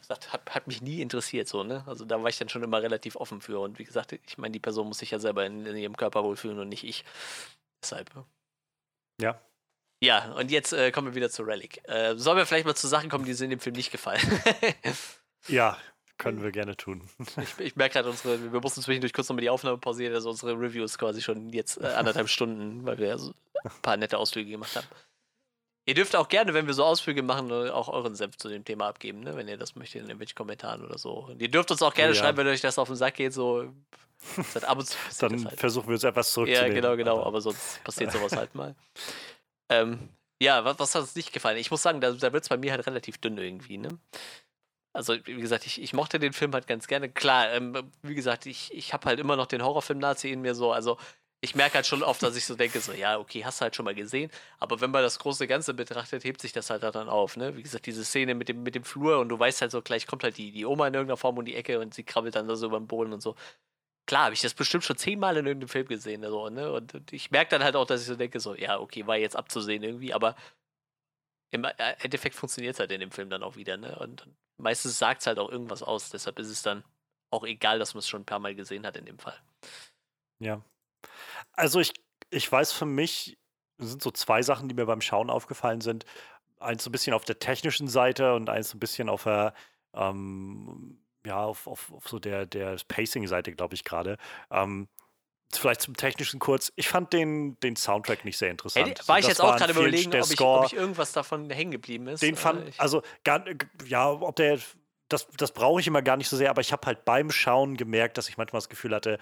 gesagt, hat, hat mich nie interessiert so, ne? Also da war ich dann schon immer relativ offen für. Und wie gesagt, ich meine, die Person muss sich ja selber in, in ihrem Körper wohlfühlen und nicht ich. Deshalb. Ja. Ja, und jetzt äh, kommen wir wieder zu Relic. Äh, sollen wir vielleicht mal zu Sachen kommen, die sind dem Film nicht gefallen? (laughs) ja, können wir gerne tun. (laughs) ich, ich merke gerade, unsere, wir mussten zwischendurch kurz nochmal die Aufnahme pausieren, also unsere Reviews quasi schon jetzt äh, anderthalb Stunden, weil wir so ein paar nette Ausflüge gemacht haben. Ihr dürft auch gerne, wenn wir so Ausflüge machen, auch euren Senf zu dem Thema abgeben, ne? wenn ihr das möchtet, in irgendwelchen Kommentaren oder so. Und ihr dürft uns auch gerne oh, ja. schreiben, wenn euch das auf den Sack geht, so. ab und zu Dann halt. versuchen wir uns etwas zurückzunehmen. Ja, genau, genau, aber, aber sonst (laughs) passiert sowas halt mal. Ähm, ja, was, was, hat uns nicht gefallen? Ich muss sagen, da, da wird es bei mir halt relativ dünn irgendwie, ne? Also, wie gesagt, ich, ich mochte den Film halt ganz gerne. Klar, ähm, wie gesagt, ich, ich habe halt immer noch den Horrorfilm-Nazi in mir so. Also, ich merke halt schon oft, dass ich so denke, so, ja, okay, hast du halt schon mal gesehen, aber wenn man das große Ganze betrachtet, hebt sich das halt dann auf, ne? Wie gesagt, diese Szene mit dem, mit dem Flur und du weißt halt so, gleich kommt halt die, die Oma in irgendeiner Form um die Ecke und sie krabbelt dann da so über den Boden und so. Klar, habe ich das bestimmt schon zehnmal in irgendeinem Film gesehen, so, ne? Und, und ich merke dann halt auch, dass ich so denke, so, ja, okay, war jetzt abzusehen irgendwie, aber im äh, Endeffekt funktioniert es halt in dem Film dann auch wieder, ne? Und meistens sagt es halt auch irgendwas aus. Deshalb ist es dann auch egal, dass man es schon ein paar Mal gesehen hat in dem Fall. Ja. Also ich, ich weiß für mich, sind so zwei Sachen, die mir beim Schauen aufgefallen sind. Eins so ein bisschen auf der technischen Seite und eins so ein bisschen auf der, ähm, ja, auf, auf, auf so der, der Pacing-Seite, glaube ich, gerade. Ähm, vielleicht zum Technischen kurz. Ich fand den, den Soundtrack nicht sehr interessant. Hey, war ich das jetzt auch gerade überlegen, ob ich, ob ich, irgendwas davon hängen geblieben ist. Den fand, also, gar, ja, ob der, das, das brauche ich immer gar nicht so sehr, aber ich habe halt beim Schauen gemerkt, dass ich manchmal das Gefühl hatte,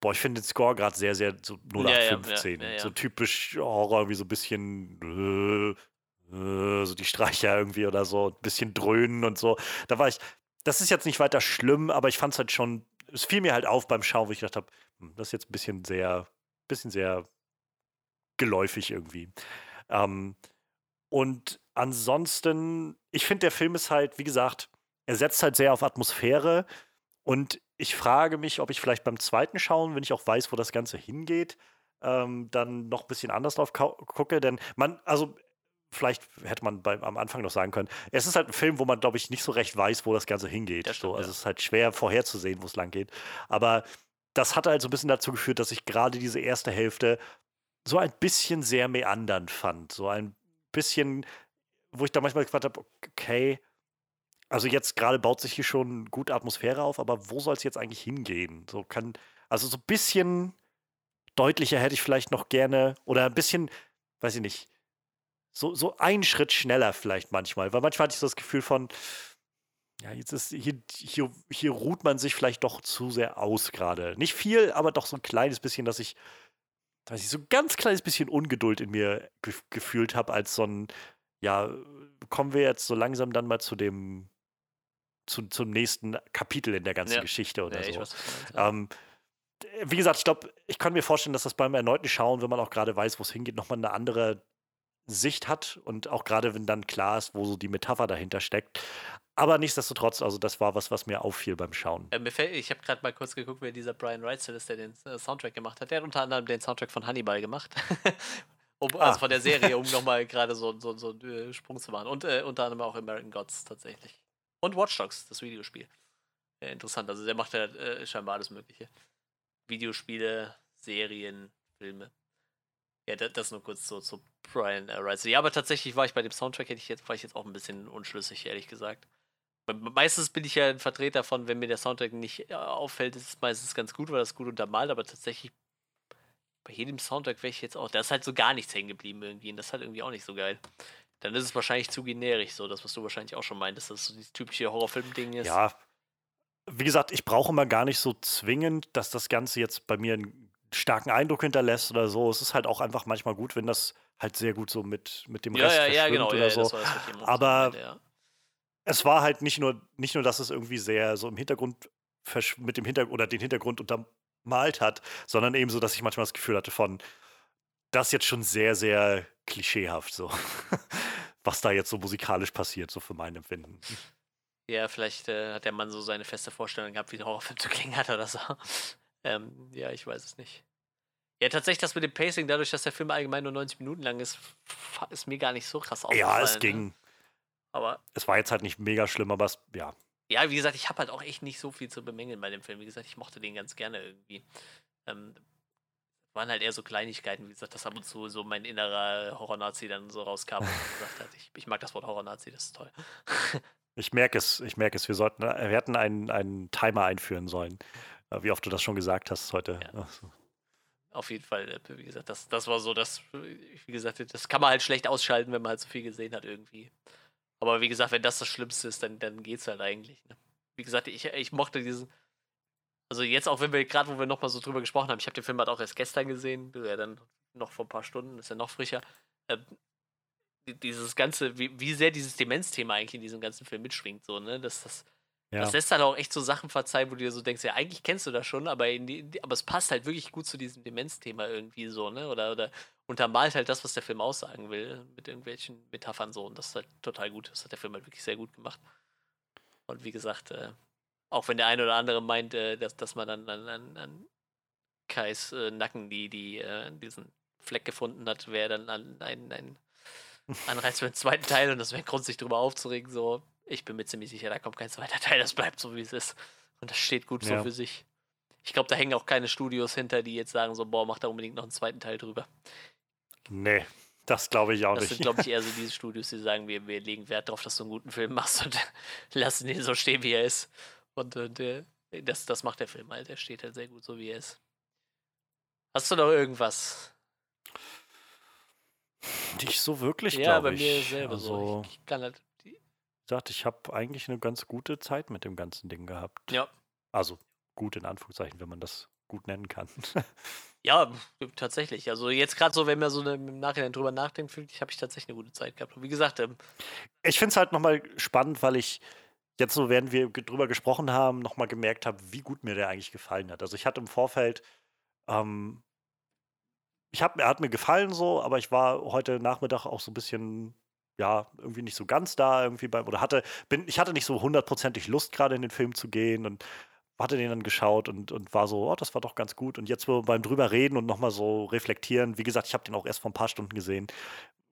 boah, ich finde den Score gerade sehr, sehr so 0815. Ja, ja, ja, so typisch Horror, wie so ein bisschen äh, äh, so die Streicher irgendwie oder so, ein bisschen dröhnen und so. Da war ich, das ist jetzt nicht weiter schlimm, aber ich fand es halt schon, es fiel mir halt auf beim Schauen, wo ich gedacht habe, hm, das ist jetzt ein bisschen sehr, bisschen sehr geläufig irgendwie. Ähm, und ansonsten, ich finde, der Film ist halt, wie gesagt, er setzt halt sehr auf Atmosphäre und ich frage mich, ob ich vielleicht beim zweiten Schauen, wenn ich auch weiß, wo das Ganze hingeht, ähm, dann noch ein bisschen anders drauf gucke. Denn man, also vielleicht hätte man beim, am Anfang noch sagen können, es ist halt ein Film, wo man, glaube ich, nicht so recht weiß, wo das Ganze hingeht. Das stimmt, so. Also ja. es ist halt schwer vorherzusehen, wo es lang geht. Aber das hat halt so ein bisschen dazu geführt, dass ich gerade diese erste Hälfte so ein bisschen sehr meandernd fand. So ein bisschen, wo ich da manchmal gefragt habe, okay, also jetzt gerade baut sich hier schon gut Atmosphäre auf, aber wo soll es jetzt eigentlich hingehen? So kann, also so ein bisschen deutlicher hätte ich vielleicht noch gerne oder ein bisschen, weiß ich nicht, so, so einen Schritt schneller vielleicht manchmal, weil manchmal hatte ich so das Gefühl von, ja, jetzt ist hier, hier, hier ruht man sich vielleicht doch zu sehr aus gerade. Nicht viel, aber doch so ein kleines bisschen, dass ich, weiß ich, so ein ganz kleines bisschen Ungeduld in mir ge gefühlt habe, als so ein, ja, kommen wir jetzt so langsam dann mal zu dem zu, zum nächsten Kapitel in der ganzen ja. Geschichte oder ja, so. Weiß, ähm, wie gesagt, ich glaube, ich kann mir vorstellen, dass das beim erneuten Schauen, wenn man auch gerade weiß, wo es hingeht, nochmal eine andere Sicht hat und auch gerade, wenn dann klar ist, wo so die Metapher dahinter steckt. Aber nichtsdestotrotz, also das war was, was mir auffiel beim Schauen. Äh, fällt, ich habe gerade mal kurz geguckt, wer dieser Brian Reitzel ist, der den äh, Soundtrack gemacht hat. Der hat unter anderem den Soundtrack von Hannibal gemacht. (laughs) um, ah. Also von der Serie, um nochmal (laughs) gerade so, so, so einen äh, Sprung zu machen. Und äh, unter anderem auch American Gods tatsächlich. Und Watch Dogs, das Videospiel. Ja, interessant. Also der macht ja äh, scheinbar alles Mögliche. Videospiele, Serien, Filme. Ja, das, nur kurz so zu Brian äh, Rice. Ja, aber tatsächlich war ich bei dem Soundtrack, hätte ich jetzt, war ich jetzt auch ein bisschen unschlüssig, ehrlich gesagt. Meistens bin ich ja ein Vertreter von, wenn mir der Soundtrack nicht äh, auffällt, ist es meistens ganz gut, weil das gut untermalt, aber tatsächlich bei jedem Soundtrack wäre ich jetzt auch, da ist halt so gar nichts hängen geblieben irgendwie und das ist halt irgendwie auch nicht so geil dann ist es wahrscheinlich zu generisch, so das, was du wahrscheinlich auch schon meintest, dass das so dieses typische Horrorfilm-Ding ist. Ja. Wie gesagt, ich brauche immer gar nicht so zwingend, dass das Ganze jetzt bei mir einen starken Eindruck hinterlässt oder so. Es ist halt auch einfach manchmal gut, wenn das halt sehr gut so mit, mit dem ja, Rest ja, verschwimmt ja, genau, oder ja, so. Das das, Aber meinte, es war halt nicht nur, nicht nur, dass es irgendwie sehr so im Hintergrund mit dem Hintergrund oder den Hintergrund untermalt hat, sondern eben so, dass ich manchmal das Gefühl hatte von, das jetzt schon sehr, sehr klischeehaft so. (laughs) Was da jetzt so musikalisch passiert, so für mein Empfinden. Ja, vielleicht äh, hat der Mann so seine feste Vorstellung gehabt, wie ein Horrorfilm zu klingen hat oder so. (laughs) Ähm, ja, ich weiß es nicht. Ja, tatsächlich das mit dem Pacing, dadurch, dass der Film allgemein nur 90 Minuten lang ist, ist mir gar nicht so krass aufgefallen. Ja, es ne? ging. Ne? Aber es war jetzt halt nicht mega schlimm, aber es, ja. Ja, wie gesagt, ich habe halt auch echt nicht so viel zu bemängeln bei dem Film. Wie gesagt, ich mochte den ganz gerne irgendwie. Ähm, waren halt eher so Kleinigkeiten, wie gesagt, dass ab und zu so mein innerer Horror-Nazi dann so rauskam und (laughs) gesagt hat, ich, ich mag das Wort Horror-Nazi, das ist toll. (laughs) ich merke es, ich merke es. Wir sollten, wir hätten einen, einen Timer einführen sollen, äh, wie oft du das schon gesagt hast heute. Ja. Auf jeden Fall, äh, wie gesagt, das, das war so, das, wie gesagt, das kann man halt schlecht ausschalten, wenn man halt so viel gesehen hat irgendwie. Aber wie gesagt, wenn das das Schlimmste ist, dann, dann es halt eigentlich. Ne? Wie gesagt, ich, ich mochte diesen, also jetzt auch, wenn wir gerade, wo wir nochmal so drüber gesprochen haben, ich habe den Film halt auch erst gestern gesehen, ja dann noch vor ein paar Stunden, ist ja noch frischer. Äh, dieses ganze, wie, wie sehr dieses Demenzthema eigentlich in diesem ganzen Film mitschwingt, so, ne? Das, das, ja. das lässt halt auch echt so Sachen verzeihen, wo du dir so denkst, ja, eigentlich kennst du das schon, aber, die, aber es passt halt wirklich gut zu diesem Demenzthema irgendwie so, ne? Oder, oder untermalt halt das, was der Film aussagen will, mit irgendwelchen Metaphern so. Und das ist halt total gut. Das hat der Film halt wirklich sehr gut gemacht. Und wie gesagt, äh, auch wenn der eine oder andere meint, äh, dass, dass man dann an, an, an Kais äh, Nacken die, die, äh, diesen Fleck gefunden hat, wäre dann ein, ein, ein (laughs) Anreiz für den zweiten Teil und das wäre Grund, sich darüber aufzuregen. So, ich bin mir ziemlich sicher, da kommt kein zweiter (laughs) Teil, das bleibt so, wie es ist. Und das steht gut ja. so für sich. Ich glaube, da hängen auch keine Studios hinter, die jetzt sagen so, boah, mach da unbedingt noch einen zweiten Teil drüber. Nee, das glaube ich auch das nicht. Das sind, glaube ich, (laughs) eher so diese Studios, die sagen, wir, wir legen Wert darauf, dass du einen guten Film machst und lassen ihn so stehen, wie er ist. Und, und äh, das, das macht der Film halt. Der steht halt sehr gut so, wie er ist. Hast du noch irgendwas? Nicht so wirklich, Ja, bei ich. mir selber also, so. Ich, ich kann halt. Ich sagte, ich habe eigentlich eine ganz gute Zeit mit dem ganzen Ding gehabt. Ja. Also gut in Anführungszeichen, wenn man das gut nennen kann. (laughs) ja, tatsächlich. Also jetzt gerade so, wenn man so eine, im Nachhinein drüber nachdenkt, finde ich, habe ich tatsächlich eine gute Zeit gehabt. Und wie gesagt, ähm, ich finde es halt nochmal spannend, weil ich jetzt so, während wir drüber gesprochen haben, nochmal gemerkt habe, wie gut mir der eigentlich gefallen hat. Also ich hatte im Vorfeld, ähm, ich hab, er hat mir gefallen so, aber ich war heute Nachmittag auch so ein bisschen ja, irgendwie nicht so ganz da irgendwie beim, oder hatte, bin, ich hatte nicht so hundertprozentig Lust, gerade in den Film zu gehen und hatte den dann geschaut und, und war so, oh, das war doch ganz gut. Und jetzt beim drüber reden und nochmal so reflektieren, wie gesagt, ich habe den auch erst vor ein paar Stunden gesehen,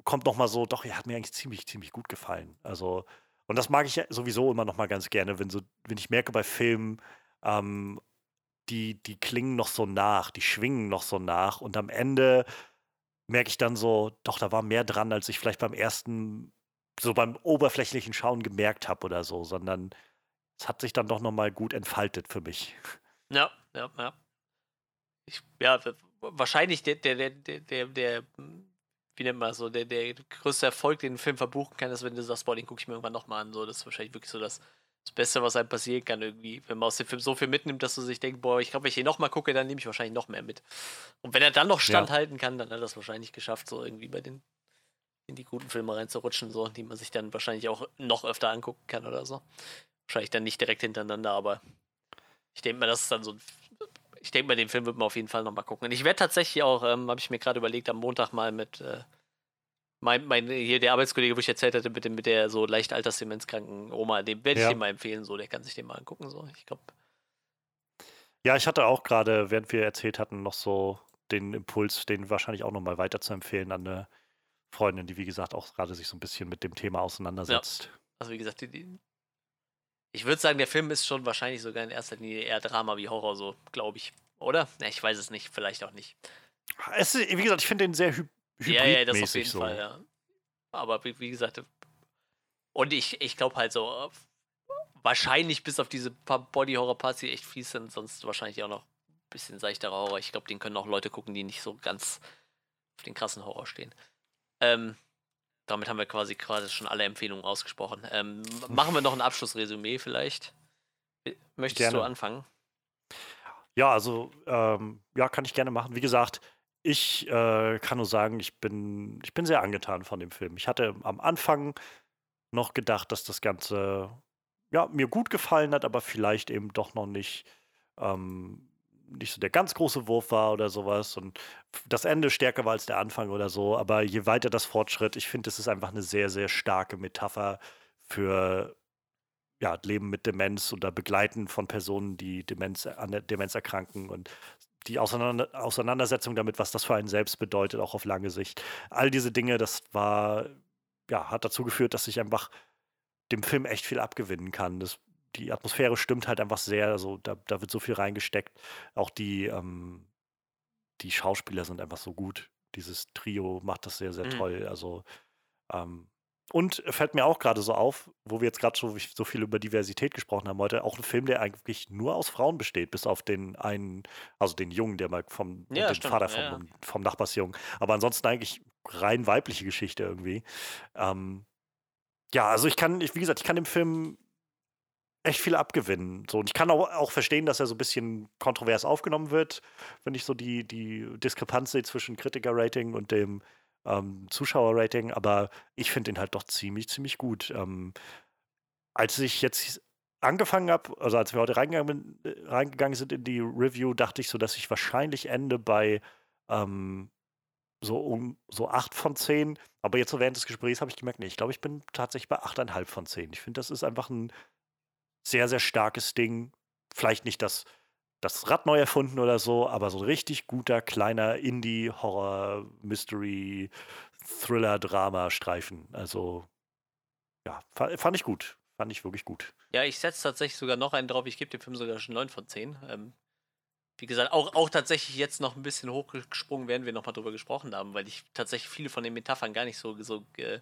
kommt nochmal so, doch, er hat mir eigentlich ziemlich, ziemlich gut gefallen. Also, und das mag ich sowieso immer nochmal ganz gerne, wenn so, wenn ich merke bei Filmen, ähm, die, die klingen noch so nach, die schwingen noch so nach und am Ende merke ich dann so, doch, da war mehr dran, als ich vielleicht beim ersten, so beim oberflächlichen Schauen gemerkt habe oder so, sondern es hat sich dann doch nochmal gut entfaltet für mich. Ja, ja, ja. Ich, ja, wahrscheinlich der, der, der, der, der, wie nennt man das so, der, der größte Erfolg, den ein Film verbuchen kann, ist, wenn du sagst, boah, den gucke ich mir irgendwann nochmal an. So, das ist wahrscheinlich wirklich so das, das Beste, was einem passieren kann, irgendwie. Wenn man aus dem Film so viel mitnimmt, dass du sich denkst, boah, ich glaube, wenn ich den nochmal gucke, dann nehme ich wahrscheinlich noch mehr mit. Und wenn er dann noch standhalten ja. kann, dann hat er das wahrscheinlich geschafft, so irgendwie bei den in die guten Filme reinzurutschen, so, die man sich dann wahrscheinlich auch noch öfter angucken kann oder so. Wahrscheinlich dann nicht direkt hintereinander, aber ich denke mal, das ist dann so Ich denke mal, den Film wird man auf jeden Fall nochmal gucken. Und ich werde tatsächlich auch, ähm, habe ich mir gerade überlegt, am Montag mal mit äh, mein, mein, hier der Arbeitskollege, wo ich erzählt hatte, mit, dem, mit der so leicht altersdemenzkranken Oma, dem werde ich ja. dem mal empfehlen, so, der kann sich den mal angucken, so. Ich glaube. Ja, ich hatte auch gerade, während wir erzählt hatten, noch so den Impuls, den wahrscheinlich auch nochmal weiter zu empfehlen an eine Freundin, die, wie gesagt, auch gerade sich so ein bisschen mit dem Thema auseinandersetzt. Ja. Also, wie gesagt, die, die, ich würde sagen, der Film ist schon wahrscheinlich sogar in erster Linie eher Drama wie Horror, so, glaube ich. Oder? Ja, ich weiß es nicht, vielleicht auch nicht. Es ist, wie gesagt, ich finde den sehr hy Ja, ja, das auf jeden so. Fall, ja. Aber wie, wie gesagt, und ich, ich glaube halt so, wahrscheinlich bis auf diese paar Body-Horror-Parts, die echt fies sind, sonst wahrscheinlich auch noch ein bisschen seichterer Horror. Ich glaube, den können auch Leute gucken, die nicht so ganz auf den krassen Horror stehen. Ähm, damit haben wir quasi gerade schon alle Empfehlungen ausgesprochen. Ähm, machen wir noch ein Abschlussresümee vielleicht. Möchtest gerne. du anfangen? Ja, also ähm, ja, kann ich gerne machen. Wie gesagt, ich äh, kann nur sagen, ich bin, ich bin sehr angetan von dem Film. Ich hatte am Anfang noch gedacht, dass das Ganze ja, mir gut gefallen hat, aber vielleicht eben doch noch nicht ähm, nicht so der ganz große Wurf war oder sowas und das Ende stärker war als der Anfang oder so, aber je weiter das Fortschritt, ich finde, es ist einfach eine sehr, sehr starke Metapher für ja, Leben mit Demenz oder Begleiten von Personen, die Demenz, an der Demenz erkranken und die Auseinander Auseinandersetzung damit, was das für einen selbst bedeutet, auch auf lange Sicht. All diese Dinge, das war, ja, hat dazu geführt, dass ich einfach dem Film echt viel abgewinnen kann. Das die Atmosphäre stimmt halt einfach sehr. Also da, da wird so viel reingesteckt. Auch die, ähm, die Schauspieler sind einfach so gut. Dieses Trio macht das sehr, sehr mhm. toll. Also ähm, und fällt mir auch gerade so auf, wo wir jetzt gerade so, so viel über Diversität gesprochen haben heute, auch ein Film, der eigentlich nur aus Frauen besteht, bis auf den einen, also den Jungen, der mal vom ja, den stimmt, Vater vom, ja. vom Nachbarsjungen. Aber ansonsten eigentlich rein weibliche Geschichte irgendwie. Ähm, ja, also ich kann, ich, wie gesagt, ich kann dem Film echt viel abgewinnen. So, und ich kann auch, auch verstehen, dass er so ein bisschen kontrovers aufgenommen wird, wenn ich so die, die Diskrepanz sehe zwischen Kritiker-Rating und dem ähm, Zuschauer-Rating, aber ich finde ihn halt doch ziemlich, ziemlich gut. Ähm, als ich jetzt angefangen habe, also als wir heute reingegangen, reingegangen, sind in die Review, dachte ich so, dass ich wahrscheinlich ende bei ähm, so um so 8 von 10. Aber jetzt so während des Gesprächs habe ich gemerkt, nee, ich glaube, ich bin tatsächlich bei 8,5 von 10. Ich finde, das ist einfach ein sehr, sehr starkes Ding. Vielleicht nicht das, das Rad neu erfunden oder so, aber so ein richtig guter, kleiner Indie-Horror, Mystery, Thriller-Drama-Streifen. Also, ja, fand ich gut. Fand ich wirklich gut. Ja, ich setze tatsächlich sogar noch einen drauf. Ich gebe dem Film sogar schon 9 von 10. Ähm, wie gesagt, auch, auch tatsächlich jetzt noch ein bisschen hochgesprungen, werden wir nochmal drüber gesprochen haben, weil ich tatsächlich viele von den Metaphern gar nicht so, so äh,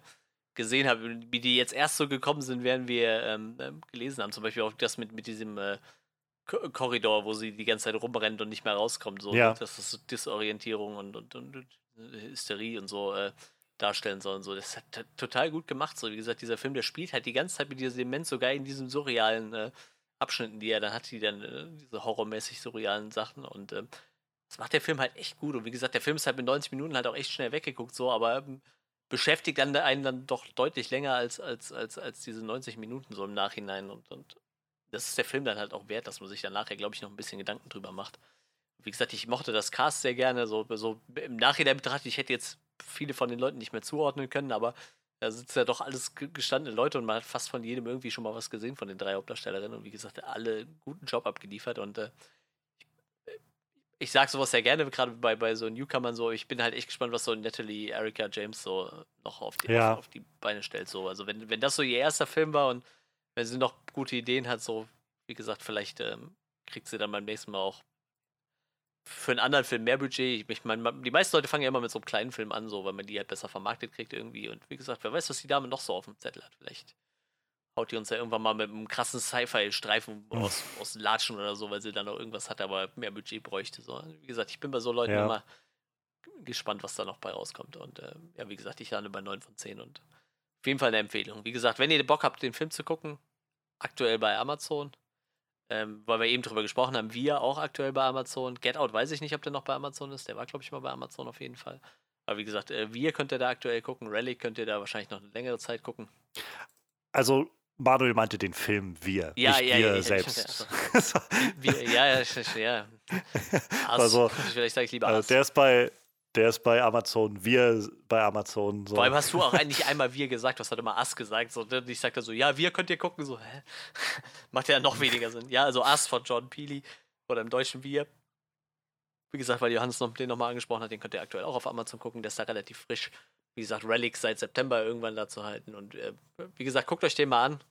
gesehen habe. Wie die jetzt erst so gekommen sind, werden wir ähm, ähm, gelesen haben. Zum Beispiel auch das mit, mit diesem äh, Korridor, wo sie die ganze Zeit rumrennt und nicht mehr rauskommt. So, ja. Das ist so Disorientierung und, und, und, und Hysterie und so. Äh, darstellen sollen. So, das hat total gut gemacht. So, wie gesagt, dieser Film, der spielt halt die ganze Zeit mit dieser Demenz, sogar in diesen surrealen äh, Abschnitten, die er dann hat, die dann äh, diese horrormäßig surrealen Sachen. Und äh, das macht der Film halt echt gut. Und wie gesagt, der Film ist halt mit 90 Minuten halt auch echt schnell weggeguckt, so, aber ähm, beschäftigt dann einen dann doch deutlich länger als, als, als, als diese 90 Minuten so im Nachhinein. Und, und das ist der Film dann halt auch wert, dass man sich dann nachher, glaube ich, noch ein bisschen Gedanken drüber macht. Wie gesagt, ich mochte das Cast sehr gerne. So, so im Nachhinein betrachtet, ich hätte jetzt viele von den Leuten nicht mehr zuordnen können, aber da sitzen ja doch alles gestandene Leute und man hat fast von jedem irgendwie schon mal was gesehen von den drei Hauptdarstellerinnen und wie gesagt, alle guten Job abgeliefert und äh, ich sag sowas sehr gerne, gerade bei, bei so Newcomern so, ich bin halt echt gespannt, was so Natalie, Erika James so noch auf die, ja. auf, auf, die Beine stellt. So. Also wenn, wenn das so ihr erster Film war und wenn sie noch gute Ideen hat, so, wie gesagt, vielleicht ähm, kriegt sie dann beim nächsten Mal auch für einen anderen Film mehr Budget. Ich meine, die meisten Leute fangen ja immer mit so einem kleinen Film an, so, weil man die halt besser vermarktet kriegt irgendwie. Und wie gesagt, wer weiß, was die Dame noch so auf dem Zettel hat. Vielleicht haut die uns ja irgendwann mal mit einem krassen Sci-Fi-Streifen aus, aus Latschen oder so, weil sie dann noch irgendwas hat, aber mehr Budget bräuchte. So. Wie gesagt, ich bin bei so Leuten ja. immer gespannt, was da noch bei rauskommt. Und äh, ja, wie gesagt, ich lande bei 9 von 10 und auf jeden Fall eine Empfehlung. Wie gesagt, wenn ihr Bock habt, den Film zu gucken, aktuell bei Amazon, ähm, weil wir eben drüber gesprochen haben, wir auch aktuell bei Amazon. Get Out weiß ich nicht, ob der noch bei Amazon ist. Der war, glaube ich, mal bei Amazon auf jeden Fall. Aber wie gesagt, äh, wir könnt ihr da aktuell gucken. Relic könnt ihr da wahrscheinlich noch eine längere Zeit gucken. Also, Manuel meinte den Film Wir, ja, nicht ja, wir ja, selbst. Also. (laughs) wir, ja, ja, ja. (laughs) Also, vielleicht sage ich lieber also Der ist bei der ist bei Amazon, wir bei Amazon. So. Vor allem hast du auch eigentlich einmal wir gesagt, was hat immer Ass gesagt. So, ich sagte so, ja, wir könnt ihr gucken. So, hä? (laughs) Macht ja noch weniger Sinn. Ja, also Ass von John Peely oder im Deutschen wir. Wie gesagt, weil Johannes noch, den nochmal angesprochen hat, den könnt ihr aktuell auch auf Amazon gucken. Der ist da relativ frisch. Wie gesagt, Relics seit September irgendwann da zu halten. Und äh, wie gesagt, guckt euch den mal an.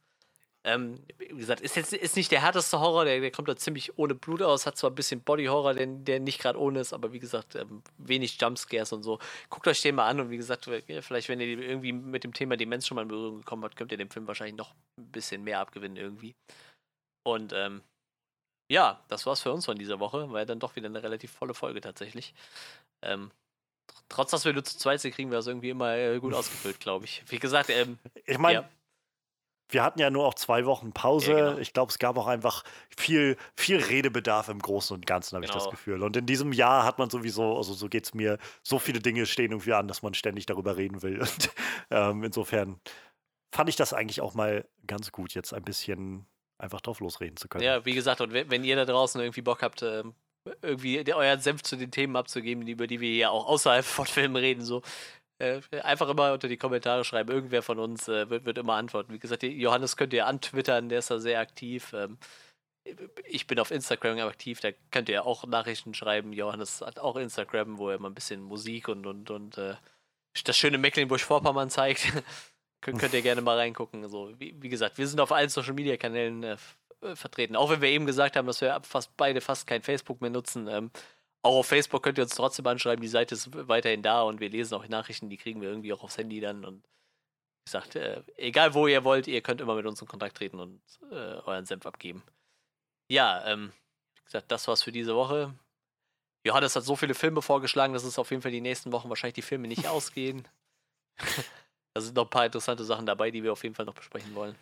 Ähm, wie gesagt, ist jetzt ist nicht der härteste Horror, der, der kommt da ziemlich ohne Blut aus, hat zwar ein bisschen Body-Horror, der, der nicht gerade ohne ist, aber wie gesagt, ähm, wenig Jumpscares und so. Guckt euch den mal an und wie gesagt, vielleicht, wenn ihr irgendwie mit dem Thema Demenz schon mal in Berührung gekommen habt, könnt ihr dem Film wahrscheinlich noch ein bisschen mehr abgewinnen irgendwie. Und ähm, ja, das war's für uns von dieser Woche, war ja dann doch wieder eine relativ volle Folge tatsächlich. Ähm, trotz dass wir nur zu zweit sind, kriegen wir das irgendwie immer äh, gut ausgefüllt, glaube ich. Wie gesagt, ähm, ich meine, ja wir hatten ja nur auch zwei Wochen Pause. Ja, genau. Ich glaube, es gab auch einfach viel, viel Redebedarf im Großen und Ganzen, habe genau. ich das genau. Gefühl. Und in diesem Jahr hat man sowieso, also so geht es mir, so viele Dinge stehen irgendwie an, dass man ständig darüber reden will. (laughs) Und ähm, insofern fand ich das eigentlich auch mal ganz gut, jetzt ein bisschen einfach drauf losreden zu können. Ja, wie gesagt, und wenn ihr da draußen irgendwie Bock habt, ähm, irgendwie euren Senf zu den Themen abzugeben, über die wir ja auch außerhalb (laughs) von Filmen reden, so, äh, einfach immer unter die Kommentare schreiben. Irgendwer von uns äh, wird, wird immer antworten. Wie gesagt, Johannes könnt ihr antwittern, der ist da sehr aktiv. Ähm, ich bin auf Instagram aktiv, da könnt ihr auch Nachrichten schreiben. Johannes hat auch Instagram, wo er mal ein bisschen Musik und, und, und äh, das schöne Mecklenburg-Vorpommern zeigt. (laughs) könnt, könnt ihr gerne mal reingucken. So, wie, wie gesagt, wir sind auf allen Social Media Kanälen äh, vertreten. Auch wenn wir eben gesagt haben, dass wir fast beide fast kein Facebook mehr nutzen. Ähm, auch auf Facebook könnt ihr uns trotzdem anschreiben, die Seite ist weiterhin da und wir lesen auch Nachrichten, die kriegen wir irgendwie auch aufs Handy dann. Und wie gesagt, äh, egal wo ihr wollt, ihr könnt immer mit uns in Kontakt treten und äh, euren Senf abgeben. Ja, ähm, wie gesagt, das war's für diese Woche. Johannes hat so viele Filme vorgeschlagen, dass es auf jeden Fall die nächsten Wochen wahrscheinlich die Filme nicht (laughs) ausgehen. (laughs) da sind noch ein paar interessante Sachen dabei, die wir auf jeden Fall noch besprechen wollen.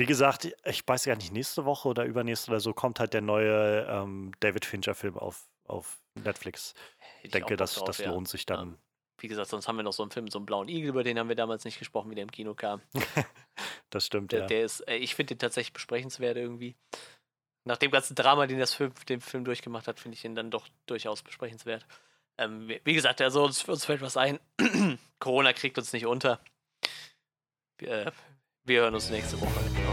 Wie gesagt, ich weiß gar nicht, nächste Woche oder übernächste oder so kommt halt der neue ähm, David Fincher-Film auf auf Netflix. Ich denke, das, drauf, das ja. lohnt sich dann. Ja. Wie gesagt, sonst haben wir noch so einen Film, so einen blauen Igel, über den haben wir damals nicht gesprochen, wie der im Kino kam. (laughs) das stimmt, der, ja. Der ist, äh, ich finde den tatsächlich besprechenswert irgendwie. Nach dem ganzen Drama, den das Film, den Film durchgemacht hat, finde ich ihn dann doch durchaus besprechenswert. Ähm, wie gesagt, also uns, uns fällt was ein. (clears throat) Corona kriegt uns nicht unter. Wir, wir hören uns nächste Woche. Wiedersehen.